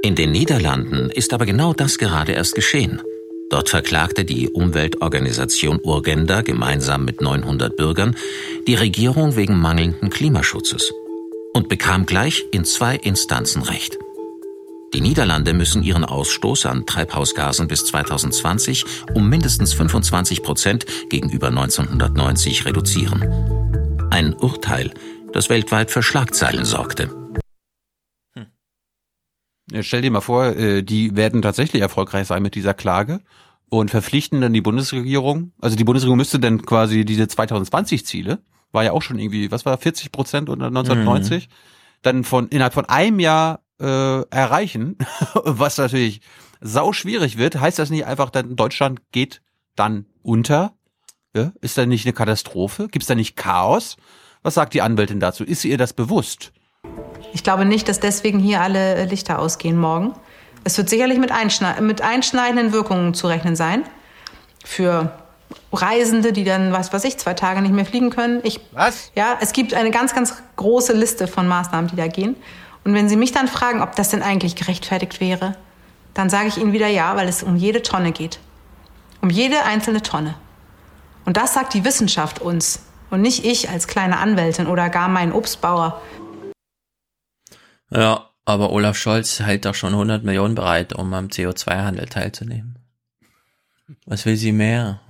In den Niederlanden ist aber genau das gerade erst geschehen. Dort verklagte die Umweltorganisation Urgenda gemeinsam mit 900 Bürgern die Regierung wegen mangelnden Klimaschutzes und bekam gleich in zwei Instanzen Recht. Die Niederlande müssen ihren Ausstoß an Treibhausgasen bis 2020 um mindestens 25 Prozent gegenüber 1990 reduzieren. Ein Urteil, das weltweit für Schlagzeilen sorgte. Ja, stell dir mal vor, äh, die werden tatsächlich erfolgreich sein mit dieser Klage und verpflichten dann die Bundesregierung. Also die Bundesregierung müsste dann quasi diese 2020-Ziele, war ja auch schon irgendwie, was war 40 Prozent unter 1990, mhm. dann von innerhalb von einem Jahr äh, erreichen, was natürlich sau schwierig wird. Heißt das nicht einfach, dann Deutschland geht dann unter? Ja? Ist da nicht eine Katastrophe? Gibt es da nicht Chaos? Was sagt die Anwältin dazu? Ist ihr das bewusst? Ich glaube nicht, dass deswegen hier alle Lichter ausgehen morgen. Es wird sicherlich mit, einschneid mit einschneidenden Wirkungen zu rechnen sein. Für Reisende, die dann, was weiß ich, zwei Tage nicht mehr fliegen können. Ich, was? Ja, es gibt eine ganz, ganz große Liste von Maßnahmen, die da gehen. Und wenn Sie mich dann fragen, ob das denn eigentlich gerechtfertigt wäre, dann sage ich Ihnen wieder ja, weil es um jede Tonne geht. Um jede einzelne Tonne. Und das sagt die Wissenschaft uns und nicht ich als kleine Anwältin oder gar mein Obstbauer. Ja, aber Olaf Scholz hält doch schon 100 Millionen bereit, um am CO2-Handel teilzunehmen. Was will sie mehr?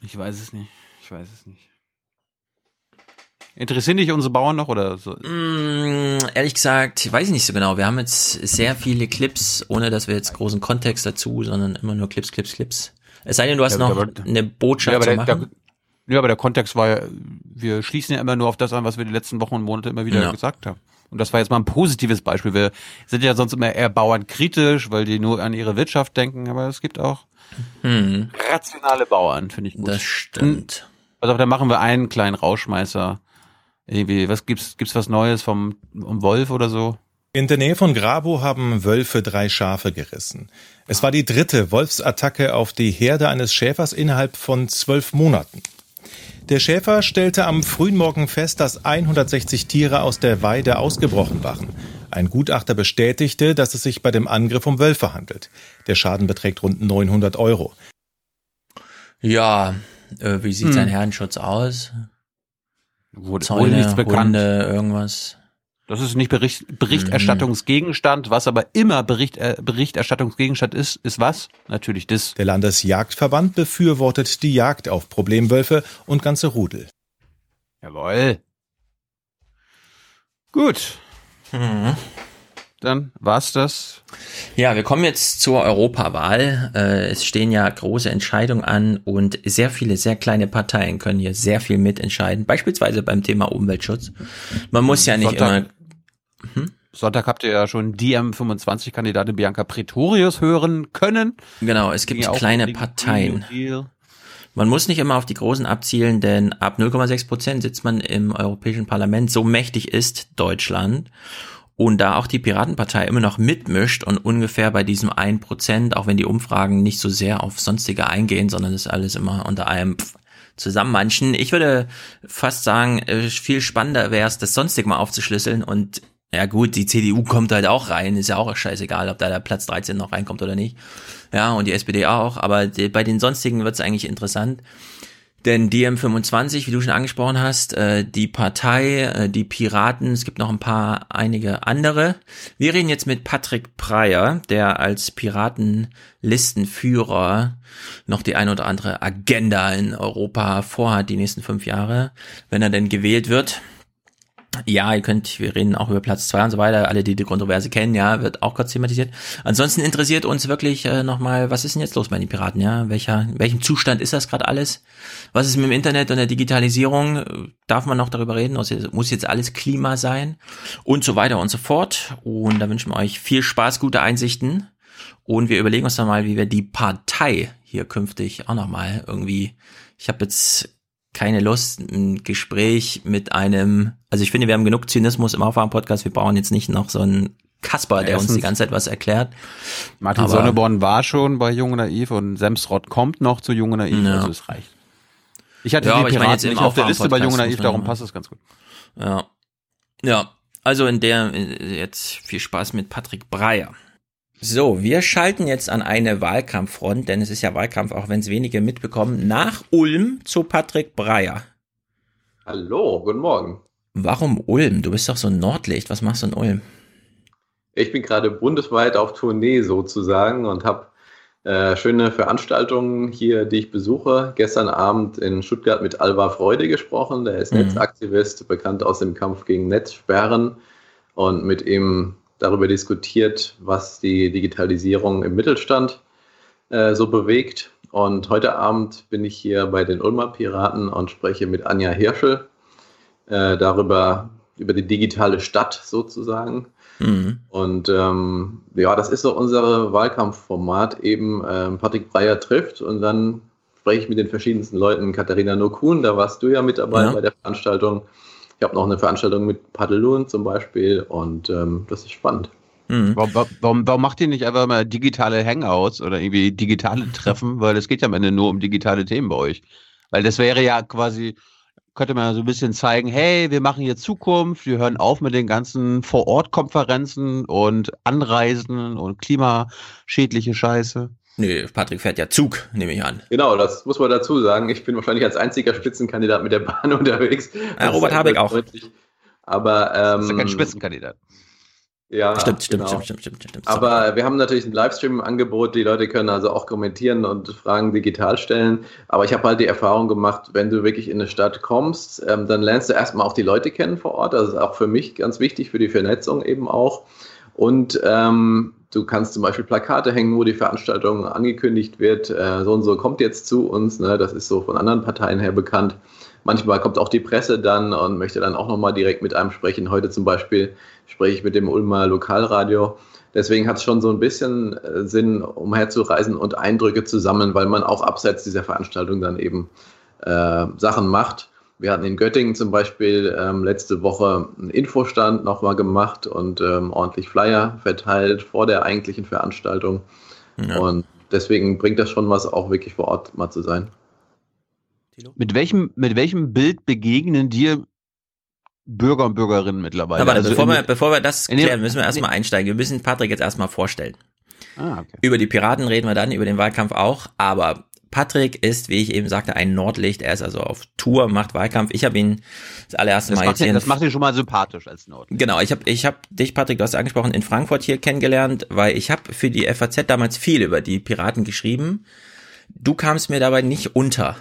Ich weiß es nicht. Ich weiß es nicht. Interessieren dich unsere Bauern noch oder so? Mm, ehrlich gesagt, weiß ich nicht so genau. Wir haben jetzt sehr viele Clips, ohne dass wir jetzt großen Kontext dazu, sondern immer nur Clips, Clips, Clips. Es sei denn, du hast ja, noch aber, eine Botschaft ja, zu machen. Der, ja, aber der Kontext war ja, wir schließen ja immer nur auf das an, was wir die letzten Wochen und Monate immer wieder ja. gesagt haben. Und das war jetzt mal ein positives Beispiel. Wir sind ja sonst immer eher bauernkritisch, weil die nur an ihre Wirtschaft denken, aber es gibt auch hm. rationale Bauern, finde ich gut. Das stimmt. Also dann machen wir einen kleinen Rauschmeißer. Irgendwie, was gibt's, gibt's was Neues vom, vom Wolf oder so? In der Nähe von Grabo haben Wölfe drei Schafe gerissen. Es war die dritte Wolfsattacke auf die Herde eines Schäfers innerhalb von zwölf Monaten. Der Schäfer stellte am frühen Morgen fest, dass 160 Tiere aus der Weide ausgebrochen waren. Ein Gutachter bestätigte, dass es sich bei dem Angriff um Wölfe handelt. Der Schaden beträgt rund 900 Euro. Ja, äh, wie sieht hm. sein Herrenschutz aus? Wurde, Zäune, wurde nichts bekannt. Hunde, irgendwas. Das ist nicht Bericht, Berichterstattungsgegenstand. Was aber immer Bericht, äh, Berichterstattungsgegenstand ist, ist was? Natürlich das. Der Landesjagdverband befürwortet die Jagd auf Problemwölfe und ganze Rudel. Jawohl. Gut. Mhm. Dann war's das. Ja, wir kommen jetzt zur Europawahl. Äh, es stehen ja große Entscheidungen an und sehr viele sehr kleine Parteien können hier sehr viel mitentscheiden. Beispielsweise beim Thema Umweltschutz. Man muss ja nicht Sonntag, immer hm? Sonntag habt ihr ja schon die M25-Kandidatin Bianca Pretorius hören können. Genau, es gibt kleine Parteien. Man muss nicht immer auf die großen abzielen, denn ab 0,6 Prozent sitzt man im Europäischen Parlament. So mächtig ist Deutschland. Und da auch die Piratenpartei immer noch mitmischt und ungefähr bei diesem 1 Prozent, auch wenn die Umfragen nicht so sehr auf sonstige eingehen, sondern es alles immer unter einem zusammenmanchen. Ich würde fast sagen, äh, viel spannender wäre es, das sonstig mal aufzuschlüsseln und ja gut, die CDU kommt halt auch rein, ist ja auch scheißegal, ob da der Platz 13 noch reinkommt oder nicht. Ja, und die SPD auch, aber bei den sonstigen wird es eigentlich interessant. Denn die M25, wie du schon angesprochen hast, äh, die Partei, äh, die Piraten, es gibt noch ein paar, einige andere. Wir reden jetzt mit Patrick Breyer, der als Piratenlistenführer noch die ein oder andere Agenda in Europa vorhat, die nächsten fünf Jahre, wenn er denn gewählt wird. Ja, ihr könnt, wir reden auch über Platz zwei und so weiter. Alle, die die Kontroverse kennen, ja, wird auch kurz thematisiert. Ansonsten interessiert uns wirklich äh, nochmal, was ist denn jetzt los bei den Piraten, ja? Welcher, in welchem Zustand ist das gerade alles? Was ist mit dem Internet und der Digitalisierung? Darf man noch darüber reden? Muss jetzt alles Klima sein? Und so weiter und so fort. Und da wünschen wir euch viel Spaß, gute Einsichten. Und wir überlegen uns dann mal, wie wir die Partei hier künftig auch nochmal irgendwie, ich habe jetzt keine Lust, ein Gespräch mit einem, also ich finde, wir haben genug Zynismus im Aufwachen-Podcast, wir brauchen jetzt nicht noch so einen Kasper, der Erstens, uns die ganze Zeit was erklärt. Martin Aber, Sonneborn war schon bei Junge Naiv und Semsrott kommt noch zu Junge Naiv, ja. also es reicht. Ich hatte ja, die Piraten ich mein nicht auf der Liste bei Junge Naiv, darum passt es ganz gut. Ja. Ja, Also in der jetzt viel Spaß mit Patrick Breyer. So, wir schalten jetzt an eine Wahlkampffront, denn es ist ja Wahlkampf, auch wenn es wenige mitbekommen, nach Ulm zu Patrick Breyer. Hallo, guten Morgen. Warum Ulm? Du bist doch so ein Nordlicht. Was machst du in Ulm? Ich bin gerade bundesweit auf Tournee sozusagen und habe äh, schöne Veranstaltungen hier, die ich besuche. Gestern Abend in Stuttgart mit Alva Freude gesprochen. Der ist mhm. Netzaktivist, bekannt aus dem Kampf gegen Netzsperren und mit ihm darüber diskutiert, was die Digitalisierung im Mittelstand äh, so bewegt. Und heute Abend bin ich hier bei den Ulmer Piraten und spreche mit Anja Hirschel äh, darüber, über die digitale Stadt sozusagen. Mhm. Und ähm, ja, das ist so unser Wahlkampfformat, eben ähm, Patrick Breyer trifft und dann spreche ich mit den verschiedensten Leuten. Katharina Nokun, da warst du ja mit dabei ja. bei der Veranstaltung. Ich habe noch eine Veranstaltung mit Padelun zum Beispiel und ähm, das ist spannend. Mhm. Warum, warum, warum, macht ihr nicht einfach mal digitale Hangouts oder irgendwie digitale Treffen? Weil es geht ja am Ende nur um digitale Themen bei euch. Weil das wäre ja quasi, könnte man so ein bisschen zeigen, hey, wir machen hier Zukunft, wir hören auf mit den ganzen Vor-Ort-Konferenzen und Anreisen und klimaschädliche Scheiße. Nö, Patrick fährt ja Zug, nehme ich an. Genau, das muss man dazu sagen. Ich bin wahrscheinlich als einziger Spitzenkandidat mit der Bahn unterwegs. Ja, Robert Habeck auch. Deutlich. Aber ähm, das ist ja kein Spitzenkandidat. Ja, stimmt, stimmt, genau. stimmt, stimmt, stimmt, stimmt. Aber wir haben natürlich ein Livestream-Angebot. Die Leute können also auch kommentieren und Fragen digital stellen. Aber ich habe halt die Erfahrung gemacht, wenn du wirklich in eine Stadt kommst, ähm, dann lernst du erstmal auch die Leute kennen vor Ort. Das ist auch für mich ganz wichtig, für die Vernetzung eben auch. Und ähm, Du kannst zum Beispiel Plakate hängen, wo die Veranstaltung angekündigt wird, äh, so und so kommt jetzt zu uns. Ne? Das ist so von anderen Parteien her bekannt. Manchmal kommt auch die Presse dann und möchte dann auch nochmal direkt mit einem sprechen. Heute zum Beispiel spreche ich mit dem Ulmer Lokalradio. Deswegen hat es schon so ein bisschen äh, Sinn, umherzureisen und Eindrücke zu sammeln, weil man auch abseits dieser Veranstaltung dann eben äh, Sachen macht. Wir hatten in Göttingen zum Beispiel ähm, letzte Woche einen Infostand nochmal gemacht und ähm, ordentlich Flyer verteilt vor der eigentlichen Veranstaltung. Ja. Und deswegen bringt das schon was, auch wirklich vor Ort mal zu sein. Mit welchem, mit welchem Bild begegnen dir Bürger und Bürgerinnen mittlerweile? Aber also bevor, wir, bevor wir das klären, müssen wir erstmal einsteigen. Wir müssen Patrick jetzt erstmal vorstellen. Ah, okay. Über die Piraten reden wir dann, über den Wahlkampf auch. Aber Patrick ist, wie ich eben sagte, ein Nordlicht. Er ist also auf Tour, macht Wahlkampf. Ich habe ihn das allererste das Mal jetzt. Ihn, das macht ihn schon mal sympathisch als Nordlicht. Genau, ich habe ich hab dich, Patrick, du hast angesprochen, in Frankfurt hier kennengelernt, weil ich habe für die FAZ damals viel über die Piraten geschrieben. Du kamst mir dabei nicht unter,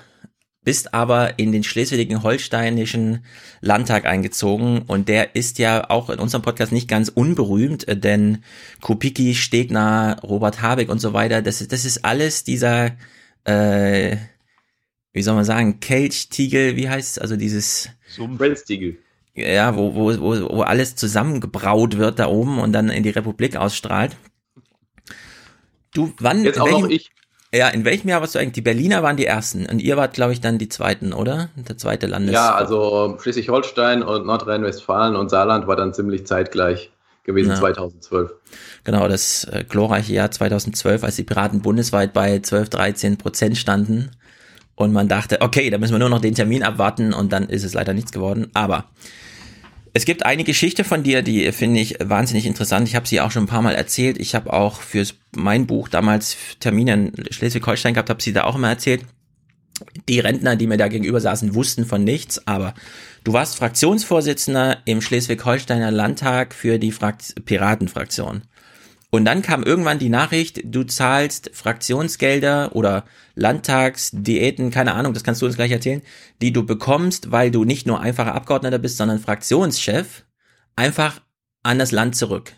bist aber in den schleswig-holsteinischen Landtag eingezogen und der ist ja auch in unserem Podcast nicht ganz unberühmt, denn Kupicki, Stegner, Robert Habeck und so weiter, das, das ist alles dieser äh, wie soll man sagen, Kelchtiegel, wie heißt es? Also dieses Sumpfstiegel. Ja, wo, wo, wo, wo alles zusammengebraut wird da oben und dann in die Republik ausstrahlt. Du, wann? Jetzt auch noch ich. Ja, in welchem Jahr warst du eigentlich? Die Berliner waren die ersten und ihr wart, glaube ich, dann die zweiten, oder? Der zweite Landes. Ja, also Schleswig-Holstein und Nordrhein-Westfalen und Saarland war dann ziemlich zeitgleich gewesen, ja. 2012. Genau, das äh, glorreiche Jahr 2012, als die Piraten bundesweit bei 12, 13 Prozent standen. Und man dachte, okay, da müssen wir nur noch den Termin abwarten und dann ist es leider nichts geworden. Aber es gibt eine Geschichte von dir, die finde ich wahnsinnig interessant. Ich habe sie auch schon ein paar Mal erzählt. Ich habe auch für mein Buch damals Termine in Schleswig-Holstein gehabt, habe sie da auch immer erzählt. Die Rentner, die mir da gegenüber saßen, wussten von nichts, aber du warst Fraktionsvorsitzender im Schleswig-Holsteiner Landtag für die Frakt Piratenfraktion. Und dann kam irgendwann die Nachricht, du zahlst Fraktionsgelder oder Landtagsdiäten, keine Ahnung, das kannst du uns gleich erzählen, die du bekommst, weil du nicht nur einfacher Abgeordneter bist, sondern Fraktionschef, einfach an das Land zurück.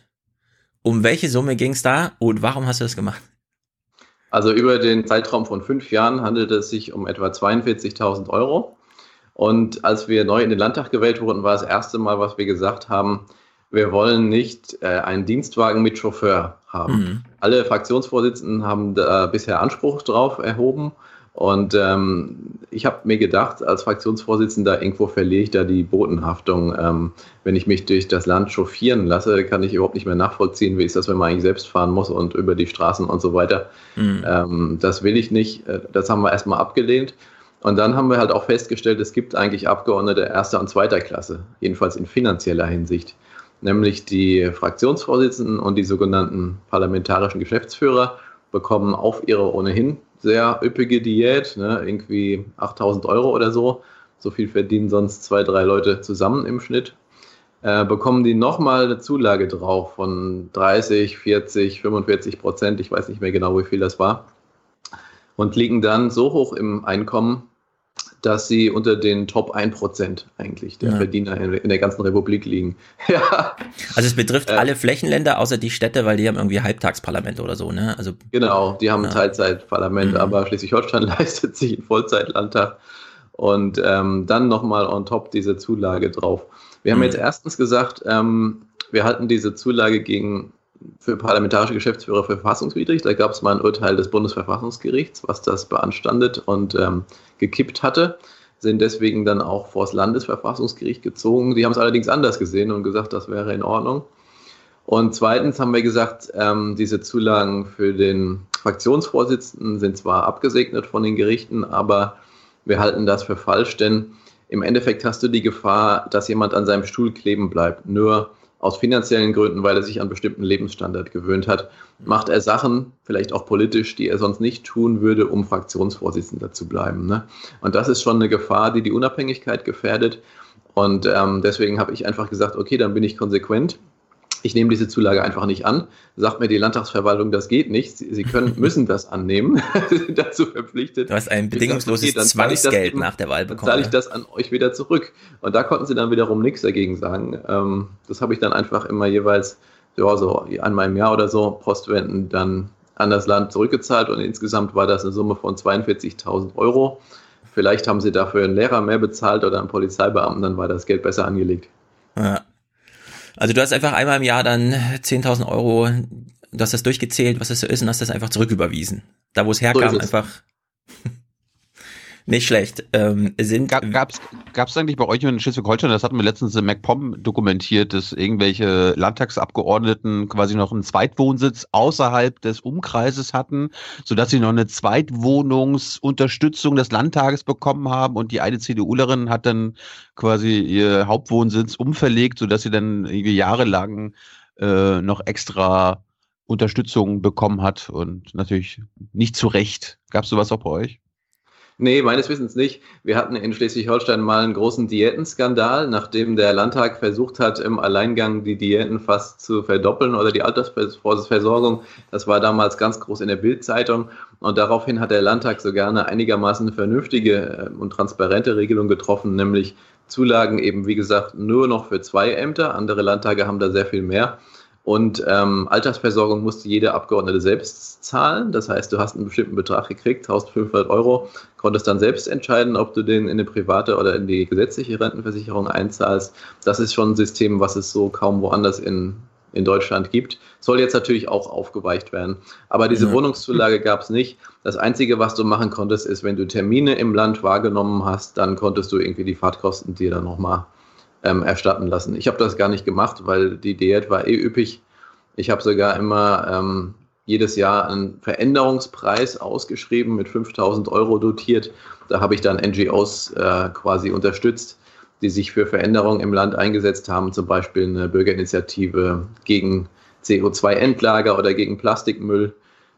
Um welche Summe ging es da und warum hast du das gemacht? Also über den Zeitraum von fünf Jahren handelt es sich um etwa 42.000 Euro. Und als wir neu in den Landtag gewählt wurden, war das erste Mal, was wir gesagt haben, wir wollen nicht äh, einen Dienstwagen mit Chauffeur haben. Mhm. Alle Fraktionsvorsitzenden haben da bisher Anspruch drauf erhoben. Und ähm, ich habe mir gedacht, als Fraktionsvorsitzender, irgendwo verliere ich da die Botenhaftung. Ähm, wenn ich mich durch das Land chauffieren lasse, kann ich überhaupt nicht mehr nachvollziehen, wie ist das, wenn man eigentlich selbst fahren muss und über die Straßen und so weiter. Mhm. Ähm, das will ich nicht. Äh, das haben wir erstmal abgelehnt. Und dann haben wir halt auch festgestellt, es gibt eigentlich Abgeordnete erster und zweiter Klasse, jedenfalls in finanzieller Hinsicht. nämlich die Fraktionsvorsitzenden und die sogenannten parlamentarischen Geschäftsführer bekommen auf ihre ohnehin sehr üppige Diät, ne, irgendwie 8000 Euro oder so, so viel verdienen sonst zwei, drei Leute zusammen im Schnitt, äh, bekommen die nochmal eine Zulage drauf von 30, 40, 45 Prozent, ich weiß nicht mehr genau, wie viel das war, und liegen dann so hoch im Einkommen, dass sie unter den Top 1% eigentlich der ja. Verdiener in, in, der ganzen Republik liegen. ja. Also es betrifft äh, alle Flächenländer außer die Städte, weil die haben irgendwie Halbtagsparlament oder so, ne? Also Genau, die haben ja. ein Teilzeitparlament, mhm. aber Schleswig-Holstein leistet sich einen Vollzeitlandtag und ähm, dann nochmal on top diese Zulage drauf. Wir haben mhm. jetzt erstens gesagt, ähm, wir halten diese Zulage gegen für parlamentarische Geschäftsführer verfassungswidrig. Da gab es mal ein Urteil des Bundesverfassungsgerichts, was das beanstandet und ähm, gekippt hatte, sind deswegen dann auch vor das Landesverfassungsgericht gezogen. Die haben es allerdings anders gesehen und gesagt, das wäre in Ordnung. Und zweitens haben wir gesagt, ähm, diese Zulagen für den Fraktionsvorsitzenden sind zwar abgesegnet von den Gerichten, aber wir halten das für falsch, denn im Endeffekt hast du die Gefahr, dass jemand an seinem Stuhl kleben bleibt. Nur aus finanziellen Gründen, weil er sich an bestimmten Lebensstandard gewöhnt hat, macht er Sachen, vielleicht auch politisch, die er sonst nicht tun würde, um Fraktionsvorsitzender zu bleiben. Ne? Und das ist schon eine Gefahr, die die Unabhängigkeit gefährdet. Und ähm, deswegen habe ich einfach gesagt, okay, dann bin ich konsequent ich nehme diese Zulage einfach nicht an. Sagt mir die Landtagsverwaltung, das geht nicht. Sie können, müssen das annehmen. Sie sind dazu verpflichtet. Du hast ein bedingungsloses okay, Zwangsgeld nach der Wahl bekommen. Dann zahle ich das an euch wieder zurück. Und da konnten sie dann wiederum nichts dagegen sagen. Ähm, das habe ich dann einfach immer jeweils ja, so einmal im Jahr oder so Postwenden dann an das Land zurückgezahlt und insgesamt war das eine Summe von 42.000 Euro. Vielleicht haben sie dafür einen Lehrer mehr bezahlt oder einen Polizeibeamten, dann war das Geld besser angelegt. Ja. Also du hast einfach einmal im Jahr dann 10.000 Euro, du hast das durchgezählt, was das so ist, und hast das einfach zurücküberwiesen. Da, wo es herkam, so einfach nicht schlecht. Ähm, sind Gab, gab's, gab's eigentlich bei euch in Schleswig-Holstein, das hatten wir letztens in MacPom dokumentiert, dass irgendwelche Landtagsabgeordneten quasi noch einen Zweitwohnsitz außerhalb des Umkreises hatten, sodass sie noch eine Zweitwohnungsunterstützung des Landtages bekommen haben und die eine CDUlerin hat dann quasi ihr Hauptwohnsitz umverlegt, sodass sie dann irgendwie jahrelang äh, noch extra Unterstützung bekommen hat und natürlich nicht zu Recht. Gab es sowas auch bei euch? Nee, meines Wissens nicht. Wir hatten in Schleswig-Holstein mal einen großen Diätenskandal, nachdem der Landtag versucht hat, im Alleingang die Diäten fast zu verdoppeln oder die Altersversorgung. Das war damals ganz groß in der Bildzeitung. Und daraufhin hat der Landtag sogar eine einigermaßen vernünftige äh, und transparente Regelung getroffen, nämlich Zulagen eben, wie gesagt, nur noch für zwei Ämter. Andere Landtage haben da sehr viel mehr. Und ähm, Altersversorgung musste jeder Abgeordnete selbst zahlen. Das heißt, du hast einen bestimmten Betrag gekriegt, 1500 Euro, konntest dann selbst entscheiden, ob du den in eine private oder in die gesetzliche Rentenversicherung einzahlst. Das ist schon ein System, was es so kaum woanders in, in Deutschland gibt. Soll jetzt natürlich auch aufgeweicht werden. Aber diese ja. Wohnungszulage gab es nicht. Das Einzige, was du machen konntest, ist, wenn du Termine im Land wahrgenommen hast, dann konntest du irgendwie die Fahrtkosten dir dann nochmal ähm, erstatten lassen. Ich habe das gar nicht gemacht, weil die Diät war eh üppig. Ich habe sogar immer ähm, jedes Jahr einen Veränderungspreis ausgeschrieben, mit 5000 Euro dotiert. Da habe ich dann NGOs äh, quasi unterstützt, die sich für Veränderungen im Land eingesetzt haben, zum Beispiel eine Bürgerinitiative gegen CO2-Endlager oder gegen Plastikmüll.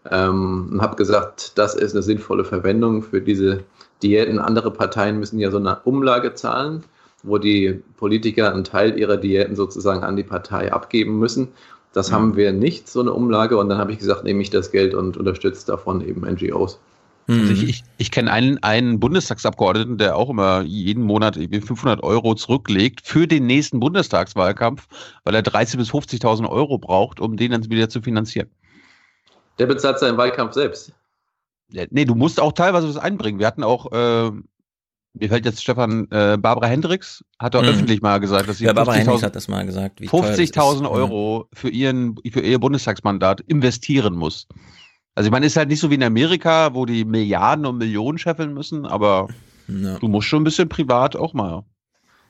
Ähm, und habe gesagt, das ist eine sinnvolle Verwendung für diese Diäten. Andere Parteien müssen ja so eine Umlage zahlen wo die Politiker einen Teil ihrer Diäten sozusagen an die Partei abgeben müssen. Das mhm. haben wir nicht, so eine Umlage. Und dann habe ich gesagt, nehme ich das Geld und unterstütze davon eben NGOs. Also ich, ich, ich kenne einen, einen Bundestagsabgeordneten, der auch immer jeden Monat 500 Euro zurücklegt für den nächsten Bundestagswahlkampf, weil er 30.000 bis 50.000 Euro braucht, um den dann wieder zu finanzieren. Der bezahlt seinen Wahlkampf selbst. Nee, du musst auch teilweise was einbringen. Wir hatten auch äh, mir fällt jetzt Stefan, äh, Barbara Hendricks hat doch mhm. öffentlich mal gesagt, dass sie ja, 50.000 hat das mal gesagt, 50.000 Euro für ihren für ihr Bundestagsmandat investieren muss. Also ich meine, ist halt nicht so wie in Amerika, wo die Milliarden und Millionen scheffeln müssen, aber ja. du musst schon ein bisschen privat auch mal.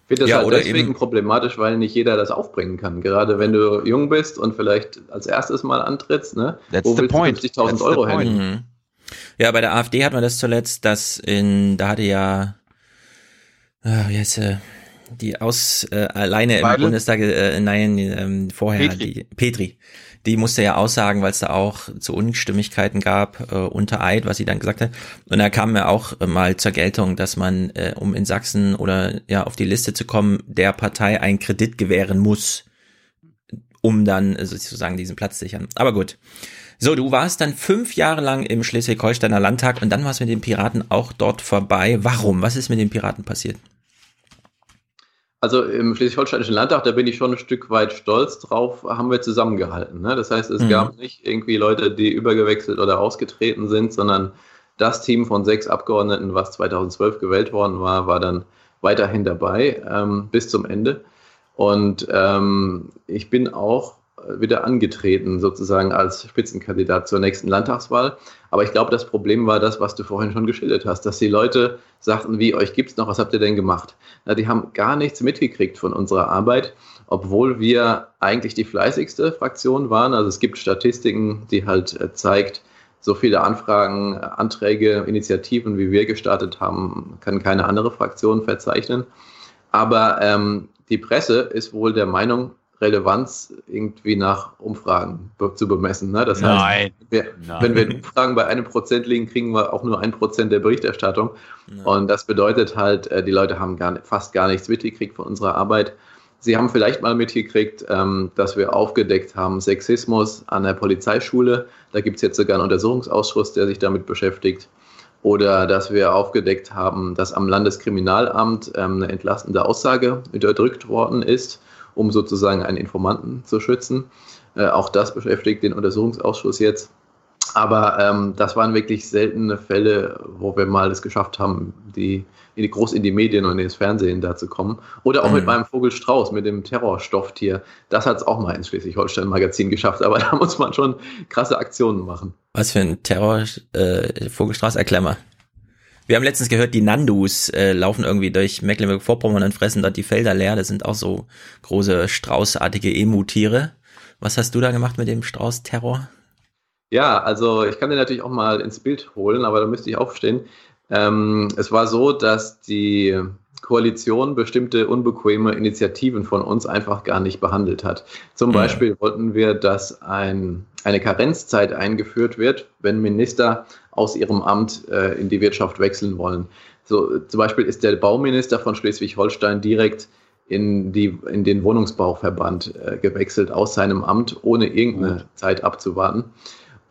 Ich finde das ja, halt deswegen eben, problematisch, weil nicht jeder das aufbringen kann. Gerade wenn du jung bist und vielleicht als erstes mal antrittst, ne? That's wo willst 50.000 Euro hin? Mhm. Ja, bei der AfD hat man das zuletzt, dass in, da hatte ja wie heißt, äh, die aus äh, alleine Weidel? im Bundestag, äh, nein, ähm, vorher Petri. die Petri. Die musste ja aussagen, weil es da auch zu Unstimmigkeiten gab äh, unter Eid, was sie dann gesagt hat. Und da kam ja auch äh, mal zur Geltung, dass man, äh, um in Sachsen oder ja auf die Liste zu kommen, der Partei einen Kredit gewähren muss, um dann äh, sozusagen diesen Platz sichern. Aber gut. So, du warst dann fünf Jahre lang im Schleswig-Holsteiner Landtag und dann war es mit den Piraten auch dort vorbei. Warum? Was ist mit den Piraten passiert? Also im Schleswig-Holsteinischen Landtag, da bin ich schon ein Stück weit stolz drauf, haben wir zusammengehalten. Ne? Das heißt, es Mhm. gab nicht irgendwie Leute, die übergewechselt oder ausgetreten sind, sondern das Team von sechs Abgeordneten, was 2012 gewählt worden war, war dann weiterhin dabei ähm, bis zum Ende. Und ähm, ich bin auch wieder angetreten, sozusagen als Spitzenkandidat zur nächsten Landtagswahl. Aber ich glaube, das Problem war das, was du vorhin schon geschildert hast, dass die Leute sagten, wie, euch gibt's noch, was habt ihr denn gemacht? Na, die haben gar nichts mitgekriegt von unserer Arbeit, obwohl wir eigentlich die fleißigste Fraktion waren. Also es gibt Statistiken, die halt äh, zeigt, so viele Anfragen, äh, Anträge, Initiativen, wie wir gestartet haben, kann keine andere Fraktion verzeichnen. Aber ähm, die Presse ist wohl der Meinung, Relevanz irgendwie nach Umfragen zu bemessen. Ne? Das heißt, Nein. wir, Nein. wenn wir in Umfragen bei einem Prozent liegen, kriegen wir auch nur ein Prozent der Berichterstattung. Und das bedeutet halt, äh, die Leute haben gar, fast gar nichts mitgekriegt von unserer Arbeit. Sie haben vielleicht mal mitgekriegt, ähm, dass wir aufgedeckt haben Sexismus an der Polizeischule. Da gibt es jetzt sogar einen Untersuchungsausschuss, der sich damit beschäftigt. Oder dass wir aufgedeckt haben, dass am Landeskriminalamt ähm, eine entlastende Aussage unterdrückt worden ist, um sozusagen einen Informanten zu schützen. Äh, auch das beschäftigt den Untersuchungsausschuss jetzt. Aber ähm, das waren wirklich seltene Fälle, wo wir mal es geschafft haben, die, in die, groß in die Medien und ins Fernsehen da zu kommen. Oder auch Mhm. mit meinem Vogel Strauß, mit dem Terrorstofftier. Das hat es auch mal ins Schleswig-Holstein-Magazin geschafft. Aber da muss man schon krasse Aktionen machen. Was für ein Terror, äh, Vogelstrauß, erklär mal. Wir haben letztens gehört, die Nandus äh, laufen irgendwie durch Mecklenburg-Vorpommern und fressen dort die Felder leer. Das sind auch so große straußartige Emu-Tiere. Was hast du da gemacht mit dem Strauß-Terror? Ja, also ich kann den natürlich auch mal ins Bild holen, aber da müsste ich aufstehen. Ähm, es war so, dass die Koalition bestimmte unbequeme Initiativen von uns einfach gar nicht behandelt hat. Zum. Beispiel wollten wir, dass ein, eine Karenzzeit eingeführt wird, wenn Minister aus ihrem Amt äh, in die Wirtschaft wechseln wollen. So, zum Beispiel ist der Bauminister von Schleswig-Holstein direkt in, die, in den Wohnungsbauverband äh, gewechselt aus seinem Amt, ohne irgendeine Zeit abzuwarten.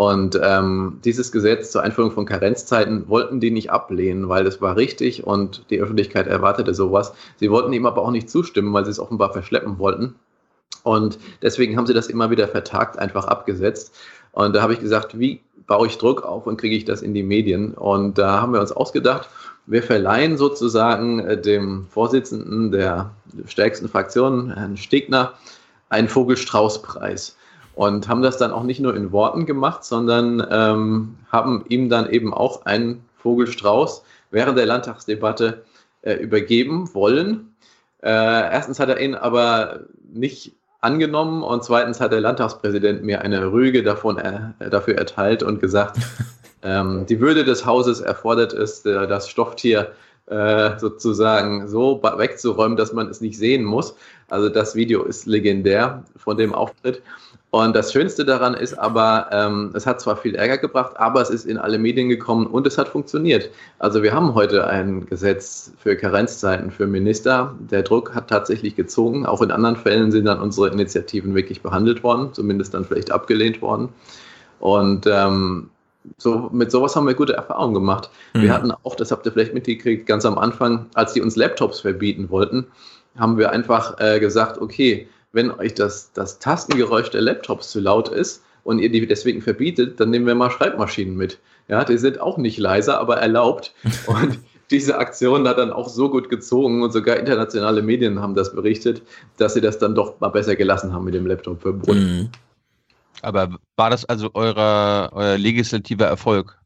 Und ähm, dieses Gesetz zur Einführung von Karenzzeiten wollten die nicht ablehnen, weil es war richtig und die Öffentlichkeit erwartete sowas. Sie wollten ihm aber auch nicht zustimmen, weil sie es offenbar verschleppen wollten. Und deswegen haben sie das immer wieder vertagt, einfach abgesetzt. Und da habe ich gesagt, wie baue ich Druck auf und kriege ich das in die Medien? Und da haben wir uns ausgedacht, wir verleihen sozusagen äh, dem Vorsitzenden der stärksten Fraktion, Herrn Stegner, einen Vogelstrauß-Preis und haben das dann auch nicht nur in Worten gemacht, sondern ähm, haben ihm dann eben auch einen Vogelstrauß während der Landtagsdebatte äh, übergeben wollen. Äh, erstens hat er ihn aber nicht angenommen und zweitens hat der Landtagspräsident mir eine Rüge davon er, dafür erteilt und gesagt, ähm, die Würde des Hauses erfordert es, äh, das Stofftier äh, sozusagen so wegzuräumen, dass man es nicht sehen muss. Also das Video ist legendär von dem Auftritt. Und das Schönste daran ist aber, ähm, es hat zwar viel Ärger gebracht, aber es ist in alle Medien gekommen und es hat funktioniert. Also wir haben heute ein Gesetz für Karenzzeiten für Minister. Der Druck hat tatsächlich gezogen. Auch in anderen Fällen sind dann unsere Initiativen wirklich behandelt worden, zumindest dann vielleicht abgelehnt worden. Und ähm, so, mit sowas haben wir gute Erfahrungen gemacht. Mhm. Wir hatten auch, das habt ihr vielleicht mitgekriegt, ganz am Anfang, als die uns Laptops verbieten wollten, haben wir einfach äh, gesagt, okay, wenn euch das, das Tastengeräusch der Laptops zu laut ist und ihr die deswegen verbietet, dann nehmen wir mal Schreibmaschinen mit. Ja, die sind auch nicht leiser, aber erlaubt. Und diese Aktion hat dann auch so gut gezogen und sogar internationale Medien haben das berichtet, dass sie das dann doch mal besser gelassen haben mit dem Laptop-Verbot. Mhm. Aber war das also euer, euer legislativer Erfolg?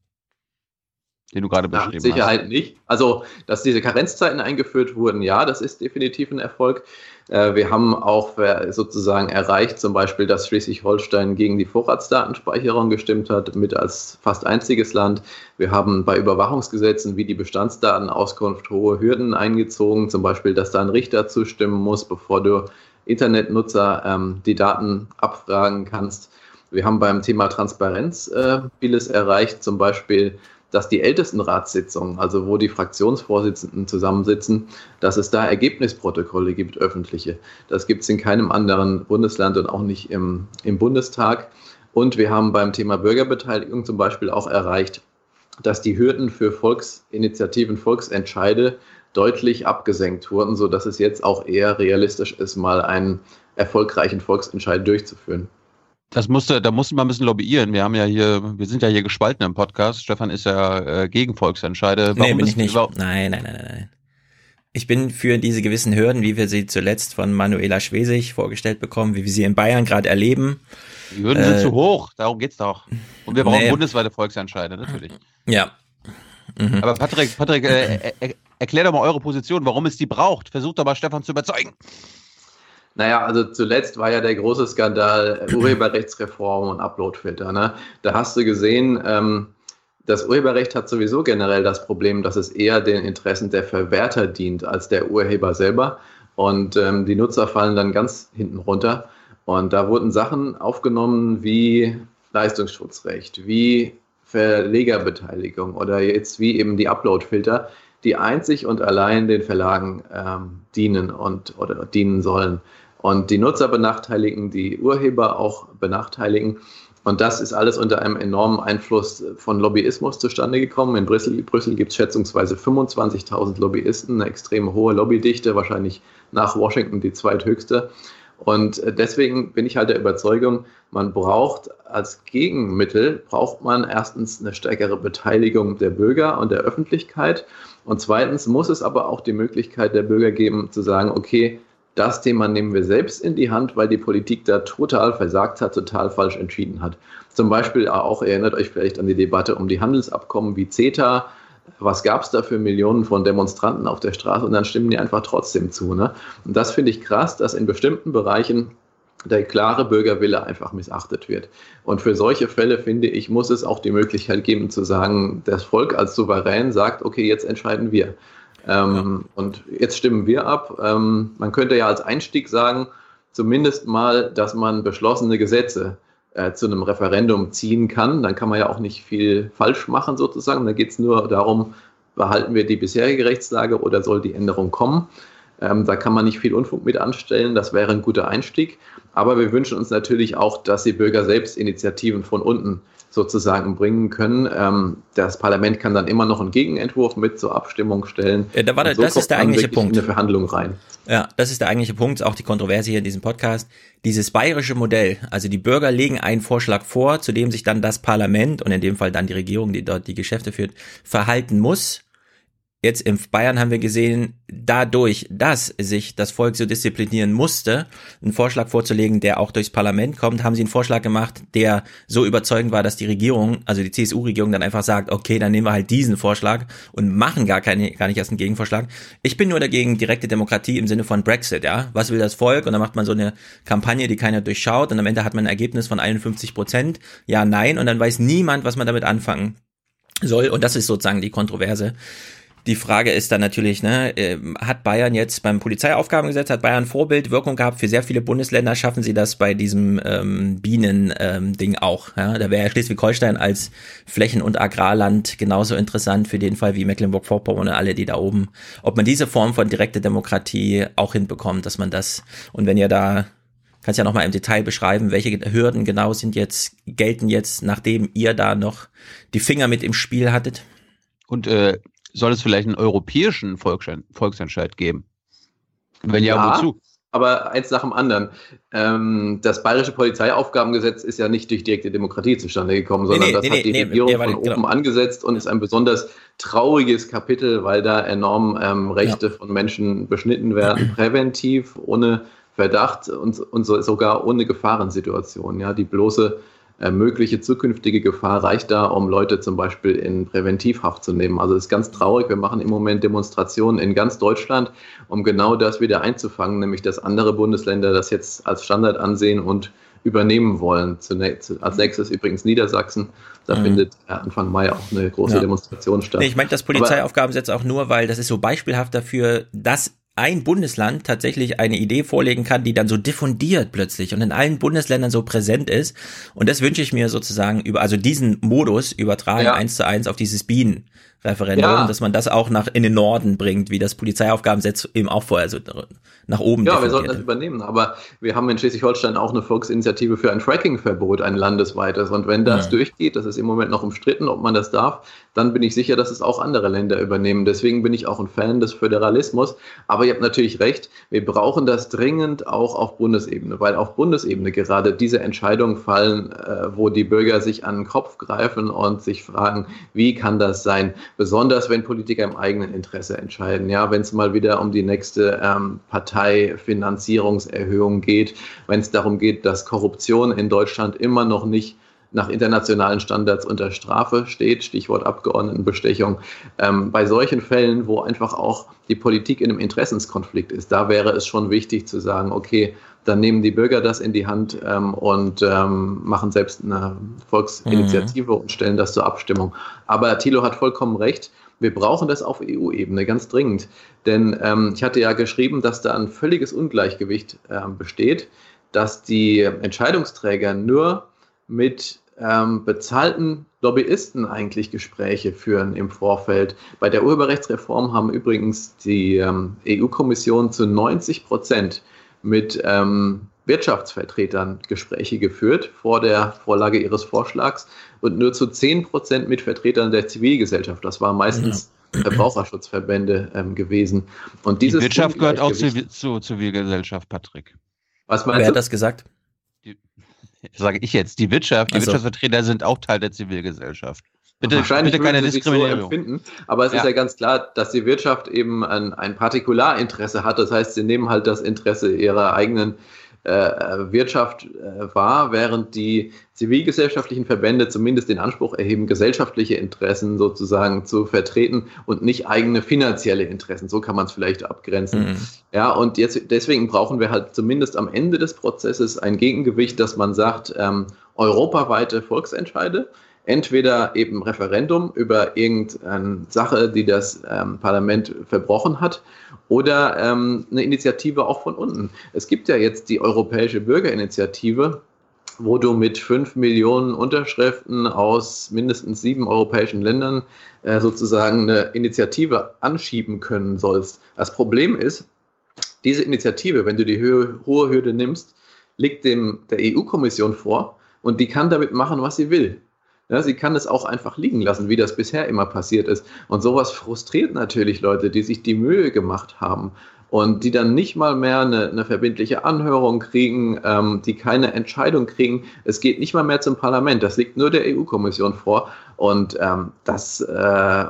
Den du gerade beschrieben Sicherheit hast. nicht. Also, dass diese Karenzzeiten eingeführt wurden, ja, das ist definitiv ein Erfolg. Äh, Wir haben auch äh, sozusagen erreicht, zum Beispiel, dass Schleswig-Holstein gegen die Vorratsdatenspeicherung gestimmt hat, mit als fast einziges Land. Wir haben bei Überwachungsgesetzen wie die Bestandsdatenauskunft hohe Hürden eingezogen, zum Beispiel, dass da ein Richter zustimmen muss, bevor du Internetnutzer ähm, die Daten abfragen kannst. Wir haben beim Thema Transparenz äh, vieles erreicht, zum Beispiel, dass die Ältestenratssitzungen, also wo die Fraktionsvorsitzenden zusammensitzen, dass es da Ergebnisprotokolle gibt, öffentliche. Das gibt es in keinem anderen Bundesland und auch nicht im, im Bundestag. Und wir haben beim Thema Bürgerbeteiligung zum Beispiel auch erreicht, dass die Hürden für Volksinitiativen, Volksentscheide deutlich abgesenkt wurden, sodass es jetzt auch eher realistisch ist, mal einen erfolgreichen Volksentscheid durchzuführen. Das musste, da musste man ein bisschen lobbyieren. Wir haben ja hier, wir sind ja hier gespalten im Podcast. Stefan ist ja äh, gegen Volksentscheide. nee, bin ich nicht. Nein, nein, nein, nein. Ich bin für diese gewissen Hürden, wie wir sie zuletzt von Manuela Schwesig vorgestellt bekommen, wie wir sie in Bayern gerade erleben. Die Hürden sind Äh, zu hoch, darum geht's doch. Und wir brauchen Nee. bundesweite Volksentscheide, natürlich. Ja. Mhm. Aber Patrick, Patrick, äh, äh, äh, erklär doch mal eure Position, warum es die braucht. Versucht doch mal Stefan zu überzeugen. Naja, also zuletzt war ja der große Skandal äh, Urheberrechtsreform und Uploadfilter. Ne? Da hast du gesehen, ähm, das Urheberrecht hat sowieso generell das Problem, dass es eher den Interessen der Verwerter dient als der Urheber selber. Und ähm, die Nutzer fallen dann ganz hinten runter. Und da wurden Sachen aufgenommen wie Leistungsschutzrecht, wie Verlegerbeteiligung oder jetzt wie eben die Uploadfilter, die einzig und allein den Verlagen ähm, dienen und oder dienen sollen. Und die Nutzer benachteiligen, die Urheber auch benachteiligen. Und das ist alles unter einem enormen Einfluss von Lobbyismus zustande gekommen. In Brüssel, Brüssel gibt es schätzungsweise 25.000 Lobbyisten, eine extrem hohe Lobbydichte, wahrscheinlich nach Washington die zweithöchste. Und deswegen bin ich halt der Überzeugung, man braucht als Gegenmittel, braucht man erstens eine stärkere Beteiligung der Bürger und der Öffentlichkeit. Und zweitens muss es aber auch die Möglichkeit der Bürger geben, zu sagen, okay, das Thema nehmen wir selbst in die Hand, weil die Politik da total versagt hat, total falsch entschieden hat. Zum Beispiel auch, erinnert euch vielleicht an die Debatte um die Handelsabkommen wie CETA. Was gab es da für Millionen von Demonstranten auf der Straße und dann stimmen die einfach trotzdem zu. Ne? Und das finde ich krass, dass in bestimmten Bereichen der klare Bürgerwille einfach missachtet wird. Und für solche Fälle, finde ich, muss es auch die Möglichkeit geben zu sagen, das Volk als Souverän sagt, okay, jetzt entscheiden wir. Ähm, Und jetzt stimmen wir ab. Ähm, man könnte ja als Einstieg sagen, zumindest mal, dass man beschlossene Gesetze äh, zu einem Referendum ziehen kann. Dann kann man ja auch nicht viel falsch machen sozusagen. Da geht es nur darum, behalten wir die bisherige Rechtslage oder soll die Änderung kommen. Ähm, da kann man nicht viel Unfug mit anstellen. Das wäre ein guter Einstieg. Aber wir wünschen uns natürlich auch, dass die Bürger selbst Initiativen von unten sozusagen bringen können. Ähm, das Parlament kann dann immer noch einen Gegenentwurf mit zur Abstimmung stellen. Ja, da war Und der- das ist der eigentliche Punkt. In eine Verhandlung rein. Ja, das ist der eigentliche Punkt, auch die Kontroverse hier in diesem Podcast. Dieses bayerische Modell, also die Bürger legen einen Vorschlag vor, zu dem sich dann das Parlament und in dem Fall dann die Regierung, die dort die Geschäfte führt, verhalten muss. Jetzt in Bayern haben wir gesehen, dadurch, dass sich das Volk so disziplinieren musste, einen Vorschlag vorzulegen, der auch durchs Parlament kommt, haben sie einen Vorschlag gemacht, der so überzeugend war, dass die Regierung, also die CSU-Regierung dann einfach sagt, okay, dann nehmen wir halt diesen Vorschlag und machen gar keine, gar nicht erst einen Gegenvorschlag. Ich bin nur dagegen direkte Demokratie im Sinne von Brexit, ja. Was will das Volk? Und dann macht man so eine Kampagne, die keiner durchschaut und am Ende hat man ein Ergebnis von 51 Prozent. Ja, nein. Und dann weiß niemand, was man damit anfangen soll. Und das ist sozusagen die Kontroverse. Die Frage ist dann natürlich, ne, äh, hat Bayern jetzt beim Polizeiaufgabengesetz, hat Bayern Vorbildwirkung gehabt für sehr viele Bundesländer, schaffen sie das bei diesem ähm, Bienen-Ding auch. Ja? Da wäre ja Schleswig-Holstein als Flächen- und Agrarland genauso interessant für den Fall wie Mecklenburg-Vorpommern und alle, die da oben, ob man diese Form von direkter Demokratie auch hinbekommt, dass man das, und wenn ihr da Kannst ja nochmal im Detail beschreiben, welche Hürden genau sind jetzt, gelten jetzt, nachdem ihr da noch die Finger mit im Spiel hattet? Und äh, soll es vielleicht einen europäischen Volksentscheid, geben? Wenn ja, wozu? Aber eins nach dem anderen. Ähm, das bayerische Polizeiaufgabengesetz ist ja nicht durch direkte Demokratie zustande gekommen, sondern nee, das nee, hat die nee, Regierung nee, von genau. oben angesetzt und ist ein besonders trauriges Kapitel, weil da enorm ähm, Rechte von Menschen beschnitten werden, präventiv, ohne Verdacht und, und so, sogar ohne Gefahrensituation. Ja, die bloße äh, mögliche zukünftige Gefahr reicht da, um Leute zum Beispiel in Präventivhaft zu nehmen. Also es ist ganz traurig. Wir machen im Moment Demonstrationen in ganz Deutschland, um genau das wieder einzufangen, nämlich dass andere Bundesländer das jetzt als Standard ansehen und übernehmen wollen. Zunächst, als nächstes übrigens Niedersachsen. Da mhm. findet Anfang Mai auch eine große ja. Demonstration statt. Nee, ich meine das Polizeiaufgabengesetz auch nur, weil das ist so beispielhaft dafür, dass ein Bundesland tatsächlich eine Idee vorlegen kann, die dann so diffundiert plötzlich und in allen Bundesländern so präsent ist. Und das wünsche ich mir sozusagen über, also diesen Modus übertragen ja. eins zu eins auf dieses Bienen. Referendum, ja. dass man das auch nach in den Norden bringt, wie das Polizeiaufgabengesetz eben auch vorher so nach oben. Ja, wir sollten das übernehmen. Aber wir haben in Schleswig-Holstein auch eine Volksinitiative für ein Fracking-Verbot, ein landesweites. Und wenn das ja. durchgeht, das ist im Moment noch umstritten, ob man das darf, dann bin ich sicher, dass es auch andere Länder übernehmen. Deswegen bin ich auch ein Fan des Föderalismus. Aber ihr habt natürlich recht, wir brauchen das dringend auch auf Bundesebene, weil auf Bundesebene gerade diese Entscheidungen fallen, äh, wo die Bürger sich an den Kopf greifen und sich fragen, wie kann das sein? Besonders wenn Politiker im eigenen Interesse entscheiden. Ja, wenn es mal wieder um die nächste ähm, Parteifinanzierungserhöhung geht, wenn es darum geht, dass Korruption in Deutschland immer noch nicht nach internationalen Standards unter Strafe steht, Stichwort Abgeordnetenbestechung. Ähm, bei solchen Fällen, wo einfach auch die Politik in einem Interessenskonflikt ist, da wäre es schon wichtig zu sagen, okay, dann nehmen die Bürger das in die Hand ähm, und ähm, machen selbst eine Volksinitiative mhm. und stellen das zur Abstimmung. Aber Thilo hat vollkommen recht. Wir brauchen das auf EU-Ebene ganz dringend. Denn ähm, ich hatte ja geschrieben, dass da ein völliges Ungleichgewicht äh, besteht, dass die Entscheidungsträger nur mit ähm, bezahlten Lobbyisten eigentlich Gespräche führen im Vorfeld. Bei der Urheberrechtsreform haben übrigens die ähm, EU-Kommission zu 90 Prozent mit ähm, Wirtschaftsvertretern Gespräche geführt vor der Vorlage ihres Vorschlags und nur zu 10 Prozent mit Vertretern der Zivilgesellschaft. Das war meistens ja. Verbraucherschutzverbände ähm, gewesen. Und dieses Die Wirtschaft gehört auch zu, zur Zivilgesellschaft, Patrick. Was meinst Wer du? hat das gesagt? sage ich jetzt, die Wirtschaft, die also. Wirtschaftsvertreter sind auch Teil der Zivilgesellschaft. Bitte, Wahrscheinlich bitte keine Diskriminierung. So empfinden, aber es ja. ist ja ganz klar, dass die Wirtschaft eben ein, ein Partikularinteresse hat. Das heißt, sie nehmen halt das Interesse ihrer eigenen äh, Wirtschaft äh, wahr, während die zivilgesellschaftlichen Verbände zumindest den Anspruch erheben, gesellschaftliche Interessen sozusagen zu vertreten und nicht eigene finanzielle Interessen. So kann man es vielleicht abgrenzen. Mhm. Ja, und jetzt deswegen brauchen wir halt zumindest am Ende des Prozesses ein Gegengewicht, dass man sagt, ähm, europaweite Volksentscheide, entweder eben Referendum über irgendeine Sache, die das ähm, Parlament verbrochen hat, oder ähm, eine Initiative auch von unten. Es gibt ja jetzt die Europäische Bürgerinitiative, wo du mit fünf Millionen Unterschriften aus mindestens sieben europäischen Ländern äh, sozusagen eine Initiative anschieben können sollst. Das Problem ist, diese Initiative, wenn du die Höhe, hohe Hürde nimmst, liegt dem der EU-Kommission vor und die kann damit machen, was sie will. Ja, sie kann es auch einfach liegen lassen, wie das bisher immer passiert ist. Und sowas frustriert natürlich Leute, die sich die Mühe gemacht haben und die dann nicht mal mehr eine, eine verbindliche Anhörung kriegen, ähm, die keine Entscheidung kriegen. Es geht nicht mal mehr zum Parlament. Das liegt nur der EU-Kommission vor. Und ähm, das äh,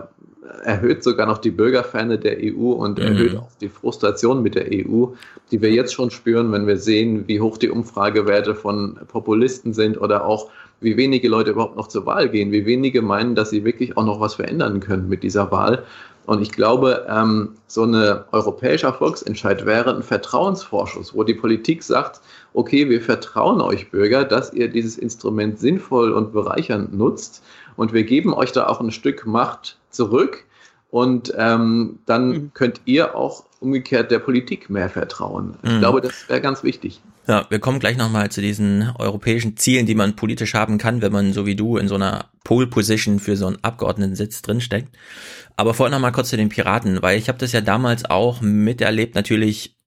erhöht sogar noch die Bürgerferne der EU und mhm. erhöht auch die Frustration mit der EU, die wir jetzt schon spüren, wenn wir sehen, wie hoch die Umfragewerte von Populisten sind oder auch wie wenige Leute überhaupt noch zur Wahl gehen, wie wenige meinen, dass sie wirklich auch noch was verändern können mit dieser Wahl. Und ich glaube, ähm, so eine europäischer Volksentscheid wäre ein Vertrauensvorschuss, wo die Politik sagt, okay, wir vertrauen euch Bürger, dass ihr dieses Instrument sinnvoll und bereichernd nutzt und wir geben euch da auch ein Stück Macht zurück und ähm, dann mhm. könnt ihr auch umgekehrt der Politik mehr vertrauen. Ich mhm. glaube, das wäre ganz wichtig. Ja, wir kommen gleich nochmal zu diesen europäischen Zielen, die man politisch haben kann, wenn man so wie du in so einer Pole Position für so einen Abgeordnetensitz drinsteckt. Aber vorher nochmal kurz zu den Piraten, weil ich habe das ja damals auch miterlebt, natürlich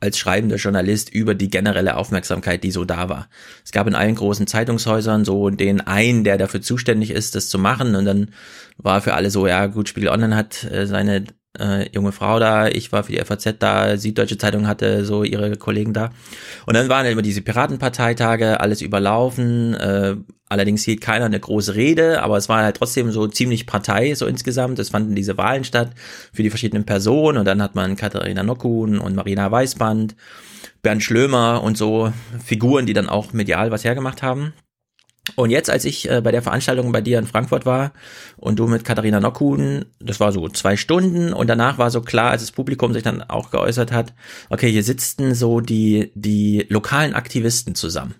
als schreibender Journalist über die generelle Aufmerksamkeit, die so da war. Es gab in allen großen Zeitungshäusern so den einen, der dafür zuständig ist, das zu machen und dann war für alle so, ja gut, Spiegel Online hat äh, seine äh, junge Frau da, ich war für die FAZ da, Süddeutsche Zeitung hatte so ihre Kollegen da. Und dann waren immer diese Piratenparteitage, alles überlaufen, äh, allerdings hielt keiner eine große Rede, aber es war halt trotzdem so ziemlich Partei so insgesamt. Es fanden diese Wahlen statt für die verschiedenen Personen und dann hat man Katharina Nockun und Marina Weißband, Bernd Schlömer und so Figuren, die dann auch medial was hergemacht haben. Und jetzt, als ich äh, bei der Veranstaltung bei dir in Frankfurt war und du mit Katharina Nockhuhn, das war so zwei Stunden und danach war so klar, als das Publikum sich dann auch geäußert hat, okay, hier sitzen so die, die lokalen Aktivisten zusammen.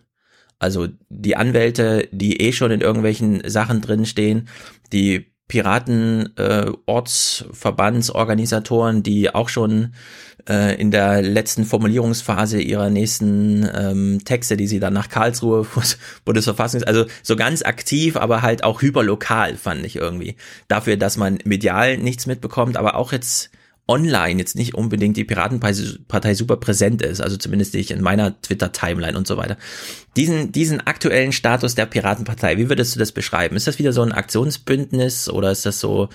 Also die Anwälte, die eh schon in irgendwelchen Sachen drinstehen, die Piraten, äh, Ortsverbandsorganisatoren, die auch schon äh, in der letzten Formulierungsphase ihrer nächsten ähm, Texte, die sie dann nach Karlsruhe Bundesverfassungs, also so ganz aktiv, aber halt auch hyperlokal, fand ich irgendwie. Dafür, dass man medial nichts mitbekommt, aber auch jetzt online jetzt nicht unbedingt die Piratenpartei super präsent ist, also zumindest nicht in meiner Twitter-Timeline und so weiter. Diesen, diesen aktuellen Status der Piratenpartei, wie würdest du das beschreiben? Ist das wieder so ein Aktionsbündnis oder ist das so,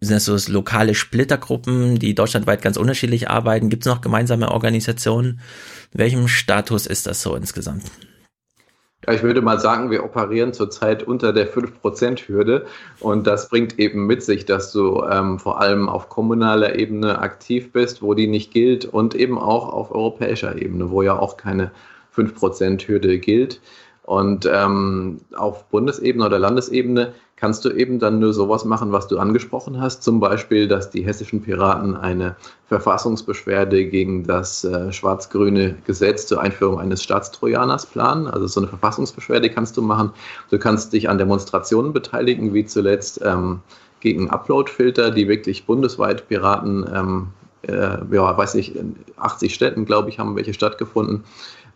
sind das so lokale Splittergruppen, die deutschlandweit ganz unterschiedlich arbeiten? Gibt es noch gemeinsame Organisationen? welchem Status ist das so insgesamt? Ja, ich würde mal sagen, wir operieren zurzeit unter der 5%-Hürde und das bringt eben mit sich, dass du ähm, vor allem auf kommunaler Ebene aktiv bist, wo die nicht gilt und eben auch auf europäischer Ebene, wo ja auch keine 5%-Hürde gilt. Und ähm, auf Bundesebene oder Landesebene kannst du eben dann nur sowas machen, was du angesprochen hast. Zum Beispiel, dass die hessischen Piraten eine Verfassungsbeschwerde gegen das äh, schwarz-grüne Gesetz zur Einführung eines Staatstrojaners planen. Also so eine Verfassungsbeschwerde kannst du machen. Du kannst dich an Demonstrationen beteiligen, wie zuletzt ähm, gegen Uploadfilter, die wirklich bundesweit Piraten, ähm, äh, ja, weiß nicht, in 80 Städten, glaube ich, haben welche stattgefunden,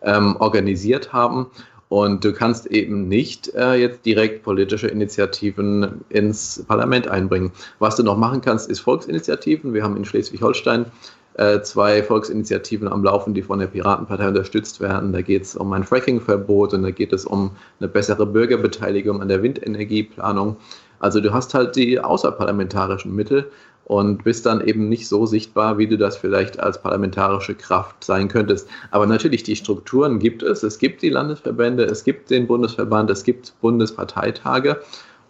ähm, organisiert haben. Und du kannst eben nicht äh, jetzt direkt politische Initiativen ins Parlament einbringen. Was du noch machen kannst, ist Volksinitiativen. Wir haben in Schleswig-Holstein äh, zwei Volksinitiativen am Laufen, die von der Piratenpartei unterstützt werden. Da geht es um ein Fracking-Verbot und da geht es um eine bessere Bürgerbeteiligung an der Windenergieplanung. Also du hast halt die außerparlamentarischen Mittel und bist dann eben nicht so sichtbar, wie du das vielleicht als parlamentarische Kraft sein könntest. Aber natürlich, die Strukturen gibt es. Es gibt die Landesverbände, es gibt den Bundesverband, es gibt Bundesparteitage.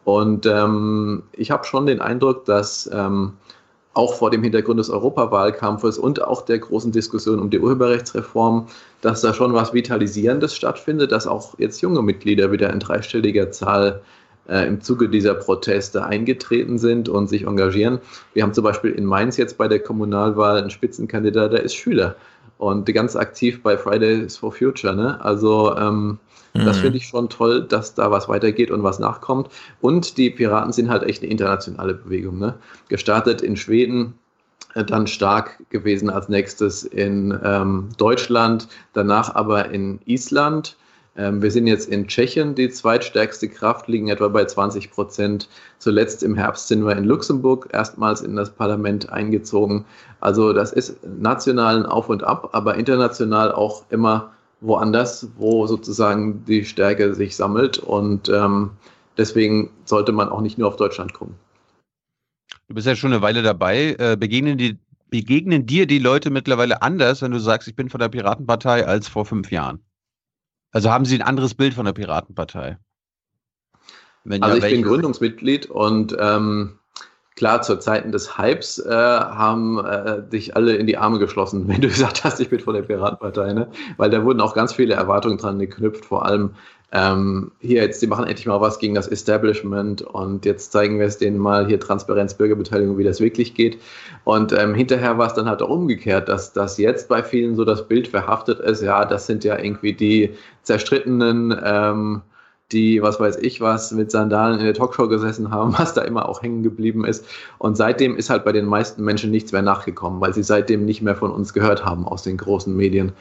Und ähm, ich habe schon den Eindruck, dass ähm, auch vor dem Hintergrund des Europawahlkampfes und auch der großen Diskussion um die Urheberrechtsreform, dass da schon was Vitalisierendes stattfindet, dass auch jetzt junge Mitglieder wieder in dreistelliger Zahl äh, im Zuge dieser Proteste eingetreten sind und sich engagieren. Wir haben zum Beispiel in Mainz jetzt bei der Kommunalwahl einen Spitzenkandidat, der ist Schüler und ganz aktiv bei Fridays for Future. Ne? Also ähm, mhm. das finde ich schon toll, dass da was weitergeht und was nachkommt. Und die Piraten sind halt echt eine internationale Bewegung. Ne? Gestartet in Schweden, äh, dann stark gewesen als nächstes in ähm, Deutschland, danach aber in Island wir sind jetzt in Tschechien die zweitstärkste Kraft, liegen etwa bei 20 Prozent. Zuletzt im Herbst sind wir in Luxemburg erstmals in das Parlament eingezogen. Also das ist national ein Auf und Ab, aber international auch immer woanders, wo sozusagen die Stärke sich sammelt. Und ähm, deswegen sollte man auch nicht nur auf Deutschland gucken. Du bist ja schon eine Weile dabei. Äh, begegnen, die, begegnen dir die Leute mittlerweile anders, wenn du sagst, ich bin von der Piratenpartei als vor fünf Jahren? Also haben Sie ein anderes Bild von der Piratenpartei? Wenn also ja, ich bin Gründungsmitglied und ähm, klar, zu Zeiten des Hypes äh, haben äh, dich alle in die Arme geschlossen, wenn du gesagt hast, ich bin von der Piratenpartei, ne? Weil da wurden auch ganz viele Erwartungen dran geknüpft, vor allem ähm, hier jetzt, die machen endlich mal was gegen das Establishment und jetzt zeigen wir es denen mal hier Transparenz, Bürgerbeteiligung, wie das wirklich geht. Und ähm, hinterher war es dann halt auch umgekehrt, dass, dass jetzt bei vielen so das Bild verhaftet ist, ja, das sind ja irgendwie die zerstrittenen, ähm, die, was weiß ich was, mit Sandalen in der Talkshow gesessen haben, was da immer auch hängen geblieben ist. Und seitdem ist halt bei den meisten Menschen nichts mehr nachgekommen, weil sie seitdem nicht mehr von uns gehört haben aus den großen Medien.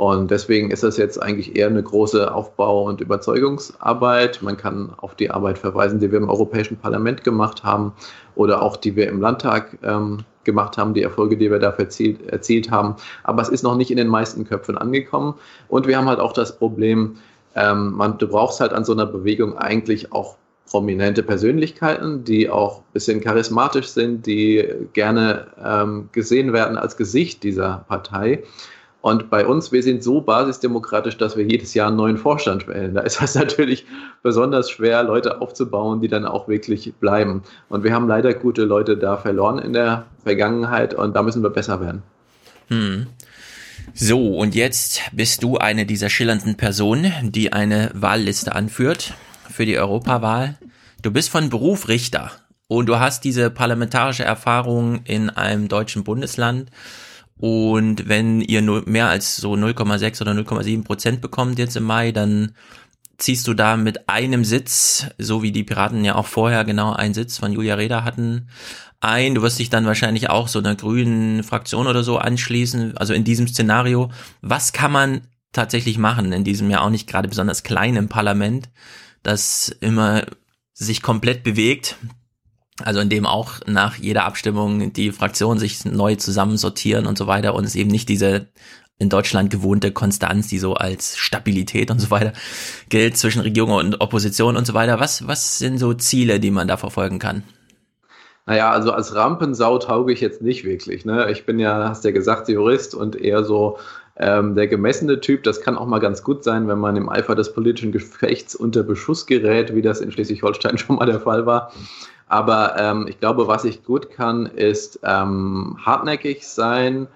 Und deswegen ist das jetzt eigentlich eher eine große Aufbau- und Überzeugungsarbeit. Man kann auf die Arbeit verweisen, die wir im Europäischen Parlament gemacht haben oder auch die wir im Landtag ähm, gemacht haben, die Erfolge, die wir dafür erzielt, erzielt haben. Aber es ist noch nicht in den meisten Köpfen angekommen. Und wir haben halt auch das Problem, ähm, man, du brauchst halt an so einer Bewegung eigentlich auch prominente Persönlichkeiten, die auch ein bisschen charismatisch sind, die gerne ähm, gesehen werden als Gesicht dieser Partei. Und bei uns, wir sind so basisdemokratisch, dass wir jedes Jahr einen neuen Vorstand wählen. Da ist es natürlich besonders schwer, Leute aufzubauen, die dann auch wirklich bleiben. Und wir haben leider gute Leute da verloren in der Vergangenheit und da müssen wir besser werden. Hm. So, und jetzt bist du eine dieser schillernden Personen, die eine Wahlliste anführt für die Europawahl. Du bist von Beruf Richter und du hast diese parlamentarische Erfahrung in einem deutschen Bundesland. Und wenn ihr nur mehr als so 0,6 oder 0,7 Prozent bekommt jetzt im Mai, dann ziehst du da mit einem Sitz, so wie die Piraten ja auch vorher genau einen Sitz von Julia Reda hatten, ein. Du wirst dich dann wahrscheinlich auch so einer grünen Fraktion oder so anschließen. Also in diesem Szenario, was kann man tatsächlich machen in diesem ja auch nicht gerade besonders kleinen Parlament, das immer sich komplett bewegt? Also in dem auch nach jeder Abstimmung die Fraktionen sich neu zusammensortieren und so weiter und es eben nicht diese in Deutschland gewohnte Konstanz, die so als Stabilität und so weiter gilt zwischen Regierung und Opposition und so weiter. Was, was sind so Ziele, die man da verfolgen kann? Naja, also als Rampensau tauge ich jetzt nicht wirklich. Ne? Ich bin ja, hast ja gesagt, Jurist und eher so ähm, der gemessene Typ. Das kann auch mal ganz gut sein, wenn man im Eifer des politischen Gefechts unter Beschuss gerät, wie das in Schleswig-Holstein schon mal der Fall war. Aber ähm, ich glaube, was ich gut kann, ist ähm, hartnäckig sein,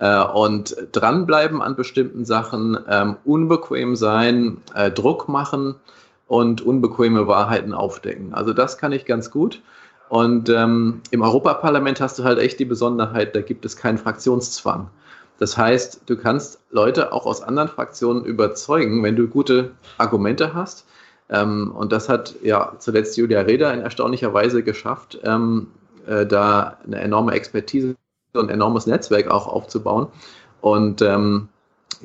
äh, und dranbleiben an bestimmten Sachen, ähm, unbequem sein, äh, Druck machen und unbequeme Wahrheiten aufdecken. Also das kann ich ganz gut. Und ähm, im Europaparlament hast du halt echt die Besonderheit, da gibt es keinen Fraktionszwang. Das heißt, du kannst Leute auch aus anderen Fraktionen überzeugen, wenn du gute Argumente hast. Ähm, und das hat ja zuletzt Julia Reda in erstaunlicher Weise geschafft, ähm, äh, da eine enorme Expertise ein enormes Netzwerk auch aufzubauen. Und ähm,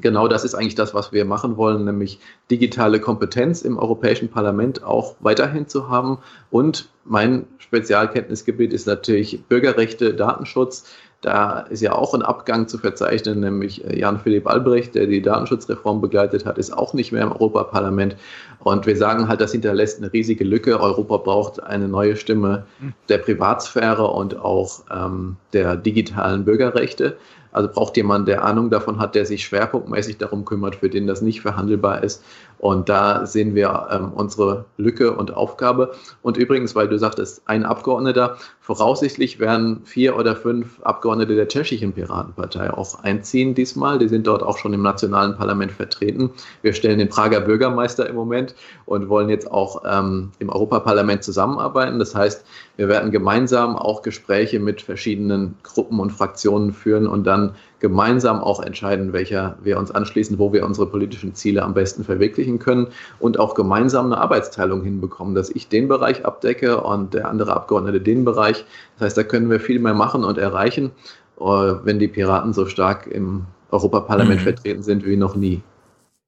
genau das ist eigentlich das, was wir machen wollen, nämlich digitale Kompetenz im Europäischen Parlament auch weiterhin zu haben. Und mein Spezialkenntnisgebiet ist natürlich Bürgerrechte, Datenschutz. Da ist ja auch ein Abgang zu verzeichnen, nämlich äh, Jan-Philipp Albrecht, der die Datenschutzreform begleitet hat, ist auch nicht mehr im Europaparlament. Und wir sagen halt, das hinterlässt eine riesige Lücke. Europa braucht eine neue Stimme der Privatsphäre und auch ähm, der digitalen Bürgerrechte. Also braucht jemand, der Ahnung davon hat, der sich schwerpunktmäßig darum kümmert, für den das nicht verhandelbar ist. Und da sehen wir ähm, unsere Lücke und Aufgabe. Und übrigens, weil du sagtest, ein Abgeordneter, voraussichtlich werden vier oder fünf Abgeordnete der tschechischen Piratenpartei auch einziehen diesmal. Die sind dort auch schon im nationalen Parlament vertreten. Wir stellen den Prager Bürgermeister im Moment und wollen jetzt auch ähm, im Europaparlament zusammenarbeiten. Das heißt, wir werden gemeinsam auch Gespräche mit verschiedenen Gruppen und Fraktionen führen und dann gemeinsam auch entscheiden, welcher wir uns anschließen, wo wir unsere politischen Ziele am besten verwirklichen können und auch gemeinsam eine Arbeitsteilung hinbekommen, dass ich den Bereich abdecke und der andere Abgeordnete den Bereich. Das heißt, da können wir viel mehr machen und erreichen, äh, wenn die Piraten so stark im Europaparlament mhm. vertreten sind wie noch nie.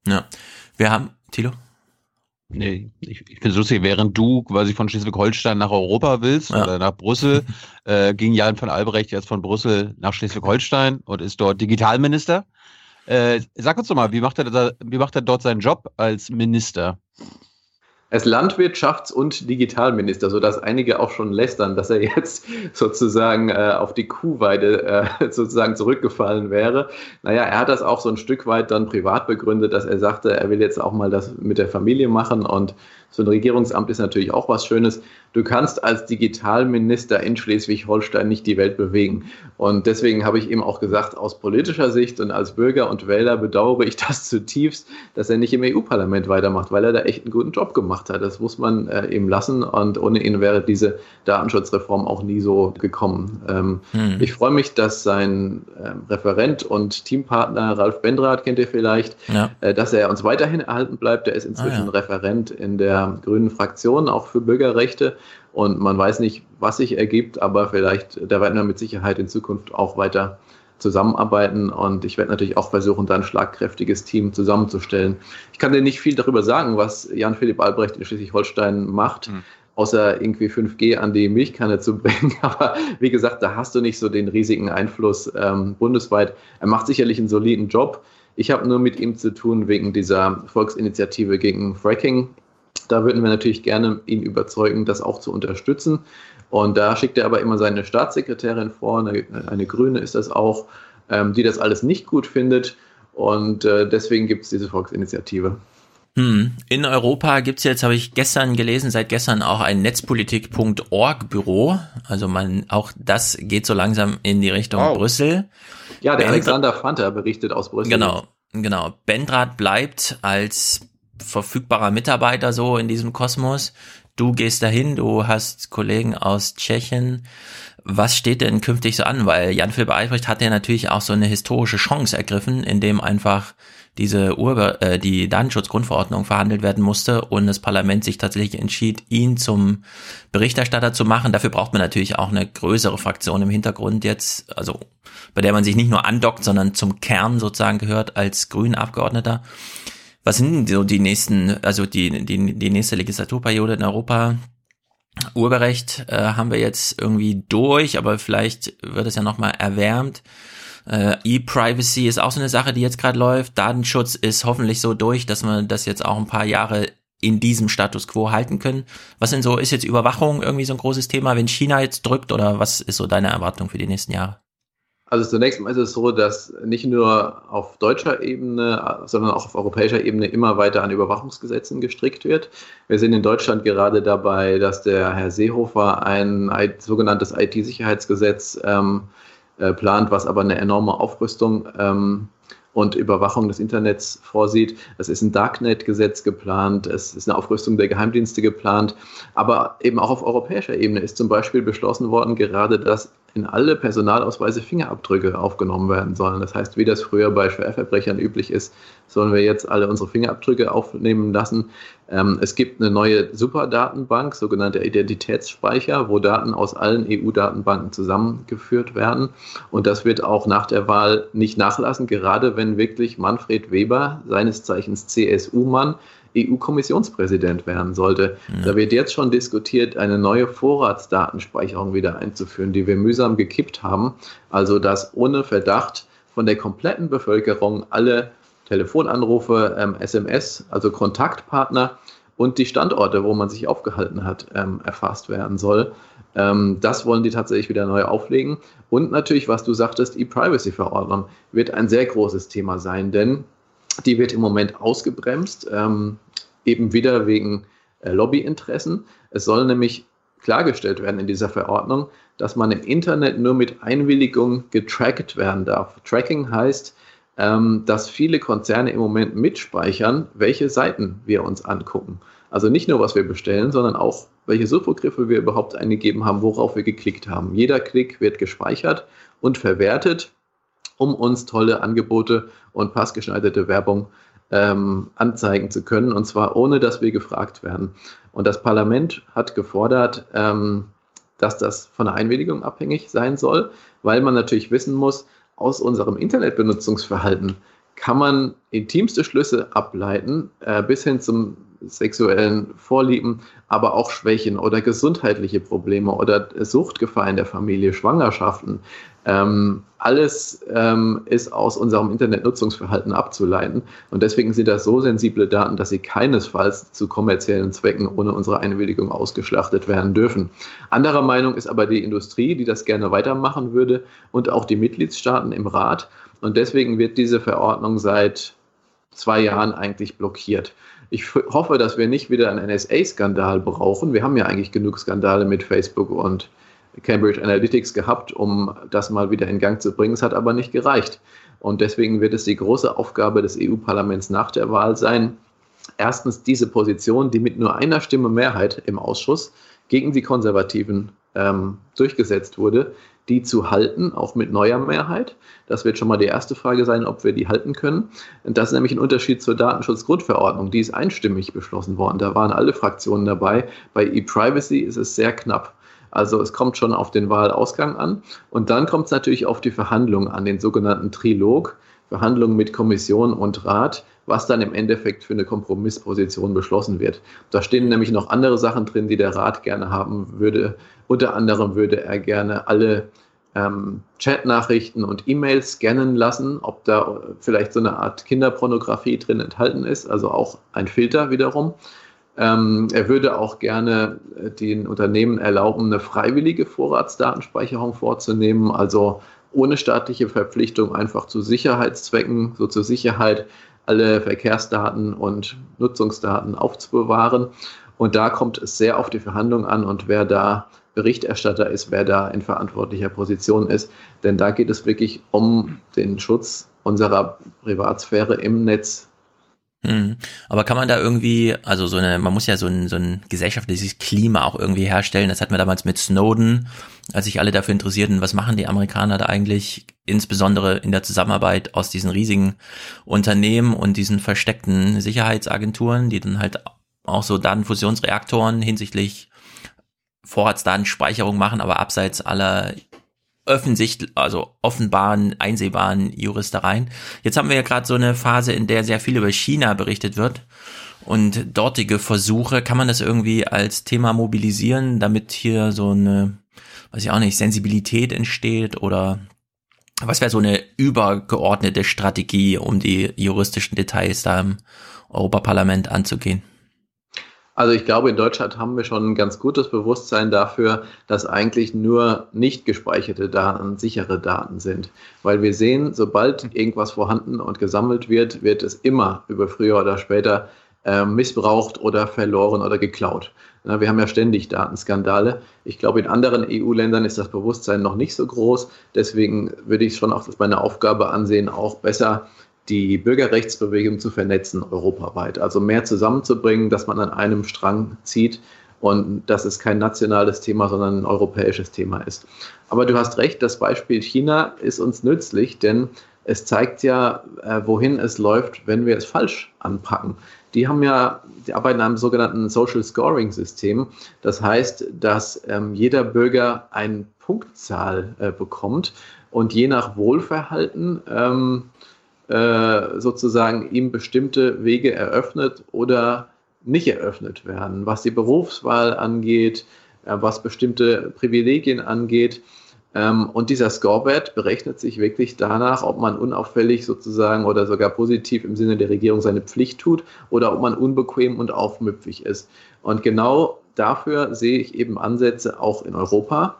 Ja, wir haben, Thilo? Nee, ich, ich finde es lustig, während du quasi von Schleswig-Holstein nach Europa willst ja. oder nach Brüssel, äh, ging Jan von Albrecht jetzt von Brüssel nach Schleswig-Holstein und ist dort Digitalminister. Äh, sag uns doch mal, wie macht, er da, wie macht er dort seinen Job als Minister? Er ist Landwirtschafts- und Digitalminister, sodass einige auch schon lästern, dass er jetzt sozusagen äh, auf die Kuhweide äh, sozusagen zurückgefallen wäre. Naja, er hat das auch so ein Stück weit dann privat begründet, dass er sagte, er will jetzt auch mal das mit der Familie machen und so ein Regierungsamt ist natürlich auch was Schönes. Du kannst als Digitalminister in Schleswig-Holstein nicht die Welt bewegen. Und deswegen habe ich ihm auch gesagt, aus politischer Sicht und als Bürger und Wähler bedauere ich das zutiefst, dass er nicht im EU-Parlament weitermacht, weil er da echt einen guten Job gemacht hat. Das muss man äh, ihm lassen. Und ohne ihn wäre diese Datenschutzreform auch nie so gekommen. Ähm, hm. Ich freue mich, dass sein äh, Referent und Teampartner Ralf Bendrath, kennt ihr vielleicht, ja. äh, dass er uns weiterhin erhalten bleibt. Er ist inzwischen ah, ja. Referent in der der grünen Fraktion, auch für Bürgerrechte. Und man weiß nicht, was sich ergibt, aber vielleicht, da werden wir mit Sicherheit in Zukunft auch weiter zusammenarbeiten und ich werde natürlich auch versuchen, da ein schlagkräftiges Team zusammenzustellen. Ich kann dir nicht viel darüber sagen, was Jan-Philipp Albrecht in Schleswig-Holstein macht. Mhm außer irgendwie 5G an die Milchkanne zu bringen. Aber wie gesagt, da hast du nicht so den riesigen Einfluss ähm, bundesweit. Er macht sicherlich einen soliden Job. Ich habe nur mit ihm zu tun wegen dieser Volksinitiative gegen Fracking. Da würden wir natürlich gerne ihn überzeugen, das auch zu unterstützen. Und da schickt er aber immer seine Staatssekretärin vor, eine, eine Grüne ist das auch, ähm, die das alles nicht gut findet. Und äh, deswegen gibt es diese Volksinitiative. Hm. In Europa gibt es jetzt, habe ich gestern gelesen, seit gestern auch ein Netzpolitik.org Büro. Also man, auch das geht so langsam in die Richtung wow. Brüssel. Ja, der Alexander Fanta berichtet aus Brüssel. Genau, genau. Bendrath bleibt als verfügbarer Mitarbeiter so in diesem Kosmos. Du gehst dahin, du hast Kollegen aus Tschechien. Was steht denn künftig so an? Weil Jan-Philipp Albrecht hat ja natürlich auch so eine historische Chance ergriffen, indem einfach diese Urbe äh, die Datenschutzgrundverordnung verhandelt werden musste und das Parlament sich tatsächlich entschied, ihn zum Berichterstatter zu machen. Dafür braucht man natürlich auch eine größere Fraktion im Hintergrund jetzt, also bei der man sich nicht nur andockt, sondern zum Kern sozusagen gehört als grünen Abgeordneter. Was sind so die nächsten, also die, die, die nächste Legislaturperiode in Europa? Urheberrecht äh, haben wir jetzt irgendwie durch, aber vielleicht wird es ja nochmal erwärmt. Äh, E-Privacy ist auch so eine Sache, die jetzt gerade läuft. Datenschutz ist hoffentlich so durch, dass wir das jetzt auch ein paar Jahre in diesem Status quo halten können. Was denn so, ist jetzt Überwachung irgendwie so ein großes Thema, wenn China jetzt drückt oder was ist so deine Erwartung für die nächsten Jahre? Also zunächst mal ist es so, dass nicht nur auf deutscher Ebene, sondern auch auf europäischer Ebene immer weiter an Überwachungsgesetzen gestrickt wird. Wir sind in Deutschland gerade dabei, dass der Herr Seehofer ein sogenanntes IT-Sicherheitsgesetz ähm, äh, plant, was aber eine enorme Aufrüstung ähm, und Überwachung des Internets vorsieht. Es ist ein Darknet-Gesetz geplant, es ist eine Aufrüstung der Geheimdienste geplant, aber eben auch auf europäischer Ebene ist zum Beispiel beschlossen worden, gerade dass in alle Personalausweise Fingerabdrücke aufgenommen werden sollen. Das heißt, wie das früher bei Schwerverbrechern üblich ist, sollen wir jetzt alle unsere Fingerabdrücke aufnehmen lassen. Ähm, es gibt eine neue Superdatenbank, sogenannte Identitätsspeicher, wo Daten aus allen EU-Datenbanken zusammengeführt werden. Und das wird auch nach der Wahl nicht nachlassen, gerade wenn wirklich Manfred Weber, seines Zeichens CSU-Mann, EU-Kommissionspräsident werden sollte. Ja. Da wird jetzt schon diskutiert, eine neue Vorratsdatenspeicherung wieder einzuführen, die wir mühsam gekippt haben. Also dass ohne Verdacht von der kompletten Bevölkerung alle Telefonanrufe, ähm, SMS, also Kontaktpartner und die Standorte, wo man sich aufgehalten hat, ähm, erfasst werden soll. Ähm, das wollen die tatsächlich wieder neu auflegen. Und natürlich, was du sagtest, E-Privacy-Verordnung wird ein sehr großes Thema sein, denn die wird im Moment ausgebremst, ähm, eben wieder wegen äh, Lobbyinteressen. Es soll nämlich klargestellt werden in dieser Verordnung, dass man im Internet nur mit Einwilligung getrackt werden darf. Tracking heißt, ähm, dass viele Konzerne im Moment mitspeichern, welche Seiten wir uns angucken. Also nicht nur, was wir bestellen, sondern auch, welche Suchbegriffe wir überhaupt eingegeben haben, worauf wir geklickt haben. Jeder Klick wird gespeichert und verwertet um uns tolle Angebote und passgeschneiderte Werbung ähm, anzeigen zu können, und zwar ohne, dass wir gefragt werden. Und das Parlament hat gefordert, ähm, dass das von der Einwilligung abhängig sein soll, weil man natürlich wissen muss, aus unserem Internetbenutzungsverhalten kann man intimste Schlüsse ableiten, äh, bis hin zum sexuellen Vorlieben, aber auch Schwächen oder gesundheitliche Probleme oder Suchtgefahr in der Familie, Schwangerschaften. Ähm, alles ähm, ist aus unserem Internetnutzungsverhalten abzuleiten. Und deswegen sind das so sensible Daten, dass sie keinesfalls zu kommerziellen Zwecken ohne unsere Einwilligung ausgeschlachtet werden dürfen. Anderer Meinung ist aber die Industrie, die das gerne weitermachen würde und auch die Mitgliedstaaten im Rat. Und deswegen wird diese Verordnung seit zwei Jahren eigentlich blockiert. Ich hoffe, dass wir nicht wieder einen NSA-Skandal brauchen. Wir haben ja eigentlich genug Skandale mit Facebook und Cambridge Analytics gehabt, um das mal wieder in Gang zu bringen. Es hat aber nicht gereicht. Und deswegen wird es die große Aufgabe des EU-Parlaments nach der Wahl sein, erstens diese Position, die mit nur einer Stimme Mehrheit im Ausschuss gegen die Konservativen ähm, durchgesetzt wurde, die zu halten, auch mit neuer Mehrheit. Das wird schon mal die erste Frage sein, ob wir die halten können. Das ist nämlich ein Unterschied zur Datenschutzgrundverordnung. Die ist einstimmig beschlossen worden. Da waren alle Fraktionen dabei. Bei E-Privacy ist es sehr knapp. Also es kommt schon auf den Wahlausgang an. Und dann kommt es natürlich auf die Verhandlungen an, den sogenannten Trilog, Verhandlungen mit Kommission und Rat, was dann im Endeffekt für eine Kompromissposition beschlossen wird. Da stehen nämlich noch andere Sachen drin, die der Rat gerne haben würde. Unter anderem würde er gerne alle ähm, Chatnachrichten und E-Mails scannen lassen, ob da vielleicht so eine Art Kinderpornografie drin enthalten ist, also auch ein Filter wiederum. Ähm, er würde auch gerne äh, den Unternehmen erlauben, eine freiwillige Vorratsdatenspeicherung vorzunehmen, also ohne staatliche Verpflichtung einfach zu Sicherheitszwecken, so zur Sicherheit alle Verkehrsdaten und Nutzungsdaten aufzubewahren. Und da kommt es sehr auf die Verhandlung an und wer da Berichterstatter ist, wer da in verantwortlicher Position ist. Denn da geht es wirklich um den Schutz unserer Privatsphäre im Netz Mhm. Aber kann man da irgendwie, also so eine, man muss ja so ein, so ein gesellschaftliches Klima auch irgendwie herstellen. Das hatten wir damals mit Snowden, als sich alle dafür interessierten, was machen die Amerikaner da eigentlich, insbesondere in der Zusammenarbeit aus diesen riesigen Unternehmen und diesen versteckten Sicherheitsagenturen, die dann halt auch so Datenfusionsreaktoren hinsichtlich Vorratsdatenspeicherung machen, aber abseits aller offensichtlich, also offenbaren, einsehbaren Juristereien. Jetzt haben wir ja gerade so eine Phase, in der sehr viel über China berichtet wird und dortige Versuche. Kann man das irgendwie als Thema mobilisieren, damit hier so eine, weiß ich auch nicht, Sensibilität entsteht oder was wäre so eine übergeordnete Strategie, um die juristischen Details da im Europaparlament anzugehen? Also ich glaube, in Deutschland haben wir schon ein ganz gutes Bewusstsein dafür, dass eigentlich nur nicht gespeicherte Daten sichere Daten sind. Weil wir sehen, sobald irgendwas vorhanden und gesammelt wird, wird es immer über früher oder später äh, missbraucht oder verloren oder geklaut. Wir haben ja ständig Datenskandale. Ich glaube, in anderen EU-Ländern ist das Bewusstsein noch nicht so groß. Deswegen würde ich es schon auch als meine Aufgabe ansehen, auch besser die Bürgerrechtsbewegung zu vernetzen europaweit. Also mehr zusammenzubringen, dass man an einem Strang zieht und dass es kein nationales Thema, sondern ein europäisches Thema ist. Aber du hast recht, das Beispiel China ist uns nützlich, denn es zeigt ja, äh, wohin es läuft, wenn wir es falsch anpacken. Die haben ja, die arbeiten an einem sogenannten Social Scoring System. Das heißt, dass ähm, jeder Bürger eine Punktzahl äh, bekommt und je nach Wohlverhalten ähm, äh, sozusagen ihm bestimmte Wege eröffnet oder nicht eröffnet werden, was die Berufswahl angeht, äh, was bestimmte Privilegien angeht. Ähm, und dieser Scorewert berechnet sich wirklich danach, ob man unauffällig sozusagen oder sogar positiv im Sinne der Regierung seine Pflicht tut oder ob man unbequem und aufmüpfig ist. Und genau dafür sehe ich eben Ansätze auch in Europa.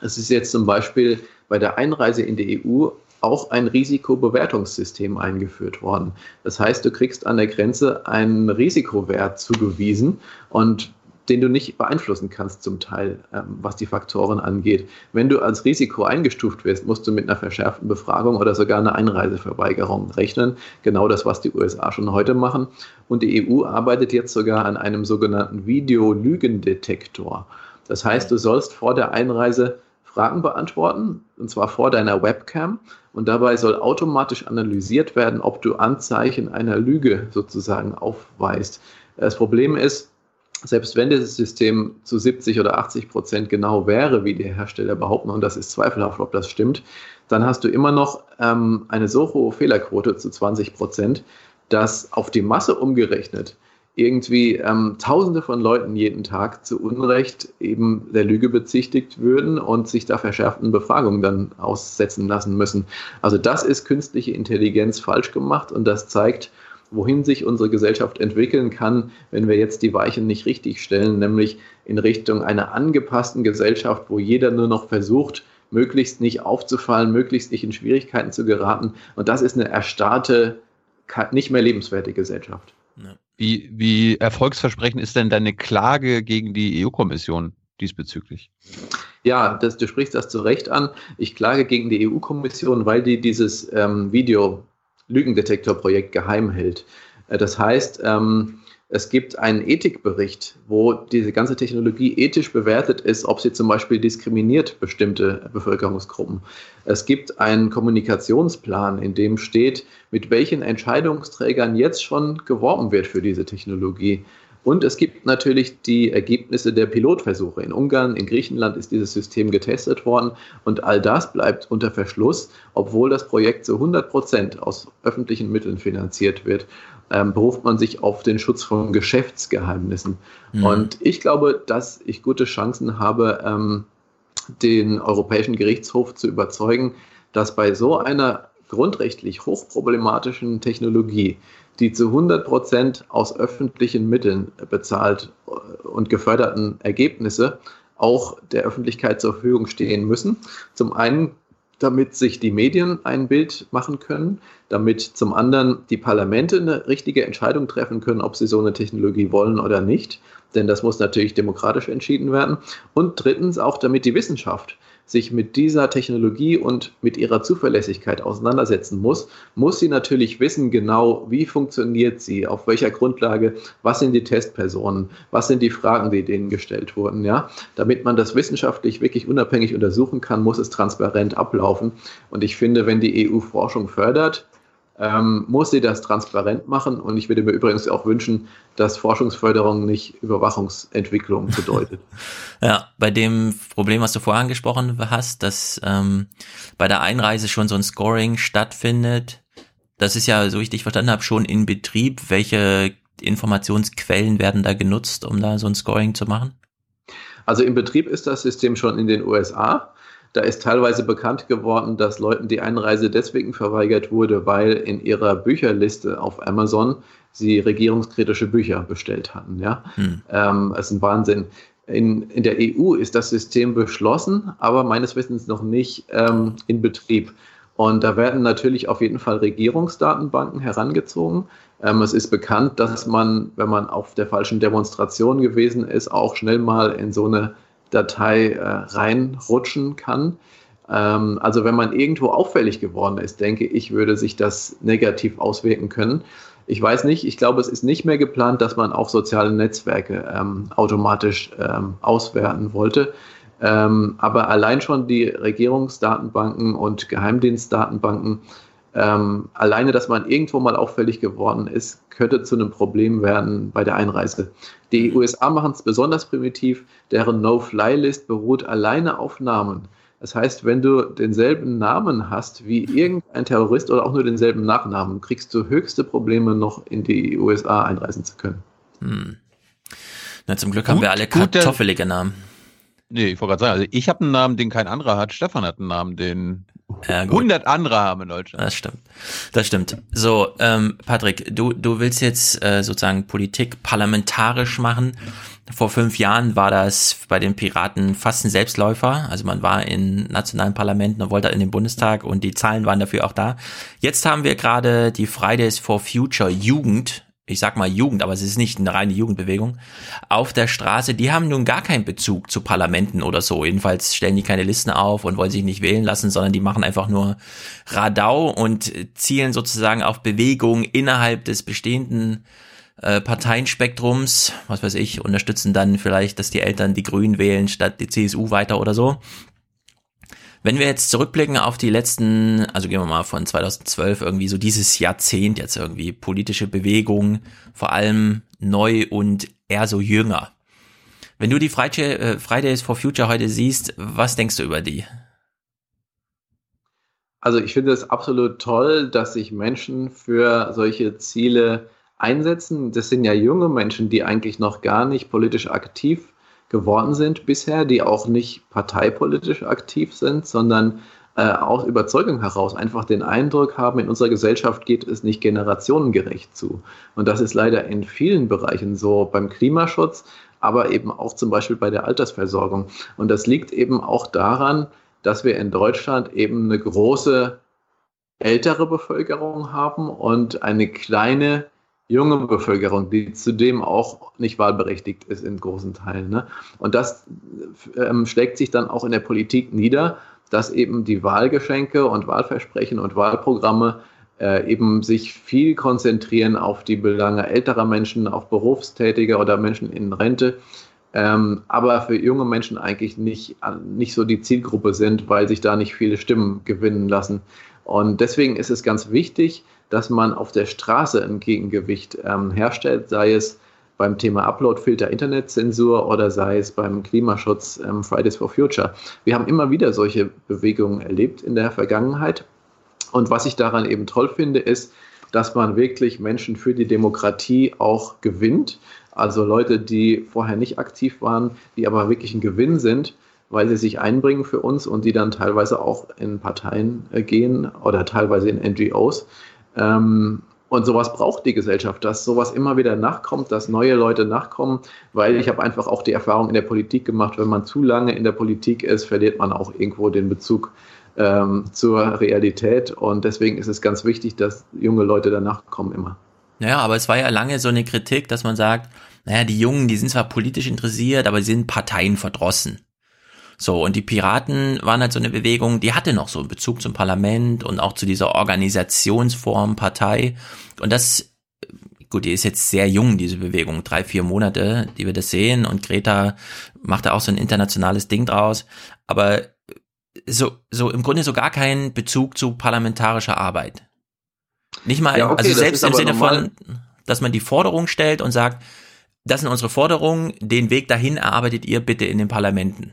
Es ist jetzt zum Beispiel bei der Einreise in die EU auch ein Risikobewertungssystem eingeführt worden. Das heißt, du kriegst an der Grenze einen Risikowert zugewiesen und den du nicht beeinflussen kannst zum Teil, ähm, was die Faktoren angeht. Wenn du als Risiko eingestuft wirst, musst du mit einer verschärften Befragung oder sogar einer Einreiseverweigerung rechnen. Genau das, was die USA schon heute machen. Und die EU arbeitet jetzt sogar an einem sogenannten Videolügendetektor. Das heißt, du sollst vor der Einreise Fragen beantworten, und zwar vor deiner Webcam. Und dabei soll automatisch analysiert werden, ob du Anzeichen einer Lüge sozusagen aufweist. Das Problem ist, selbst wenn dieses System zu 70 oder 80 Prozent genau wäre, wie die Hersteller behaupten, und das ist zweifelhaft, ob das stimmt, dann hast du immer noch ähm, eine so hohe Fehlerquote zu 20 Prozent, dass auf die Masse umgerechnet irgendwie ähm, Tausende von Leuten jeden Tag zu Unrecht eben der Lüge bezichtigt würden und sich da verschärften Befragungen dann aussetzen lassen müssen. Also das ist künstliche Intelligenz falsch gemacht und das zeigt, wohin sich unsere Gesellschaft entwickeln kann, wenn wir jetzt die Weichen nicht richtig stellen, nämlich in Richtung einer angepassten Gesellschaft, wo jeder nur noch versucht, möglichst nicht aufzufallen, möglichst nicht in Schwierigkeiten zu geraten. Und das ist eine erstarrte, nicht mehr lebenswerte Gesellschaft. Ja. Wie, wie erfolgsversprechend ist denn deine Klage gegen die EU-Kommission diesbezüglich? Ja, das, du sprichst das zu Recht an. Ich klage gegen die EU-Kommission, weil die dieses ähm, Video-Lügendetektor-Projekt geheim hält. Äh, das heißt, ähm, es gibt einen Ethikbericht, wo diese ganze Technologie ethisch bewertet ist, ob sie zum Beispiel diskriminiert bestimmte Bevölkerungsgruppen. Es gibt einen Kommunikationsplan, in dem steht, mit welchen Entscheidungsträgern jetzt schon geworben wird für diese Technologie. Und es gibt natürlich die Ergebnisse der Pilotversuche. In Ungarn, in Griechenland ist dieses System getestet worden und all das bleibt unter Verschluss, obwohl das Projekt zu 100 Prozent aus öffentlichen Mitteln finanziert wird ähm, beruft man sich auf den Schutz von Geschäftsgeheimnissen. Mhm. Und ich glaube, dass ich gute Chancen habe, ähm, den Europäischen Gerichtshof zu überzeugen, dass bei so einer grundrechtlich hochproblematischen Technologie, die zu 100 Prozent aus öffentlichen Mitteln bezahlt und geförderten Ergebnisse auch der Öffentlichkeit zur Verfügung stehen müssen. Zum einen damit sich die Medien ein Bild machen können, damit zum anderen die Parlamente eine richtige Entscheidung treffen können, ob sie so eine Technologie wollen oder nicht. Denn das muss natürlich demokratisch entschieden werden. Und drittens auch, damit die Wissenschaft sich mit dieser Technologie und mit ihrer Zuverlässigkeit auseinandersetzen muss, muss sie natürlich wissen genau, wie funktioniert sie, auf welcher Grundlage, was sind die Testpersonen, was sind die Fragen, die denen gestellt wurden, ja. Damit man das wissenschaftlich wirklich unabhängig untersuchen kann, muss es transparent ablaufen. Und ich finde, wenn die EU Forschung fördert, ähm, muss sie das transparent machen. Und ich würde mir übrigens auch wünschen, dass Forschungsförderung nicht Überwachungsentwicklung bedeutet. ja, bei dem Problem, was du vorher angesprochen hast, dass ähm, bei der Einreise schon so ein Scoring stattfindet, das ist ja, so ich dich verstanden habe, schon in Betrieb. Welche Informationsquellen werden da genutzt, um da so ein Scoring zu machen? Also im Betrieb ist das System schon in den USA. Da ist teilweise bekannt geworden, dass Leuten die Einreise deswegen verweigert wurde, weil in ihrer Bücherliste auf Amazon sie regierungskritische Bücher bestellt hatten. Ja, hm. ähm, das ist ein Wahnsinn. In, in der EU ist das System beschlossen, aber meines Wissens noch nicht ähm, in Betrieb. Und da werden natürlich auf jeden Fall Regierungsdatenbanken herangezogen. Ähm, es ist bekannt, dass man, wenn man auf der falschen Demonstration gewesen ist, auch schnell mal in so eine Datei äh, reinrutschen kann. Ähm, also wenn man irgendwo auffällig geworden ist, denke ich, würde sich das negativ auswirken können. Ich weiß nicht, ich glaube, es ist nicht mehr geplant, dass man auch soziale Netzwerke ähm, automatisch ähm, auswerten wollte. Ähm, aber allein schon die Regierungsdatenbanken und Geheimdienstdatenbanken ähm, alleine, dass man irgendwo mal auffällig geworden ist, könnte zu einem Problem werden bei der Einreise. Die USA machen es besonders primitiv. Deren No-Fly-List beruht alleine auf Namen. Das heißt, wenn du denselben Namen hast wie irgendein Terrorist oder auch nur denselben Nachnamen, kriegst du höchste Probleme, noch in die USA einreisen zu können. Hm. Na, zum Glück haben wir alle kartoffelige Namen. Nee, ich wollte gerade sagen, also ich habe einen Namen, den kein anderer hat. Stefan hat einen Namen, den ja, 100 andere haben in Deutschland. Das stimmt. Das stimmt. So, ähm, Patrick, du, du willst jetzt äh, sozusagen Politik parlamentarisch machen. Vor fünf Jahren war das bei den Piraten fast ein Selbstläufer. Also man war in nationalen Parlamenten und wollte in den Bundestag und die Zahlen waren dafür auch da. Jetzt haben wir gerade die Fridays for Future Jugend ich sag mal Jugend, aber es ist nicht eine reine Jugendbewegung, auf der Straße, die haben nun gar keinen Bezug zu Parlamenten oder so. Jedenfalls stellen die keine Listen auf und wollen sich nicht wählen lassen, sondern die machen einfach nur Radau und zielen sozusagen auf Bewegung innerhalb des bestehenden äh, Parteienspektrums. Was weiß ich, unterstützen dann vielleicht, dass die Eltern die Grünen wählen statt die CSU weiter oder so. Wenn wir jetzt zurückblicken auf die letzten, also gehen wir mal von 2012 irgendwie so dieses Jahrzehnt jetzt irgendwie politische Bewegung, vor allem neu und eher so jünger. Wenn du die äh, Fridays for Future heute siehst, was denkst du über die? Also ich finde es absolut toll, dass sich Menschen für solche Ziele einsetzen. Das sind ja junge Menschen, die eigentlich noch gar nicht politisch aktiv geworden sind bisher, die auch nicht parteipolitisch aktiv sind, sondern äh, aus Überzeugung heraus einfach den Eindruck haben, in unserer Gesellschaft geht es nicht generationengerecht zu. Und das ist leider in vielen Bereichen so, beim Klimaschutz, aber eben auch zum Beispiel bei der Altersversorgung. Und das liegt eben auch daran, dass wir in Deutschland eben eine große ältere Bevölkerung haben und eine kleine junge Bevölkerung, die zudem auch nicht wahlberechtigt ist in großen Teilen. Ne? Und das ähm, schlägt sich dann auch in der Politik nieder, dass eben die Wahlgeschenke und Wahlversprechen und Wahlprogramme äh, eben sich viel konzentrieren auf die Belange älterer Menschen, auf Berufstätige oder Menschen in Rente, ähm, aber für junge Menschen eigentlich nicht, nicht so die Zielgruppe sind, weil sich da nicht viele Stimmen gewinnen lassen. Und deswegen ist es ganz wichtig, dass man auf der Straße ein Gegengewicht ähm, herstellt, sei es beim Thema Uploadfilter, Internetzensur oder sei es beim Klimaschutz ähm, Fridays for Future. Wir haben immer wieder solche Bewegungen erlebt in der Vergangenheit. Und was ich daran eben toll finde, ist, dass man wirklich Menschen für die Demokratie auch gewinnt. Also Leute, die vorher nicht aktiv waren, die aber wirklich ein Gewinn sind, weil sie sich einbringen für uns und die dann teilweise auch in Parteien äh, gehen oder teilweise in NGOs. Ähm, und sowas braucht die Gesellschaft, dass sowas immer wieder nachkommt, dass neue Leute nachkommen, weil ich habe einfach auch die Erfahrung in der Politik gemacht, wenn man zu lange in der Politik ist, verliert man auch irgendwo den Bezug ähm, zur Realität. Und deswegen ist es ganz wichtig, dass junge Leute danach kommen immer. Ja, aber es war ja lange so eine Kritik, dass man sagt, naja, die Jungen, die sind zwar politisch interessiert, aber sie sind Parteien verdrossen. So, und die Piraten waren halt so eine Bewegung, die hatte noch so einen Bezug zum Parlament und auch zu dieser Organisationsform Partei. Und das, gut, die ist jetzt sehr jung, diese Bewegung, drei, vier Monate, die wir das sehen. Und Greta macht da auch so ein internationales Ding draus. Aber so, so im Grunde so gar keinen Bezug zu parlamentarischer Arbeit. Nicht mal, ja, okay, also selbst im Sinne normal. von, dass man die Forderung stellt und sagt, das sind unsere Forderungen, den Weg dahin erarbeitet ihr bitte in den Parlamenten.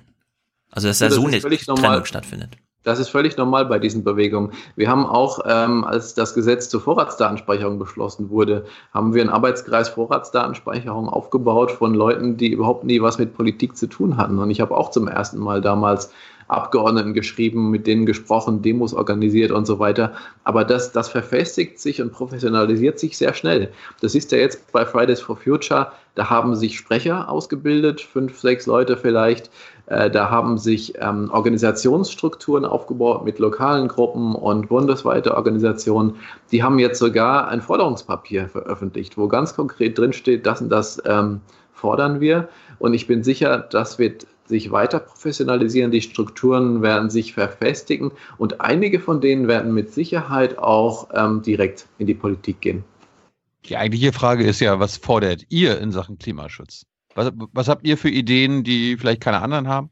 Also dass da das so eine Trennung normal. stattfindet. Das ist völlig normal bei diesen Bewegungen. Wir haben auch, ähm, als das Gesetz zur Vorratsdatenspeicherung beschlossen wurde, haben wir einen Arbeitskreis Vorratsdatenspeicherung aufgebaut von Leuten, die überhaupt nie was mit Politik zu tun hatten. Und ich habe auch zum ersten Mal damals Abgeordneten geschrieben, mit denen gesprochen, Demos organisiert und so weiter. Aber das, das verfestigt sich und professionalisiert sich sehr schnell. Das ist ja jetzt bei Fridays for Future, da haben sich Sprecher ausgebildet, fünf, sechs Leute vielleicht. Äh, da haben sich ähm, Organisationsstrukturen aufgebaut mit lokalen Gruppen und bundesweite Organisationen. Die haben jetzt sogar ein Forderungspapier veröffentlicht, wo ganz konkret drinsteht, das und das ähm, fordern wir. Und ich bin sicher, das wird sich weiter professionalisieren, die Strukturen werden sich verfestigen und einige von denen werden mit Sicherheit auch ähm, direkt in die Politik gehen. Die eigentliche Frage ist ja, was fordert ihr in Sachen Klimaschutz? Was, was habt ihr für Ideen, die vielleicht keine anderen haben?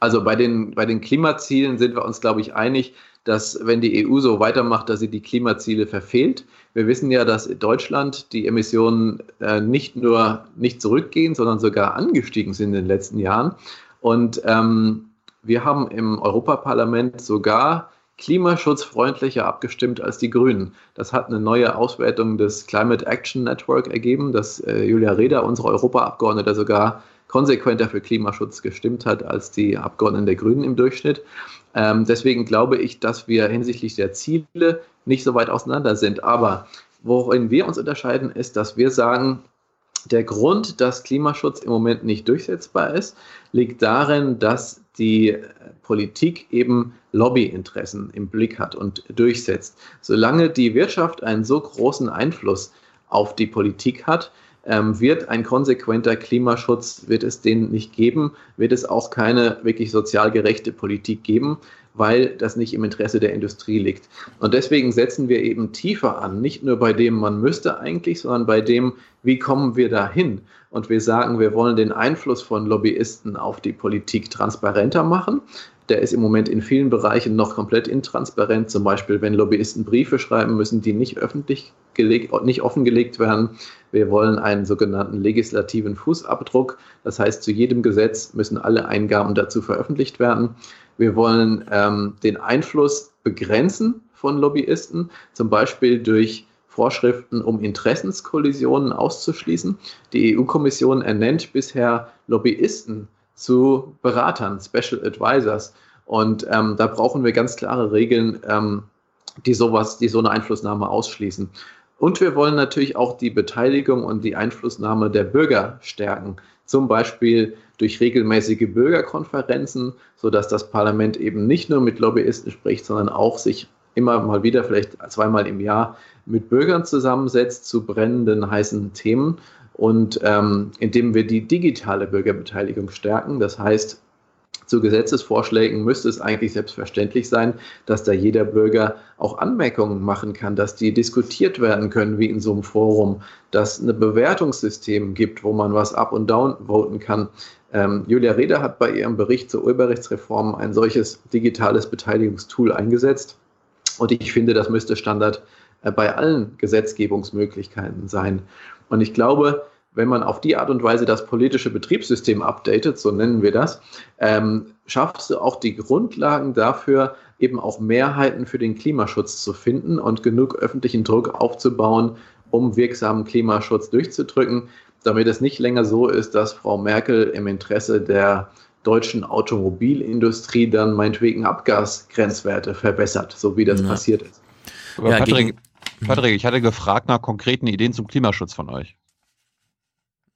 Also bei den, bei den Klimazielen sind wir uns, glaube ich, einig, dass wenn die EU so weitermacht, dass sie die Klimaziele verfehlt. Wir wissen ja, dass in Deutschland die Emissionen äh, nicht nur nicht zurückgehen, sondern sogar angestiegen sind in den letzten Jahren. Und ähm, wir haben im Europaparlament sogar klimaschutzfreundlicher abgestimmt als die Grünen. Das hat eine neue Auswertung des Climate Action Network ergeben, dass äh, Julia Reda, unsere Europaabgeordnete, sogar konsequenter für Klimaschutz gestimmt hat als die Abgeordneten der Grünen im Durchschnitt. Ähm, deswegen glaube ich, dass wir hinsichtlich der Ziele nicht so weit auseinander sind. Aber worin wir uns unterscheiden, ist, dass wir sagen, der Grund, dass Klimaschutz im Moment nicht durchsetzbar ist, liegt darin, dass die Politik eben Lobbyinteressen im Blick hat und durchsetzt. Solange die Wirtschaft einen so großen Einfluss auf die Politik hat, ähm, wird ein konsequenter Klimaschutz, wird es den nicht geben, wird es auch keine wirklich sozial gerechte Politik geben, weil das nicht im Interesse der Industrie liegt. Und deswegen setzen wir eben tiefer an, nicht nur bei dem, man müsste eigentlich, sondern bei dem, wie kommen wir dahin? Und wir sagen, wir wollen den Einfluss von Lobbyisten auf die Politik transparenter machen. Der ist im Moment in vielen Bereichen noch komplett intransparent. Zum Beispiel, wenn Lobbyisten Briefe schreiben, müssen die nicht öffentlich gelegt, nicht offengelegt werden. Wir wollen einen sogenannten legislativen Fußabdruck. Das heißt, zu jedem Gesetz müssen alle Eingaben dazu veröffentlicht werden. Wir wollen ähm, den Einfluss begrenzen von Lobbyisten, zum Beispiel durch Vorschriften, um Interessenskollisionen auszuschließen. Die EU-Kommission ernennt bisher Lobbyisten zu Beratern, Special Advisors. Und ähm, da brauchen wir ganz klare Regeln, ähm, die sowas, die so eine Einflussnahme ausschließen. Und wir wollen natürlich auch die Beteiligung und die Einflussnahme der Bürger stärken. Zum Beispiel durch regelmäßige Bürgerkonferenzen, sodass das Parlament eben nicht nur mit Lobbyisten spricht, sondern auch sich immer mal wieder, vielleicht zweimal im Jahr, mit Bürgern zusammensetzt zu brennenden, heißen Themen und ähm, indem wir die digitale Bürgerbeteiligung stärken. Das heißt, zu Gesetzesvorschlägen müsste es eigentlich selbstverständlich sein, dass da jeder Bürger auch Anmerkungen machen kann, dass die diskutiert werden können, wie in so einem Forum, dass ein Bewertungssystem gibt, wo man was up und down voten kann. Ähm, Julia Reda hat bei ihrem Bericht zur Urheberrechtsreform ein solches digitales Beteiligungstool eingesetzt. Und ich finde, das müsste Standard äh, bei allen Gesetzgebungsmöglichkeiten sein. Und ich glaube, wenn man auf die Art und Weise das politische Betriebssystem updatet, so nennen wir das, ähm, schaffst du auch die Grundlagen dafür, eben auch Mehrheiten für den Klimaschutz zu finden und genug öffentlichen Druck aufzubauen, um wirksamen Klimaschutz durchzudrücken, damit es nicht länger so ist, dass Frau Merkel im Interesse der deutschen Automobilindustrie dann meinetwegen Abgasgrenzwerte verbessert, so wie das ja. passiert ist. Ja, Patrick, Patrick, ich hatte gefragt nach konkreten Ideen zum Klimaschutz von euch.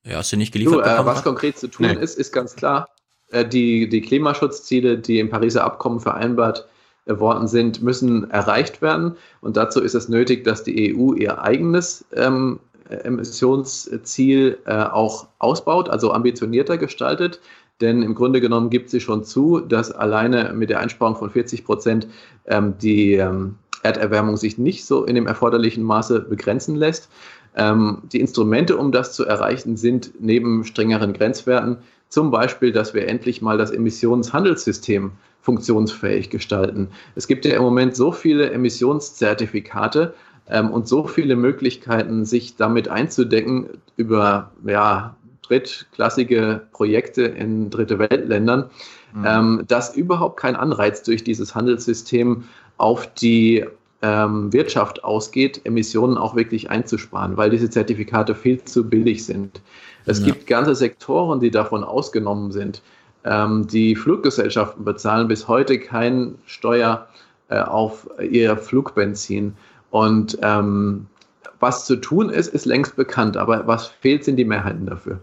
Ja, hast du nicht geliefert? Du, äh, was konkret zu tun nee. ist, ist ganz klar. Äh, die, die Klimaschutzziele, die im Pariser Abkommen vereinbart äh, worden sind, müssen erreicht werden. Und dazu ist es nötig, dass die EU ihr eigenes ähm, Emissionsziel äh, auch ausbaut, also ambitionierter gestaltet. Denn im Grunde genommen gibt sie schon zu, dass alleine mit der Einsparung von 40 Prozent ähm, die ähm, Erderwärmung sich nicht so in dem erforderlichen Maße begrenzen lässt. Ähm, die Instrumente, um das zu erreichen, sind neben strengeren Grenzwerten zum Beispiel, dass wir endlich mal das Emissionshandelssystem funktionsfähig gestalten. Es gibt ja im Moment so viele Emissionszertifikate ähm, und so viele Möglichkeiten, sich damit einzudecken über ja, drittklassige Projekte in dritte Weltländern, mhm. ähm, dass überhaupt kein Anreiz durch dieses Handelssystem auf die ähm, Wirtschaft ausgeht, Emissionen auch wirklich einzusparen, weil diese Zertifikate viel zu billig sind. Es ja. gibt ganze Sektoren, die davon ausgenommen sind. Ähm, die Fluggesellschaften bezahlen bis heute keine Steuer äh, auf ihr Flugbenzin. Und ähm, was zu tun ist, ist längst bekannt, aber was fehlt, sind die Mehrheiten dafür.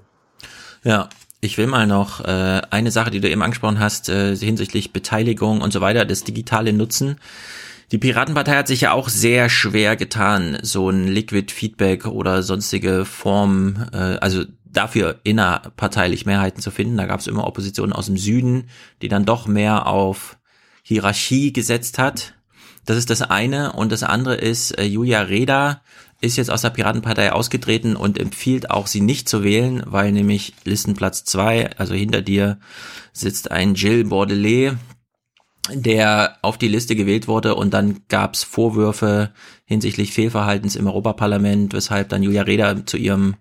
Ja, ich will mal noch äh, eine Sache, die du eben angesprochen hast, äh, hinsichtlich Beteiligung und so weiter, das digitale Nutzen. Die Piratenpartei hat sich ja auch sehr schwer getan, so ein Liquid Feedback oder sonstige Form, äh, also dafür innerparteilich Mehrheiten zu finden. Da gab es immer Oppositionen aus dem Süden, die dann doch mehr auf Hierarchie gesetzt hat. Das ist das eine. Und das andere ist, äh, Julia Reda ist jetzt aus der Piratenpartei ausgetreten und empfiehlt auch, sie nicht zu wählen, weil nämlich Listenplatz zwei, also hinter dir, sitzt ein Jill Bordelais, der auf die Liste gewählt wurde und dann gab es Vorwürfe hinsichtlich Fehlverhaltens im Europaparlament, weshalb dann Julia Reda zu ihrem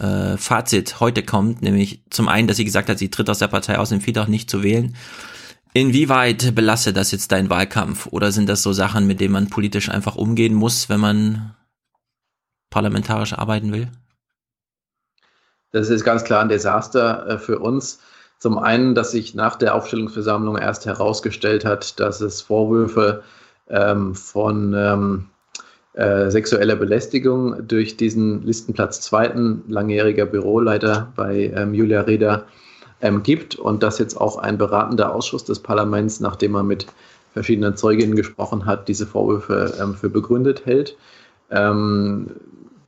äh, Fazit heute kommt, nämlich zum einen, dass sie gesagt hat, sie tritt aus der Partei aus, empfiehlt auch nicht zu wählen. Inwieweit belastet das jetzt deinen Wahlkampf oder sind das so Sachen, mit denen man politisch einfach umgehen muss, wenn man parlamentarisch arbeiten will? Das ist ganz klar ein Desaster äh, für uns. Zum einen, dass sich nach der Aufstellungsversammlung erst herausgestellt hat, dass es Vorwürfe ähm, von ähm, äh, sexueller Belästigung durch diesen Listenplatz zweiten langjähriger Büroleiter bei ähm, Julia Reda ähm, gibt und dass jetzt auch ein beratender Ausschuss des Parlaments, nachdem er mit verschiedenen Zeuginnen gesprochen hat, diese Vorwürfe ähm, für begründet hält. Ähm,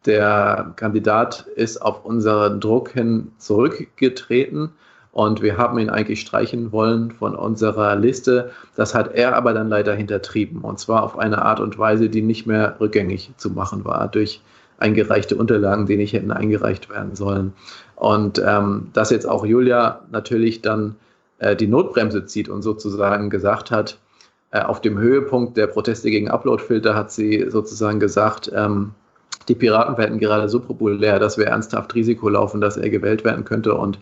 der Kandidat ist auf unseren Druck hin zurückgetreten und wir haben ihn eigentlich streichen wollen von unserer Liste. Das hat er aber dann leider hintertrieben. Und zwar auf eine Art und Weise, die nicht mehr rückgängig zu machen war durch eingereichte Unterlagen, die nicht hätten eingereicht werden sollen. Und ähm, dass jetzt auch Julia natürlich dann äh, die Notbremse zieht und sozusagen gesagt hat, äh, auf dem Höhepunkt der Proteste gegen Uploadfilter hat sie sozusagen gesagt, ähm, die Piraten werden gerade so populär, dass wir ernsthaft Risiko laufen, dass er gewählt werden könnte. Und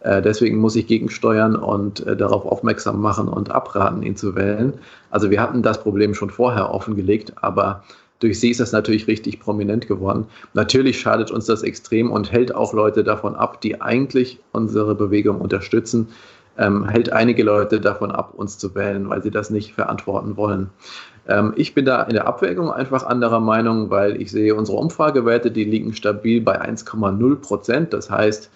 äh, deswegen muss ich gegensteuern und äh, darauf aufmerksam machen und abraten, ihn zu wählen. Also wir hatten das Problem schon vorher offengelegt, aber durch sie ist das natürlich richtig prominent geworden. Natürlich schadet uns das extrem und hält auch Leute davon ab, die eigentlich unsere Bewegung unterstützen, ähm, hält einige Leute davon ab, uns zu wählen, weil sie das nicht verantworten wollen. Ähm, ich bin da in der Abwägung einfach anderer Meinung, weil ich sehe, unsere Umfragewerte, die liegen stabil bei 1,0 Prozent. Das heißt,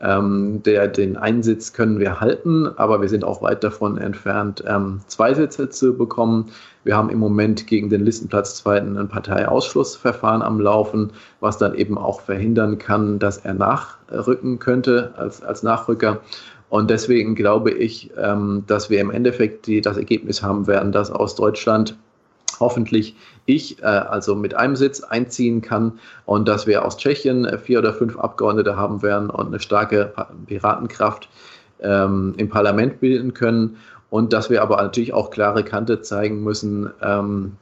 ähm, der, den Einsitz können wir halten, aber wir sind auch weit davon entfernt, ähm, zwei Sitze zu bekommen. Wir haben im Moment gegen den Listenplatz zweiten ein Parteiausschlussverfahren am Laufen, was dann eben auch verhindern kann, dass er nachrücken könnte als, als Nachrücker. Und deswegen glaube ich, ähm, dass wir im Endeffekt die, das Ergebnis haben werden, dass aus Deutschland hoffentlich ich äh, also mit einem Sitz einziehen kann und dass wir aus Tschechien äh, vier oder fünf Abgeordnete haben werden und eine starke Piratenkraft ähm, im Parlament bilden können und dass wir aber natürlich auch klare Kante zeigen müssen ähm,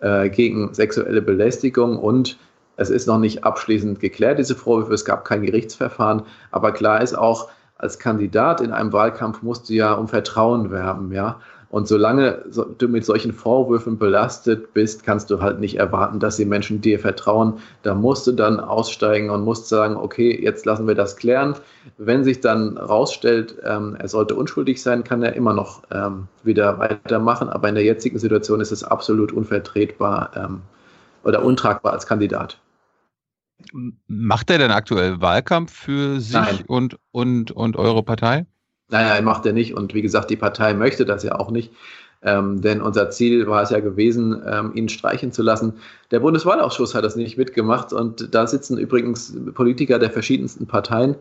äh, gegen sexuelle Belästigung. Und es ist noch nicht abschließend geklärt, diese Vorwürfe, es gab kein Gerichtsverfahren, aber klar ist auch, als Kandidat in einem Wahlkampf musst du ja um Vertrauen werben, ja. Und solange du mit solchen Vorwürfen belastet bist, kannst du halt nicht erwarten, dass die Menschen dir vertrauen. Da musst du dann aussteigen und musst sagen, okay, jetzt lassen wir das klären. Wenn sich dann rausstellt, ähm, er sollte unschuldig sein, kann er immer noch ähm, wieder weitermachen. Aber in der jetzigen Situation ist es absolut unvertretbar ähm, oder untragbar als Kandidat. Macht er denn aktuell Wahlkampf für sich und, und, und eure Partei? Naja, macht er nicht. Und wie gesagt, die Partei möchte das ja auch nicht. Ähm, denn unser Ziel war es ja gewesen, ähm, ihn streichen zu lassen. Der Bundeswahlausschuss hat das nicht mitgemacht und da sitzen übrigens Politiker der verschiedensten Parteien.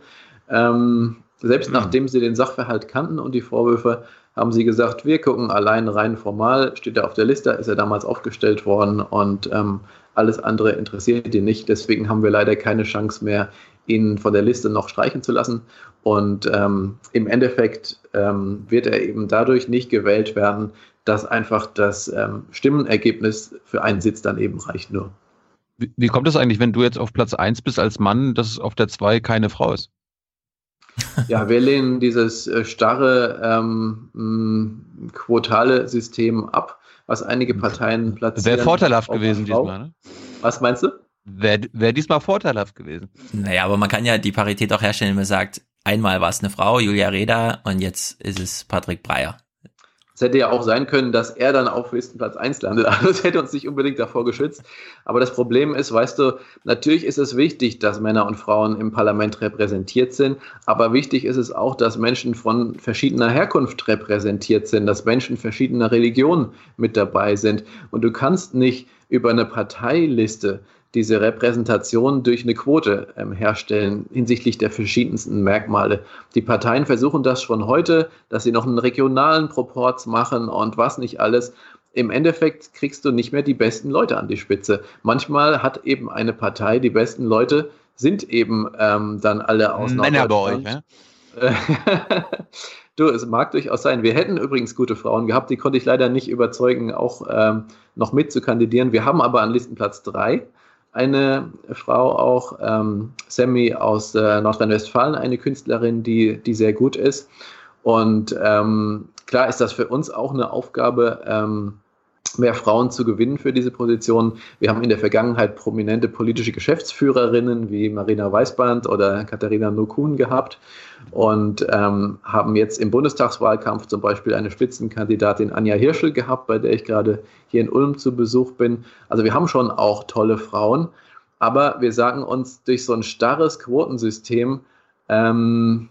Ähm, selbst mhm. nachdem sie den Sachverhalt kannten und die Vorwürfe, haben sie gesagt, wir gucken allein rein formal, steht er auf der Liste, ist er damals aufgestellt worden und ähm, alles andere interessiert ihn nicht. Deswegen haben wir leider keine Chance mehr, ihn von der Liste noch streichen zu lassen. Und ähm, im Endeffekt ähm, wird er eben dadurch nicht gewählt werden, dass einfach das ähm, Stimmenergebnis für einen Sitz dann eben reicht nur. Wie, wie kommt es eigentlich, wenn du jetzt auf Platz 1 bist als Mann, dass auf der 2 keine Frau ist? Ja, wir lehnen dieses äh, starre ähm, quotale System ab, was einige Parteien platzieren. Wäre vorteilhaft gewesen diesmal, ne? Was meinst du? Wäre wär diesmal vorteilhaft gewesen. Naja, aber man kann ja die Parität auch herstellen, wenn man sagt, einmal war es eine Frau, Julia Reda, und jetzt ist es Patrick Breyer. Es hätte ja auch sein können, dass er dann auf Listenplatz 1 landet. Also das hätte uns nicht unbedingt davor geschützt. Aber das Problem ist, weißt du, natürlich ist es wichtig, dass Männer und Frauen im Parlament repräsentiert sind. Aber wichtig ist es auch, dass Menschen von verschiedener Herkunft repräsentiert sind, dass Menschen verschiedener Religionen mit dabei sind. Und du kannst nicht über eine Parteiliste diese Repräsentation durch eine Quote ähm, herstellen hinsichtlich der verschiedensten Merkmale. Die Parteien versuchen das schon heute, dass sie noch einen regionalen Proporz machen und was nicht alles. Im Endeffekt kriegst du nicht mehr die besten Leute an die Spitze. Manchmal hat eben eine Partei die besten Leute, sind eben ähm, dann alle aus Männer bei euch, ne? Du, es mag durchaus sein. Wir hätten übrigens gute Frauen gehabt, die konnte ich leider nicht überzeugen, auch ähm, noch mit zu kandidieren. Wir haben aber an Listenplatz drei eine Frau auch, ähm, Sammy aus äh, Nordrhein-Westfalen, eine Künstlerin, die, die sehr gut ist. Und ähm, klar ist das für uns auch eine Aufgabe, ähm, mehr Frauen zu gewinnen für diese Position. Wir haben in der Vergangenheit prominente politische Geschäftsführerinnen wie Marina Weißband oder Katharina Nokun gehabt und ähm, haben jetzt im Bundestagswahlkampf zum Beispiel eine Spitzenkandidatin Anja Hirschel gehabt, bei der ich gerade hier in Ulm zu Besuch bin. Also wir haben schon auch tolle Frauen, aber wir sagen uns durch so ein starres Quotensystem, ähm,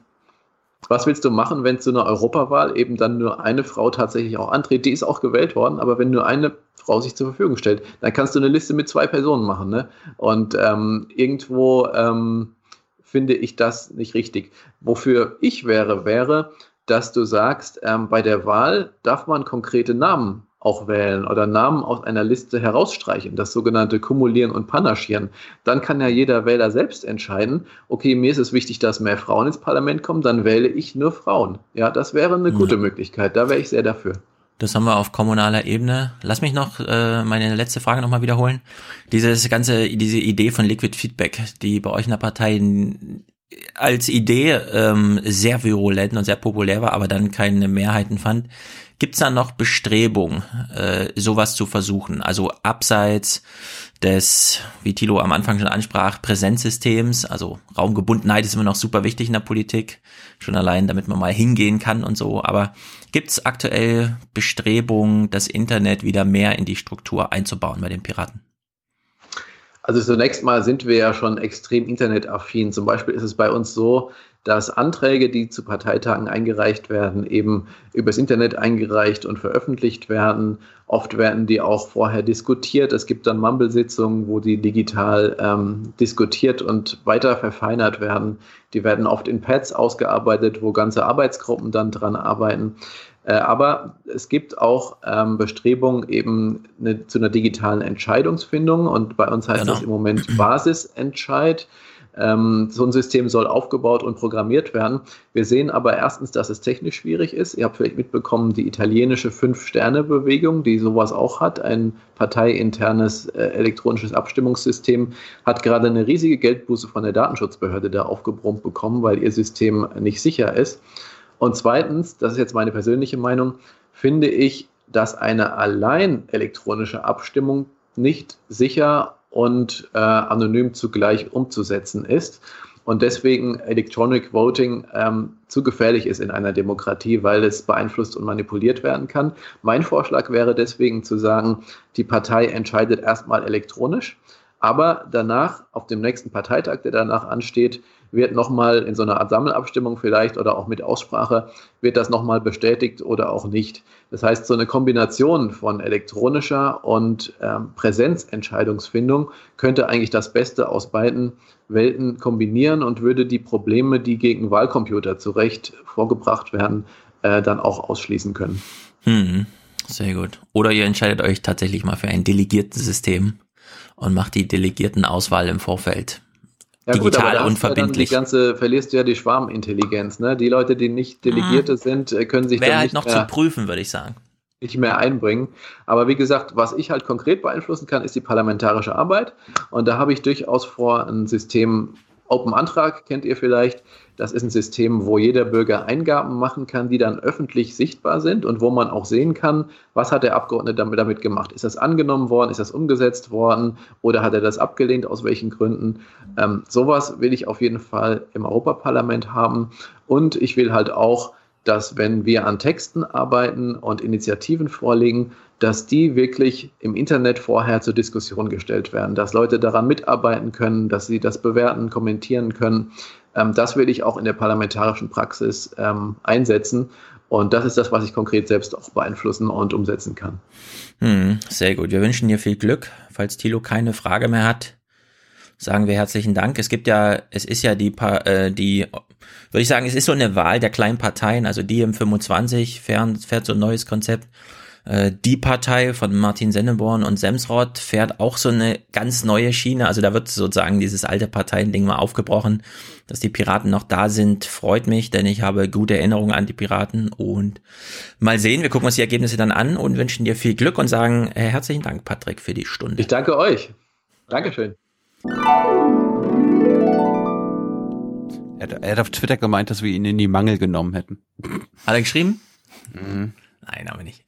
was willst du machen, wenn zu einer Europawahl eben dann nur eine Frau tatsächlich auch antritt? Die ist auch gewählt worden, aber wenn nur eine Frau sich zur Verfügung stellt, dann kannst du eine Liste mit zwei Personen machen. Ne? Und ähm, irgendwo ähm, finde ich das nicht richtig. Wofür ich wäre, wäre, dass du sagst, ähm, bei der Wahl darf man konkrete Namen auch wählen oder Namen aus einer Liste herausstreichen, das sogenannte Kumulieren und Panaschieren. Dann kann ja jeder Wähler selbst entscheiden, okay, mir ist es wichtig, dass mehr Frauen ins Parlament kommen, dann wähle ich nur Frauen. Ja, das wäre eine gute Möglichkeit, da wäre ich sehr dafür. Das haben wir auf kommunaler Ebene. Lass mich noch äh, meine letzte Frage nochmal wiederholen. Dieses ganze, diese Idee von Liquid Feedback, die bei euch in der Partei als Idee ähm, sehr virulent und sehr populär war, aber dann keine Mehrheiten fand. Gibt es da noch Bestrebungen, äh, sowas zu versuchen? Also abseits des, wie Thilo am Anfang schon ansprach, Präsenzsystems, also Raumgebundenheit ist immer noch super wichtig in der Politik, schon allein, damit man mal hingehen kann und so. Aber gibt es aktuell Bestrebungen, das Internet wieder mehr in die Struktur einzubauen bei den Piraten? Also zunächst mal sind wir ja schon extrem internetaffin. Zum Beispiel ist es bei uns so, dass Anträge, die zu Parteitagen eingereicht werden, eben übers Internet eingereicht und veröffentlicht werden. Oft werden die auch vorher diskutiert. Es gibt dann Mumble-Sitzungen, wo die digital ähm, diskutiert und weiter verfeinert werden. Die werden oft in Pads ausgearbeitet, wo ganze Arbeitsgruppen dann dran arbeiten. Äh, aber es gibt auch ähm, Bestrebungen eben eine, zu einer digitalen Entscheidungsfindung und bei uns heißt genau. das im Moment Basisentscheid. Ähm, so ein System soll aufgebaut und programmiert werden. Wir sehen aber erstens, dass es technisch schwierig ist. Ihr habt vielleicht mitbekommen, die italienische Fünf-Sterne-Bewegung, die sowas auch hat, ein parteiinternes äh, elektronisches Abstimmungssystem, hat gerade eine riesige Geldbuße von der Datenschutzbehörde da aufgebrummt bekommen, weil ihr System nicht sicher ist. Und zweitens, das ist jetzt meine persönliche Meinung, finde ich, dass eine allein elektronische Abstimmung nicht sicher und äh, anonym zugleich umzusetzen ist. Und deswegen Electronic Voting ähm, zu gefährlich ist in einer Demokratie, weil es beeinflusst und manipuliert werden kann. Mein Vorschlag wäre deswegen zu sagen, die Partei entscheidet erstmal elektronisch, Aber danach, auf dem nächsten Parteitag, der danach ansteht, wird nochmal in so einer Art Sammelabstimmung vielleicht oder auch mit Aussprache, wird das nochmal bestätigt oder auch nicht. Das heißt, so eine Kombination von elektronischer und ähm, Präsenzentscheidungsfindung könnte eigentlich das Beste aus beiden Welten kombinieren und würde die Probleme, die gegen Wahlcomputer zu Recht vorgebracht werden, äh, dann auch ausschließen können. Hm, sehr gut. Oder ihr entscheidet euch tatsächlich mal für ein Delegiertensystem und macht die Delegiertenauswahl im Vorfeld. Ja, digital gut, unverbindlich. Die ganze, verlierst du ja die Schwarmintelligenz. Ne? Die Leute, die nicht Delegierte Mhm. sind, äh, können sich Wäre dann halt nicht noch mehr, zu prüfen, würde ich sagen. nicht mehr einbringen. Aber wie gesagt, was ich halt konkret beeinflussen kann, ist die parlamentarische Arbeit. Und da habe ich durchaus vor, ein System, Open Antrag kennt ihr vielleicht. Das ist ein System, wo jeder Bürger Eingaben machen kann, die dann öffentlich sichtbar sind und wo man auch sehen kann, was hat der Abgeordnete damit, damit gemacht. Ist das angenommen worden? Ist das umgesetzt worden? Oder hat er das abgelehnt? Aus welchen Gründen? Ähm, sowas will ich auf jeden Fall im Europaparlament haben. Und ich will halt auch, dass wenn wir an Texten arbeiten und Initiativen vorlegen, dass die wirklich im Internet vorher zur Diskussion gestellt werden, dass Leute daran mitarbeiten können, dass sie das bewerten, kommentieren können. Ähm, das will ich auch in der parlamentarischen Praxis ähm, einsetzen. Und das ist das, was ich konkret selbst auch beeinflussen und umsetzen kann. Hm, sehr gut. Wir wünschen dir viel Glück. Falls Thilo keine Frage mehr hat, sagen wir herzlichen Dank. Es gibt ja, es ist ja die, äh, die, würde ich sagen, es ist so eine Wahl der kleinen Parteien. Also die im 25 fähren, fährt so ein neues Konzept. Äh, Die Partei von Martin Senneborn und Semsrott fährt auch so eine ganz neue Schiene. Also da wird sozusagen dieses alte Parteiending mal aufgebrochen. Dass die Piraten noch da sind, freut mich, denn ich habe gute Erinnerungen an die Piraten. Und mal sehen, wir gucken uns die Ergebnisse dann an und wünschen dir viel Glück und sagen äh, herzlichen Dank, Patrick, für die Stunde. Ich danke euch. Dankeschön. Er hat, er hat auf Twitter gemeint, dass wir ihn in die Mangel genommen hätten. Hat er geschrieben? Mhm. Nein, aber nicht.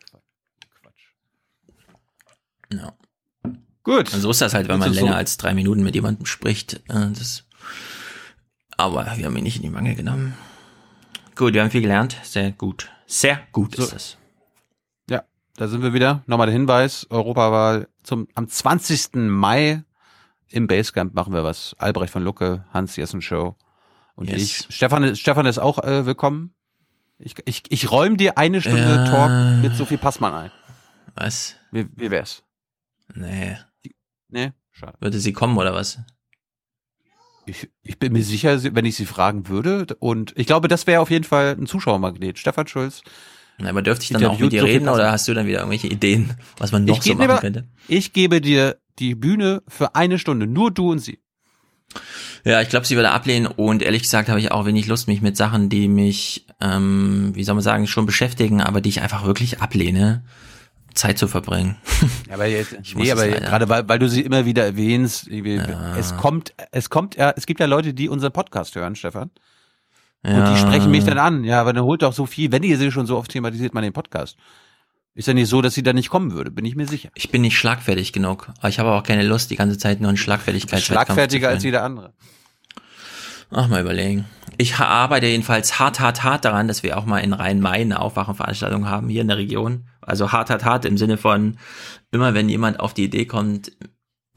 Ja. Gut. Und so ist das halt, wenn man länger so- als drei Minuten mit jemandem spricht. Äh, das aber wir haben ihn nicht in die Mangel genommen. Gut, wir haben viel gelernt. Sehr gut. Sehr gut ist es. Ja, da sind wir wieder. Nochmal der Hinweis, Europawahl zum, am 20. Mai im Basecamp machen wir was. Albrecht von Lucke, Hans Jessen Show und Yes. ich. Stefan, ist- Stefan ist auch äh, willkommen. Ich, ich, ich räume dir eine Stunde Ja. Talk mit Sophie Passmann ein. Was? Wie, wie wär's? Nee. Nee, schade. Würde sie kommen oder was? Ich, ich bin mir sicher, wenn ich sie fragen würde. Und ich glaube, das wäre auf jeden Fall ein Zuschauermagnet. Stefan Schulz. Na, aber dürfte ich dann auch mit dir Sophie reden oder hast du dann wieder irgendwelche Ideen, was man noch so machen lieber- könnte? Ich gebe dir die Bühne für eine Stunde. Nur du und sie. Ja, ich glaube, sie würde ablehnen und ehrlich gesagt habe ich auch wenig Lust, mich mit Sachen, die mich, ähm, wie soll man sagen, schon beschäftigen, aber die ich einfach wirklich ablehne, Zeit zu verbringen. Ja, aber jetzt, Ich nee, aber leider. gerade weil, weil du sie immer wieder erwähnst, irgendwie, es kommt, es kommt, ja, es gibt ja Leute, die unseren Podcast hören, Stefan. Und Ja. die sprechen mich dann an. Ja, aber dann holt doch so viel, wenn ihr sie schon so oft thematisiert, mal den Podcast. Ist ja nicht so, dass sie da nicht kommen würde, bin ich mir sicher. Ich bin nicht schlagfertig genug, aber ich habe auch keine Lust, die ganze Zeit nur Schlagfertigkeitswettkampf Schlagfertiger zu als führen. jeder andere. Ach, mal überlegen. Ich arbeite jedenfalls hart, hart, hart daran, dass wir auch mal in Rhein-Main eine Aufwachenveranstaltung haben, hier in der Region. Also hart, hart, hart im Sinne von, immer wenn jemand auf die Idee kommt,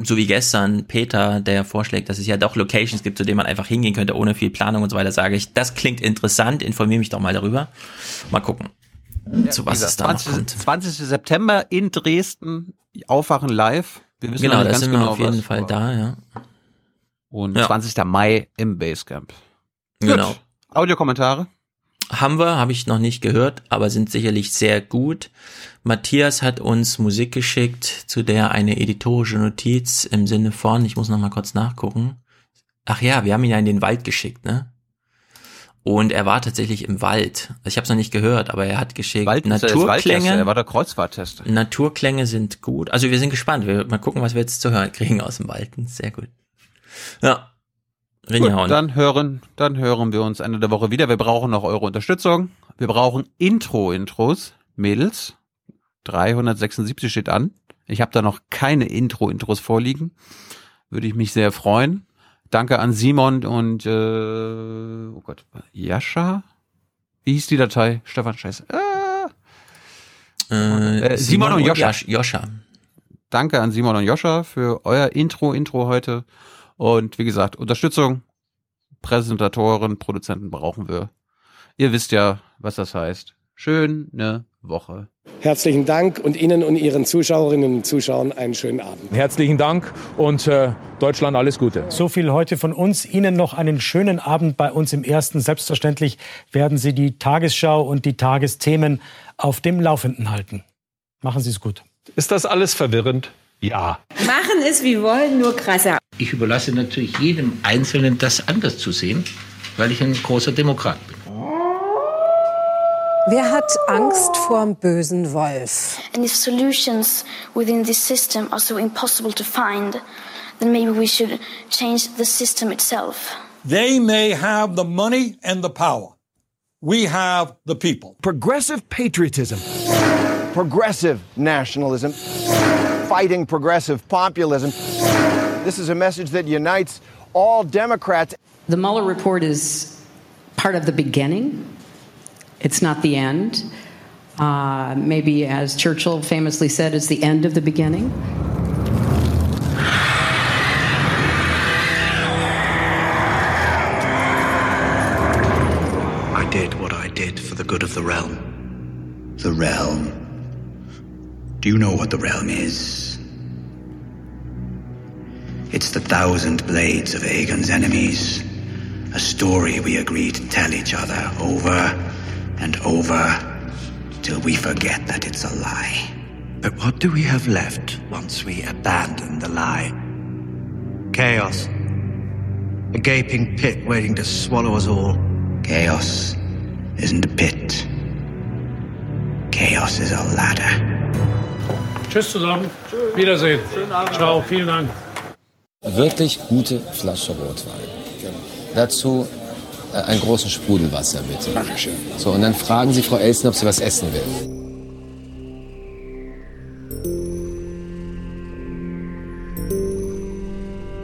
so wie gestern Peter, der vorschlägt, dass es ja doch Locations gibt, zu denen man einfach hingehen könnte, ohne viel Planung und so weiter, sage ich, das klingt interessant, informiere mich doch mal darüber. Mal gucken, zu was es da noch 20. kommt. 20. September in Dresden, Aufwachen live. Wir wissen Genau, da ganz sind wir genau, auf jeden Fall da, ja. Und Ja. 20. Mai im Basecamp. Genau. Gut. Audiokommentare? Haben wir, habe ich noch nicht gehört, aber sind sicherlich sehr gut. Matthias hat uns Musik geschickt, zu der eine editorische Notiz im Sinne von, ich muss noch mal kurz nachgucken. Ach ja, wir haben ihn ja in den Wald geschickt, ne? Und er war tatsächlich im Wald. Also ich habe es noch nicht gehört, aber er hat geschickt Wald Naturklänge. Er war der Kreuzfahrttester. Naturklänge sind gut. Also wir sind gespannt. Wir mal gucken, was wir jetzt zu hören kriegen aus dem Wald. Sehr gut. Ja. Gut, dann hören, dann hören wir uns Ende der Woche wieder. Wir brauchen noch eure Unterstützung. Wir brauchen Intro-Intros. Mädels, 376 steht an. Ich habe da noch keine Intro-Intros vorliegen. Würde ich mich sehr freuen. Danke an Simon und äh, oh Gott, Jascha? Wie hieß die Datei? Stefan Scheiße. Ah. Äh, Äh, Simon und Joscha. Jasch- Joscha. danke an Simon und Joscha für euer Intro-Intro heute. Und wie gesagt, Unterstützung, Präsentatoren, Produzenten brauchen wir. Ihr wisst ja, was das heißt. Schöne Woche. Herzlichen Dank und Ihnen und Ihren Zuschauerinnen und Zuschauern einen schönen Abend. Herzlichen Dank und äh, Deutschland alles Gute. So viel heute von uns. Ihnen noch einen schönen Abend bei uns im Ersten. Selbstverständlich werden Sie die Tagesschau und die Tagesthemen auf dem Laufenden halten. Machen Sie es gut. Ist das alles verwirrend? Ja. Machen es wie wollen, nur krasser. Ich überlasse natürlich jedem Einzelnen, das anders zu sehen, weil ich ein großer Demokrat bin. Wer hat Angst vor dem bösen Wolf? And if solutions within this system are so impossible to find, then maybe we should change the system itself. They may have the money and the power. We have the people. Progressive patriotism, progressive nationalism, fighting progressive populism. This is a message that unites all Democrats. The Mueller report is part of the beginning. It's not the end. Uh, maybe, as Churchill famously said, it's the end of the beginning. I did what I did for the good of the realm. The realm. Do you know what the realm is? It's the thousand blades of Aegon's enemies. A story we agree to tell each other over and over till we forget that it's a lie. But what do we have left once we abandon the lie? Chaos. A gaping pit waiting to swallow us all. Chaos isn't a pit. Chaos is a ladder. Tschüss zusammen. Wiedersehen. Ciao, vielen Dank. Wirklich gute Flasche Rotwein. Dazu äh, einen großen Sprudelwasser, bitte. Dankeschön. So, und dann fragen Sie Frau Elsen, ob sie was essen will.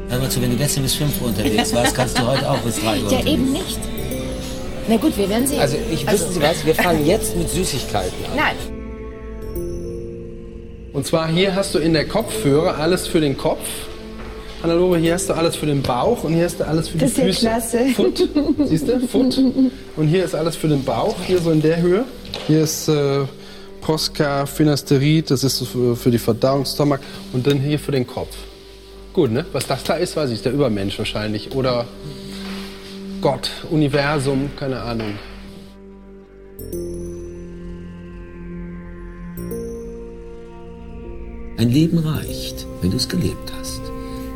Hör mal zu, wenn du gestern bis 5 Uhr unterwegs warst, kannst du heute auch bis 3 Uhr. Ja, eben nicht. Na gut, wir werden sehen. Also, ich Also- wissen Sie was? Wir fangen jetzt mit Süßigkeiten an. Nein. Und zwar hier hast du in der Kopfhörer alles für den Kopf. Hannelore, hier hast du alles für den Bauch und hier hast du alles für die Das ist ja Füße. klasse. Foot, siehst du? Foot. Und hier ist alles für den Bauch, hier so in der Höhe. Hier ist äh, Posca, Finasterid, das ist für, für die Verdauung, Stomach. Und dann hier für den Kopf. Gut, ne? Was das da ist, weiß ich, der Übermensch wahrscheinlich. Oder Gott, Universum, keine Ahnung. Ein Leben reicht, wenn du es gelebt hast.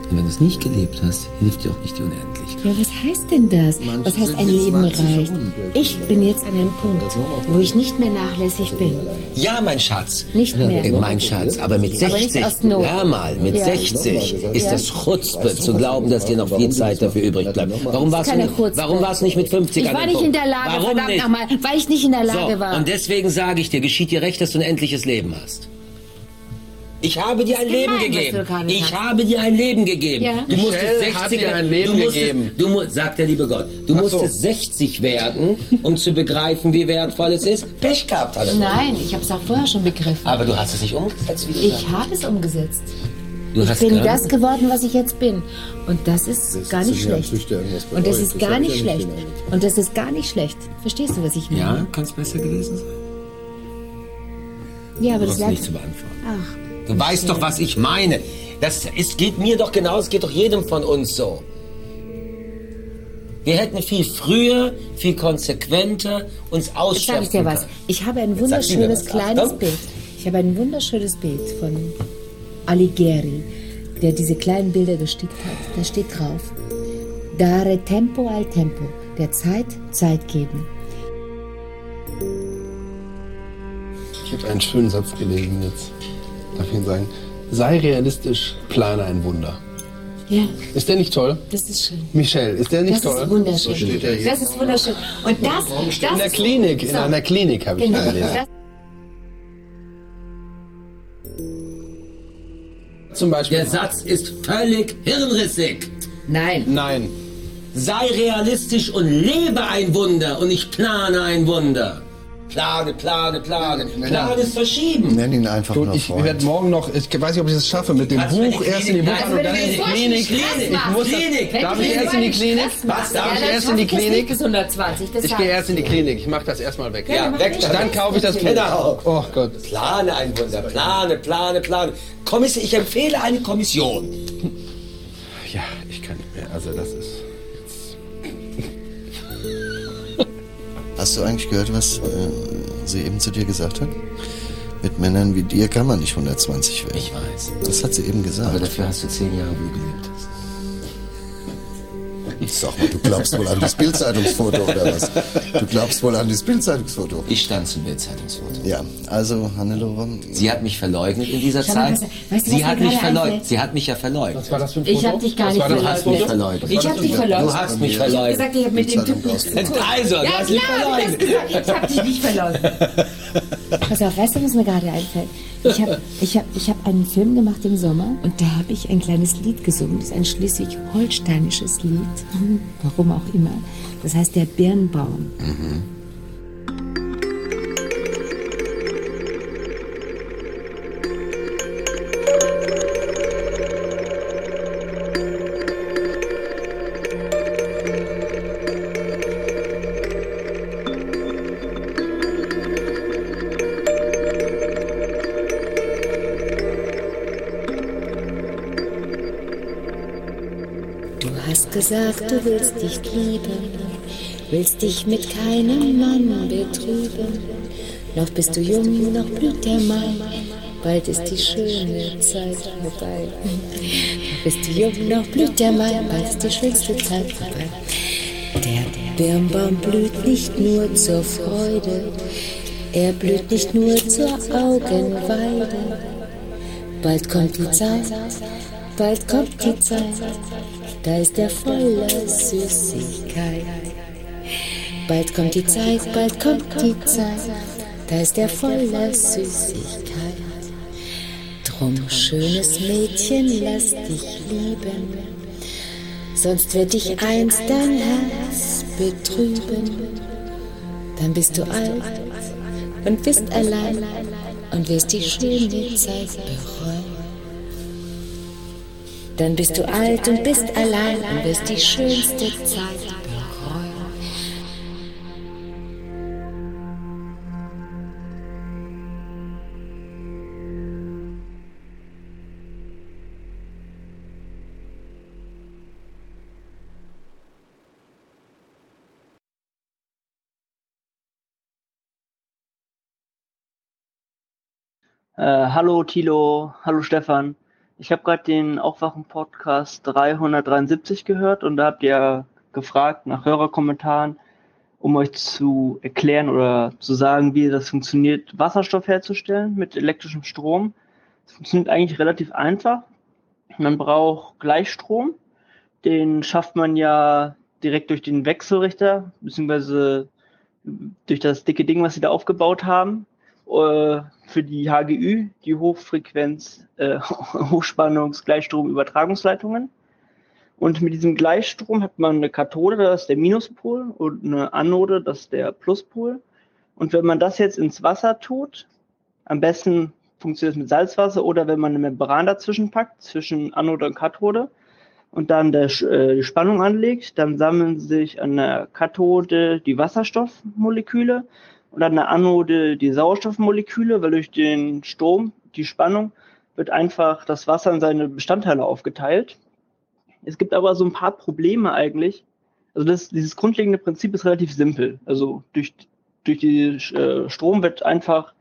Und wenn du es nicht gelebt hast, hilft dir auch nicht die Unendlichkeit. Ja, was heißt denn das? Was heißt ein Leben reicht? Ich bin jetzt an einem Punkt, wo ich nicht mehr nachlässig bin. Ja, mein Schatz. Nicht mehr. Äh, Mein Schatz, aber mit Aber nicht 60, aus Not. hör mal, mit Ja. 60 ist Ja. das Chutzpe zu glauben, dass dir noch viel Zeit dafür übrig bleibt. Warum warst, du, warum warst du nicht mit 50 Ich an war dem nicht in Punkt? der Lage, Warum verdammt nicht? nochmal, weil ich nicht in der Lage so, war. Und deswegen sage ich dir, geschieht dir recht, dass du ein endliches Leben hast. Ich habe dir ein Leben gemein, gegeben. Ich habe dir ein Leben gegeben. Ja. Du musstest Michelle 60 hat dir ein Leben du musstest. Du sagt der liebe Gott. Du Ach so. musstest 60 werden, um zu begreifen, wie wertvoll es ist. Pech gehabt hat er. Nein, ich habe es auch vorher schon begriffen. Aber du hast es nicht umgesetzt, wie du Ich habe es umgesetzt. Du ich bin das geworden, was ich jetzt bin. Und das ist gar nicht schlecht. Und das ist gar nicht schlecht. Und das ist gar nicht schlecht. Verstehst du, was ich meine? Ja, kann es besser gewesen sein? Ja, aber Du das brauchst nicht zu beantworten. Ach, Du weißt doch, was ich meine. Das ist, geht mir doch genauso, es geht doch jedem von uns so. Wir hätten viel früher, viel konsequenter uns jetzt sage ich ausschöpfen dir was. können. Ich habe ein Jetzt wunderschönes kleines. Bild. Ich habe ein wunderschönes Bild von Alighieri, der diese kleinen Bilder gestickt hat. Da steht drauf: Dare tempo al tempo. Der Zeit Zeit geben. Ich habe einen schönen Satz gelesen jetzt. Darf ich Ihnen sagen? Sei realistisch, plane ein Wunder. Ja, Ist der nicht toll? das ist schön. Michelle, ist der nicht Das toll? ist wunderschön. So steht er hier. Das ist wunderschön. Und das, das in der Klinik, in so. einer Klinik habe ich Genau. gelesen. Das, Zum Beispiel. Der Satz ist völlig hirnrissig. Nein. Nein. Sei realistisch und lebe ein Wunder und ich plane ein Wunder. Plane, plane, plane. Plan ist verschieben. Nenn ihn einfach nur ich werde morgen noch, ich weiß nicht, ob ich es schaffe, mit dem du Buch erst in die Klinik? Buchhandlung, dann in die Klinik. Ich muss das, Klinik. darf ich erst in die Klinik? Was? Darf ich erst in die das Klinik? bis 120, das Ich gehe erst in die. Klinik. Ich mach das erstmal weg. Ja, weg. Dann kaufe ich das Buch. Genau. Oh Gott. Plane ein Wunder, plane, plane, plane. Kommission, ich empfehle eine Kommission. Ja, ich kann nicht mehr. Also das ist. Hast du eigentlich gehört, was äh, sie eben zu dir gesagt hat? Mit Männern wie dir kann man nicht 120 werden. Ich weiß. Das hat sie eben gesagt. Aber dafür hast du zehn Jahre, gelebt. Sag mal, du glaubst wohl an das Bildzeitungsfoto oder was? Du glaubst wohl an das Bildzeitungsfoto? Ich stand zum Bildzeitungsfoto. Ja, also Hannelore. Sie hat mich verleugnet in dieser Zeit. was- weißt du, Sie was hat mich verleugnet. einfällt? Sie hat mich ja verleugnet. Was war das für ein Ich Foto? hab dich gar nicht verleugnet. Ich hab dich verleugnet. Du hast mich Ich hab verleugnet. gesagt, ich hab mit dem Bildzeitung Typ nichts zu tun. Also, du ja, hast mich ich verleugnet. Ich hab dich nicht verleugnet. Pass auf, weißt du, was mir gerade einfällt? Ich habe ich hab, ich hab einen Film gemacht im Sommer und da habe ich ein kleines Lied gesungen. Das ist ein schleswig-holsteinisches Lied. Hm, Warum auch immer. Das heißt der Birnbaum. Du gesagt, du willst dich lieben, willst dich mit keinem Mann betrüben. Noch bist du jung, noch blüht der Mai, bald ist die schöne Zeit vorbei. Noch bist du jung, noch blüht der Mai, bald ist die schönste Zeit vorbei. Der Birnbaum blüht nicht nur zur Freude, er blüht nicht nur zur Augenweide. Bald kommt die Zeit, bald kommt die Zeit, da ist er voller Süßigkeit. Bald kommt die Zeit, bald kommt die Zeit, da ist er voller Süßigkeit. Drum, schönes Mädchen, lass dich lieben, sonst wird dich einst dein Herz betrüben. Dann bist du alt und bist allein und wirst die schöne Zeit bereuen. Dann bist du alt und bist allein und wirst die schönste Zeit. Äh, hallo Tilo, hallo Stefan. Ich habe gerade den Aufwachen-Podcast 373 gehört und da habt ihr gefragt nach Hörerkommentaren, um euch zu erklären oder zu sagen, wie das funktioniert, Wasserstoff herzustellen mit elektrischem Strom. Es funktioniert eigentlich relativ einfach. Man braucht Gleichstrom. Den schafft man ja direkt durch den Wechselrichter, beziehungsweise durch das dicke Ding, was sie da aufgebaut haben äh, für die HGÜ, die Hochfrequenz, äh, Hochspannungs-Gleichstrom-Übertragungsleitungen. Und mit diesem Gleichstrom hat man eine Kathode, das ist der Minuspol, und eine Anode, das ist der Pluspol. Und wenn man das jetzt ins Wasser tut, am besten funktioniert es mit Salzwasser oder wenn man eine Membran dazwischen packt, zwischen Anode und Kathode, und dann der, äh, die Spannung anlegt, dann sammeln sich an der Kathode die Wasserstoffmoleküle und an der Anode die Sauerstoffmoleküle, weil durch den Strom, die Spannung, wird einfach das Wasser in seine Bestandteile aufgeteilt. Es gibt aber so ein paar Probleme eigentlich. Also das, dieses grundlegende Prinzip ist relativ simpel. Also durch, durch die äh, Strom wird einfach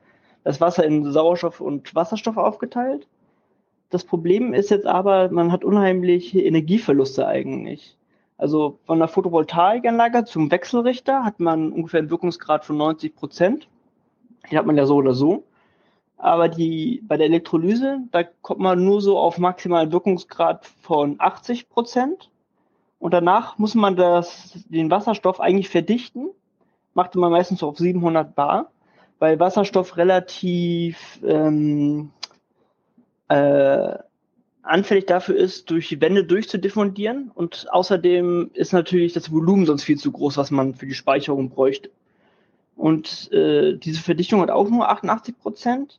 das Wasser in Sauerstoff und Wasserstoff aufgeteilt. Das Problem ist jetzt aber, man hat unheimliche Energieverluste eigentlich. Also von der Photovoltaikanlage zum Wechselrichter hat man ungefähr einen Wirkungsgrad von 90 Prozent. Die hat man ja so oder so. Aber die, bei der Elektrolyse, da kommt man nur so auf maximalen Wirkungsgrad von 80 Prozent. Und danach muss man das, den Wasserstoff eigentlich verdichten. Macht man meistens auf 700 Bar, weil Wasserstoff relativ ähm, äh, anfällig dafür ist, durch die Wände durchzudiffundieren. Und außerdem ist natürlich das Volumen sonst viel zu groß, was man für die Speicherung bräuchte. Und äh, diese Verdichtung hat auch nur 88 Prozent.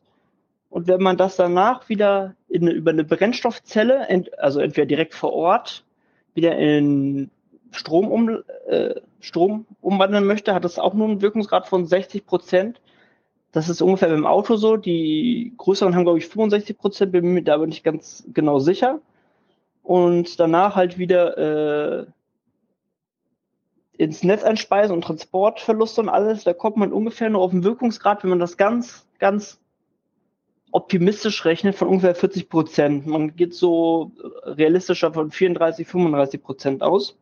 Und wenn man das danach wieder in, über eine Brennstoffzelle, ent, also entweder direkt vor Ort, wieder in Strom, um, äh, Strom umwandeln möchte, hat das auch nur einen Wirkungsgrad von 60 Prozent. Das ist ungefähr beim Auto so. Die größeren haben, glaube ich, 65 Prozent, bin mir da aber nicht ganz genau sicher. Und danach halt wieder äh, ins Netz einspeisen und Transportverluste und alles. Da kommt man ungefähr nur auf den Wirkungsgrad, wenn man das ganz, ganz optimistisch rechnet, von ungefähr 40 Prozent. Man geht so realistischer von 34, 35 Prozent aus.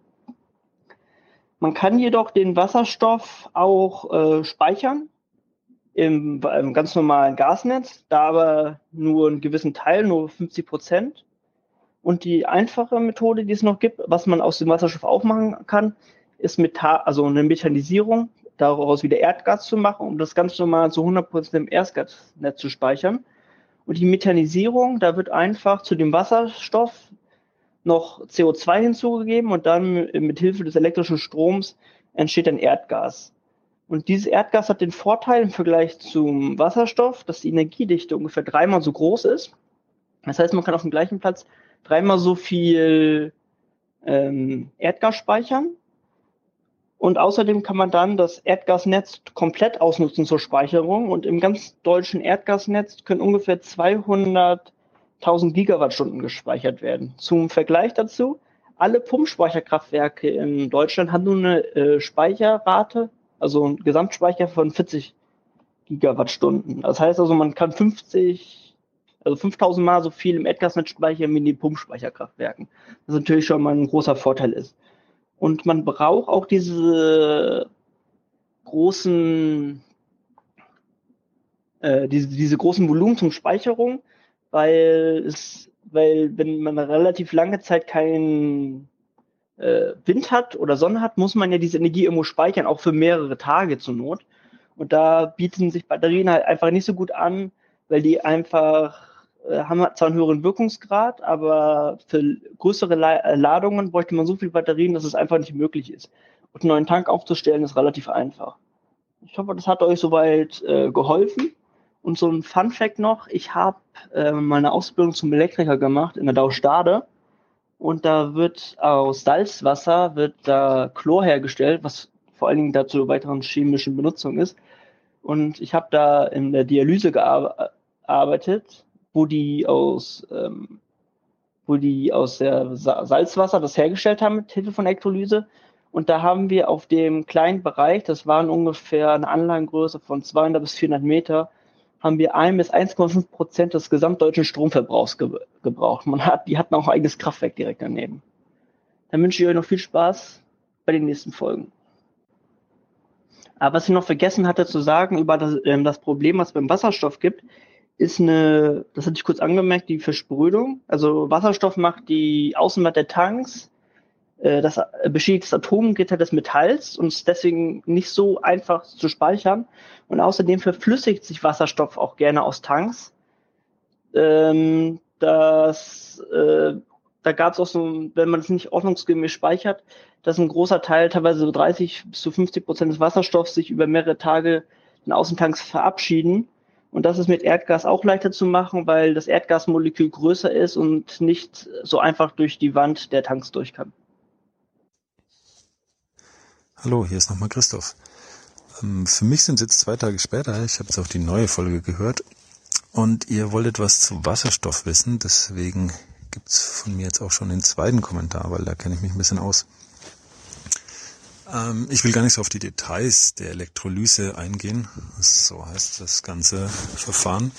Man kann jedoch den Wasserstoff auch äh, speichern im, im ganz normalen Gasnetz, da aber nur einen gewissen Teil, nur 50 Prozent. Und die einfache Methode, die es noch gibt, was man aus dem Wasserstoff aufmachen kann, ist Methan, also eine Methanisierung, daraus wieder Erdgas zu machen, um das ganz normal zu 100 Prozent im Erdgasnetz zu speichern. Und die Methanisierung, da wird einfach zu dem Wasserstoff noch CO2 hinzugegeben und dann mit Hilfe des elektrischen Stroms entsteht ein Erdgas. Und dieses Erdgas hat den Vorteil im Vergleich zum Wasserstoff, dass die Energiedichte ungefähr dreimal so groß ist. Das heißt, man kann auf dem gleichen Platz dreimal so viel ähm, Erdgas speichern. Und außerdem kann man dann das Erdgasnetz komplett ausnutzen zur Speicherung. Und im ganz deutschen Erdgasnetz können ungefähr 200.000 Gigawattstunden gespeichert werden. Zum Vergleich dazu, alle Pumpspeicherkraftwerke in Deutschland haben nur eine äh, Speicherrate also ein Gesamtspeicher von 40 Gigawattstunden. Das heißt also, man kann 50, also 5000 Mal so viel im Erdgasnetz speichern wie in den Pumpspeicherkraftwerken. Was natürlich schon mal ein großer Vorteil ist. Und man braucht auch diese großen, äh, diese, diese großen Volumen zum Speicherung, weil es, weil wenn man relativ lange Zeit kein äh, Wind hat oder Sonne hat, muss man ja diese Energie irgendwo speichern, auch für mehrere Tage zur Not. Und da bieten sich Batterien halt einfach nicht so gut an, weil die einfach äh, haben zwar einen höheren Wirkungsgrad, aber für größere La äh, Ladungen bräuchte man so viel Batterien, dass es einfach nicht möglich ist. Und einen neuen Tank aufzustellen ist relativ einfach. Ich hoffe, das hat euch soweit äh, geholfen. Und so ein Fun Fact noch, ich habe äh, meine Ausbildung zum Elektriker gemacht in der Daustade und da wird aus Salzwasser wird da Chlor hergestellt, was vor allen Dingen dazu weiteren chemischen Benutzung ist. Und ich habe da in der Dialyse gearbeitet, wo die aus ähm, wo die aus der Salzwasser das hergestellt haben mit Hilfe von Elektrolyse. Und da haben wir auf dem kleinen Bereich, das waren ungefähr eine Anlagengröße von 200 bis 400 Meter, haben wir ein bis 1,5 Prozent des gesamtdeutschen Stromverbrauchs ge gebraucht. Man hat, die hatten auch ein eigenes Kraftwerk direkt daneben. Dann wünsche ich euch noch viel Spaß bei den nächsten Folgen. Aber was ich noch vergessen hatte zu sagen über das, ähm, das Problem, was es beim Wasserstoff gibt, ist eine, das hatte ich kurz angemerkt, die Versprödung. Also Wasserstoff macht die Außenwand der Tanks das äh, beschädigt das Atomgitter des Metalls und ist deswegen nicht so einfach zu speichern. Und außerdem verflüssigt sich Wasserstoff auch gerne aus Tanks. Ähm, das, äh, da gab es auch so, wenn man es nicht ordnungsgemäß speichert, dass ein großer Teil, teilweise so 30 bis zu 50 Prozent des Wasserstoffs sich über mehrere Tage in Außentanks verabschieden. Und das ist mit Erdgas auch leichter zu machen, weil das Erdgasmolekül größer ist und nicht so einfach durch die Wand der Tanks durch kann. Hallo, hier ist nochmal Christoph. Ähm, für mich sind es jetzt zwei Tage später. Ich habe jetzt auch die neue Folge gehört. Und ihr wolltet was zu Wasserstoff wissen. Deswegen gibt's von mir jetzt auch schon den zweiten Kommentar, weil da kenne ich mich ein bisschen aus. Ähm, ich will gar nicht so auf die Details der Elektrolyse eingehen. So heißt das ganze Verfahren.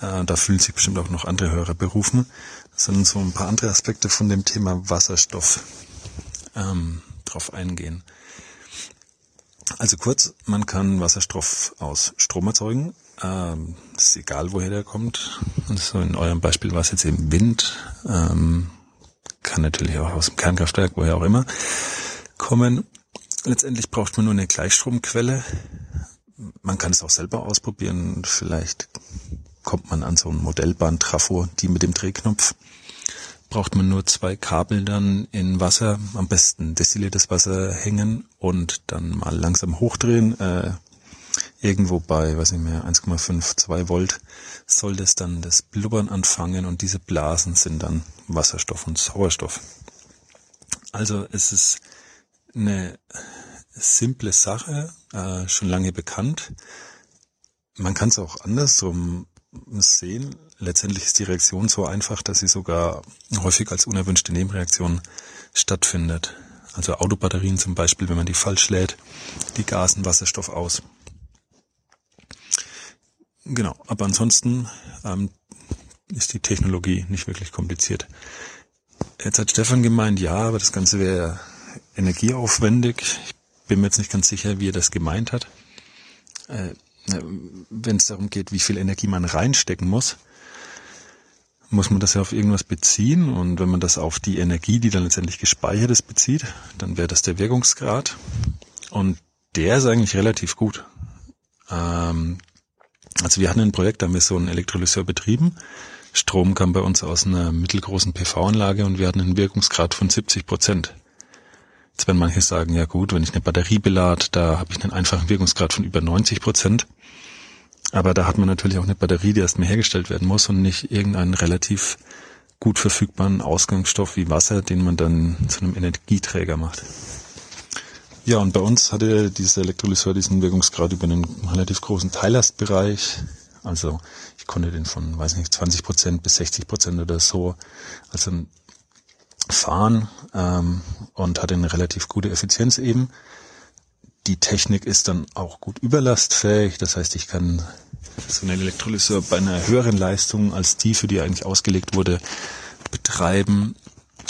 Äh, da fühlen sich bestimmt auch noch andere Hörer berufen. Sondern so ein paar andere Aspekte von dem Thema Wasserstoff ähm, drauf eingehen. Also kurz, man kann Wasserstoff aus Strom erzeugen. Ähm, ist egal, woher der kommt. Also in eurem Beispiel war es jetzt eben Wind. Ähm, kann natürlich auch aus dem Kernkraftwerk, woher auch immer, kommen. Letztendlich braucht man nur eine Gleichstromquelle. Man kann es auch selber ausprobieren. Vielleicht kommt man an so ein Modellbahn-Trafo, die mit dem Drehknopf braucht man nur zwei Kabel dann in Wasser, am besten destilliertes Wasser hängen und dann mal langsam hochdrehen. Äh, irgendwo bei, weiß nicht mehr, 1,5, 2 Volt soll das dann das Blubbern anfangen und diese Blasen sind dann Wasserstoff und Sauerstoff. Also es ist eine simple Sache, äh, schon lange bekannt. Man kann es auch andersrum sehen. Letztendlich ist die Reaktion so einfach, dass sie sogar häufig als unerwünschte Nebenreaktion stattfindet. Also Autobatterien zum Beispiel, wenn man die falsch lädt, die gasen Wasserstoff aus. Genau, aber ansonsten ähm, ist die Technologie nicht wirklich kompliziert. Jetzt hat Stefan gemeint, ja, aber das Ganze wäre energieaufwendig. Ich bin mir jetzt nicht ganz sicher, wie er das gemeint hat. Äh, wenn es darum geht, wie viel Energie man reinstecken muss, muss man das ja auf irgendwas beziehen. Und wenn man das auf die Energie, die dann letztendlich gespeichert ist, bezieht, dann wäre das der Wirkungsgrad. Und der ist eigentlich relativ gut. Ähm, also wir hatten ein Projekt, da haben wir so einen Elektrolyseur betrieben. Strom kam bei uns aus einer mittelgroßen PV-Anlage und wir hatten einen Wirkungsgrad von 70 Prozent. Jetzt werden manche sagen, ja gut, wenn ich eine Batterie belade, da habe ich einen einfachen Wirkungsgrad von über 90 Prozent. Aber da hat man natürlich auch eine Batterie, die erstmal hergestellt werden muss und nicht irgendeinen relativ gut verfügbaren Ausgangsstoff wie Wasser, den man dann zu einem Energieträger macht. Ja, und bei uns hatte dieser Elektrolyseur diesen Wirkungsgrad über einen relativ großen Teillastbereich. Also ich konnte den von, weiß nicht, 20 Prozent bis 60 Prozent oder so, also fahren ähm, und hatte eine relativ gute Effizienz eben. Die Technik ist dann auch gut überlastfähig, das heißt, ich kann so einen Elektrolyseur bei einer höheren Leistung als die, für die eigentlich ausgelegt wurde, betreiben.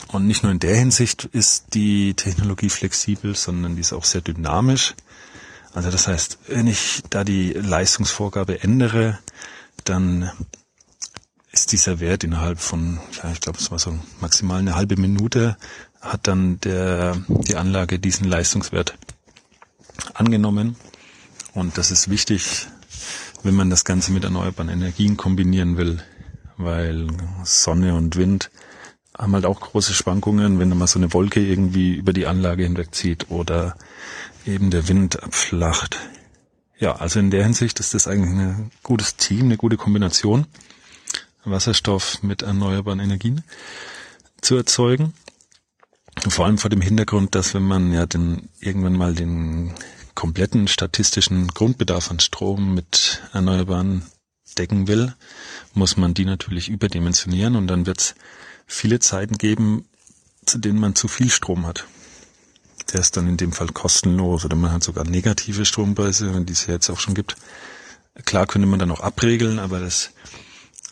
Und nicht nur in der Hinsicht ist die Technologie flexibel, sondern die ist auch sehr dynamisch. Also das heißt, wenn ich da die Leistungsvorgabe ändere, dann ist dieser Wert innerhalb von, ja, ich glaube, es war so maximal eine halbe Minute, hat dann der, die Anlage diesen Leistungswert angenommen. Und das ist wichtig, wenn man das Ganze mit erneuerbaren Energien kombinieren will, weil Sonne und Wind haben halt auch große Schwankungen, wenn da mal so eine Wolke irgendwie über die Anlage hinwegzieht oder eben der Wind abflacht. Ja, also in der Hinsicht ist das eigentlich ein gutes Team, eine gute Kombination, Wasserstoff mit erneuerbaren Energien zu erzeugen. Vor allem vor dem Hintergrund, dass wenn man ja den, irgendwann mal den kompletten statistischen Grundbedarf an Strom mit Erneuerbaren decken will, muss man die natürlich überdimensionieren und dann wird es viele Zeiten geben, zu denen man zu viel Strom hat. Der ist dann in dem Fall kostenlos oder man hat sogar negative Strompreise, wenn die es ja jetzt auch schon gibt. Klar könnte man dann auch abregeln, aber das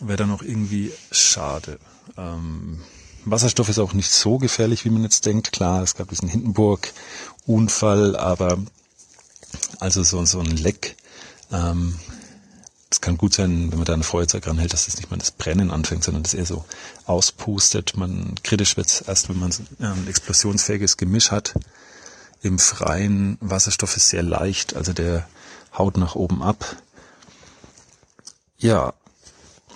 wäre dann auch irgendwie schade. Ähm, Wasserstoff ist auch nicht so gefährlich, wie man jetzt denkt. Klar, es gab diesen Hindenburg-Unfall, aber also so, so ein Leck, ähm, es kann gut sein, wenn man da eine Feuerzeug ranhält, dass das nicht mal das Brennen anfängt, sondern das eher so auspustet. Man kritisch wird erst, wenn man ein explosionsfähiges Gemisch hat. Im freien Wasserstoff ist sehr leicht, also der haut nach oben ab. Ja,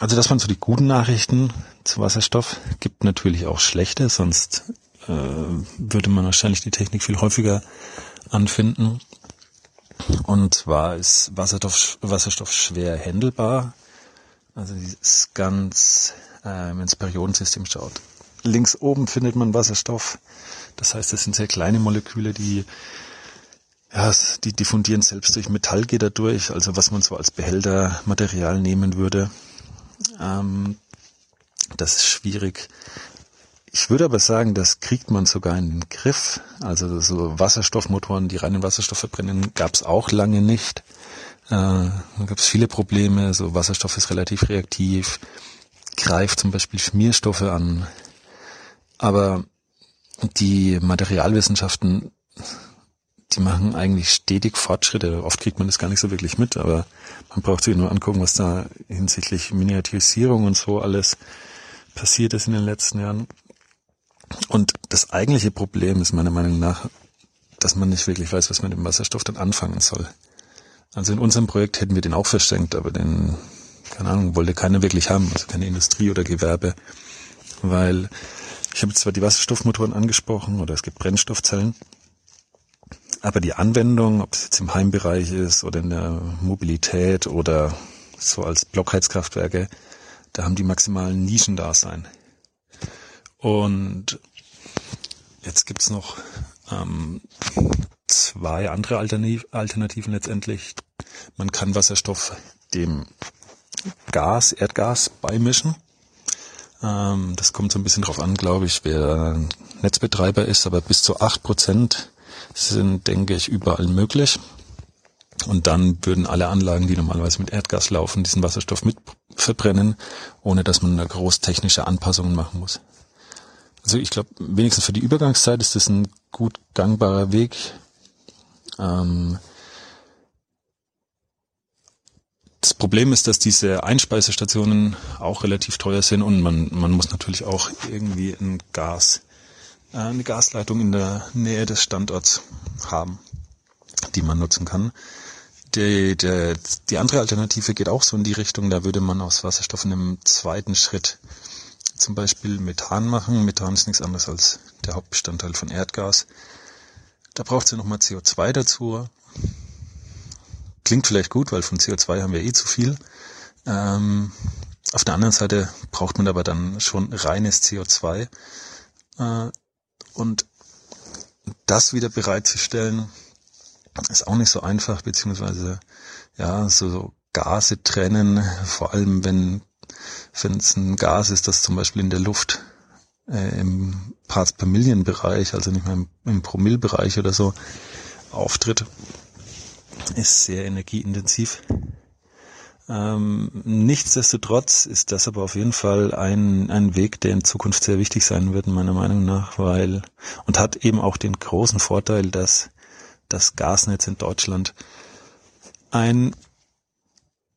also das waren so die guten Nachrichten zu Wasserstoff. Gibt natürlich auch schlechte, sonst äh, würde man wahrscheinlich die Technik viel häufiger anfinden. Und zwar ist Wasserstoff, Wasserstoff schwer händelbar. Also ist ganz, äh, wenn ins Periodensystem schaut. Links oben findet man Wasserstoff. Das heißt, das sind sehr kleine Moleküle, die ja, die diffundieren selbst durch Metallgitter durch, also was man so als Behältermaterial nehmen würde. Ähm, das ist schwierig. Ich würde aber sagen, das kriegt man sogar in den Griff. Also so Wasserstoffmotoren, die reinen Wasserstoff verbrennen, gab es auch lange nicht. Äh, da gab es viele Probleme. So Wasserstoff ist relativ reaktiv, greift zum Beispiel Schmierstoffe an. Aber die Materialwissenschaften, die machen eigentlich stetig Fortschritte. Oft kriegt man das gar nicht so wirklich mit, aber man braucht sich nur angucken, was da hinsichtlich Miniaturisierung und so alles passiert ist in den letzten Jahren. Und das eigentliche Problem ist meiner Meinung nach, dass man nicht wirklich weiß, was man mit dem Wasserstoff dann anfangen soll. Also in unserem Projekt hätten wir den auch verschenkt, aber den, keine Ahnung, wollte keiner wirklich haben, also keine Industrie oder Gewerbe, weil ich habe zwar die Wasserstoffmotoren angesprochen oder es gibt Brennstoffzellen, aber die Anwendung, ob es jetzt im Heimbereich ist oder in der Mobilität oder so als Blockheizkraftwerke, da haben die maximalen Nischen da sein. Und jetzt gibt's noch ähm, zwei andere Alternativ Alternativen letztendlich. Man kann Wasserstoff dem Gas, Erdgas beimischen. Ähm, das kommt so ein bisschen drauf an, glaube ich, wer Netzbetreiber ist, aber bis zu acht Prozent sind, denke ich, überall möglich. Und dann würden alle Anlagen, die normalerweise mit Erdgas laufen, diesen Wasserstoff mit verbrennen, ohne dass man da groß technische Anpassungen machen muss. Also ich glaube, wenigstens für die Übergangszeit ist das ein gut gangbarer Weg. Ähm das Problem ist, dass diese Einspeisestationen auch relativ teuer sind und man, man muss natürlich auch irgendwie ein Gas, äh, eine Gasleitung in der Nähe des Standorts haben, die man nutzen kann. Die, die, die andere Alternative geht auch so in die Richtung, da würde man aus Wasserstoff in einem zweiten Schritt zum Beispiel Methan machen. Methan ist nichts anderes als der Hauptbestandteil von Erdgas. Da braucht ja nochmal CO2 dazu. Klingt vielleicht gut, weil von CO2 haben wir eh zu viel. Ähm, auf der anderen Seite braucht man aber dann schon reines CO2. Äh, und das wieder bereitzustellen, ist auch nicht so einfach, beziehungsweise ja, so, so Gase trennen, vor allem wenn wenn es ein Gas ist, das zum Beispiel in der Luft äh, im Parts per Million Bereich, also nicht mehr im, im Promillbereich oder so, auftritt, ist sehr energieintensiv. Ähm, nichtsdestotrotz ist das aber auf jeden Fall ein, ein Weg, der in Zukunft sehr wichtig sein wird, meiner Meinung nach, weil, und hat eben auch den großen Vorteil, dass das Gasnetz in Deutschland ein,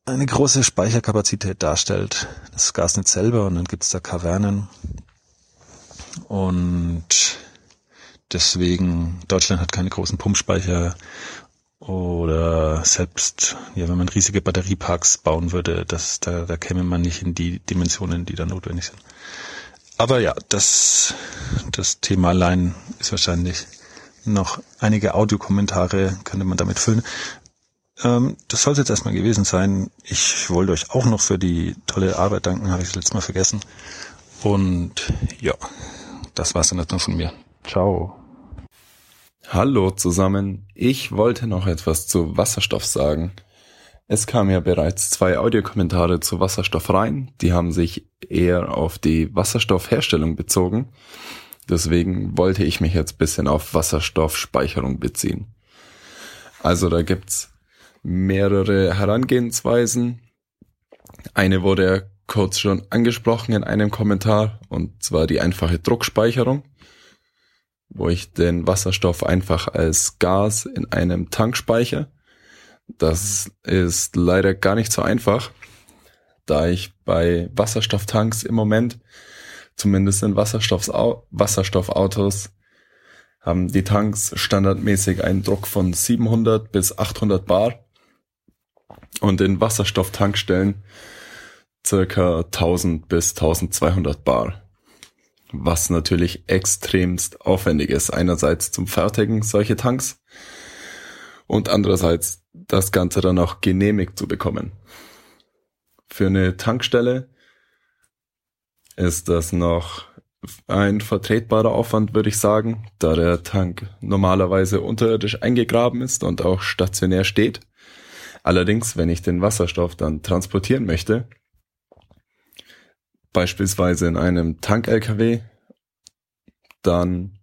eine große Speicherkapazität darstellt. Das Gasnetz selber und dann gibt's da Kavernen. Und deswegen, Deutschland hat keine großen Pumpspeicher oder selbst, ja, wenn man riesige Batterieparks bauen würde, das, da, da käme man nicht in die Dimensionen, die da notwendig sind. Aber ja, das, das Thema allein ist wahrscheinlich noch einige Audiokommentare könnte man damit füllen. Ähm, das soll es jetzt erstmal gewesen sein. Ich wollte euch auch noch für die tolle Arbeit danken, habe ich das letzte Mal vergessen. Und ja, das war's dann erstmal von mir. Ciao. Hallo zusammen. Ich wollte noch etwas zu Wasserstoff sagen. Es kamen ja bereits zwei Audiokommentare zu Wasserstoff rein. Die haben sich eher auf die Wasserstoffherstellung bezogen. Deswegen wollte ich mich jetzt bisschen auf Wasserstoffspeicherung beziehen. Also da gibt's mehrere Herangehensweisen. Eine wurde ja kurz schon angesprochen in einem Kommentar, und zwar die einfache Druckspeicherung, wo ich den Wasserstoff einfach als Gas in einem Tank speichere. Das ist leider gar nicht so einfach, da ich bei Wasserstofftanks im Moment zumindest in Wasserstoffautos, haben die Tanks standardmäßig einen Druck von 700 bis 800 Bar und in Wasserstofftankstellen circa 1000 bis 1200 Bar. Was natürlich extremst aufwendig ist. Einerseits zum Fertigen solche Tanks und andererseits das Ganze dann auch genehmigt zu bekommen. Für eine Tankstelle ist das noch ein vertretbarer Aufwand, würde ich sagen, da der Tank normalerweise unterirdisch eingegraben ist und auch stationär steht. Allerdings, wenn ich den Wasserstoff dann transportieren möchte, beispielsweise in einem Tank-LKW, dann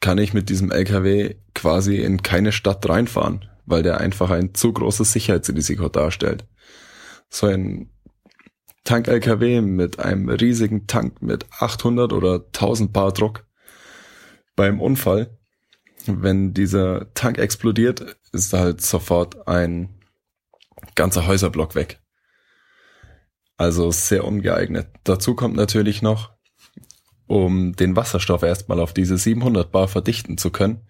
kann ich mit diesem LKW quasi in keine Stadt reinfahren, weil der einfach ein zu großes Sicherheitsrisiko darstellt. So ein Tank-LKW mit einem riesigen Tank mit 800 oder 1000 Bar Druck. Beim Unfall, wenn dieser Tank explodiert, ist halt sofort ein ganzer Häuserblock weg. Also sehr ungeeignet. Dazu kommt natürlich noch, um den Wasserstoff erstmal auf diese 700 Bar verdichten zu können,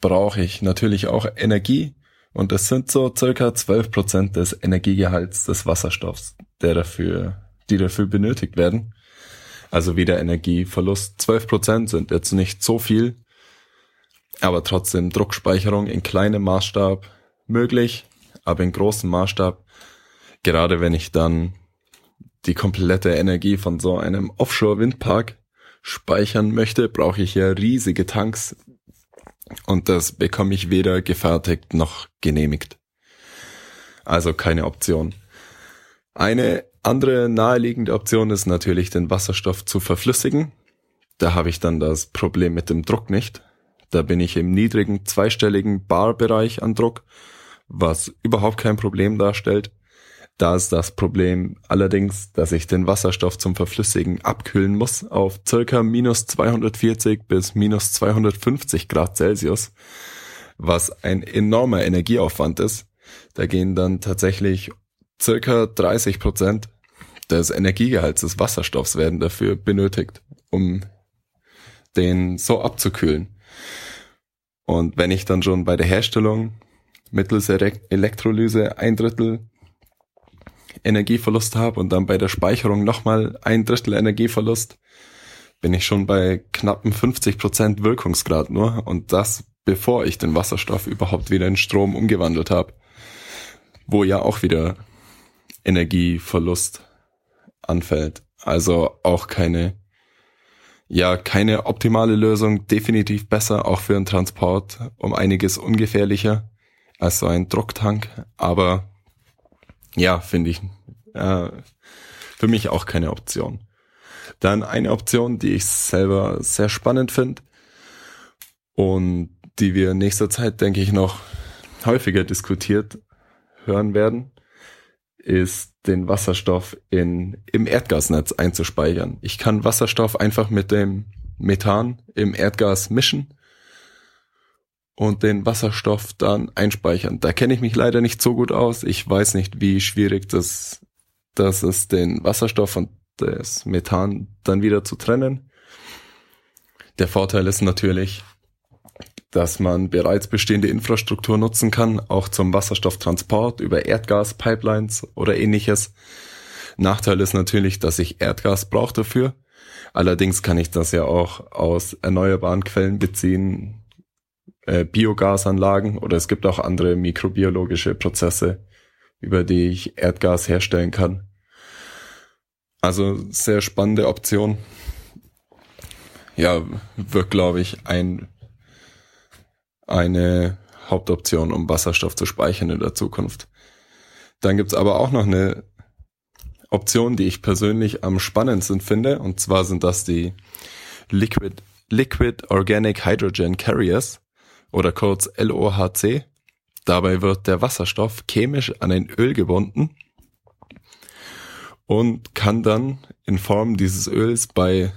brauche ich natürlich auch Energie und das sind so circa 12 Prozent des Energiegehalts des Wasserstoffs, der dafür, die dafür benötigt werden. Also wieder Energieverlust. 12 Prozent sind jetzt nicht so viel. aber trotzdem Druckspeicherung in kleinem Maßstab möglich, aber in großem Maßstab, gerade wenn ich dann die komplette Energie von so einem Offshore-Windpark speichern möchte, brauche ich ja riesige Tanks und das bekomme ich weder gefertigt noch genehmigt. Also keine Option. Eine andere naheliegende Option ist natürlich, den Wasserstoff zu verflüssigen. Da habe ich dann das Problem mit dem Druck nicht. Da bin ich im niedrigen zweistelligen Barbereich an Druck, was überhaupt kein Problem darstellt. Da ist das Problem allerdings, dass ich den Wasserstoff zum Verflüssigen abkühlen muss auf circa minus 240 bis minus 250 Grad Celsius, was ein enormer Energieaufwand ist. Da gehen dann tatsächlich circa 30 Prozent des Energiegehalts des Wasserstoffs werden dafür benötigt, um den so abzukühlen. Und wenn ich dann schon bei der Herstellung mittels Elektrolyse ein Drittel Energieverlust habe und dann bei der Speicherung nochmal ein Drittel Energieverlust, bin ich schon bei knappen 50 Prozent Wirkungsgrad nur und das bevor ich den Wasserstoff überhaupt wieder in Strom umgewandelt habe, wo ja auch wieder Energieverlust anfällt. Also auch keine, ja, keine optimale Lösung, definitiv besser, auch für einen Transport um einiges ungefährlicher als so ein Drucktank, aber ja, finde ich äh, für mich auch keine Option. Dann eine Option, die ich selber sehr spannend finde und die wir in nächster Zeit, denke ich, noch häufiger diskutiert hören werden, ist den Wasserstoff in, im Erdgasnetz einzuspeichern. Ich kann Wasserstoff einfach mit dem Methan im Erdgas mischen und den Wasserstoff dann einspeichern. Da kenne ich mich leider nicht so gut aus. Ich weiß nicht, wie schwierig das, das ist, den Wasserstoff und das Methan dann wieder zu trennen. Der Vorteil ist natürlich, dass man bereits bestehende Infrastruktur nutzen kann, auch zum Wasserstofftransport über Erdgaspipelines oder ähnliches. Nachteil ist natürlich, dass ich Erdgas brauche dafür. Allerdings kann ich das ja auch aus erneuerbaren Quellen beziehen, äh, Biogasanlagen oder es gibt auch andere mikrobiologische Prozesse, über die ich Erdgas herstellen kann. Also sehr spannende Option. Ja, wird, glaube ich, ein, eine Hauptoption, um Wasserstoff zu speichern in der Zukunft. Dann gibt's aber auch noch eine Option, die ich persönlich am spannendsten finde, und zwar sind das die Liquid, Liquid Organic Hydrogen Carriers oder kurz LOHC. Dabei wird der Wasserstoff chemisch an ein Öl gebunden und kann dann in Form dieses Öls bei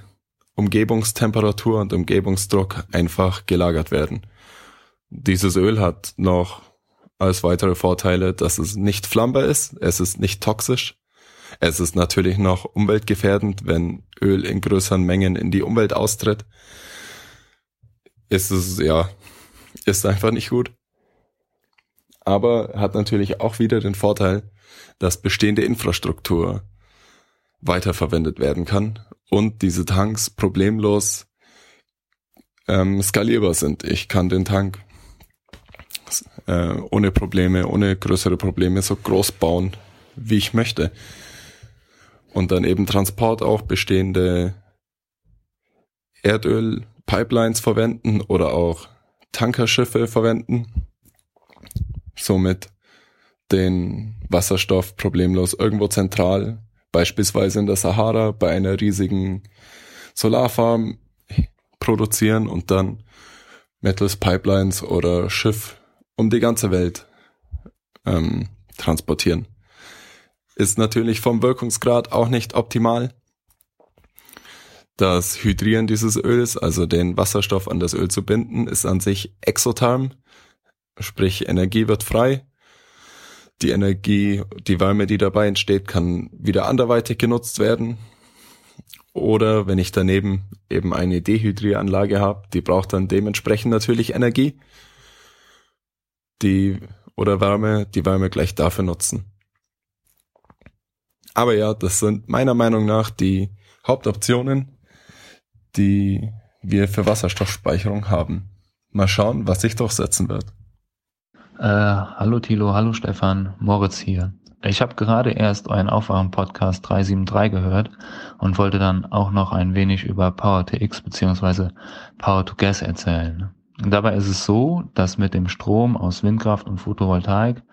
Umgebungstemperatur und Umgebungsdruck einfach gelagert werden. Dieses Öl hat noch als weitere Vorteile, dass es nicht flammbar ist, es ist nicht toxisch, es ist natürlich noch umweltgefährdend, wenn Öl in größeren Mengen in die Umwelt austritt. Ist es ja ist einfach nicht gut. Aber hat natürlich auch wieder den Vorteil, dass bestehende Infrastruktur weiterverwendet werden kann und diese Tanks problemlos ähm, skalierbar sind. Ich kann den Tank äh, ohne Probleme, ohne größere Probleme so groß bauen, wie ich möchte. Und dann eben Transport auch bestehende Erdöl-Pipelines verwenden oder auch Tankerschiffe verwenden, somit den Wasserstoff problemlos irgendwo zentral, beispielsweise in der Sahara, bei einer riesigen Solarfarm produzieren und dann mittels Pipelines oder Schiff um die ganze Welt ähm, transportieren. Ist natürlich vom Wirkungsgrad auch nicht optimal, das Hydrieren dieses Öls, also den Wasserstoff an das Öl zu binden, ist an sich exotherm, sprich Energie wird frei. Die Energie, die Wärme, die dabei entsteht, kann wieder anderweitig genutzt werden. Oder wenn ich daneben eben eine Dehydrieranlage habe, die braucht dann dementsprechend natürlich Energie. Die oder Wärme, die Wärme gleich dafür nutzen. Aber ja, das sind meiner Meinung nach die Hauptoptionen, die wir für Wasserstoffspeicherung haben. Mal schauen, was sich durchsetzen wird. Äh, hallo Thilo, hallo Stefan, Moritz hier. Ich habe gerade erst euren Aufwachen-Podcast 373 gehört und wollte dann auch noch ein wenig über Power to X bzw. Power to Gas erzählen. Dabei ist es so, dass mit dem Strom aus Windkraft und Photovoltaik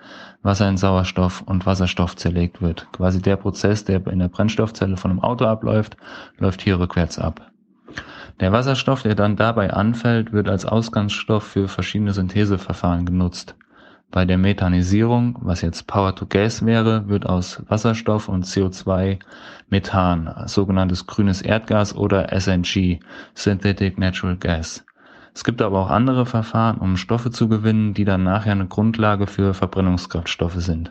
Wasser in Sauerstoff und Wasserstoff zerlegt wird. Quasi der Prozess, der in der Brennstoffzelle von einem Auto abläuft, läuft hier rückwärts ab. Der Wasserstoff, der dann dabei anfällt, wird als Ausgangsstoff für verschiedene Syntheseverfahren genutzt. Bei der Methanisierung, was jetzt Power to Gas wäre, wird aus Wasserstoff und CO2 Methan, sogenanntes grünes Erdgas oder SNG, Synthetic Natural Gas. Es gibt aber auch andere Verfahren, um Stoffe zu gewinnen, die dann nachher eine Grundlage für Verbrennungskraftstoffe sind.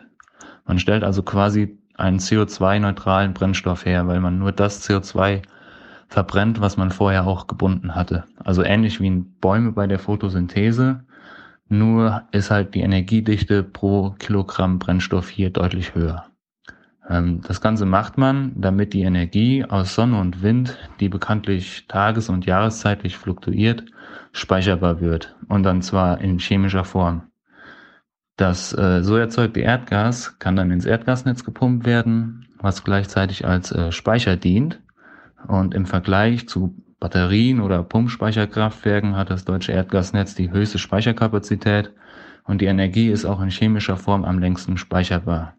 Man stellt also quasi einen CO2-neutralen Brennstoff her, weil man nur das CO2 verbrennt, was man vorher auch gebunden hatte. Also ähnlich wie in Bäume bei der Photosynthese, nur ist halt die Energiedichte pro Kilogramm Brennstoff hier deutlich höher. Ähm, das Ganze macht man, damit die Energie aus Sonne und Wind, die bekanntlich tages- und jahreszeitlich fluktuiert, speicherbar wird. Und dann zwar in chemischer Form. Das äh, so erzeugte Erdgas kann dann ins Erdgasnetz gepumpt werden, was gleichzeitig als äh, Speicher dient. Und im Vergleich zu Batterien oder Pumpspeicherkraftwerken hat das deutsche Erdgasnetz die höchste Speicherkapazität und die Energie ist auch in chemischer Form am längsten speicherbar.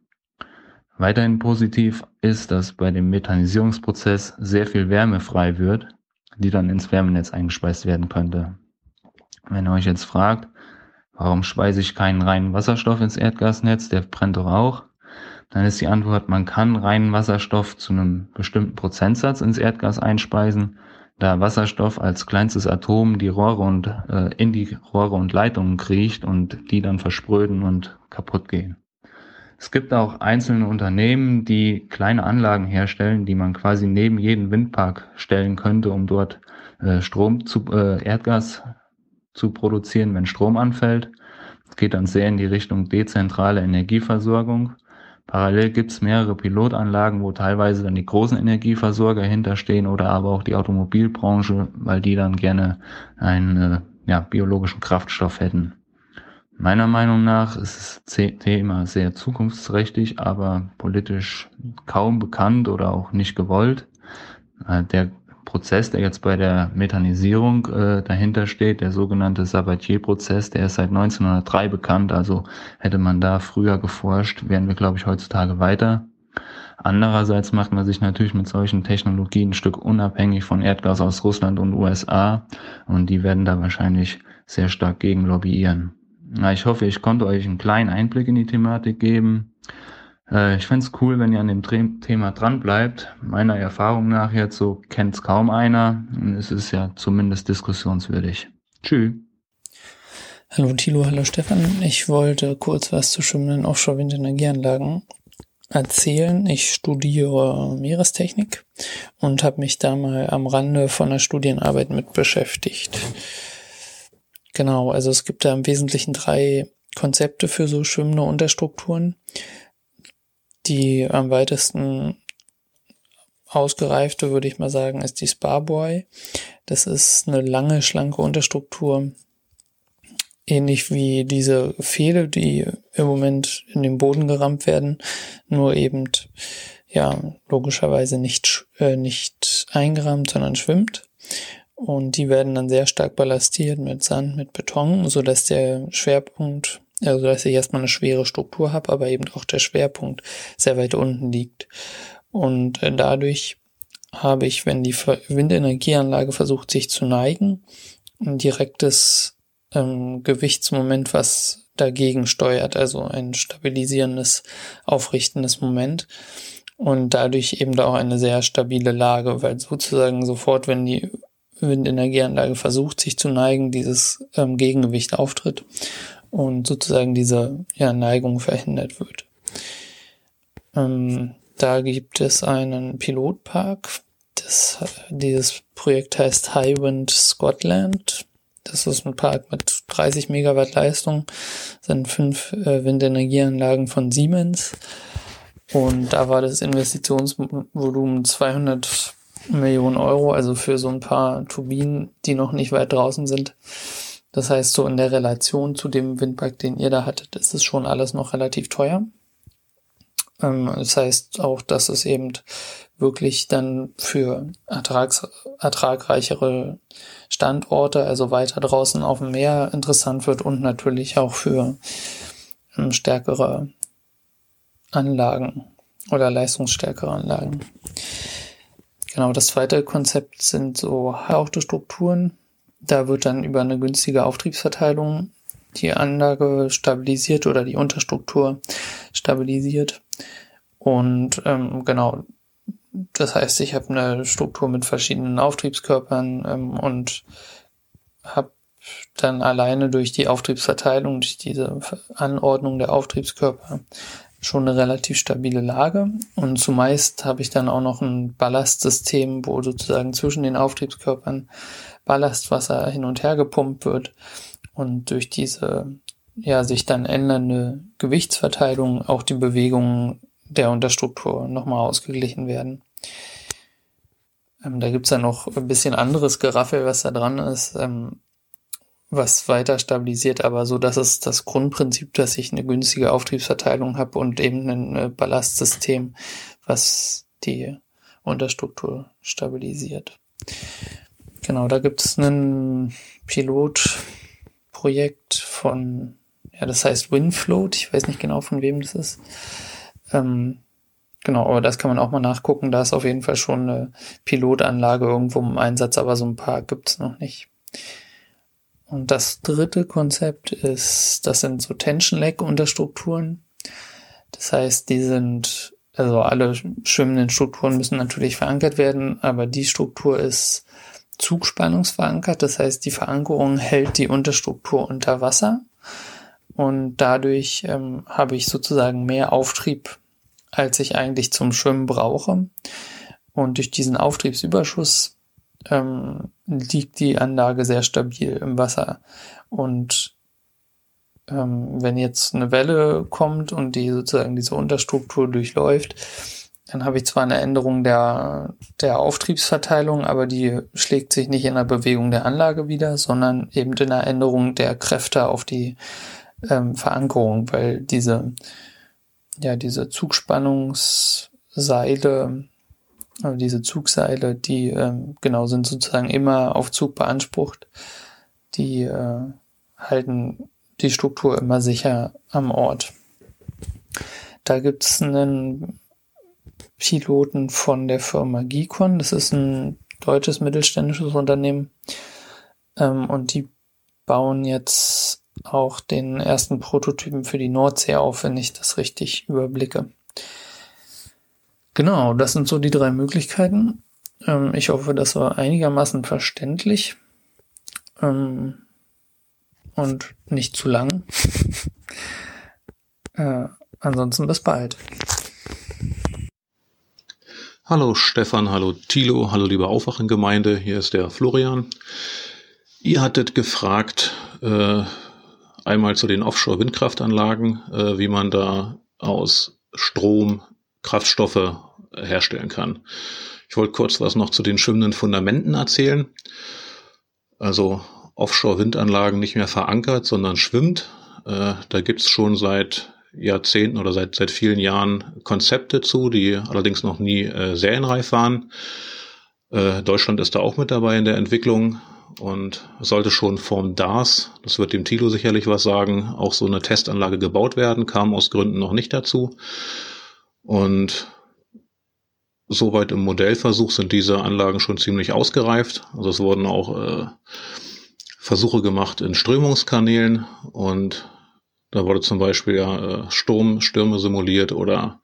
Weiterhin positiv ist, dass bei dem Methanisierungsprozess sehr viel Wärme frei wird, die dann ins Wärmenetz eingespeist werden könnte. Wenn ihr euch jetzt fragt, warum speise ich keinen reinen Wasserstoff ins Erdgasnetz, der brennt doch auch, dann ist die Antwort, man kann reinen Wasserstoff zu einem bestimmten Prozentsatz ins Erdgas einspeisen, da Wasserstoff als kleinstes Atom die Rohre und äh, in die Rohre und Leitungen kriecht und die dann verspröden und kaputt gehen. Es gibt auch einzelne Unternehmen, die kleine Anlagen herstellen, die man quasi neben jeden Windpark stellen könnte, um dort äh, Strom zu äh, Erdgas zu produzieren, wenn Strom anfällt. Es geht dann sehr in die Richtung dezentrale Energieversorgung. Parallel gibt es mehrere Pilotanlagen, wo teilweise dann die großen Energieversorger hinterstehen oder aber auch die Automobilbranche, weil die dann gerne einen äh, ja, biologischen Kraftstoff hätten. Meiner Meinung nach ist das Thema sehr zukunftsträchtig, aber politisch kaum bekannt oder auch nicht gewollt. Äh, der Prozess, der jetzt bei der Methanisierung äh, dahinter steht, der sogenannte Sabatier-Prozess, der ist seit 1903 bekannt. Also hätte man da früher geforscht, wären wir, glaube ich, heutzutage weiter. Andererseits macht man sich natürlich mit solchen Technologien ein Stück unabhängig von Erdgas aus Russland und USA und die werden da wahrscheinlich sehr stark gegen lobbyieren. Na, ich hoffe, ich konnte euch einen kleinen Einblick in die Thematik geben. Äh, ich fände es cool, wenn ihr an dem Thema dran bleibt. Meiner Erfahrung nach jetzt so kennt es kaum einer und es ist ja zumindest diskussionswürdig. Tschüss. Hallo Thilo, hallo Stefan. Ich wollte kurz was zu schwimmenden Offshore-Windenergieanlagen erzählen. Ich studiere Meerestechnik und habe mich da mal am Rande von der Studienarbeit mit beschäftigt. Genau, also es gibt da im Wesentlichen drei Konzepte für so schwimmende Unterstrukturen die am weitesten ausgereifte, würde ich mal sagen, ist die Sparboy. Das ist eine lange, schlanke Unterstruktur. Ähnlich wie diese Pfähle, die im Moment in den Boden gerammt werden, nur eben, ja, logischerweise nicht, äh, nicht eingerammt, sondern schwimmt. Und die werden dann sehr stark ballastiert mit Sand, mit Beton, so dass der Schwerpunkt also dass ich erstmal eine schwere Struktur habe, aber eben auch der Schwerpunkt sehr weit unten liegt. Und äh, dadurch habe ich, wenn die Windenergieanlage versucht, sich zu neigen, ein direktes ähm, Gewichtsmoment, was dagegen steuert, also ein stabilisierendes, aufrichtendes Moment und dadurch eben auch eine sehr stabile Lage, weil sozusagen sofort, wenn die Windenergieanlage versucht, sich zu neigen, dieses ähm, Gegengewicht auftritt und sozusagen diese ja, Neigung verhindert wird. Ähm, da gibt es einen Pilotpark. Das, dieses Projekt heißt Highwind Scotland. Das ist ein Park mit 30 Megawatt Leistung, das sind fünf äh, Windenergieanlagen von Siemens. Und da war das Investitionsvolumen 200 Millionen Euro, also für so ein paar Turbinen, die noch nicht weit draußen sind Das heißt, so in der Relation zu dem Windpark, den ihr da hattet, ist es schon alles noch relativ teuer. Ähm, das heißt auch, dass es eben wirklich dann für ertrags ertragreichere Standorte, also weiter draußen auf dem Meer interessant wird und natürlich auch für ähm, stärkere Anlagen oder leistungsstärkere Anlagen. Genau, das zweite Konzept sind so Strukturen. Da wird dann über eine günstige Auftriebsverteilung die Anlage stabilisiert oder die Unterstruktur stabilisiert. Und ähm, genau, das heißt, ich habe eine Struktur mit verschiedenen Auftriebskörpern ähm, und habe dann alleine durch die Auftriebsverteilung, durch diese Anordnung der Auftriebskörper schon eine relativ stabile Lage. Und zumeist habe ich dann auch noch ein Ballastsystem, wo sozusagen zwischen den Auftriebskörpern Ballastwasser hin und her gepumpt wird und durch diese ja sich dann ändernde Gewichtsverteilung auch die Bewegungen der Unterstruktur nochmal ausgeglichen werden. Ähm, da gibt's dann noch ein bisschen anderes Geraffel, was da dran ist. Ähm, was weiter stabilisiert, aber so, dass es das Grundprinzip, dass ich eine günstige Auftriebsverteilung habe und eben ein äh, Ballastsystem, was die Unterstruktur stabilisiert. Genau, da gibt es ein Pilotprojekt von, ja, das heißt Windfloat, ich weiß nicht genau von wem das ist. Ähm, genau, aber das kann man auch mal nachgucken. Da ist auf jeden Fall schon eine Pilotanlage irgendwo im Einsatz, aber so ein paar gibt's noch nicht. Und das dritte Konzept ist, das sind so Tension-Lag-Unterstrukturen. Das heißt, die sind, also alle schwimmenden Strukturen müssen natürlich verankert werden, aber die Struktur ist zugspannungsverankert. Das heißt, die Verankerung hält die Unterstruktur unter Wasser. Und dadurch ähm, habe ich sozusagen mehr Auftrieb, als ich eigentlich zum Schwimmen brauche. Und durch diesen Auftriebsüberschuss ähm, liegt die Anlage sehr stabil im Wasser. Und ähm, wenn jetzt eine Welle kommt und die sozusagen diese Unterstruktur durchläuft, dann habe ich zwar eine Änderung der, der Auftriebsverteilung, aber die schlägt sich nicht in der Bewegung der Anlage wieder, sondern eben in der Änderung der Kräfte auf die ähm, Verankerung, weil diese, ja, diese Zugspannungsseile also diese Zugseile, die ähm, genau sind sozusagen immer auf Zug beansprucht, die äh, halten die Struktur immer sicher am Ort. Da gibt's einen Piloten von der Firma Gicon, das ist ein deutsches mittelständisches Unternehmen ähm, und die bauen jetzt auch den ersten Prototypen für die Nordsee auf, wenn ich das richtig überblicke. Genau, das sind so die drei Möglichkeiten. Ähm, ich hoffe, das war einigermaßen verständlich ähm, und nicht zu lang. äh, ansonsten bis bald. Hallo Stefan, hallo Thilo, hallo liebe Aufwachengemeinde, hier ist der Florian. Ihr hattet gefragt, äh, einmal zu den Offshore-Windkraftanlagen, äh, wie man da aus Strom Kraftstoffe herstellen kann. Ich wollte kurz was noch zu den schwimmenden Fundamenten erzählen. Also Offshore-Windanlagen nicht mehr verankert, sondern schwimmt. Äh, da gibt's schon seit Jahrzehnten oder seit, seit vielen Jahren Konzepte zu, die allerdings noch nie äh, serienreif waren. Äh, Deutschland ist da auch mit dabei in der Entwicklung und sollte schon vom DAS, das wird dem Tilo sicherlich was sagen, auch so eine Testanlage gebaut werden, kam aus Gründen noch nicht dazu. Und soweit im Modellversuch sind diese Anlagen schon ziemlich ausgereift. Also es wurden auch äh, Versuche gemacht in Strömungskanälen und da wurde zum Beispiel ja äh, Sturm, Stürme simuliert oder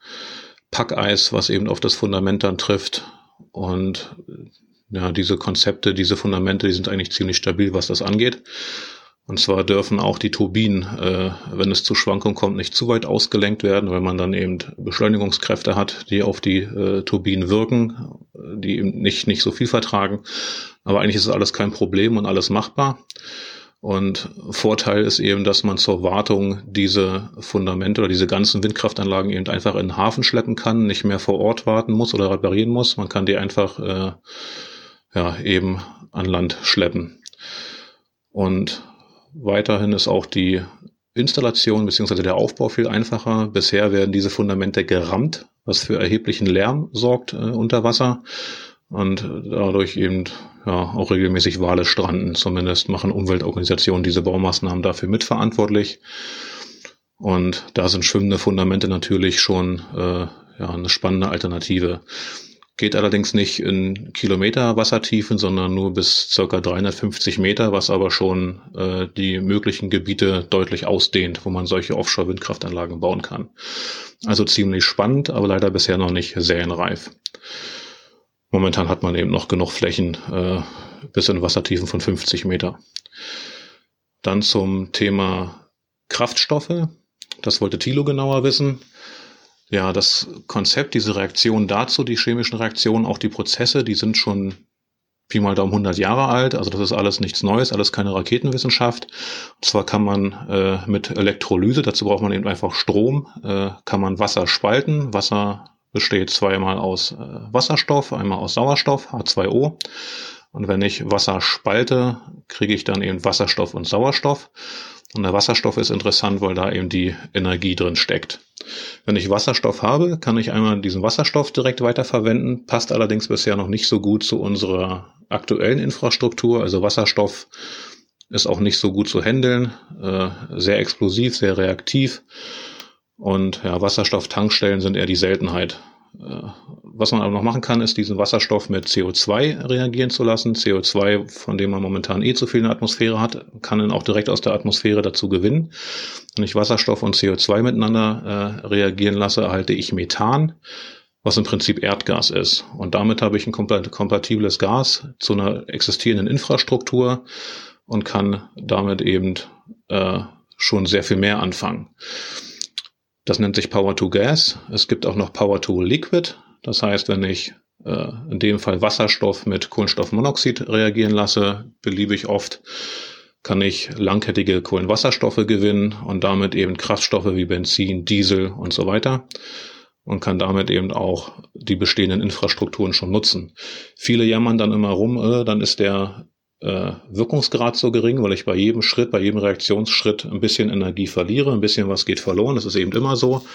Packeis, was eben auf das Fundament dann trifft. Und ja, diese Konzepte, diese Fundamente, die sind eigentlich ziemlich stabil, was das angeht. Und zwar dürfen auch die Turbinen, äh, wenn es zu Schwankungen kommt, nicht zu weit ausgelenkt werden, weil man dann eben Beschleunigungskräfte hat, die auf die äh, Turbinen wirken, die eben nicht, nicht so viel vertragen. Aber eigentlich ist alles kein Problem und alles machbar. Und Vorteil ist eben, dass man zur Wartung diese Fundamente oder diese ganzen Windkraftanlagen eben einfach in den Hafen schleppen kann, nicht mehr vor Ort warten muss oder reparieren muss. Man kann die einfach äh, ja, eben an Land schleppen. Und weiterhin ist auch die Installation bzw. der Aufbau viel einfacher. Bisher werden diese Fundamente gerammt, was für erheblichen Lärm sorgt äh, unter Wasser und dadurch eben ja auch regelmäßig Wale stranden. Zumindest machen Umweltorganisationen diese Baumaßnahmen dafür mitverantwortlich. Und da sind schwimmende Fundamente natürlich schon äh, ja, eine spannende Alternative. Geht allerdings nicht in Kilometer Wassertiefen, sondern nur bis circa 350 Meter, was aber schon äh, die möglichen Gebiete deutlich ausdehnt, wo man solche Offshore-Windkraftanlagen bauen kann. Also ziemlich spannend, aber leider bisher noch nicht serienreif. Momentan hat man eben noch genug Flächen äh, bis in Wassertiefen von 50 Meter. Dann zum Thema Kraftstoffe. Das wollte Thilo genauer wissen. Ja, das Konzept, diese Reaktion dazu, die chemischen Reaktionen, auch die Prozesse, die sind schon Pi mal Daumen 100 Jahre alt. Also das ist alles nichts Neues, alles keine Raketenwissenschaft. Und zwar kann man äh, mit Elektrolyse, dazu braucht man eben einfach Strom, äh, kann man Wasser spalten. Wasser besteht zweimal aus äh, Wasserstoff, einmal aus Sauerstoff, H2O. Und wenn ich Wasser spalte, kriege ich dann eben Wasserstoff und Sauerstoff. Und der Wasserstoff ist interessant, weil da eben die Energie drin steckt. Wenn ich Wasserstoff habe, kann ich einmal diesen Wasserstoff direkt weiterverwenden, passt allerdings bisher noch nicht so gut zu unserer aktuellen Infrastruktur. Also Wasserstoff ist auch nicht so gut zu handeln, äh, sehr explosiv, sehr reaktiv. Und ja, Wasserstofftankstellen sind eher die Seltenheit. Äh, was man aber noch machen kann, ist diesen Wasserstoff mit CO2 reagieren zu lassen. CO2, von dem man momentan eh zu viel in der Atmosphäre hat, kann dann auch direkt aus der Atmosphäre dazu gewinnen. Wenn ich Wasserstoff und CO2 miteinander äh, reagieren lasse, erhalte ich Methan, was im Prinzip Erdgas ist. Und damit habe ich ein kompatibles Gas zu einer existierenden Infrastruktur und kann damit eben äh, schon sehr viel mehr anfangen. Das nennt sich Power to Gas. Es gibt auch noch Power to Liquid. Das heißt, wenn ich äh, in dem Fall Wasserstoff mit Kohlenstoffmonoxid reagieren lasse, beliebig oft, kann ich langkettige Kohlenwasserstoffe gewinnen und damit eben Kraftstoffe wie Benzin, Diesel und so weiter und kann damit eben auch die bestehenden Infrastrukturen schon nutzen. Viele jammern dann immer rum, äh, dann ist der äh, Wirkungsgrad so gering, weil ich bei jedem Schritt, bei jedem Reaktionsschritt ein bisschen Energie verliere, ein bisschen was geht verloren. Das ist eben immer so.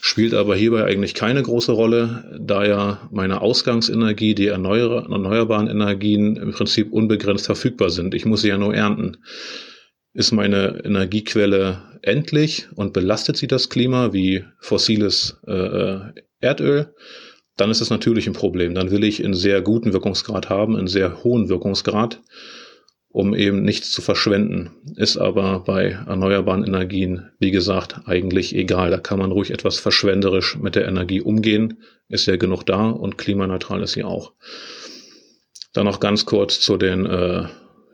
Spielt aber hierbei eigentlich keine große Rolle, da ja meine Ausgangsenergie, die erneuerbaren Energien im Prinzip unbegrenzt verfügbar sind. Ich muss sie ja nur ernten. Ist meine Energiequelle endlich und belastet sie das Klima wie fossiles äh, äh Erdöl? Dann ist es natürlich ein Problem. Dann will ich einen sehr guten Wirkungsgrad haben, einen sehr hohen Wirkungsgrad, um eben nichts zu verschwenden. Ist aber bei erneuerbaren Energien, wie gesagt, eigentlich egal. Da kann man ruhig etwas verschwenderisch mit der Energie umgehen. Ist ja genug da und klimaneutral ist sie auch. Dann noch ganz kurz zu den äh,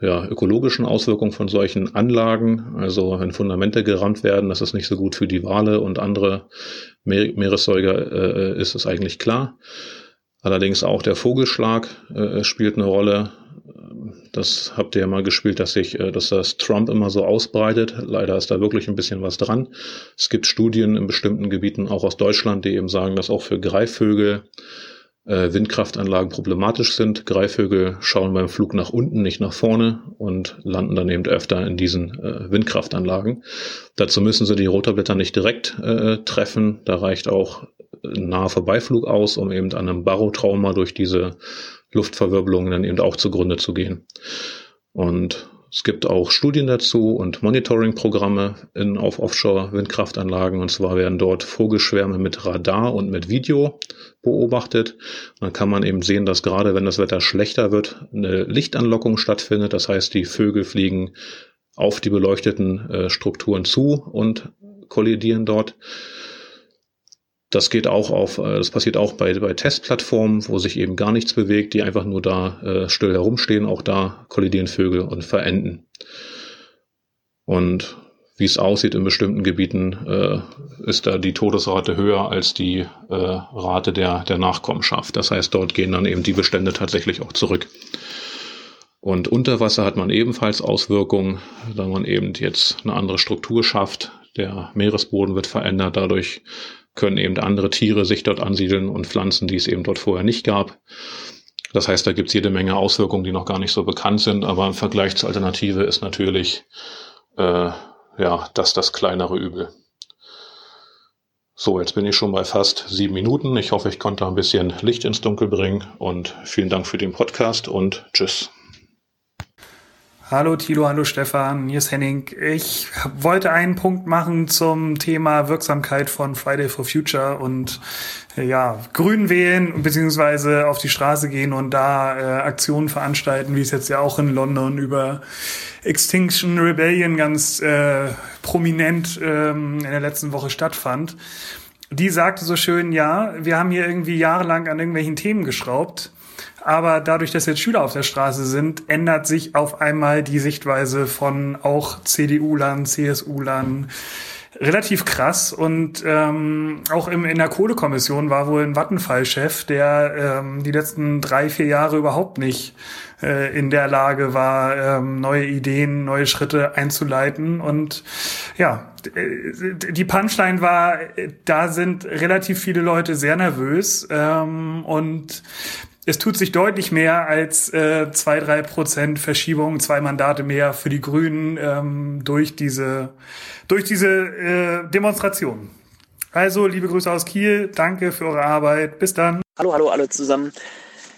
ja, ökologischen Auswirkungen von solchen Anlagen. Also wenn Fundamente gerammt werden, das ist nicht so gut für die Wale und andere Meeressäuger, äh, ist es eigentlich klar. Allerdings auch der Vogelschlag äh, spielt eine Rolle. Das habt ihr ja mal gespielt, dass sich, äh, dass das Trump immer so ausbreitet. Leider ist da wirklich ein bisschen was dran. Es gibt Studien in bestimmten Gebieten, auch aus Deutschland, die eben sagen, dass auch für Greifvögel Windkraftanlagen problematisch sind. Greifvögel schauen beim Flug nach unten, nicht nach vorne und landen dann eben öfter in diesen äh, Windkraftanlagen. Dazu müssen sie die Rotorblätter nicht direkt äh, treffen. Da reicht auch ein naher Vorbeiflug aus, um eben an einem Barotrauma durch diese Luftverwirbelungen dann eben auch zugrunde zu gehen. Und es gibt auch Studien dazu und Monitoring-Programme in, auf Offshore-Windkraftanlagen. Und zwar werden dort Vogelschwärme mit Radar und mit Video beobachtet. Dann kann man eben sehen, dass gerade wenn das Wetter schlechter wird, eine Lichtanlockung stattfindet. Das heißt, die Vögel fliegen auf die beleuchteten äh, Strukturen zu und kollidieren dort. Das geht auch auf, äh, das passiert auch bei, bei Testplattformen, wo sich eben gar nichts bewegt, die einfach nur da äh, still herumstehen. Auch da kollidieren Vögel und verenden. Und wie es aussieht in bestimmten Gebieten, äh, ist da die Todesrate höher als die äh, Rate der, der Nachkommenschaft. Das heißt, dort gehen dann eben die Bestände tatsächlich auch zurück. Und unter Wasser hat man ebenfalls Auswirkungen, da man eben jetzt eine andere Struktur schafft. Der Meeresboden wird verändert, dadurch können eben andere Tiere sich dort ansiedeln und Pflanzen, die es eben dort vorher nicht gab. Das heißt, da gibt es jede Menge Auswirkungen, die noch gar nicht so bekannt sind, aber im Vergleich zur Alternative ist natürlich äh, ja, das das kleinere Übel. So, jetzt bin ich schon bei fast sieben Minuten. Ich hoffe, ich konnte ein bisschen Licht ins Dunkel bringen und vielen Dank für den Podcast und tschüss. Hallo Tilo, hallo Stefan, hier ist Henning. Ich wollte einen Punkt machen zum Thema Wirksamkeit von Friday for Future und ja, grün wählen beziehungsweise auf die Straße gehen und da äh, Aktionen veranstalten, wie es jetzt ja auch in London über Extinction Rebellion ganz äh, prominent ähm, in der letzten Woche stattfand. Die sagte so schön, ja, wir haben hier irgendwie jahrelang an irgendwelchen Themen geschraubt aber dadurch, dass jetzt Schüler auf der Straße sind, ändert sich auf einmal die Sichtweise von auch CDU-Lern, CSU-Lern relativ krass. Und ähm, auch im, in der Kohlekommission war wohl ein Vattenfall-Chef, der ähm, die letzten drei, vier Jahre überhaupt nicht äh, in der Lage war, ähm, neue Ideen, neue Schritte einzuleiten. Und ja, die Punchline war, da sind relativ viele Leute sehr nervös ähm, und es tut sich deutlich mehr als äh, zwei, drei Prozent Verschiebung, zwei Mandate mehr für die Grünen ähm, durch diese, durch diese äh, Demonstration. Also, liebe Grüße aus Kiel, danke für eure Arbeit. Bis dann. Hallo, hallo alle zusammen.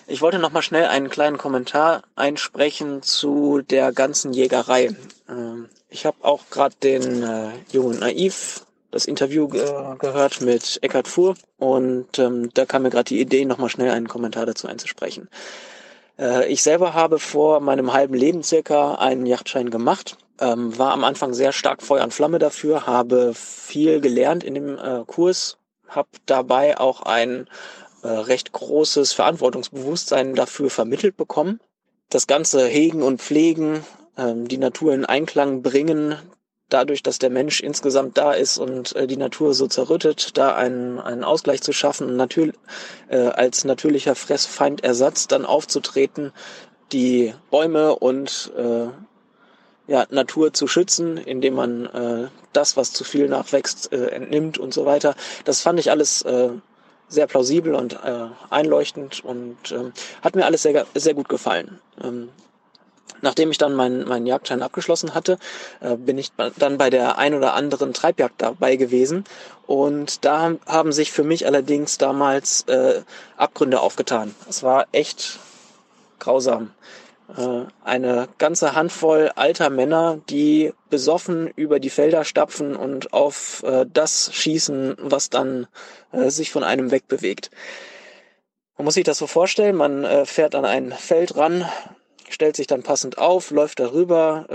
Ich wollte noch mal schnell einen kleinen Kommentar einsprechen zu der ganzen Jägerei. Ähm, ich habe auch gerade den äh, Jungen Naiv das Interview äh, gehört mit Eckhard Fuhr und ähm, da kam mir gerade die Idee, nochmal schnell einen Kommentar dazu einzusprechen. Äh, ich selber habe vor meinem halben Leben circa einen Yachtschein gemacht, ähm, war am Anfang sehr stark Feuer und Flamme dafür, habe viel gelernt in dem äh, Kurs, habe dabei auch ein äh, recht großes Verantwortungsbewusstsein dafür vermittelt bekommen. Das ganze Hegen und Pflegen, ähm, die Natur in Einklang bringen, dadurch, dass der Mensch insgesamt da ist und äh, die Natur so zerrüttet, da einen, einen Ausgleich zu schaffen und natür äh, als natürlicher Fressfeindersatz dann aufzutreten, die Bäume und äh, ja, Natur zu schützen, indem man äh, das, was zu viel nachwächst, äh, entnimmt und so weiter. Das fand ich alles äh, sehr plausibel und äh, einleuchtend und äh, hat mir alles sehr, sehr gut gefallen. Ähm, Nachdem ich dann meinen mein Jagdschein abgeschlossen hatte, äh, bin ich dann bei der ein oder anderen Treibjagd dabei gewesen. Und da haben sich für mich allerdings damals äh, Abgründe aufgetan. Es war echt grausam. Äh, eine ganze Handvoll alter Männer, die besoffen über die Felder stapfen und auf äh, das schießen, was dann äh, sich von einem wegbewegt. Man muss sich das so vorstellen, man äh, fährt an ein Feld ran, stellt sich dann passend auf, läuft darüber,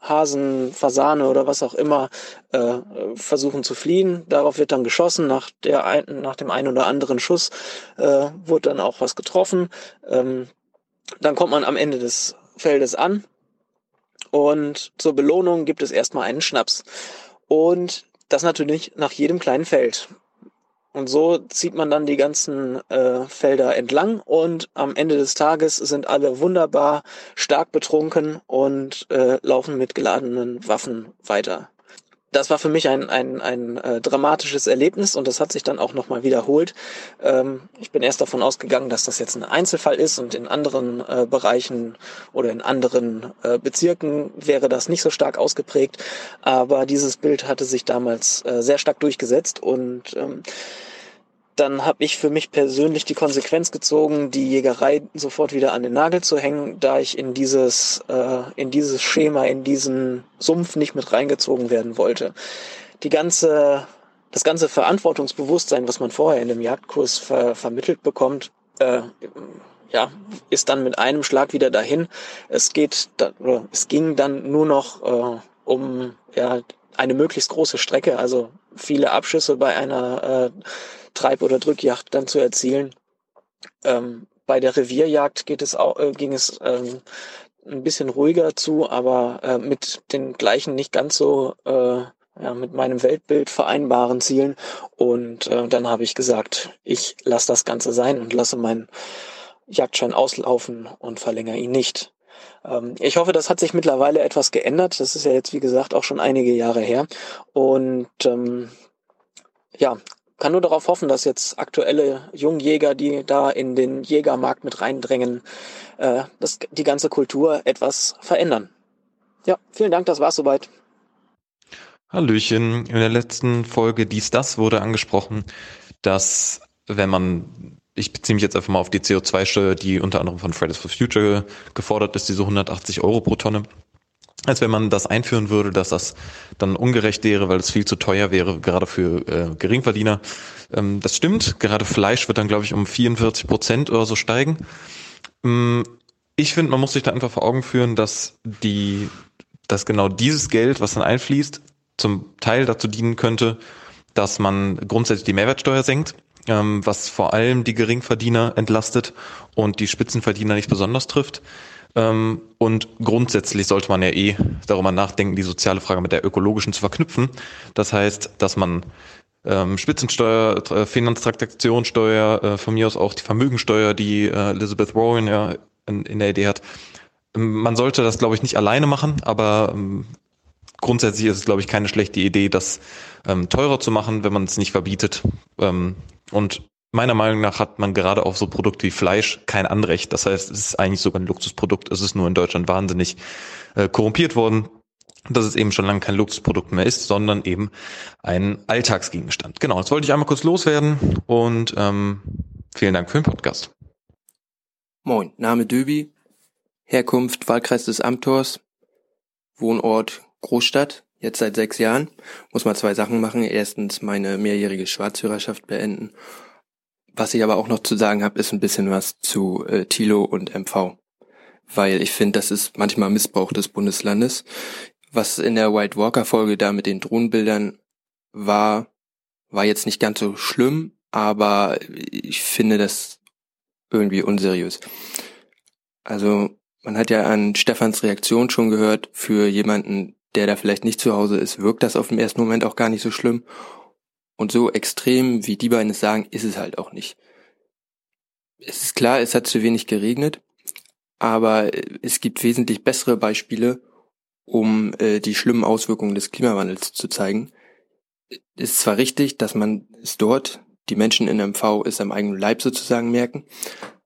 äh, Hasen, Fasane oder was auch immer äh, versuchen zu fliehen. Darauf wird dann geschossen. Nach, der ein, nach dem einen oder anderen Schuss äh, wurde dann auch was getroffen. Ähm, dann kommt man am Ende des Feldes an und zur Belohnung gibt es erstmal einen Schnaps. Und das natürlich nach jedem kleinen Feld. Und so zieht man dann die ganzen äh, Felder entlang und am Ende des Tages sind alle wunderbar stark betrunken und äh, laufen mit geladenen Waffen weiter. Das war für mich ein, ein, ein äh, dramatisches Erlebnis und das hat sich dann auch nochmal wiederholt. Ähm, ich bin erst davon ausgegangen, dass das jetzt ein Einzelfall ist und in anderen äh, Bereichen oder in anderen äh, Bezirken wäre das nicht so stark ausgeprägt. Aber dieses Bild hatte sich damals äh, sehr stark durchgesetzt und ähm, dann habe ich für mich persönlich die Konsequenz gezogen, die Jägerei sofort wieder an den Nagel zu hängen, da ich in dieses, äh, in dieses Schema, in diesen Sumpf nicht mit reingezogen werden wollte. Die ganze, das ganze Verantwortungsbewusstsein, was man vorher in dem Jagdkurs ver vermittelt bekommt, äh, ja, ist dann mit einem Schlag wieder dahin. Es geht, da, es ging dann nur noch äh, um ja, eine möglichst große Strecke, also viele Abschüsse bei einer äh, Treib- oder Drückjagd dann zu erzielen. Ähm, bei der Revierjagd geht es auch, äh, ging es ähm, ein bisschen ruhiger zu, aber äh, mit den gleichen nicht ganz so äh, ja, mit meinem Weltbild vereinbaren Zielen. Und äh, dann habe ich gesagt, ich lasse das Ganze sein und lasse meinen Jagdschein auslaufen und verlängere ihn nicht. Ähm, ich hoffe, das hat sich mittlerweile etwas geändert. Das ist ja jetzt, wie gesagt, auch schon einige Jahre her. Und ähm, ja, kann nur darauf hoffen, dass jetzt aktuelle Jungjäger, die da in den Jägermarkt mit reindrängen, äh, dass die ganze Kultur etwas verändern. Ja, vielen Dank, das war's soweit. Hallöchen. In der letzten Folge Dies, Das wurde angesprochen, dass wenn man, ich beziehe mich jetzt einfach mal auf die CO2-Steuer, die unter anderem von Fridays for Future gefordert ist, diese 180 Euro pro Tonne, als wenn man das einführen würde, dass das dann ungerecht wäre, weil es viel zu teuer wäre, gerade für äh, Geringverdiener. Ähm, das stimmt. Gerade Fleisch wird dann, glaube ich, um 44 Prozent oder so steigen. Ähm, ich finde, man muss sich da einfach vor Augen führen, dass die, dass genau dieses Geld, was dann einfließt, zum Teil dazu dienen könnte, dass man grundsätzlich die Mehrwertsteuer senkt, ähm, was vor allem die Geringverdiener entlastet und die Spitzenverdiener nicht besonders trifft. Ähm, und grundsätzlich sollte man ja eh darüber nachdenken, die soziale Frage mit der ökologischen zu verknüpfen. Das heißt, dass man ähm, Spitzensteuer, äh, Finanztransaktionssteuer, äh, von mir aus auch die Vermögensteuer, die äh, Elizabeth Warren ja in, in der Idee hat. Man sollte das, glaube ich, nicht alleine machen, aber ähm, grundsätzlich ist es, glaube ich, keine schlechte Idee, das ähm, teurer zu machen, wenn man es nicht verbietet. Ähm, und meiner Meinung nach hat man gerade auf so Produkte wie Fleisch kein Anrecht. Das heißt, es ist eigentlich sogar ein Luxusprodukt. Es ist nur in Deutschland wahnsinnig äh, korrumpiert worden, dass es eben schon lange kein Luxusprodukt mehr ist, sondern eben ein Alltagsgegenstand. Genau, das wollte ich einmal kurz loswerden und ähm, vielen Dank für den Podcast. Moin, Name Döbi, Herkunft Wahlkreis des Amtors, Wohnort Großstadt, jetzt seit sechs Jahren. Muss mal zwei Sachen machen. Erstens meine mehrjährige Schwarzführerschaft beenden. Was ich aber auch noch zu sagen habe, ist ein bisschen was zu äh, Tilo und MV. Weil ich finde, das ist manchmal Missbrauch des Bundeslandes. Was in der White Walker Folge da mit den Drohnenbildern war, war jetzt nicht ganz so schlimm, aber ich finde das irgendwie unseriös. Also man hat ja an Stefans Reaktion schon gehört, für jemanden, der da vielleicht nicht zu Hause ist, wirkt das auf dem ersten Moment auch gar nicht so schlimm. Und so extrem, wie die beiden es sagen, ist es halt auch nicht. Es ist klar, es hat zu wenig geregnet, aber es gibt wesentlich bessere Beispiele, um äh, die schlimmen Auswirkungen des Klimawandels zu zeigen. Es ist zwar richtig, dass man es dort, die Menschen in MV es am eigenen Leib sozusagen merken,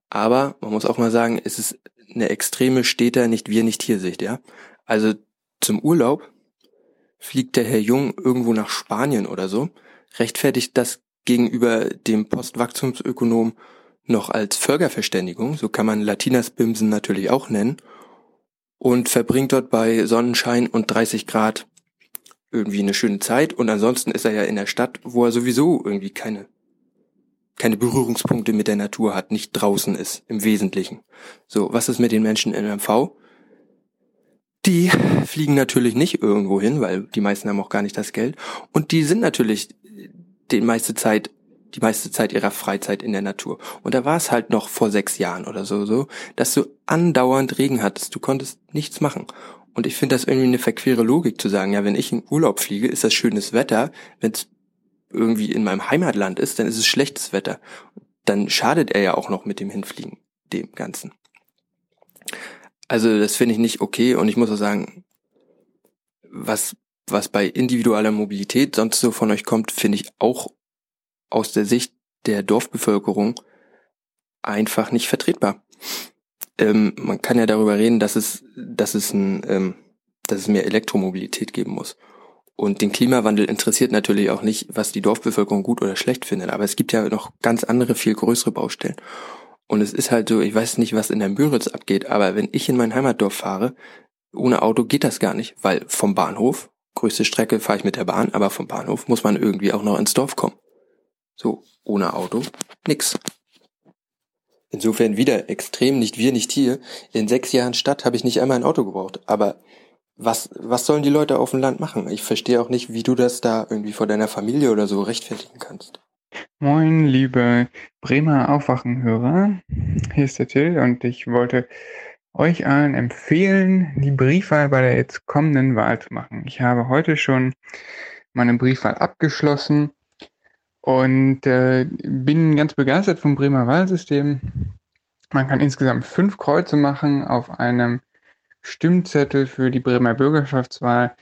aber man muss auch mal sagen, es ist eine extreme Städter, nicht wir, nicht hier Sicht, ja. Also zum Urlaub fliegt der Herr Jung irgendwo nach Spanien oder so, rechtfertigt das gegenüber dem Postwachstumsökonom noch als Völkerverständigung, so kann man Latinas Bimsen natürlich auch nennen, und verbringt dort bei Sonnenschein und 30 Grad irgendwie eine schöne Zeit und ansonsten ist er ja in der Stadt, wo er sowieso irgendwie keine keine Berührungspunkte mit der Natur hat, nicht draußen ist im Wesentlichen. So, was ist mit den Menschen in MV? Die fliegen natürlich nicht irgendwo hin, weil die meisten haben auch gar nicht das Geld. Und die sind natürlich die meiste Zeit, die meiste Zeit ihrer Freizeit in der Natur. Und da war es halt noch vor sechs Jahren oder so, so, dass du andauernd Regen hattest. Du konntest nichts machen. Und ich finde das irgendwie eine verquere Logik zu sagen, ja, wenn ich in Urlaub fliege, ist das schönes Wetter. Wenn es irgendwie in meinem Heimatland ist, dann ist es schlechtes Wetter. Dann schadet er ja auch noch mit dem Hinfliegen, dem Ganzen. Also das finde ich nicht okay und ich muss auch sagen, was, was bei individueller Mobilität sonst so von euch kommt, finde ich auch aus der Sicht der Dorfbevölkerung einfach nicht vertretbar. Ähm, man kann ja darüber reden, dass es, dass es ein, ähm, dass es mehr Elektromobilität geben muss. Und den Klimawandel interessiert natürlich auch nicht, was die Dorfbevölkerung gut oder schlecht findet. Aber es gibt ja noch ganz andere, viel größere Baustellen. Und es ist halt so, ich weiß nicht, was in der Müritz abgeht, aber wenn ich in mein Heimatdorf fahre, ohne Auto geht das gar nicht, weil vom Bahnhof, größte Strecke fahre ich mit der Bahn, aber vom Bahnhof muss man irgendwie auch noch ins Dorf kommen. So, ohne Auto, nix. Insofern wieder extrem, nicht wir, nicht hier. In sechs Jahren Stadt habe ich nicht einmal ein Auto gebraucht. Aber was, was sollen die Leute auf dem Land machen? Ich verstehe auch nicht, wie du das da irgendwie vor deiner Familie oder so rechtfertigen kannst. Moin, liebe Bremer Aufwachenhörer. Hier ist der Till und ich wollte euch allen empfehlen, die Briefwahl bei der jetzt kommenden Wahl zu machen. Ich habe heute schon meine Briefwahl abgeschlossen und äh, bin ganz begeistert vom Bremer Wahlsystem. Man kann insgesamt fünf Kreuze machen auf einem Stimmzettel für die Bremer Bürgerschaftswahl,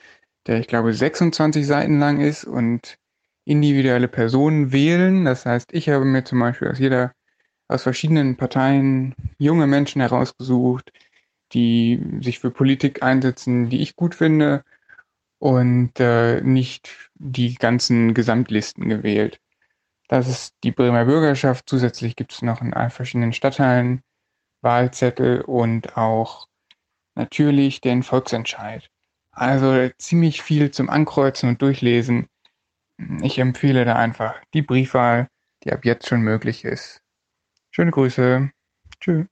der ich glaube 26 Seiten lang ist und individuelle Personen wählen. Das heißt, ich habe mir zum Beispiel aus jeder, aus verschiedenen Parteien junge Menschen herausgesucht, die sich für Politik einsetzen, die ich gut finde. und äh, nicht die ganzen Gesamtlisten gewählt. Das ist die Bremer Bürgerschaft. Zusätzlich gibt es noch in verschiedenen Stadtteilen Wahlzettel und auch natürlich den Volksentscheid. Also ziemlich viel zum Ankreuzen und Durchlesen. Ich empfehle da einfach die Briefwahl, die ab jetzt schon möglich ist. Schöne Grüße. Tschüss.